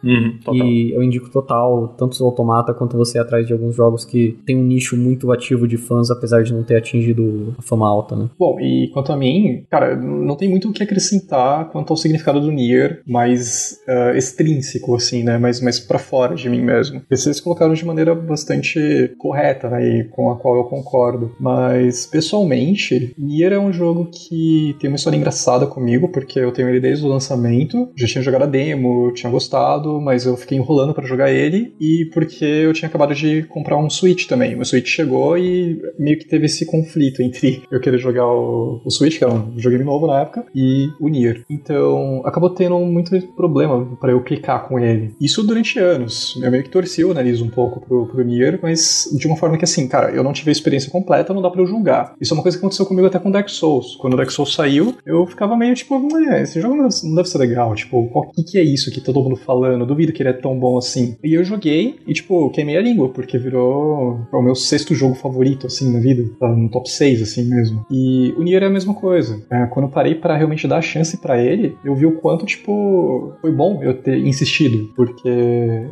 total. E eu indico total, tanto o Automata quanto você atrás de alguns jogos que tem um nicho muito ativo de fãs, apesar de não ter atingido a fama alta, né? Bom, e quanto a mim, cara, não tem muito o que acrescentar quanto ao significado do Nier, mais ah, extrínseco, assim, né? Mais, mais pra fora de mim mesmo. Vocês colocaram de maneira bastante correta, né? E com a qual eu concordo. Mas, pessoalmente, Nier é um jogo que tem uma história engraçada comigo, porque eu tenho ele desde o lançamento. Já tinha jogado a demo, tinha gostado, mas eu fiquei enrolando pra jogar ele. E porque eu tinha acabado de comprar um Switch também. O Switch chegou e meio que teve esse conflito entre eu querer jogar o, o Switch, que era um videogame novo na época, e o Nier. Então, acabou tendo muito problema pra eu clicar com ele. Isso durante anos. Eu meio que torci o nariz um pouco pro, pro Nier, mas de uma forma que assim, cara, eu não tive a experiência completa, não dá pra eu julgar. Isso é uma coisa que aconteceu comigo até com Dark Souls. Quando o Dark Souls saiu, eu ficava meio tipo, esse jogo não deve ser legal. Tipo, o que, que é isso que tá todo mundo falando? Duvido que ele é tão bom assim. E eu joguei e, tipo, queimei a língua, porque virou o meu sexto jogo favorito, assim, na vida. Tá no top 6, assim mesmo. E o Nier é a mesma coisa. É, quando eu parei pra realmente dar a chance pra ele, eu vi o quanto, tipo, foi bom eu ter insistido, porque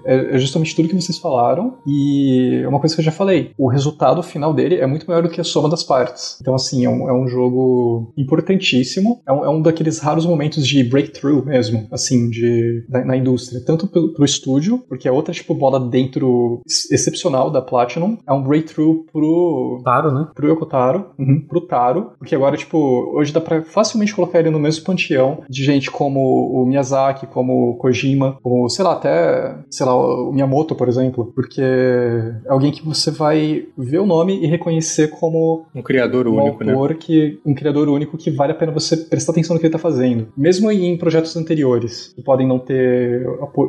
é, é justamente tudo que vocês falaram. E é uma coisa que eu já falei: o resultado final dele é muito maior do que a soma das partes. Então, assim, é um, é um jogo importantíssimo. É um, é um daqueles raros momentos de breakthrough mesmo, assim, de, na, na indústria. Tanto pro, pro estúdio, porque é outra, tipo, bola dentro excepcional da Platinum. É um breakthrough pro... Taro, né? Pro Yokotaro. Uhum, pro Taro. Porque agora, tipo, hoje dá pra facilmente colocar ele no mesmo panteão de gente como o Miyazaki, como o Kojima, ou, sei lá, até, sei lá, o Miyamoto, por exemplo. Porque é alguém que você vai ver o nome e reconhecer como um criador um único, autor né? que um criador único que vale a pena você prestar atenção no que ele está fazendo, mesmo em projetos anteriores que podem não ter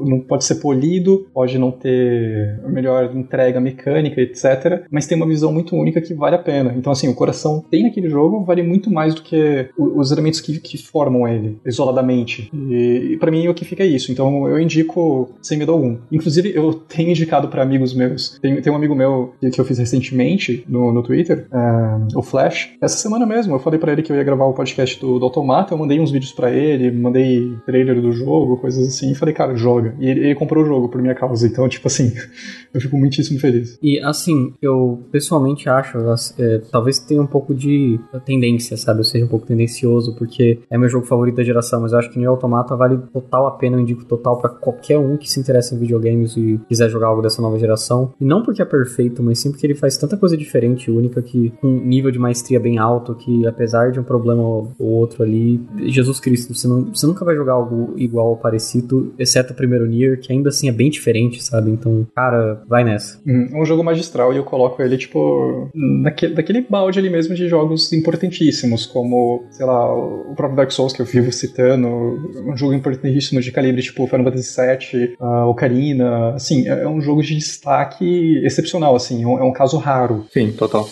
não pode ser polido, pode não ter melhor entrega mecânica, etc, mas tem uma visão muito única que vale a pena. Então assim, o coração tem naquele jogo vale muito mais do que os elementos que, que formam ele isoladamente. E, e para mim o que fica é isso. Então eu indico sem medo algum. Inclusive eu tenho indicado para amigos meus. Tem, tem um amigo meu que, eu fiz recentemente no, no Twitter, uh, o Flash. Essa semana mesmo, eu falei para ele que eu ia gravar o podcast do, do Automata, eu mandei uns vídeos para ele, mandei trailer do jogo, coisas assim, e falei, cara, joga. E ele, ele comprou o jogo por minha causa, então, tipo assim, eu fico muitíssimo feliz. E assim, eu pessoalmente acho, é, talvez tenha um pouco de tendência, sabe? Eu seja um pouco tendencioso, porque é meu jogo favorito da geração, mas eu acho que Nier Automata vale total a pena, eu indico total para qualquer um que se interessa em videogames e quiser jogar algo dessa nova geração. E não porque é perfeito, mas sim porque ele faz tanta coisa diferente, única, que com um nível de maestria bem alto, que apesar de um problema ou outro ali, Jesus Cristo, você, não, você nunca vai jogar algo igual ou parecido, exceto o primeiro Nier, que ainda assim é bem diferente, sabe? Então, cara, vai nessa. Uhum, é um jogo magistral e eu coloco ele, tipo, naquele, daquele balde ali mesmo de jogos importantíssimos, como, sei lá, o próprio Dark Souls que eu vivo citando, um jogo importantíssimo de calibre tipo Final Fantasy VII, uh, Ocarina, assim, é, é um jogo de destaque excepcional, assim, é um, é um caso raro. Sim, total.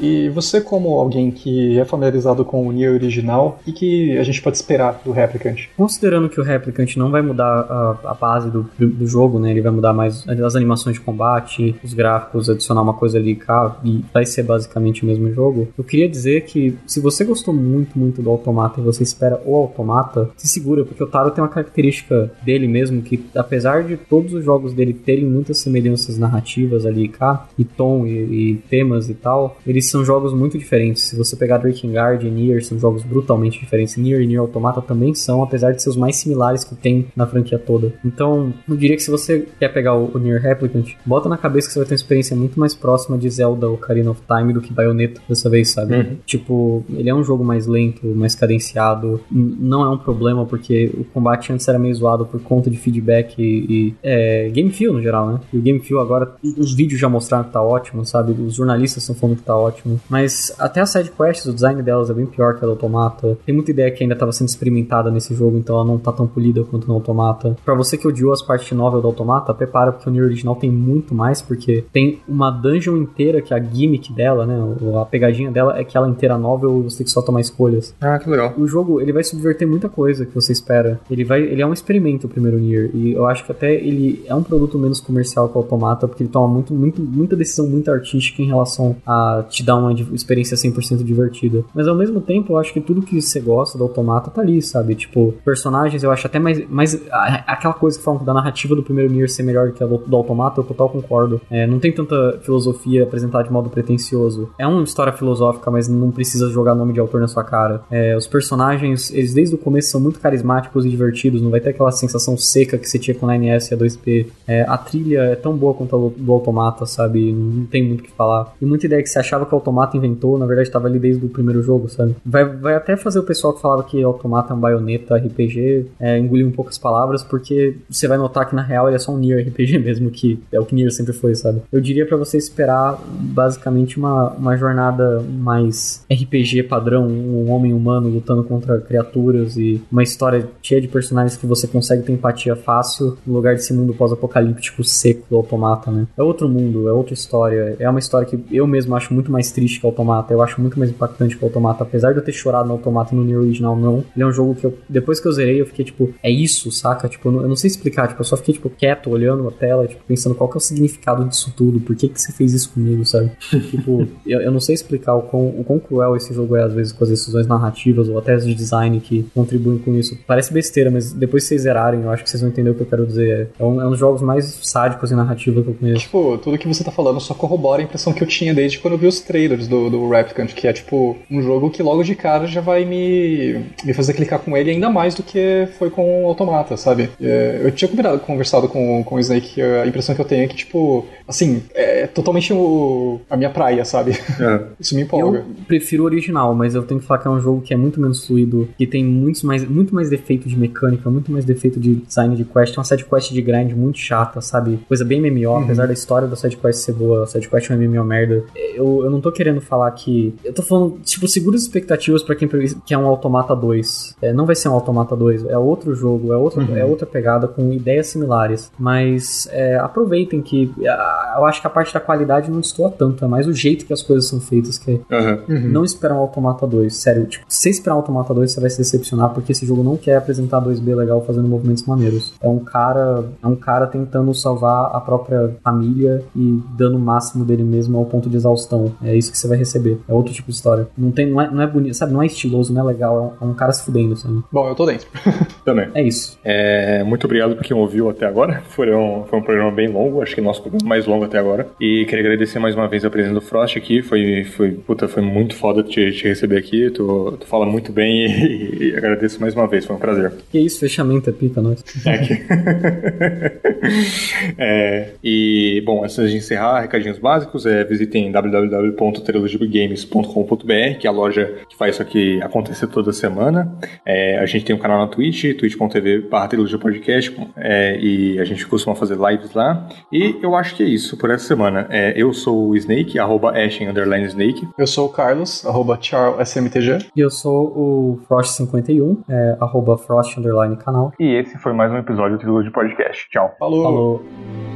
E você como alguém que é familiarizado com o Nier original, o que a gente pode esperar do Replicant? Considerando que o Replicant não vai mudar a, a base do, do, jogo, né? Ele vai mudar mais as animações de combate, os gráficos, adicionar uma coisa ali cá, e vai ser basicamente o mesmo jogo. Eu queria dizer que se você gostou muito, muito do Automata e você espera o Automata, se segura, porque o Taro tem uma característica dele mesmo que, apesar de todos os jogos dele terem muitas semelhanças narrativas ali cá, e tom e, e temas e tal, eles são jogos muito diferentes. Se você pegar Drakengard e Nier, são jogos brutalmente diferentes. Nier e Nier Automata também são, apesar de ser os mais similares que tem na franquia toda. Então, eu diria que se você quer pegar o, o Nier Replicant, bota na cabeça que você vai ter uma experiência muito mais próxima de Zelda Ocarina of Time do que Bayonetta dessa vez, sabe? Uhum. Tipo, ele é um jogo mais lento, mais cadenciado. Não é um problema, porque o combate antes era meio zoado por conta de feedback e, e é, game feel no geral, né? E o game feel agora, os vídeos já mostraram que tá ótimo, sabe? Os jornalistas estão falando que tá ótimo. Mas até as side quests, o design delas é bem pior que a do Automata. Tem muita ideia que ainda estava sendo experimentada nesse jogo, então ela não tá tão polida quanto no Automata. Para você que odiou as partes novel do Automata, prepara porque o Nier original tem muito mais, porque tem uma dungeon inteira que é a gimmick dela, né? A pegadinha dela é que ela é inteira novel e você tem que só tomar escolhas. Ah, que legal. O jogo, ele vai subverter muita coisa que você espera. Ele vai, ele é um experimento o primeiro Nier e eu acho que até ele é um produto menos comercial que o Automata, porque ele toma muito, muito, muita decisão muito artística em relação a te dar uma experiência 100% divertida. Mas ao mesmo tempo, eu acho que tudo que você gosta do Automata tá ali, sabe? Tipo, personagens, eu acho até mais. mais aquela coisa que falam da narrativa do primeiro Nier ser melhor que a do, do Automata, eu total concordo. É, não tem tanta filosofia apresentada de modo pretencioso. É uma história filosófica, mas não precisa jogar nome de autor na sua cara. É, os personagens, eles desde o começo são muito carismáticos e divertidos, não vai ter aquela sensação seca que você tinha com a 9S e a 2P. É, a trilha é tão boa quanto a do Automata, sabe? Não tem muito o que falar. E muita ideia que você achava que o Automata inventou, na verdade estava ali desde o primeiro jogo, sabe? Vai, vai até fazer o pessoal que falava que Automata é um baioneta RPG é, engolir um pouco as palavras, porque você vai notar que na real ele é só um Nier RPG mesmo, que é o que Nier sempre foi, sabe? Eu diria para você esperar basicamente uma, uma jornada mais RPG padrão, um homem humano lutando contra criaturas e uma história cheia de personagens que você consegue ter empatia fácil no lugar desse mundo pós-apocalíptico seco do Automata, né? É outro mundo, é outra história, é uma história que eu mesmo acho acho muito mais triste que Automata, eu acho muito mais impactante que Automata, apesar de eu ter chorado no Automata no Nier original, não. Ele é um jogo que eu, depois que eu zerei, eu fiquei tipo, é isso, saca? Tipo, eu não, eu não sei explicar, tipo, eu só fiquei tipo quieto, olhando a tela, tipo, pensando qual que é o significado disso tudo, por que que você fez isso comigo, sabe? tipo, eu, eu não sei explicar o quão, o quão cruel esse jogo é às vezes com as decisões narrativas ou até as de design que contribuem com isso. Parece besteira, mas depois que vocês zerarem, eu acho que vocês vão entender o que eu quero dizer. É um, é um dos jogos mais sádicos em narrativa que eu conheço. Tipo, tudo que você tá falando só corrobora a impressão que eu tinha desde quando eu vi os trailers do, do Replicant, que é tipo um jogo que logo de cara já vai me, me fazer clicar com ele ainda mais do que foi com o Automata, sabe? É, eu tinha combinado, conversado com, com o Snake, a impressão que eu tenho é que, tipo, assim, é totalmente o, a minha praia, sabe? É. Isso me empolga. Eu prefiro o original, mas eu tenho que falar que é um jogo que é muito menos fluido, que tem muitos mais, muito mais defeito de mecânica, muito mais defeito de design de quest, uma side quest de grind muito chata, sabe? Coisa bem MMO, uhum. apesar da história da side quest ser boa, a side quest é um MMO merda. Eu, eu não tô querendo falar que. Eu tô falando, tipo, segura as expectativas para quem que é um Automata 2. É, não vai ser um Automata 2, é outro jogo, é, outro, uhum. é outra pegada com ideias similares. Mas é, aproveitem que. Eu acho que a parte da qualidade não destoa tanto, é mais o jeito que as coisas são feitas. Que é uhum. Não esperar um Automata 2. Sério, tipo, se esperar um Automata 2, você vai se decepcionar, porque esse jogo não quer apresentar 2B legal fazendo movimentos maneiros. É um cara. É um cara tentando salvar a própria família e dando o máximo dele mesmo ao ponto de exaustão. É isso que você vai receber. É outro tipo de história. Não tem, não é, não é bonito, sabe? Não é estiloso, não é legal. É um, é um cara se fudendo, sabe? Bom, eu tô dentro. Também. É isso. É, muito obrigado por quem ouviu até agora. Foi um, foi um programa bem longo, acho que nosso programa mais longo até agora. E queria agradecer mais uma vez a presença do Frost aqui. Foi, foi, puta, foi muito foda te, te receber aqui. Tu, tu fala muito bem e, e, agradeço mais uma vez. Foi um prazer. Que isso, fechamento é pica, nós. É que... é, e, bom, antes de encerrar, recadinhos básicos, é, visitem www.trilogygames.com.br, que é a loja que faz isso aqui acontecer toda semana. É, a gente tem um canal na Twitch, twitch.tv podcast, é, e a gente costuma fazer lives lá. E eu acho que é isso por essa semana. É, eu sou o Snake, arroba Ashen, underline Snake. Eu sou o Carlos, arroba CharlesMTG. E eu sou o Frost51, é, arroba Frost, underline canal. E esse foi mais um episódio do Trilogy Podcast. Tchau. Falou. Falou.